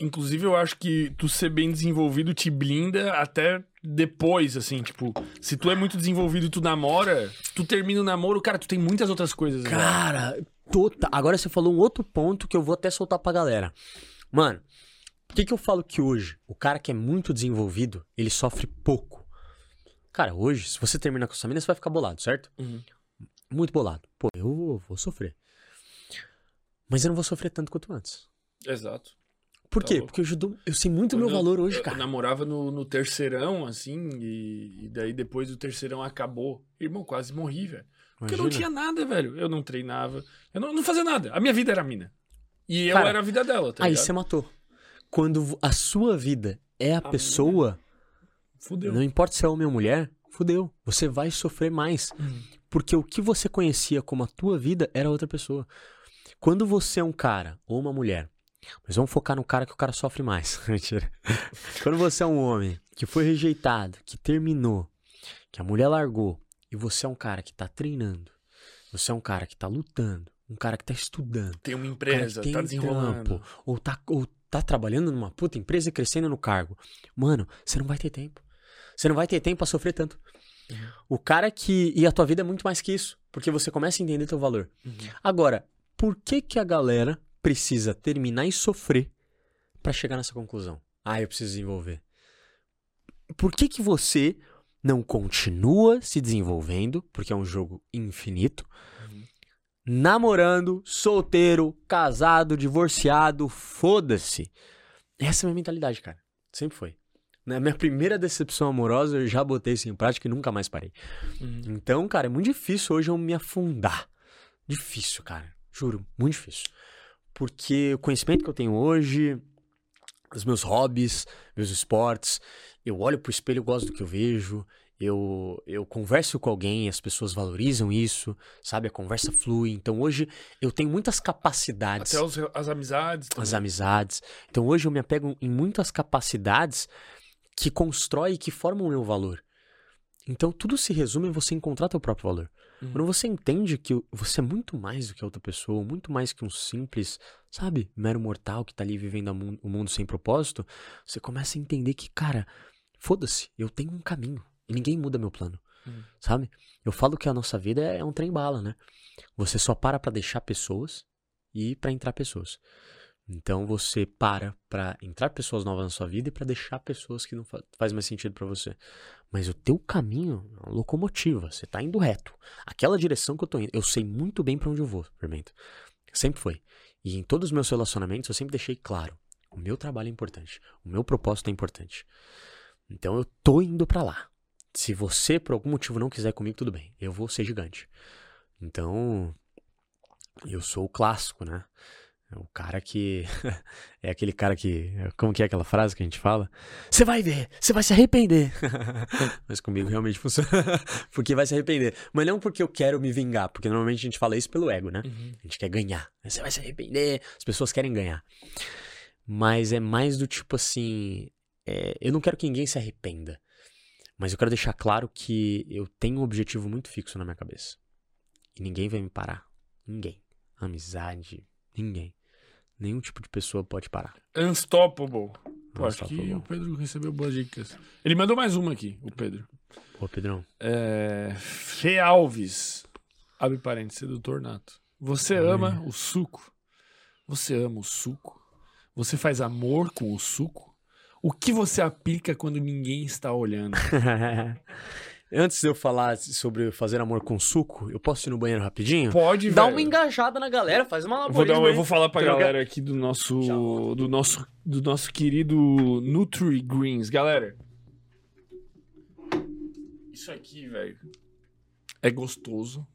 Inclusive, eu acho que tu ser bem desenvolvido te blinda até depois, assim, tipo, se tu é muito desenvolvido e tu namora, tu termina o namoro, cara, tu tem muitas outras coisas. né? Cara, tota... agora você falou um outro ponto que eu vou até soltar pra galera. Mano, por que, que eu falo que hoje o cara que é muito desenvolvido, ele sofre pouco? Cara, hoje, se você terminar com essa mina, você vai ficar bolado, certo? Uhum. Muito bolado. Pô, eu vou, sofrer. Mas eu não vou sofrer tanto quanto antes. Exato. Por Tá quê? louco. Porque eu, ajudo- eu sei muito o meu Quando eu- valor hoje, eu, cara. Eu namorava no, no terceirão, assim, e, e daí depois do terceirão acabou. Irmão, quase morri, velho. Porque eu não tinha nada, velho. Eu não treinava. Eu não, não fazia nada. A minha vida era a mina. E eu Cara, era a vida dela, tá Aí ligado? você matou. Quando a sua vida é a, minha- pessoa, Fudeu. não importa se é homem ou mulher, fudeu. Você vai sofrer mais. Uhum. Porque o que você conhecia como a tua vida era outra pessoa. Quando você é um cara ou uma mulher, mas vamos focar no cara que o cara sofre mais. Mentira. Quando você é um homem que foi rejeitado, que terminou, que a mulher largou, e você é um cara que tá treinando, você é um cara que tá lutando, um cara que tá estudando, Tem uma um empresa, tem tá um desenrolando. trampo, ou tá, ou tá trabalhando numa puta empresa e crescendo no cargo. Mano, você não vai ter tempo. Você não vai ter tempo pra sofrer tanto. O cara que. E a tua vida é muito mais que isso. Porque você começa a entender teu valor. Uhum. Agora, por que que a galera precisa terminar e sofrer pra chegar nessa conclusão? Ah, eu preciso desenvolver. Por que que você não continua se desenvolvendo? Porque é um jogo infinito. Namorando, solteiro, casado, divorciado, foda-se. Essa é a minha mentalidade, cara. Sempre foi. Na minha primeira decepção amorosa, eu já botei isso em prática e nunca mais parei. Uhum. Então, cara, é muito difícil hoje eu me afundar. Difícil, cara. Juro, muito difícil. Porque o conhecimento que eu tenho hoje, os meus hobbies, meus esportes, eu olho pro espelho, eu gosto do que eu vejo, eu, eu converso com alguém, as pessoas valorizam isso, sabe? A conversa flui. Então hoje eu tenho muitas capacidades Até os- as amizades. as também. amizades. Então hoje eu me apego em muitas capacidades que constroem e que formam o meu valor. Então tudo se resume em você encontrar teu próprio valor. Uhum. Quando você entende que você é muito mais do que a outra pessoa, muito mais que um simples, sabe, mero mortal que tá ali vivendo o mundo sem propósito, você começa a entender que, cara, foda-se, eu tenho um caminho e ninguém muda meu plano, Uhum. sabe? Eu falo que a nossa vida é um trem bala, né? Você só para pra deixar pessoas e pra entrar pessoas. Então você para pra entrar pessoas novas na sua vida e pra deixar pessoas que não fa faz mais sentido pra você. Mas o teu caminho é uma locomotiva, você tá indo reto. Aquela direção que eu tô indo, eu sei muito bem pra onde eu vou, Fermento. Sempre foi. E em todos os meus relacionamentos eu sempre deixei claro, o meu trabalho é importante, o meu propósito é importante. Então eu tô indo pra lá. Se você por algum motivo não quiser comigo, tudo bem, eu vou ser gigante. Então, eu sou o clássico, né? O cara que. é aquele cara que. Como que é aquela frase que a gente fala? Você vai ver, você vai se arrepender. Mas comigo realmente funciona. porque vai se arrepender. Mas não porque eu quero me vingar, porque normalmente a gente fala isso pelo ego, né? Uhum. A gente quer ganhar. Você vai se arrepender. As pessoas querem ganhar. Mas é mais do tipo assim. é, eu não quero que ninguém se arrependa. Mas eu quero deixar claro que eu tenho um objetivo muito fixo na minha cabeça. E ninguém vai me parar. Ninguém. Amizade, ninguém. Nenhum tipo de pessoa pode parar. Unstoppable. Pô, acho que o Pedro recebeu boas dicas. Ele mandou mais uma aqui, o Pedro. Pô, Pedrão. É, Fê Alves. Abre parênteses, sedutor nato. Você ama o suco? Você ama o suco? Você faz amor com o suco? O que você aplica quando ninguém está olhando? Antes de eu falar sobre fazer amor com suco, eu posso ir no banheiro rapidinho? Pode, Dá velho. uma engajada na galera, faz uma Eu vou, dar, eu vou falar pra Troca- galera aqui do nosso, do nosso, do nosso querido Nutri Greens. Galera, isso aqui, velho, é gostoso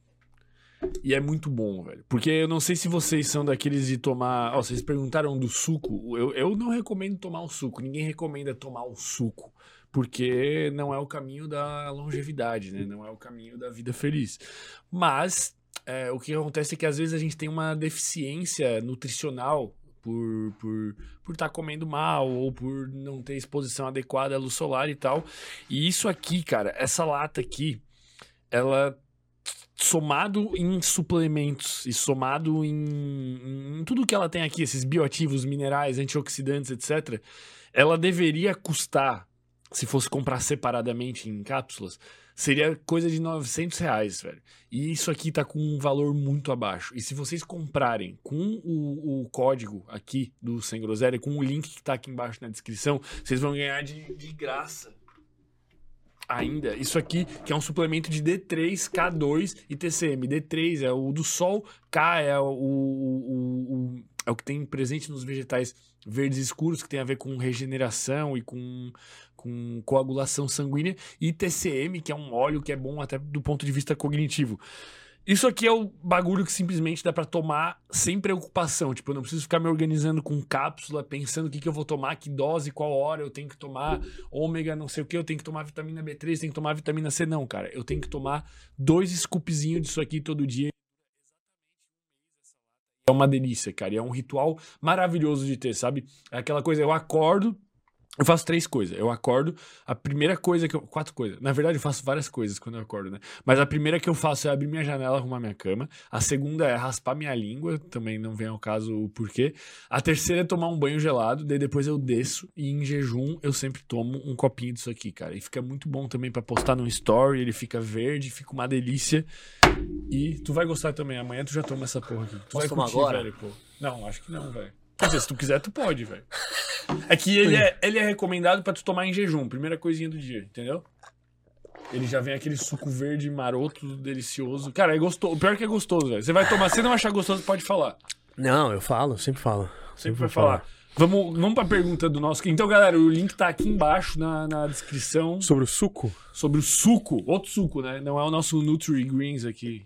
e é muito bom, velho. Porque eu não sei se vocês são daqueles de tomar... Ó, vocês perguntaram do suco. Eu, eu não recomendo tomar o suco. Ninguém recomenda tomar o suco. Porque não é o caminho da longevidade, né? Não é o caminho da vida feliz. Mas é, o que acontece é que às vezes a gente tem uma deficiência nutricional por por por estar comendo mal ou por não ter exposição adequada à luz solar e tal. E isso aqui, cara, essa lata aqui, ela somado em suplementos e somado em, em tudo que ela tem aqui, esses bioativos, minerais, antioxidantes, etc., ela deveria custar, se fosse comprar separadamente em cápsulas, seria coisa de 900 reais, velho. E isso aqui tá com um valor muito abaixo. E se vocês comprarem com o, o código aqui do Sem Groselha, com o link que tá aqui embaixo na descrição, vocês vão ganhar de, de graça. Ainda, isso aqui que é um suplemento de D3, K2 e TCM. D3 é o do sol, K é o, o- o- é o que tem presente nos vegetais verdes escuros, que tem a ver com regeneração e com, com coagulação sanguínea, e TCM, que é um óleo que é bom até do ponto de vista cognitivo. Isso aqui é o bagulho que simplesmente dá pra tomar sem preocupação. Tipo, eu não preciso ficar me organizando com cápsula, pensando o que, que eu vou tomar, que dose, qual hora eu tenho que tomar, ômega, não sei o que, eu tenho que tomar vitamina B3, tenho que tomar vitamina C. Não, cara. Eu tenho que tomar dois scoopzinhos disso aqui todo dia. É uma delícia, cara. E é um ritual maravilhoso de ter, sabe? É aquela coisa, eu acordo. Eu faço três coisas. Eu acordo, a primeira coisa que eu. Quatro coisas. Na verdade, eu faço várias coisas quando eu acordo, né? Mas a primeira que eu faço é abrir minha janela, arrumar minha cama. A segunda é raspar minha língua, também não vem ao caso o porquê. A terceira é tomar um banho gelado, daí depois eu desço e em jejum eu sempre tomo um copinho disso aqui, cara. E fica muito bom também pra postar no story, ele fica verde, fica uma delícia. E tu vai gostar também. Amanhã tu já toma essa porra aqui. Tu Posso vai tomar curtir, agora? velho, pô. Não, acho que não, velho. Quer dizer, se tu quiser, tu pode, velho. É que ele é, ele é recomendado pra tu tomar em jejum, primeira coisinha do dia, entendeu? Ele já vem aquele suco verde maroto, delicioso. Cara, é gostoso. O pior é que é gostoso, velho. Você vai tomar, se não achar gostoso, pode falar. Não, eu falo, sempre falo. Sempre vou vai falar. Vamos, vamos pra pergunta do nosso. Então, galera, o link tá aqui embaixo na, na descrição Sobre o suco? sobre o suco. Outro suco, né? Não é o nosso Nutri Greens aqui.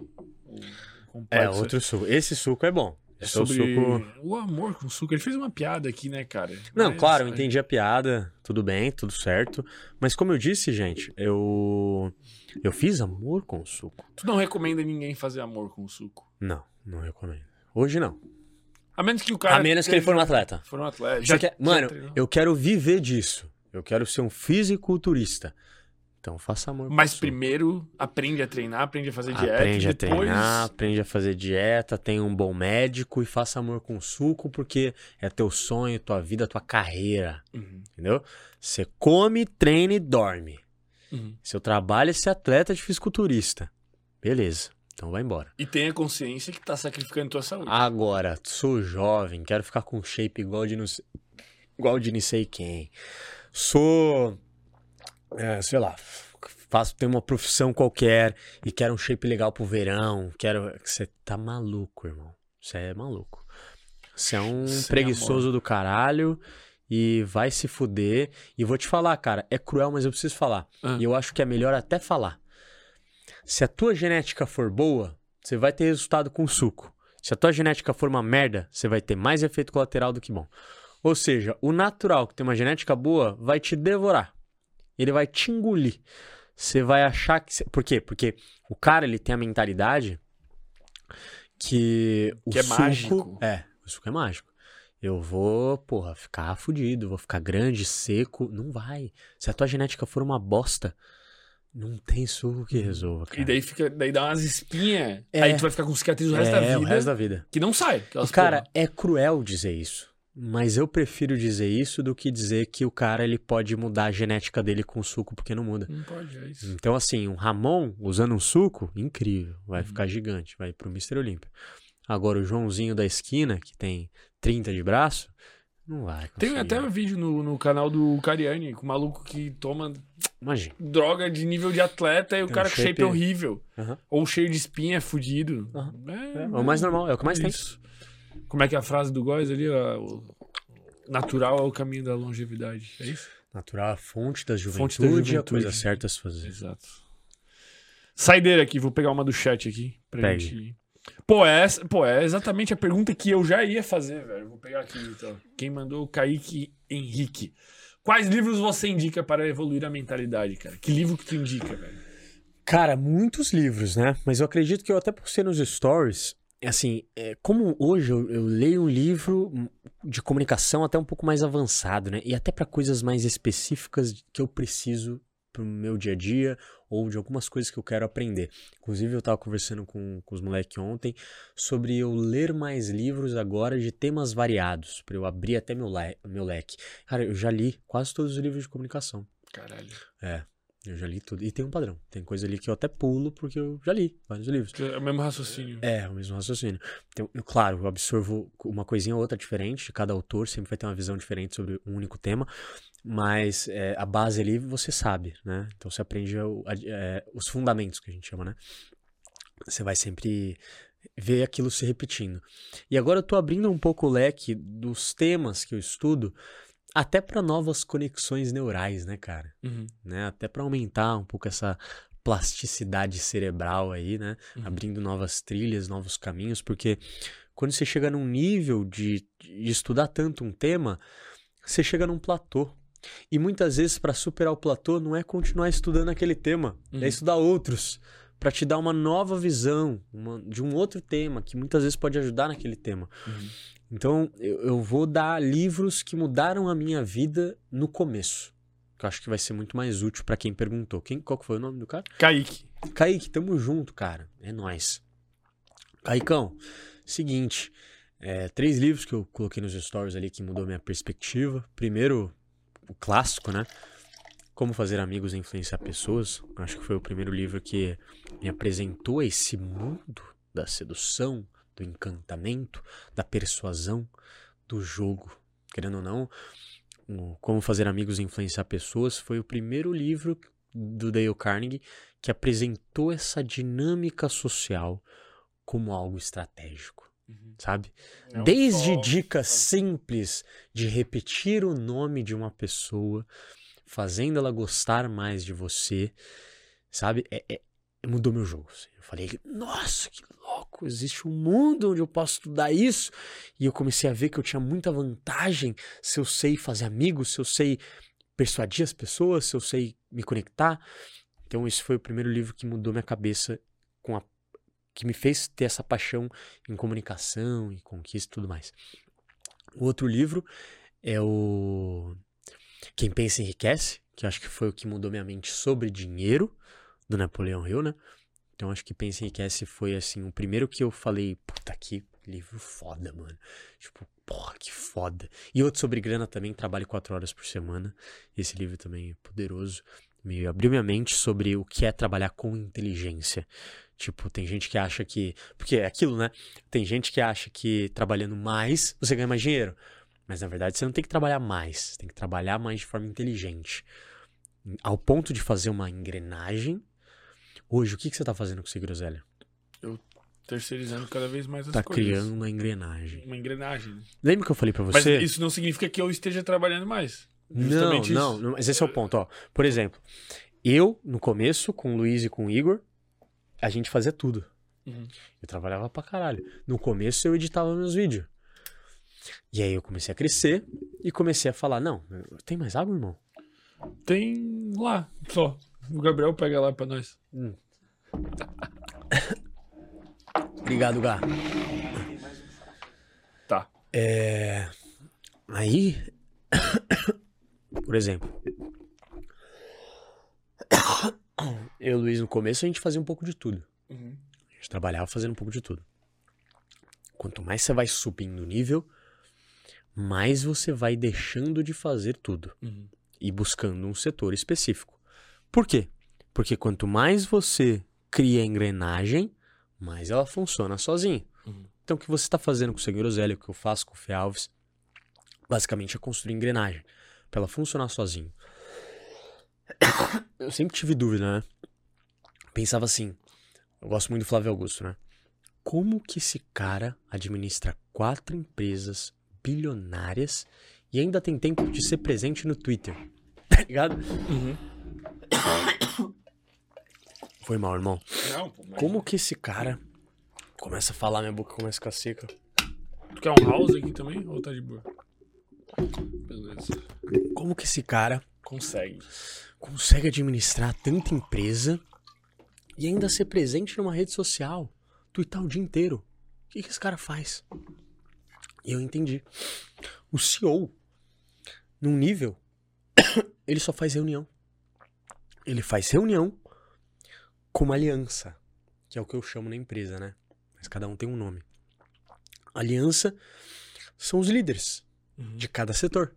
É, outro suco. Esse suco é bom. É é o sobre suco. o amor com suco. Ele fez uma piada aqui, né, cara? Não, Mas, claro, eu é, entendi a piada, tudo bem, tudo certo. Mas como eu disse, gente, eu. Eu fiz amor com o suco. Tu não recomenda ninguém fazer amor com suco. Não, não recomendo. Hoje não. A menos que o cara. a menos que ele for um atleta. For um atleta. Quer- Mano, eu quero viver disso. Eu quero ser um fisiculturista. Então faça amor Mas primeiro aprende a treinar, aprende a fazer dieta. Aprende a depois... treinar, aprende a fazer dieta, tenha um bom médico e faça amor com suco, porque é teu sonho, tua vida, tua carreira. Uhum, Entendeu? Você come, treina e dorme. uhum. Seu trabalho é ser atleta de fisiculturista. Beleza. Então vai embora. E tenha consciência que tá sacrificando tua saúde. Agora, sou jovem, quero ficar com shape igual de não sei, igual de não sei quem. Sou, é, sei lá, faço tenho uma profissão qualquer e quero um shape legal pro verão. Quero, você tá maluco, irmão. Você é maluco. Você é um Sem preguiçoso do caralho e vai se fuder. E vou te falar, cara, é cruel, mas eu preciso falar. Ah. E eu acho que é melhor até falar. Se a tua genética for boa, você vai ter resultado com suco. Se a tua genética for uma merda, você vai ter mais efeito colateral do que bom. Ou seja, o natural, que tem uma genética boa, vai te devorar. Ele vai te engolir. Você vai achar que. cê- Por quê? Porque o cara ele tem a mentalidade que o Que é suco mágico. é o suco é mágico. Eu vou, porra, ficar fudido, vou ficar grande, seco. Não vai. Se a tua genética for uma bosta, não tem suco que resolva, cara. E daí fica, daí dá umas espinhas. É. Aí tu vai ficar com cicatriz o resto é, da vida. o resto da vida. Que não sai. E, cara, porra. é cruel dizer isso. Mas eu prefiro dizer isso do que dizer que o cara ele pode mudar a genética dele com suco porque não muda. Não pode, é isso. Então, assim, um Ramon usando um suco, incrível. Vai Uhum. ficar gigante, vai pro Mr. Olímpia. Agora, o Joãozinho da esquina, que tem 30 de braço, não vai Tem conseguir. até um vídeo no, no canal do Cariani, com o maluco que toma Imagina. droga de nível de atleta e o Tem cara um com shape shape- horrível. Ou cheio de espinha, fudido. Aham. É, É, o mais normal, é o que mais tem. Como é que é a frase do Góis ali? o natural é o caminho da longevidade. É isso? Natural, a fonte da juventude, Fonte da e a juventude. coisa certa a se fazer. Exato. Saideira aqui, vou pegar uma do chat aqui. Pra Pegue. gente... Pô, é, pô, é exatamente a pergunta que eu já ia fazer, velho. Vou pegar aqui, então. Quem mandou o Kaique Henrique. Quais livros você indica para evoluir a mentalidade, cara? Que livro que tu indica, velho? Cara, muitos livros, né? Mas eu acredito que eu até postei nos stories. Assim, é, como hoje eu, eu leio um livro de comunicação até um pouco mais avançado, né? E até para coisas mais específicas que eu preciso pro meu dia a dia ou de algumas coisas que eu quero aprender. Inclusive, eu tava conversando com, com os moleques ontem sobre eu ler mais livros agora de temas variados, para eu abrir até meu, le meu leque. Cara, eu já li quase todos os livros de comunicação. Caralho. É, eu já li tudo. E tem um padrão. Tem coisa ali que eu até pulo porque eu já li vários livros. É o mesmo raciocínio. É, o mesmo raciocínio. Então, eu, claro, eu absorvo uma coisinha ou outra diferente cada autor, sempre vai ter uma visão diferente sobre um único tema, mas é, a base ali você sabe, né? Então você aprende a- é, os fundamentos que a gente chama, né? Você vai sempre ver aquilo se repetindo. E agora eu tô abrindo um pouco o leque dos temas que eu estudo, até para novas conexões neurais, né, cara? Uhum. né? Até para aumentar um pouco essa plasticidade cerebral aí, né? Uhum. Abrindo novas trilhas, novos caminhos, porque quando você chega num nível de, de estudar tanto um tema, você chega num platô. E muitas vezes para superar o platô não é continuar estudando aquele tema, Uhum. é estudar outros para te dar uma nova visão uma- de um outro tema que muitas vezes pode ajudar naquele tema. Uhum. Então, eu, eu vou dar livros que mudaram a minha vida no começo. Que eu acho que vai ser muito mais útil pra quem perguntou. Quem, qual que foi o nome do cara? Kaique. Kaique, tamo junto, cara. É nóis. Caicão, seguinte. é, três livros que eu coloquei nos stories ali que mudou minha perspectiva. Primeiro, o clássico, né? Como Fazer Amigos e Influenciar Pessoas. Acho que foi o primeiro livro que me apresentou esse mundo da sedução, do encantamento, da persuasão, do jogo. Querendo ou não, o Como Fazer Amigos e Influenciar Pessoas foi o primeiro livro do Dale Carnegie que apresentou essa dinâmica social como algo estratégico, sabe? Não Desde só- dicas simples de repetir o nome de uma pessoa, fazendo ela gostar mais de você, sabe? É, é- mudou meu jogo. assim. Eu falei, nossa, que louco! Existe um mundo onde eu posso estudar isso. E eu comecei a ver que eu tinha muita vantagem se eu sei fazer amigos, se eu sei persuadir as pessoas, se eu sei me conectar. Então, esse foi o primeiro livro que mudou minha cabeça com a que me fez ter essa paixão em comunicação e conquista e tudo mais. O outro livro é o Quem Pensa Enriquece, que eu acho que foi o que mudou minha mente sobre dinheiro, do Napoleão Hill, né? Então acho que Pensa Enriquece foi assim, o primeiro que eu falei, puta que livro foda, mano. Tipo, porra, que foda. E outro sobre grana também, Trabalho quatro horas por semana. Esse livro também é poderoso. Me abriu minha mente sobre o que é trabalhar com inteligência. Tipo, tem gente que acha que. Porque é aquilo, né? Tem gente que acha que trabalhando mais você ganha mais dinheiro. Mas na verdade você não tem que trabalhar mais. Você tem que trabalhar mais de forma inteligente. Ao ponto de fazer uma engrenagem. Hoje, o que, que você tá fazendo com esse groselha? Terceirizando cada vez mais as Tá coisas. criando uma engrenagem. Uma engrenagem. Lembra que eu falei pra Mas você? isso não significa que eu esteja trabalhando mais. Não, não, isso. não, mas esse é o ponto, ó. Por exemplo, eu, no começo, com o Luiz e com o Igor, a gente fazia tudo. Uhum. Eu trabalhava pra caralho. No começo eu editava meus vídeos. E aí eu comecei a crescer e comecei a falar, não, tem mais água, irmão? Tem lá, só. O Gabriel pega lá pra nós. Obrigado, Gá. Tá. É... Aí, por exemplo, eu e o Luiz no começo a gente fazia um pouco de tudo. Uhum. A gente trabalhava fazendo um pouco de tudo. Quanto mais você vai subindo o nível, mais você vai deixando de fazer tudo Uhum. e buscando um setor específico. Por quê? Porque quanto mais você cria a engrenagem, mais ela funciona sozinha. Uhum. Então, o que você está fazendo com o Senhor Groselha, o que eu faço com o Fê Alves, basicamente é construir engrenagem para ela funcionar sozinha. Eu sempre tive dúvida, né? Pensava assim, eu gosto muito do Flávio Augusto, né? Como que esse cara administra quatro empresas bilionárias e ainda tem tempo de ser presente no Twitter? Tá ligado? Uhum. Foi mal, irmão. Não, pô, mas- Como que esse cara começa a falar, minha boca começa a ficar seca? Tu quer um house aqui também? Ou tá de boa? Beleza. Como que esse cara Consegue. consegue administrar tanta empresa e ainda ser presente numa rede social, twittar o dia inteiro? O que, que esse cara faz? E eu entendi. O CEO, num nível, ele só faz reunião. Ele faz reunião com uma aliança, que é o que eu chamo na empresa, né? Mas cada um tem um nome. Aliança são os líderes Uhum. de cada setor.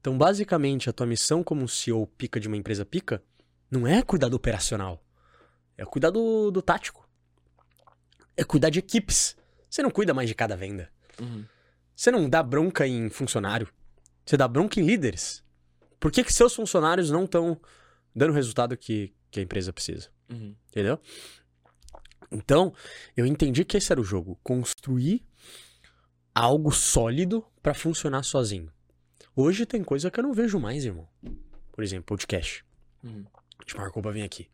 Então, basicamente, a tua missão como CEO pica de uma empresa pica não é cuidar do operacional. É cuidar do, do tático. É cuidar de equipes. Você não cuida mais de cada venda. Uhum. Você não dá bronca em funcionário. Você dá bronca em líderes. Por que, que seus funcionários não estão dando o resultado que, que a empresa precisa? Uhum. Entendeu? Então, eu entendi que esse era o jogo. Construir algo sólido pra funcionar sozinho. Hoje tem coisa que eu não vejo mais, irmão. Por exemplo, podcast. Uhum. A gente marcou pra vir aqui.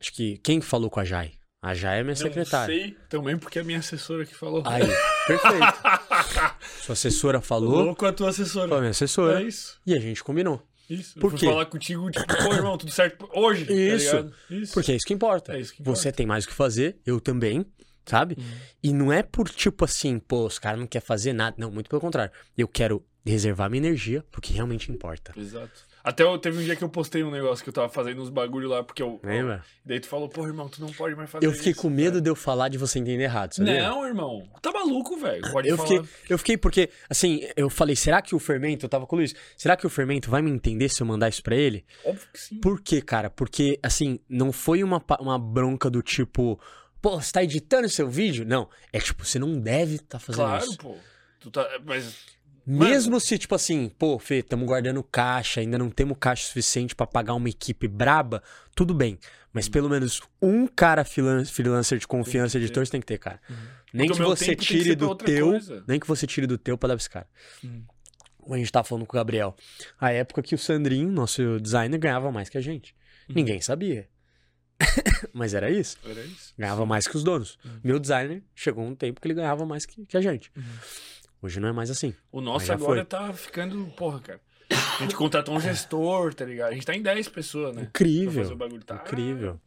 Acho que quem falou com a Jai? A Jai é minha secretária. Eu sei também porque é a minha assessora que falou. Aí, perfeito. Sua assessora falou, Falou com a tua assessora. foi a minha assessora. É isso. E a gente combinou. Isso. Por eu quê? falar contigo, tipo, pô, irmão, tudo certo hoje. tá Isso. ligado? Isso. Porque é isso que importa. É isso que importa. Você tem mais o que fazer, eu também, sabe? Uhum. E não é por tipo assim, pô, os caras não querem fazer nada. Não, muito pelo contrário. Eu quero reservar minha energia porque realmente importa. Exato. Até eu, teve um dia que eu postei um negócio que eu tava fazendo uns bagulho lá, porque eu. Lembra? Daí tu falou, pô, irmão, tu não pode mais fazer Eu fiquei isso, com medo velho." de eu falar de você entender errado, sabia? Não, irmão. Tá maluco, velho. Pode Eu falar. fiquei, eu fiquei porque, assim, eu falei, será que o fermento, eu tava com o Luiz, será que o fermento vai me entender se eu mandar isso pra ele? Óbvio que sim. Por quê, cara? Porque, assim, não foi uma, uma bronca do tipo, pô, você tá editando seu vídeo? Não. É tipo, você não deve estar fazendo Claro, isso. pô. Tu tá. Mas. Mesmo se, tipo assim, pô, Fê, tamo guardando caixa, ainda não temos caixa suficiente pra pagar uma equipe braba, tudo bem. Mas pelo menos um cara freelan- freelancer de confiança, que ter. editor, você tem que ter, cara. Nem Porque que você que tire pra do teu. coisa. Nem que você tire do teu pra dar pra esse cara. Hum. Como a gente tava falando com o Gabriel. A época que o Sandrinho, nosso designer, ganhava mais que a gente. Uhum. Ninguém sabia. Mas era isso. Era isso. Ganhava mais que os donos. Uhum. Meu designer chegou um tempo que ele ganhava mais que, que a gente. Uhum. Hoje não é mais assim. O nosso agora foi. tá ficando. Porra, cara. A gente contratou um gestor, tá ligado? A gente tá em 10 pessoas, né? Incrível. Tá... Incrível.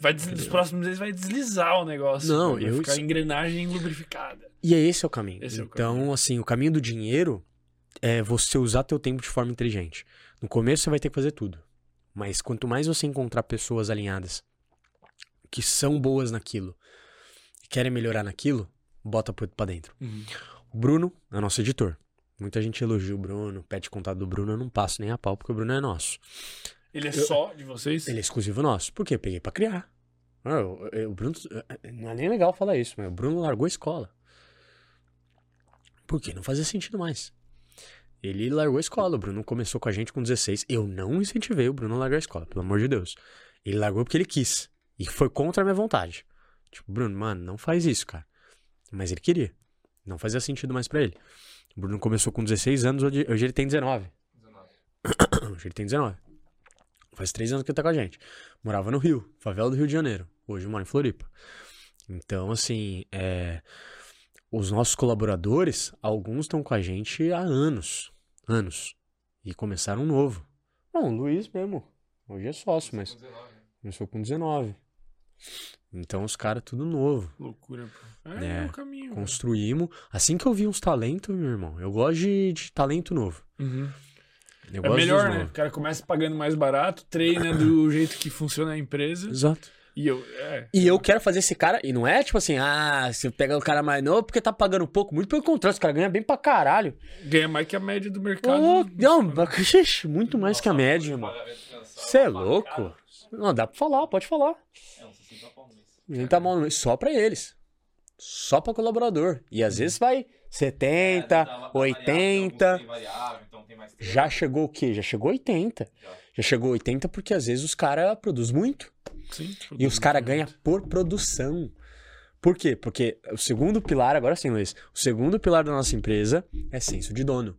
Vai des... Nos próximos meses vai deslizar o negócio. Não, vai eu- ficar engrenagem lubrificada. E é esse é o caminho. Esse é o então, assim, o caminho do dinheiro é você usar teu tempo de forma inteligente. No começo você vai ter que fazer tudo. Mas quanto mais você encontrar pessoas alinhadas que são boas naquilo e querem melhorar naquilo, bota pra dentro. O Bruno é nosso editor. Muita gente elogia o Bruno, pede contato do Bruno, eu não passo nem a pau porque o Bruno é nosso. Ele é só de vocês? Ele é exclusivo nosso. Por quê? Peguei pra criar. Ah, eu- eu- O Bruno. Não é nem legal falar isso, mas o Bruno largou a escola. Por quê? Não fazia sentido mais. Ele largou a escola. O Bruno começou com a gente com 16. Eu não incentivei o Bruno a largar a escola, pelo amor de Deus. Ele largou porque ele quis. E foi contra a minha vontade. Tipo, Bruno, mano, não faz isso, cara. Mas ele queria. Não fazia sentido mais pra ele. O Bruno começou com 16 anos, hoje hoje ele tem 19. Hoje ele tem 19. Faz três anos que ele tá com a gente. Morava no Rio, favela do Rio de Janeiro. Hoje mora em Floripa. Então, assim, é, os nossos colaboradores, alguns estão com a gente há anos. Anos. E começaram um novo. Não, o Luiz mesmo. Hoje é sócio, mas começou com 19. Então, os caras, tudo novo. Loucura, pô. É, É, é o caminho. Construímos. Assim que eu vi uns talentos, meu irmão, eu gosto de, de talento novo. Uhum. Eu É gosto melhor, né? novos. O cara começa pagando mais barato, treina do jeito que funciona a empresa. Exato. E eu, é. E eu quero fazer esse cara. E não é tipo assim, ah, você pega o cara mais novo porque tá pagando pouco. Muito pelo contrário, esse cara ganha bem pra caralho. Ganha mais que a média do mercado. Oh, não, xixi, muito mais que a média, irmão. Você é louco? Não, dá pra falar, pode falar. É uns 60 pau no mês. Nem tá mal, só pra eles. Só pra colaborador. E às vezes vai É, 70, dá- dá variável, 80. alguns tem variável, então. Já chegou o quê? Já chegou 80. Já. Já chegou 80 porque às vezes os caras produzem muito. Sim, E os caras ganham por produção. Por quê? Porque o segundo pilar, agora sim, Luiz, o segundo pilar da nossa empresa é senso de dono.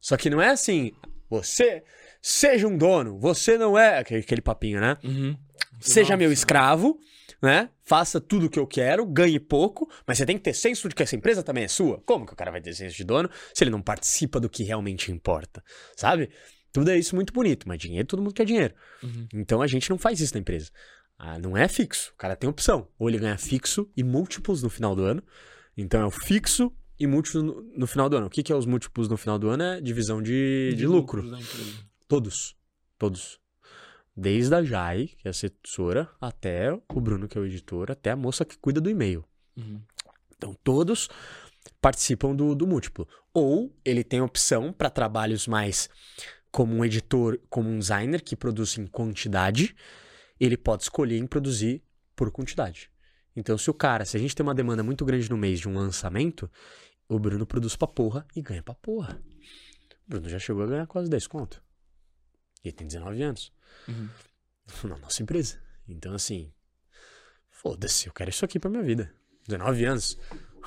Só que não é assim, você seja um dono, você não é. Aquele, aquele papinho, né? Uhum. Seja meu Nossa. escravo, né? Faça tudo o que eu quero, ganhe pouco, mas você tem que ter senso de que essa empresa também é sua. Como que o cara vai ter senso de dono se ele não participa do que realmente importa? Sabe? Tudo é isso muito bonito, mas dinheiro todo mundo quer dinheiro. Uhum. Então a gente não faz isso na empresa. Ah, não é fixo. O cara tem opção. Ou ele ganha fixo e múltiplos no final do ano. Então é o fixo e múltiplos no, no final do ano. O que, que é os múltiplos no final do ano? É divisão de, de, lucro. da empresa. Todos. Todos. Desde a Jai, que é a assessora, até o Bruno, que é o editor, até a moça que cuida do e-mail. Uhum. Então, todos participam do, do múltiplo. Ou ele tem opção para trabalhos mais como um editor, como um designer que produz em quantidade, ele pode escolher em produzir por quantidade. Então, se o cara, se a gente tem uma demanda muito grande no mês de um lançamento, o Bruno produz pra porra e ganha pra porra. O Bruno já chegou a ganhar quase 10 conto. E ele tem 19 anos. Uhum. Na nossa empresa. Então, assim, foda-se, eu quero isso aqui pra minha vida. 19 anos.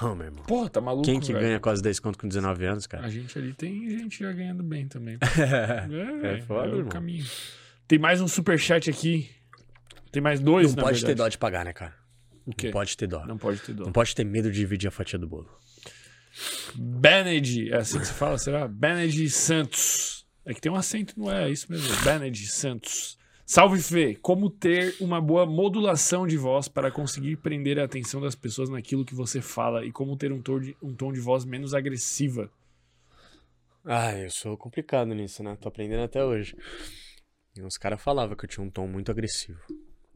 Oh, meu irmão. Porra, tá maluco, Quem que velho? ganha quase 10 conto com 19 anos, cara? A gente ali tem gente já ganhando bem também. É, É, é, foda, é o irmão. caminho. Tem mais um superchat aqui. Tem mais dois, Não pode ter verdade. dó de pagar, né, cara? O quê? Não pode ter dó. Não pode ter dó. Não pode ter medo de dividir a fatia do bolo. Bened, é assim que se fala, será? Bened Santos. É que tem um acento, não é? É isso mesmo. Bened Santos. Salve Fê, como ter uma boa modulação de voz para conseguir prender a atenção das pessoas naquilo que você fala e como ter um tom de, um tom de voz menos agressiva. Ah, eu sou complicado nisso, né? Tô aprendendo até hoje. E os caras falavam que eu tinha um tom muito agressivo.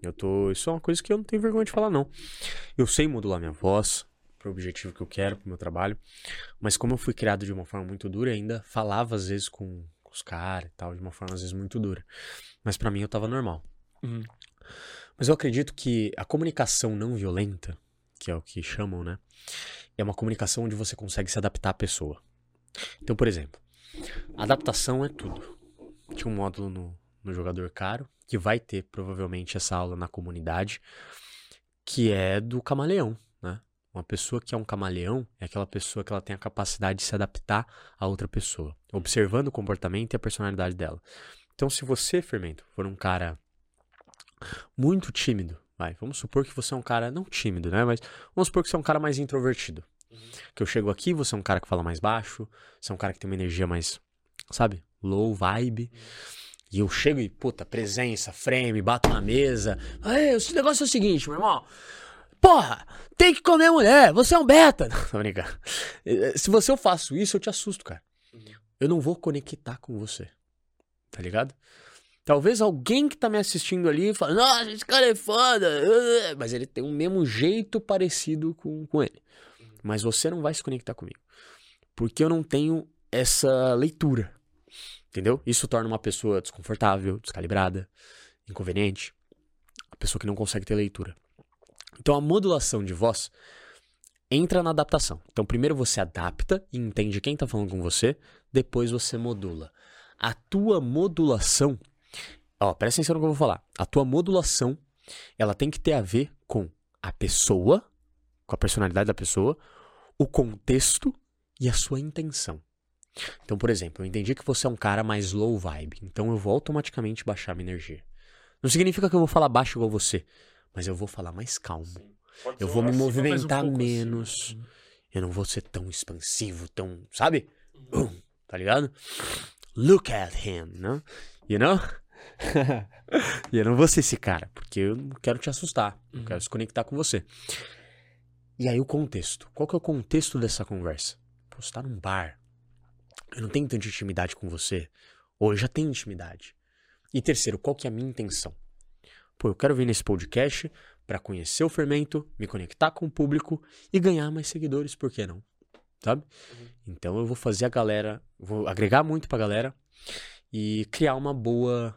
Eu tô. Isso é uma coisa que eu não tenho vergonha de falar, não. Eu sei modular minha voz pro objetivo que eu quero, pro meu trabalho. Mas como eu fui criado de uma forma muito dura, ainda falava às vezes com, com os caras e tal, de uma forma às vezes muito dura. Mas pra mim eu tava normal. Uhum. Mas eu acredito que a comunicação não violenta, que é o que chamam, né? É uma comunicação onde você consegue se adaptar à pessoa. Então, por exemplo, adaptação é tudo. Tinha um módulo no, no jogador caro, que vai ter provavelmente essa aula na comunidade, que é do camaleão? Uma pessoa que é um camaleão é aquela pessoa que ela tem a capacidade de se adaptar a outra pessoa, observando o comportamento e a personalidade dela. Então, se você, Fermento, for um cara muito tímido, vai, vamos supor que você é um cara, não tímido, né? Mas vamos supor que você é um cara mais introvertido. Que eu chego aqui, você é um cara que fala mais baixo, você é um cara que tem uma energia mais, sabe, low vibe. E eu chego e, puta, presença, frame, bato na mesa. Aí, esse negócio é o seguinte, meu irmão. Porra, tem que comer mulher, você é um beta. Não, tô brincando. Eh, Se você eu faço isso, eu te assusto, cara. Eu não vou conectar com você. Tá ligado? Talvez alguém que tá me assistindo ali fale, nossa, esse cara é foda. uh", Mas ele tem o mesmo jeito parecido com, com ele. Mas você não vai se conectar comigo. Porque eu não tenho essa leitura. Entendeu? Isso torna uma pessoa desconfortável, descalibrada, inconveniente. A pessoa que não consegue ter leitura. Então a modulação de voz entra na adaptação. Então primeiro você adapta e entende quem tá falando com você, depois você modula. A tua modulação, ó, presta atenção no que eu vou falar. A tua modulação, ela tem que ter a ver com a pessoa, com a personalidade da pessoa, o contexto e a sua intenção. Então, por exemplo, eu entendi que você é um cara mais low vibe, então eu vou automaticamente baixar minha energia. Não significa que eu vou falar baixo igual você, mas eu vou falar mais calmo. Eu vou me um movimentar pouco acima. menos. Eu não vou ser tão expansivo, tão, sabe? Bum, tá ligado? Look at him, né? You know? e eu não vou ser esse cara, porque eu não quero te assustar. Eu quero se conectar com você. E aí o contexto. Qual que é o contexto dessa conversa? Pô, você tá num bar. Eu não tenho tanta intimidade com você. Ou eu já tenho intimidade. E terceiro, qual que é a minha intenção? Pô, eu quero vir nesse podcast pra conhecer o fermento, me conectar com o público e ganhar mais seguidores, por que não? Sabe? Então eu vou fazer a galera, vou agregar muito pra galera e criar uma boa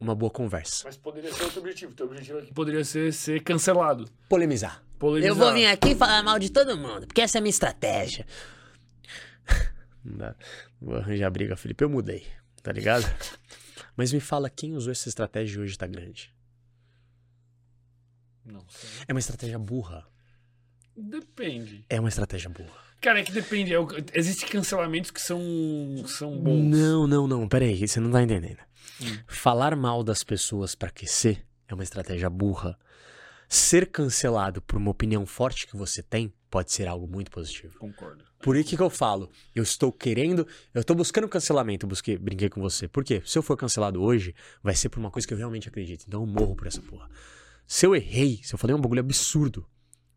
uma boa conversa. Mas poderia ser outro objetivo. Teu objetivo aqui poderia ser ser cancelado. Polemizar. Polemizar. Eu vou vir aqui falar mal de todo mundo, porque essa é a minha estratégia. Não dá. Vou arranjar briga, Felipe. Eu mudei, tá ligado? Mas me fala, quem usou essa estratégia e hoje tá grande? Não sei. É uma estratégia burra. Depende. É uma estratégia burra. Cara, é que depende. É Existem cancelamentos que são, são bons. Não, não, não. Pera aí, você não tá entendendo. Hum. Falar mal das pessoas pra aquecer é uma estratégia burra. Ser cancelado por uma opinião forte que você tem pode ser algo muito positivo. Concordo. Por isso que eu falo, eu estou querendo, eu estou buscando cancelamento, busquei, brinquei com você. Por quê? Se eu for cancelado hoje, vai ser por uma coisa que eu realmente acredito. Então eu morro por essa porra. Se eu errei, se eu falei um bagulho absurdo,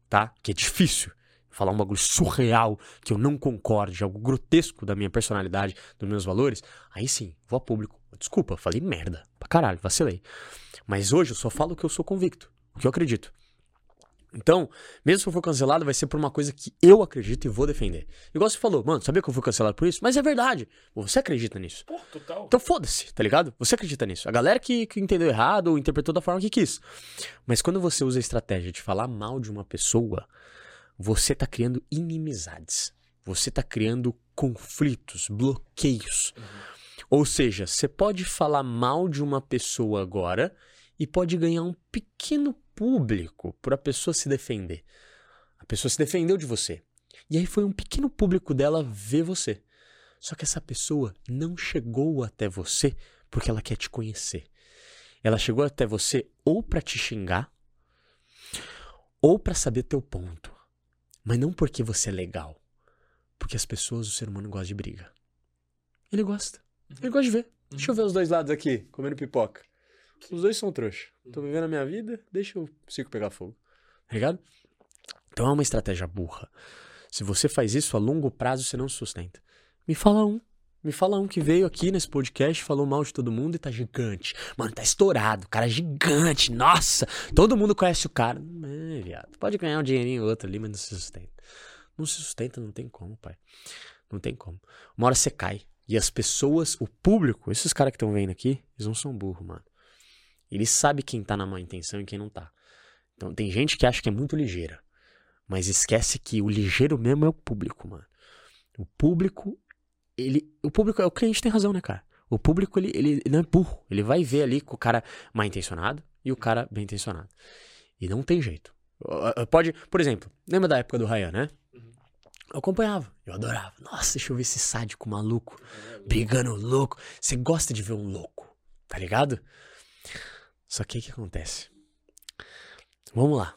tá? Que é difícil. Falar um bagulho surreal, que eu não concorde, algo grotesco da minha personalidade, dos meus valores, aí sim, vou a público. Desculpa, falei merda. Pra caralho, vacilei. Mas hoje eu só falo o que eu sou convicto, o que eu acredito. Então, mesmo se eu for cancelado, vai ser por uma coisa que eu acredito e vou defender. Igual você falou, mano, sabia que eu fui cancelado por isso? Mas é verdade. Você acredita nisso. Pô, total. Então foda-se, tá ligado? Você acredita nisso. A galera que, que entendeu errado ou interpretou da forma que quis. Mas quando você usa a estratégia de falar mal de uma pessoa, você tá criando inimizades. Você tá criando conflitos, bloqueios. Ou seja, você pode falar mal de uma pessoa agora e pode ganhar um pequeno público para a pessoa se defender. A pessoa se defendeu de você. E aí foi um pequeno público dela ver você. Só que essa pessoa não chegou até você porque ela quer te conhecer. Ela chegou até você ou para te xingar ou para saber teu ponto. Mas não porque você é legal. Porque as pessoas, o ser humano gosta de briga. Ele gosta. Ele gosta de ver. Deixa eu ver os dois lados aqui, comendo pipoca. Os dois são trouxa. Tô vivendo a minha vida, deixa o circo pegar fogo. Tá ligado? Então é uma estratégia burra. Se você faz isso a longo prazo, você não se sustenta. Me fala um. Me fala um que veio aqui nesse podcast, falou mal de todo mundo e tá gigante. Mano, tá estourado. O cara é gigante. Nossa! Todo mundo conhece o cara. É, viado. Pode ganhar um dinheirinho ou outro ali, mas não se sustenta. Não se sustenta, não tem como, pai. Não tem como. Uma hora você cai. E as pessoas, o público, esses caras que estão vendo aqui, eles não são burros, mano. Eles sabem quem tá na má intenção e quem não tá. Então tem gente que acha que é muito ligeira. Mas esquece que o ligeiro mesmo é o público, mano. O público, ele. O público, o cliente tem razão, né, cara? O público, ele, ele não é burro. Ele vai ver ali com o cara mal intencionado e o cara bem intencionado. E não tem jeito. Pode, por exemplo, lembra da época do Ryan, né? Eu acompanhava, eu adorava. Nossa, deixa eu ver esse sádico maluco, brigando louco. Você gosta de ver um louco, tá ligado? Só que o que acontece? Vamos lá.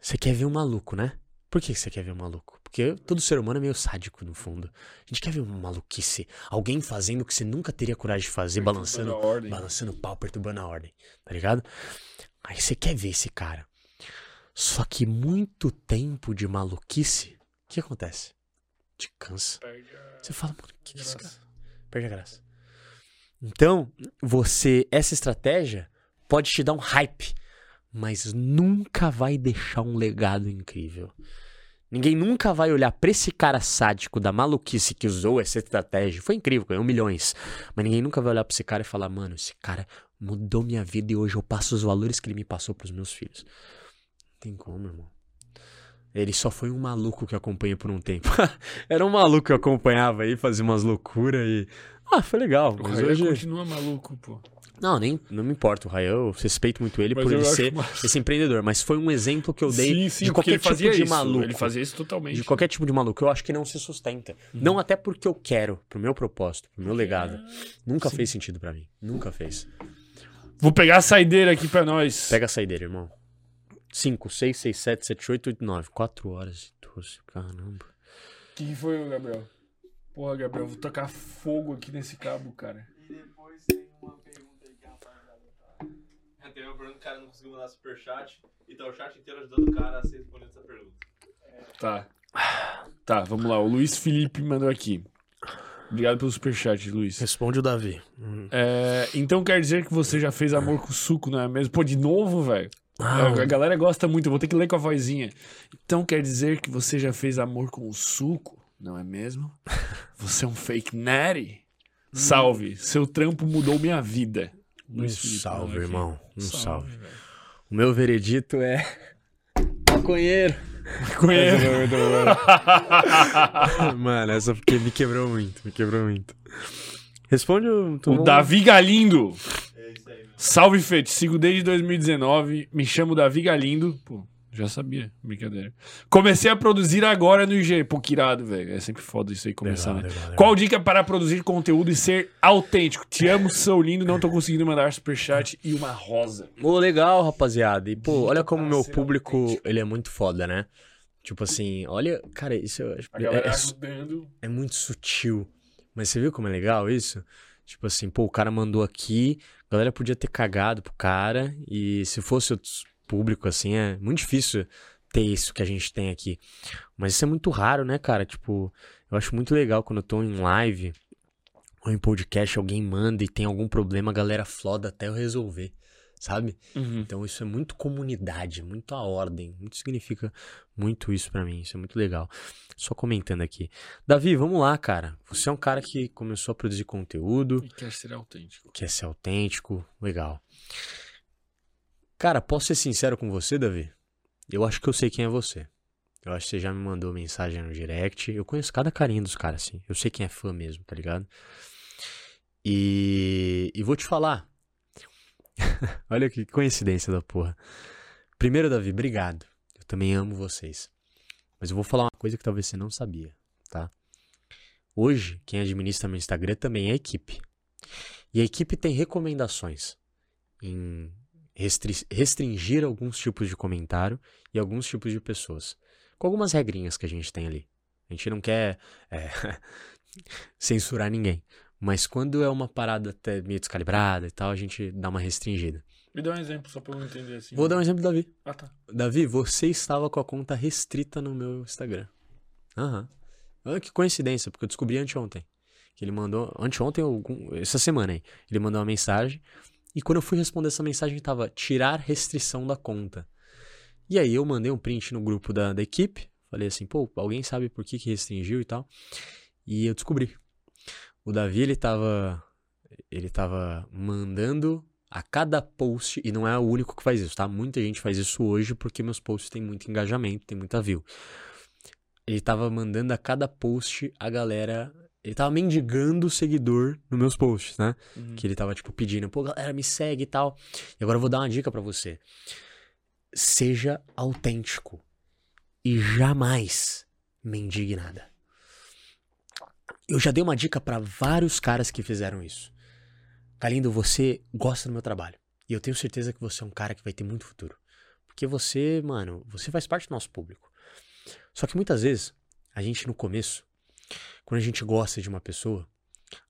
Você quer ver um maluco, né? Por que você quer ver um maluco? Porque todo ser humano é meio sádico, no fundo. A gente quer ver uma maluquice. Alguém fazendo o que você nunca teria coragem de fazer, balançando, balançando o pau, perturbando a ordem. Tá ligado? Aí você quer ver esse cara. Só que muito tempo de maluquice, o que acontece? Te cansa. Você fala, mano, o que, que é esse cara? Perde a graça. Então, você, essa estratégia pode te dar um hype, mas nunca vai deixar um legado incrível. Ninguém nunca vai olhar pra esse cara sádico da maluquice que usou essa estratégia. Foi incrível, ganhou milhões. Mas ninguém nunca vai olhar pra esse cara e falar, mano, esse cara mudou minha vida e hoje eu passo os valores que ele me passou pros meus filhos. Não tem como, irmão. Ele só foi um maluco que eu acompanhei por um tempo. Era um maluco que eu acompanhava aí, fazia umas loucuras e. Ah, foi legal. Mas hoje. continua maluco, pô. Não, nem não me importa. O Rayan, eu respeito muito ele Mas por ele ser massa. esse empreendedor. Mas foi um exemplo que eu dei sim, sim, de qualquer tipo de isso. maluco. Ele fazia isso totalmente. De qualquer tipo de maluco. Eu acho que não se sustenta. Uhum. Não até porque eu quero, pro meu propósito, pro meu legado. Nunca Sim. fez sentido pra mim. Nunca fez. Vou pegar a saideira aqui pra nós. Pega a saideira, irmão. 5, 6, 6, 7, 7, 8, 8, 9. 4 horas e 12. Caramba. O que, que foi, Gabriel? Porra, Gabriel, vou tacar fogo aqui nesse cabo, cara. Cara não conseguiu mandar superchat. E tá o chat inteiro ajudando o cara a ser respondendo essa pergunta. Tá. Tá, vamos lá. O Luiz Felipe mandou aqui. Obrigado pelo superchat, Luiz. Responde o Davi. Hum. É, então quer dizer que você já fez amor com suco, não é mesmo? Pô, de novo, velho? Ah, a galera gosta muito, eu vou ter que ler com a vozinha. Então quer dizer que você já fez amor com o suco, não é mesmo? Você é um fake natty? Salve, seu trampo mudou minha vida. Um Felipe, salve, aqui. irmão. Um salve. velho. O meu veredito é. Maconheiro. Conheço. Mano, essa porque me quebrou muito, me quebrou muito. Responde o. O Davi Galindo. É isso aí, meu. Salve, Fê. Te sigo desde 2019. Me chamo Davi Galindo. Pô, já sabia. Brincadeira. Comecei a produzir agora no IG. Pô, que irado, velho. É sempre foda isso aí começar, Legal, né? legal, legal. Qual dica para produzir conteúdo e ser autêntico? Te amo, sou lindo, não tô conseguindo mandar superchat e uma rosa. Ô, legal, rapaziada. E, pô, olha como meu público, autêntico. ele é muito foda, né? Tipo assim, olha, cara, isso eu acho- A é, é, é muito sutil. Mas você viu como é legal isso? Tipo assim, pô, o cara mandou aqui, a galera podia ter cagado pro cara, e se fosse outro público, assim, é muito difícil ter isso que a gente tem aqui. Mas isso é muito raro, né, cara? Tipo, eu acho muito legal quando eu tô em live ou em podcast, alguém manda e tem algum problema, a galera floda até eu resolver, sabe? Uhum. Então isso é muito comunidade, muito a ordem, muito significa muito isso pra mim, isso é muito legal. Só comentando aqui. Davi, vamos lá, cara. Você é um cara que começou a produzir conteúdo, E quer ser autêntico. quer ser autêntico, legal. Cara, posso ser sincero com você, Davi? Eu acho que eu sei quem é você. Eu acho que você já me mandou mensagem no direct. Eu conheço cada carinha dos caras, assim. Eu sei quem é fã mesmo, tá ligado? E, e vou te falar. Olha que coincidência da porra. Primeiro, Davi, obrigado. Eu também amo vocês. Mas eu vou falar uma coisa que talvez você não sabia, tá? Hoje, quem administra meu Instagram também é a equipe. E a equipe tem recomendações em restringir alguns tipos de comentário e alguns tipos de pessoas. Com algumas regrinhas que a gente tem ali. A gente não quer é, censurar ninguém. Mas quando é uma parada até meio descalibrada e tal, a gente dá uma restringida. Me dá um exemplo só pra eu entender assim. Vou dar um exemplo do Davi. Ah, tá. Davi, você estava com a conta restrita no meu Instagram. Aham. Olha que coincidência, porque eu descobri anteontem. Que ele mandou. Anteontem, essa semana aí. Ele mandou uma mensagem. E quando eu fui responder essa mensagem, tava tirar restrição da conta. E aí eu mandei um print no grupo da, da equipe. Falei assim, pô, alguém sabe por que, que restringiu e tal. E eu descobri. O Davi, ele tava. Ele tava mandando a cada post, e não é o único que faz isso, tá? Muita gente faz isso hoje porque meus posts têm muito engajamento, tem muita view. Ele tava mandando a cada post a galera. Ele tava mendigando seguidor nos meus posts, né? Uhum. Que ele tava, tipo, pedindo, pô, galera, me segue e tal. E agora eu vou dar uma dica pra você. Seja autêntico. E jamais mendigue nada. Eu já dei uma dica pra vários caras que fizeram isso. Galindo, você gosta do meu trabalho. E eu tenho certeza que você é um cara que vai ter muito futuro. Porque você, mano, você faz parte do nosso público. Só que muitas vezes, a gente no começo, quando a gente gosta de uma pessoa,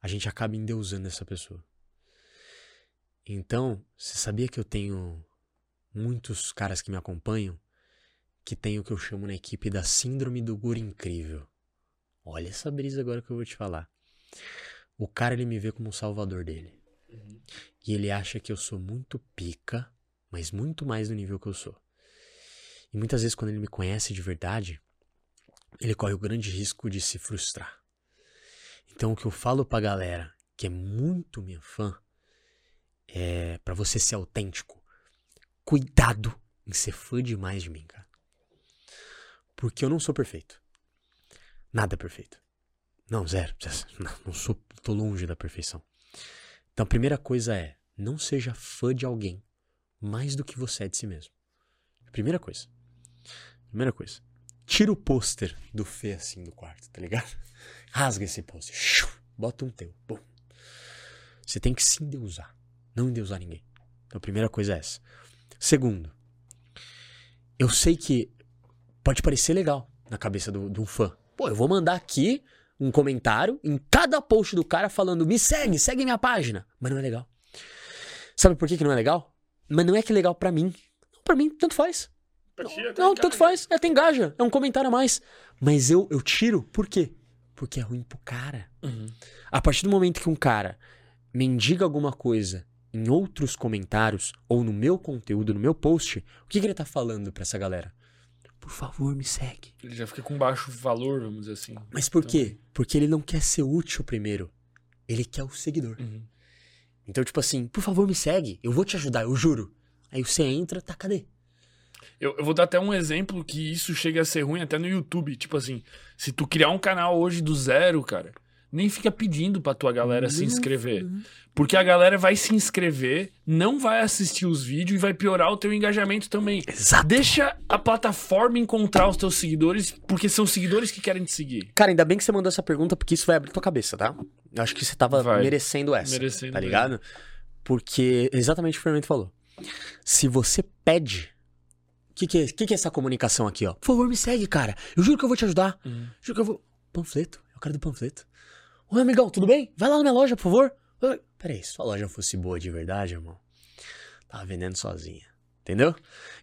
a gente acaba endeusando essa pessoa. Então, você sabia que eu tenho muitos caras que me acompanham que tem o que eu chamo na equipe da síndrome do guri incrível. Olha essa brisa agora que eu vou te falar. O cara ele me vê como o salvador dele. E ele acha que eu sou muito pica, mas muito mais do nível que eu sou. E muitas vezes quando ele me conhece de verdade, ele corre o grande risco de se frustrar. Então o que eu falo pra galera que é muito minha fã é para você ser autêntico. Cuidado em ser fã demais de mim, cara. Porque eu não sou perfeito. Nada é perfeito. Não, zero. Não, sou, tô longe da perfeição. Então a primeira coisa é, não seja fã de alguém mais do que você é de si mesmo. Primeira coisa. Primeira coisa. Tira o pôster do Fê assim do quarto, tá ligado? Rasga esse pôster. Bota um teu. Bum. Você tem que se endeusar. Não endeusar ninguém. Então a primeira coisa é essa. Segundo, eu sei que pode parecer legal na cabeça de um fã. Pô, eu vou mandar aqui um comentário em cada post do cara falando: me segue, segue minha página. Mas não é legal. Sabe por que, que não é legal? Mas não é que é legal pra mim. Pra mim, tanto faz. Não, tanto faz. É, tem engaja. É um comentário a mais. Mas eu, eu tiro, por quê? Porque é ruim pro cara. Uhum. A partir do momento que um cara mendiga alguma coisa em outros comentários ou no meu conteúdo, no meu post, o que, que ele tá falando pra essa galera? Por favor, me segue. Ele já fica com baixo valor, vamos dizer assim. Mas por quê? Porque ele não quer ser útil primeiro. Ele quer o seguidor. Uhum. Então, tipo assim, por favor, me segue. Eu vou te ajudar, eu juro. Aí você entra, tá, cadê? Eu, eu vou dar até um exemplo que isso chega a ser ruim até no YouTube. Tipo assim, se tu criar um canal hoje do zero, cara, nem fica pedindo pra tua galera se inscrever. Porque a galera vai se inscrever, não vai assistir os vídeos e vai piorar o teu engajamento também. Exato. Deixa a plataforma encontrar os teus seguidores, porque são seguidores que querem te seguir. Cara, ainda bem que você mandou essa pergunta, porque isso vai abrir tua cabeça, tá? Eu acho que você tava Vai. merecendo essa. Merecendo tá mesmo. ligado? Porque exatamente o que o Fernando falou. Se você pede. O que, que, é, que, que é essa comunicação aqui, ó? Por favor, me segue, cara. Eu juro que eu vou te ajudar. Uhum. Juro que eu vou. Panfleto? É o cara do panfleto. Oi, amigão, tudo bem? Vai lá na minha loja, por favor. Peraí, se sua loja fosse boa de verdade, irmão, tava vendendo sozinha. Entendeu?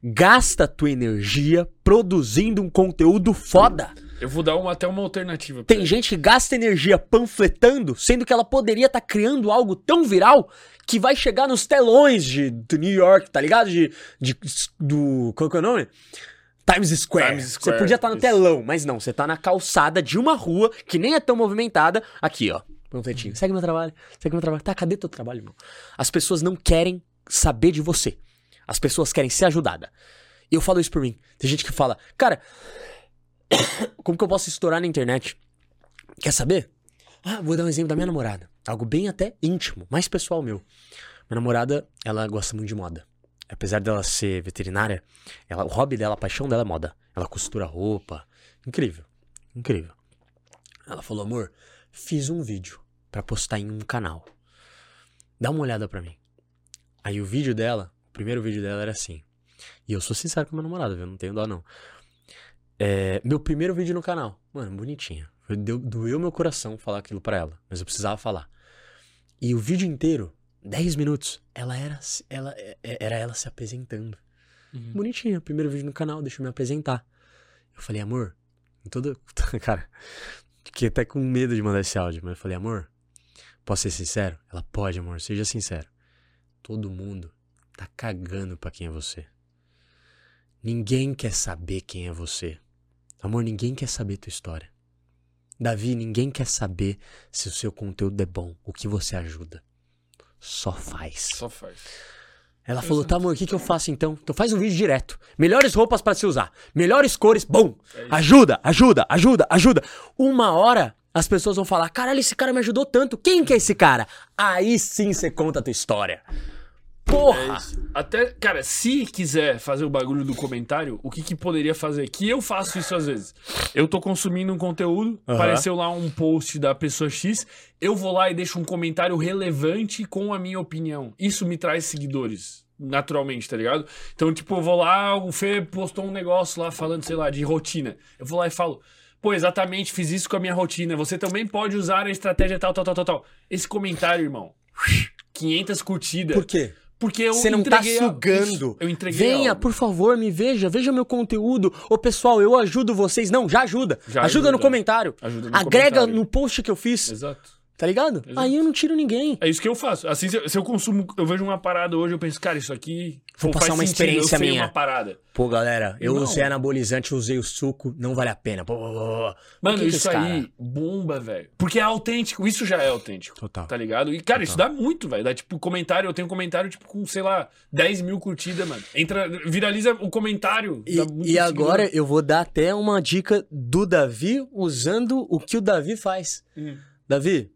Gasta tua energia produzindo um conteúdo foda. Eu vou dar uma, até uma alternativa. pra Tem ele. gente que gasta energia panfletando, sendo que ela poderia estar criando algo tão viral que vai chegar nos telões de, de New York, tá ligado? De, de- do. Qual que é o nome? Times Square. Times Você Square, podia estar no isso. telão, mas não, você tá na calçada de uma rua que nem é tão movimentada. Aqui, ó. Panfletinho. Segue meu trabalho, segue meu trabalho. Tá, cadê teu trabalho, irmão? As pessoas não querem saber de você. As pessoas querem ser ajudadas. E eu falo isso por mim. Tem gente que fala, cara, como que eu posso estourar na internet? Quer saber? Ah, vou dar um exemplo da minha namorada. Algo bem até íntimo, mais pessoal meu. Minha namorada, ela gosta muito de moda. Apesar dela ser veterinária, ela, o hobby dela, a paixão dela é moda. Ela costura roupa. Incrível. Incrível. Ela falou, amor, fiz um vídeo pra postar em um canal. Dá uma olhada pra mim. Aí o vídeo dela, primeiro vídeo dela era assim. E eu sou sincero com a minha namorada, viu? Não tenho dó, não. É, meu primeiro vídeo no canal. Mano, bonitinha. Deu, doeu meu coração falar aquilo pra ela. Mas eu precisava falar. E o vídeo inteiro, 10 minutos, ela era, ela, é- é- era ela se apresentando. Uhum. Bonitinha, primeiro vídeo no canal, deixa eu me apresentar. Eu falei, amor, em todo. Cara, fiquei até com medo de mandar esse áudio, mas eu falei, amor, posso ser sincero? Ela pode, amor, seja sincero. Todo mundo tá cagando pra quem é você. Ninguém quer saber quem é você. Amor, ninguém quer saber tua história. Davi, ninguém quer saber se o seu conteúdo é bom, o que você ajuda. Só faz. Só faz. Ela falou, tá, amor, o que, que eu faço então? Então faz um vídeo direto. Melhores roupas pra se usar. Melhores cores. Bom! Ajuda, ajuda, ajuda, ajuda. Uma hora as pessoas vão falar, caralho, esse cara me ajudou tanto. Quem que é esse cara? Aí sim você conta a tua história. É Porra! isso. Até, cara, se quiser fazer o bagulho do comentário, o que que poderia fazer? Que eu faço isso às vezes. Eu tô consumindo um conteúdo, Aham. apareceu lá um post da pessoa X, eu vou lá e deixo um comentário relevante com a minha opinião. Isso me traz seguidores, naturalmente, tá ligado? Então, tipo, eu vou lá, o Fê postou um negócio lá falando, sei lá, de rotina. Eu vou lá e falo, pô, exatamente, fiz isso com a minha rotina. Você também pode usar a estratégia tal, tal, tal, tal, tal. Esse comentário, irmão, 500 curtidas. Por quê? Porque eu Você não tá a- sugando. Isso, Eu entreguei Venha, algo. por favor, me veja, veja meu conteúdo. Ô, pessoal, eu ajudo vocês. Não, já ajuda. Já ajuda, no ajuda. comentário. Ajuda no Agrega comentário. no post que eu fiz. Exato. Tá ligado? Exato. Aí eu não tiro ninguém. É isso que eu faço. Assim, se eu, se eu consumo, eu vejo uma parada hoje, eu penso, cara, isso aqui Vou pô, passar uma sentido, experiência minha. Pô, galera, eu Irmão. usei anabolizante, usei o suco, não vale a pena. Pô. Mano, que isso aí cara- bomba, velho. Porque é autêntico, isso já é autêntico. Total. Tá ligado? E, cara, isso dá muito, velho. Dá tipo comentário, eu tenho comentário, tipo, com, sei lá, 10 mil curtidas, mano. Entra, viraliza o comentário. E, e agora eu vou dar até uma dica do Davi usando o que o Davi faz. Hum. Davi,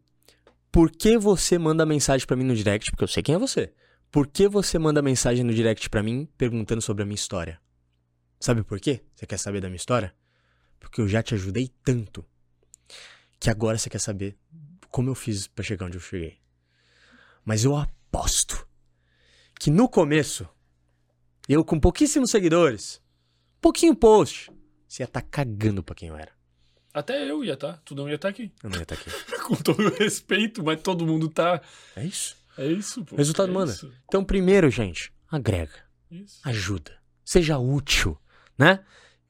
por que você manda mensagem pra mim no direct? Porque eu sei quem é você. Por que você manda mensagem no direct pra mim perguntando sobre a minha história? Sabe por quê? Você quer saber da minha história? Porque eu já te ajudei tanto que agora você quer saber como eu fiz pra chegar onde eu cheguei. Mas eu aposto que no começo, eu com pouquíssimos seguidores, pouquinho post, você ia estar cagando pra quem eu era. Até eu ia tá. Tu não ia estar aqui. Eu não ia estar aqui. Com todo o respeito, mas todo mundo tá. É isso. É isso, pô. Resultado é manda. Isso, Então, primeiro, gente, agrega, isso. ajuda, seja útil, né?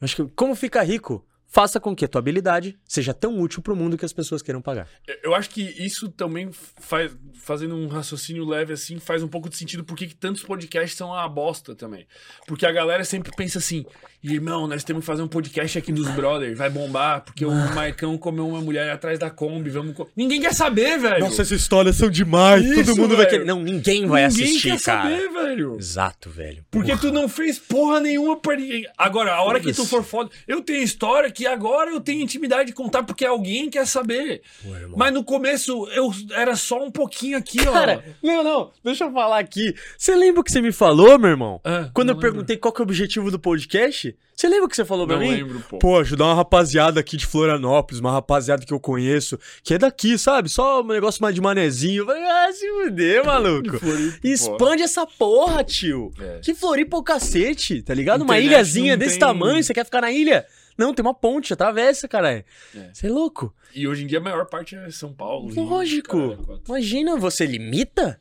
Eu acho que como ficar rico? faça com que a tua habilidade seja tão útil pro mundo que as pessoas queiram pagar. Eu acho que isso também faz, fazendo um raciocínio leve assim, faz um pouco de sentido porque que tantos podcasts são uma bosta também. Porque a galera sempre pensa assim, irmão, nós temos que fazer um podcast aqui dos brothers, vai bombar, porque o Marcão comeu uma mulher atrás da Kombi, vamos... co-" Ninguém quer saber, velho. essas histórias são demais. Isso, todo mundo vai velho. querer. Não, ninguém vai Ninguém assistir, quer cara. saber, velho. Exato, velho. Porque tu não fez porra nenhuma pra ninguém. Agora, a hora que tu for foda. Eu tenho história que agora eu tenho intimidade de contar porque alguém quer saber. Pô. Mas no começo eu era só um pouquinho aqui, ó. Cara, não, não, deixa eu falar aqui. Você lembra o que você me falou, meu irmão? Ah, Quando eu lembro. perguntei qual que é o objetivo do podcast? Você lembra o que você falou pra Não mim? lembro, pô. Pô, ajudar uma rapaziada aqui de Florianópolis, uma rapaziada que eu conheço, que é daqui, sabe? Só um negócio mais de manezinho. Eu falei, ah, se fuder, maluco. Floripa. Expande essa porra, tio. É. Que Floripa é o cacete, tá ligado? Uma Internet ilhazinha não desse tem- tamanho, você quer ficar na ilha? Não, tem uma ponte, atravessa, caralho. É. Você é louco? E hoje em dia a maior parte é São Paulo. Lógico. quatro. Imagina, você limita?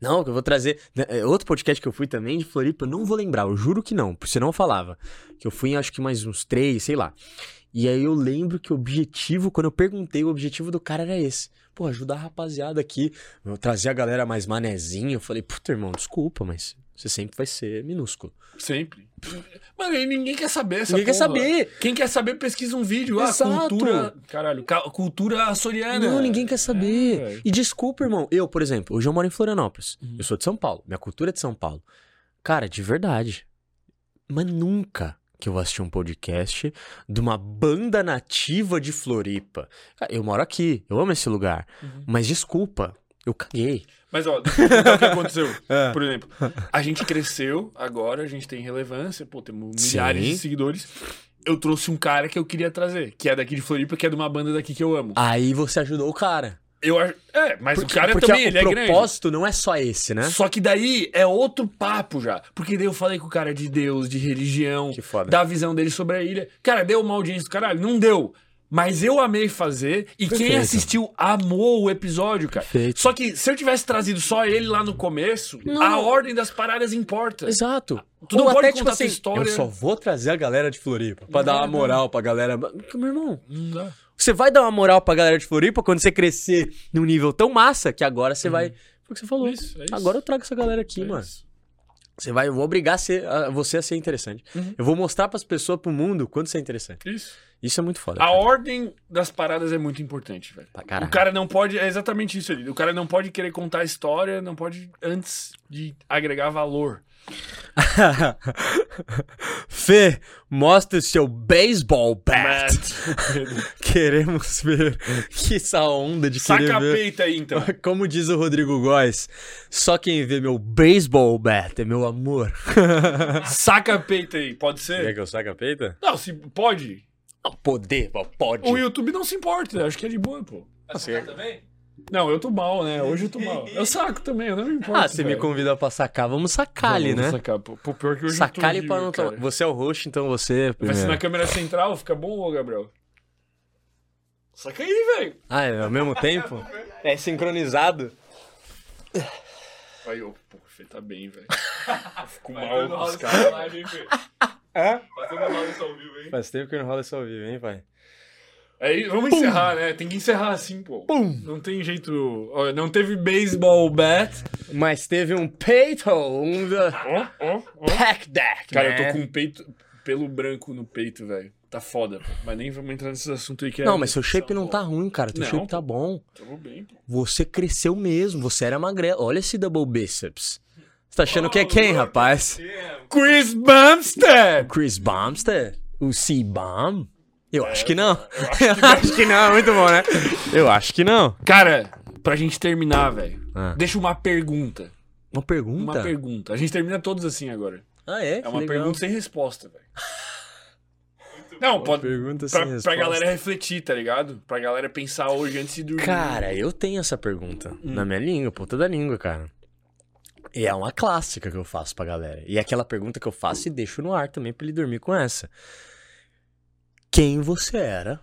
Não, que eu vou trazer. né, é, Outro podcast que eu fui também de Floripa, eu não vou lembrar, eu juro que não, porque senão eu falava. Que eu fui em acho que mais uns três, sei lá. E aí eu lembro que o objetivo, quando eu perguntei, o objetivo do cara era esse. Pô, ajudar a rapaziada aqui, trazer a galera mais manezinha. Eu falei, puta, irmão, desculpa, mas você sempre vai ser minúsculo. Sempre. Mano, e ninguém quer saber essa Ninguém quer porra. saber. Quem quer saber, pesquisa um vídeo. Ah, Exato. cultura. Caralho, ca- cultura açoriana. Não, ninguém quer saber. É, e desculpa, irmão. Eu, por exemplo, hoje eu moro em Florianópolis. Uhum. Eu sou de São Paulo. Minha cultura é de São Paulo. Cara, de verdade. Mas nunca que eu vou assistir um podcast de uma banda nativa de Floripa. Cara, eu moro aqui. Eu amo esse lugar. Uhum. Mas desculpa. Eu caguei. Mas ó, deixa eu contar o que aconteceu. É. Por exemplo, a gente cresceu, agora a gente tem relevância, pô, temos milhares Sim. de seguidores. Eu trouxe um cara que eu queria trazer, que é daqui de Floripa, que é de uma banda daqui que eu amo. Aí você ajudou o cara. Eu acho. É, mas Porque, o cara porque também, o ele é grande. propósito não é só esse, né? Só que daí é outro papo já. Porque daí eu falei com o cara de Deus, de religião, da visão dele sobre a ilha. Cara, deu uma audiência do caralho? Não deu. Mas eu amei fazer e quem Perfeito. assistiu amou o episódio, cara. Perfeito. Só que se eu tivesse trazido só ele lá no começo, Não. a ordem das paradas importa. Exato. Tu não Ou pode até, tipo contar assim, história. Eu só vou trazer a galera de Floripa pra Não dar vai uma moral pra galera. Porque, Meu irmão, Não dá. você vai dar uma moral pra galera de Floripa quando você crescer num nível tão massa que agora você vai. Foi o que você falou. Isso, é isso. Agora eu trago essa galera aqui, É mano. isso. Você vai, eu vou obrigar a ser- a- você a ser interessante. Uhum. Eu vou mostrar pras pessoas, pro mundo, quanto você é interessante. Isso. Isso é muito foda. A cara. ordem das paradas é muito importante, velho. Pra caralho. O cara não pode. É exatamente isso ali. O cara não pode querer contar a história, não pode antes de agregar valor. Fê, mostra o seu baseball bat. Queremos ver que essa onda de Saca querer a ver. peita aí, então. Como diz o Rodrigo Góes, só quem vê meu baseball bat é meu amor. Saca a peita aí, pode Quer ser? que eu saque a peita? Não, se pode. Poder, pô, pode. O YouTube não se importa, acho que é de boa, pô. Vai sacar também? Não, eu tô mal, né? Hoje eu tô mal. Eu saco também, eu não me importo. Ah, você me convida pra sacar, vamos sacar ali, Vamos né? Sacar, pô. Pô, pior que hoje Sacar eu tô pra não tomar. Você é o host, então você. Vai ser na câmera central, fica bom, ô Gabriel? Saca aí, velho. Ah, é ao mesmo tempo? É sincronizado. Aí, ô, pô, o Fê tá bem, velho. Fico Vai mal com os House caras. Live, hein, Fê? É? Fazendo House ao vivo, hein? Faz tempo que não rola isso ao vivo, hein, pai? Aí, vamos encerrar, né? Tem que encerrar assim, pô. Não tem jeito. Olha, não teve baseball bat. Mas teve um peito, um da Ó, ó, ó. pack deck, Cara, né? eu tô com um peito, pelo branco no peito, velho. Tá foda, pô. Mas nem vamos entrar nesse assunto aí que é. Não, mas seu shape não tá ruim, cara. Teu Não, shape tá bom. Tamo bem, pô. Você cresceu mesmo. Você era magrelo. Olha esse double biceps. Você tá achando que é quem, rapaz? Chris Bumstead! Chris Bumstead? O C-Bomb? Eu acho que não. eu acho que não, muito bom, né? Eu acho que não. Cara, pra gente terminar, velho. Ah. Deixa uma pergunta. Uma pergunta? Uma pergunta. A gente termina todos assim agora. Ah, é? É uma legal. pergunta sem resposta, velho. Não, pode. Pergunta sem Pra, pra resposta. galera refletir, tá ligado? Pra galera pensar hoje antes de dormir. Cara, eu tenho essa pergunta Hum. na minha língua, ponta da língua, cara. E é uma clássica que eu faço pra galera. E é aquela pergunta que eu faço e deixo no ar também pra ele dormir com essa. Quem você era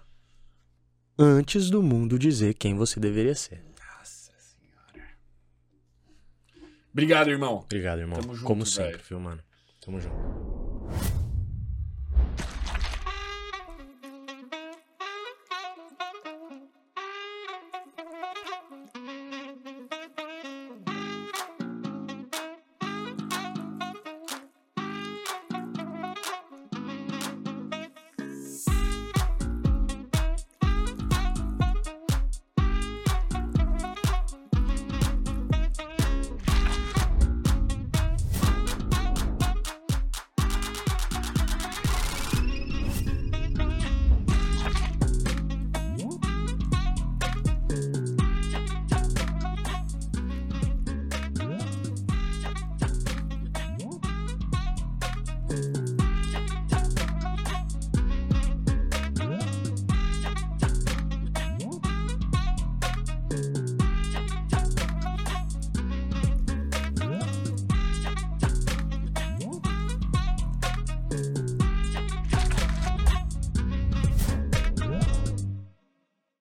antes do mundo dizer quem você deveria ser? Nossa senhora. Obrigado, irmão. Obrigado, irmão. Tamo junto, Como sempre, viu, mano? Tamo junto.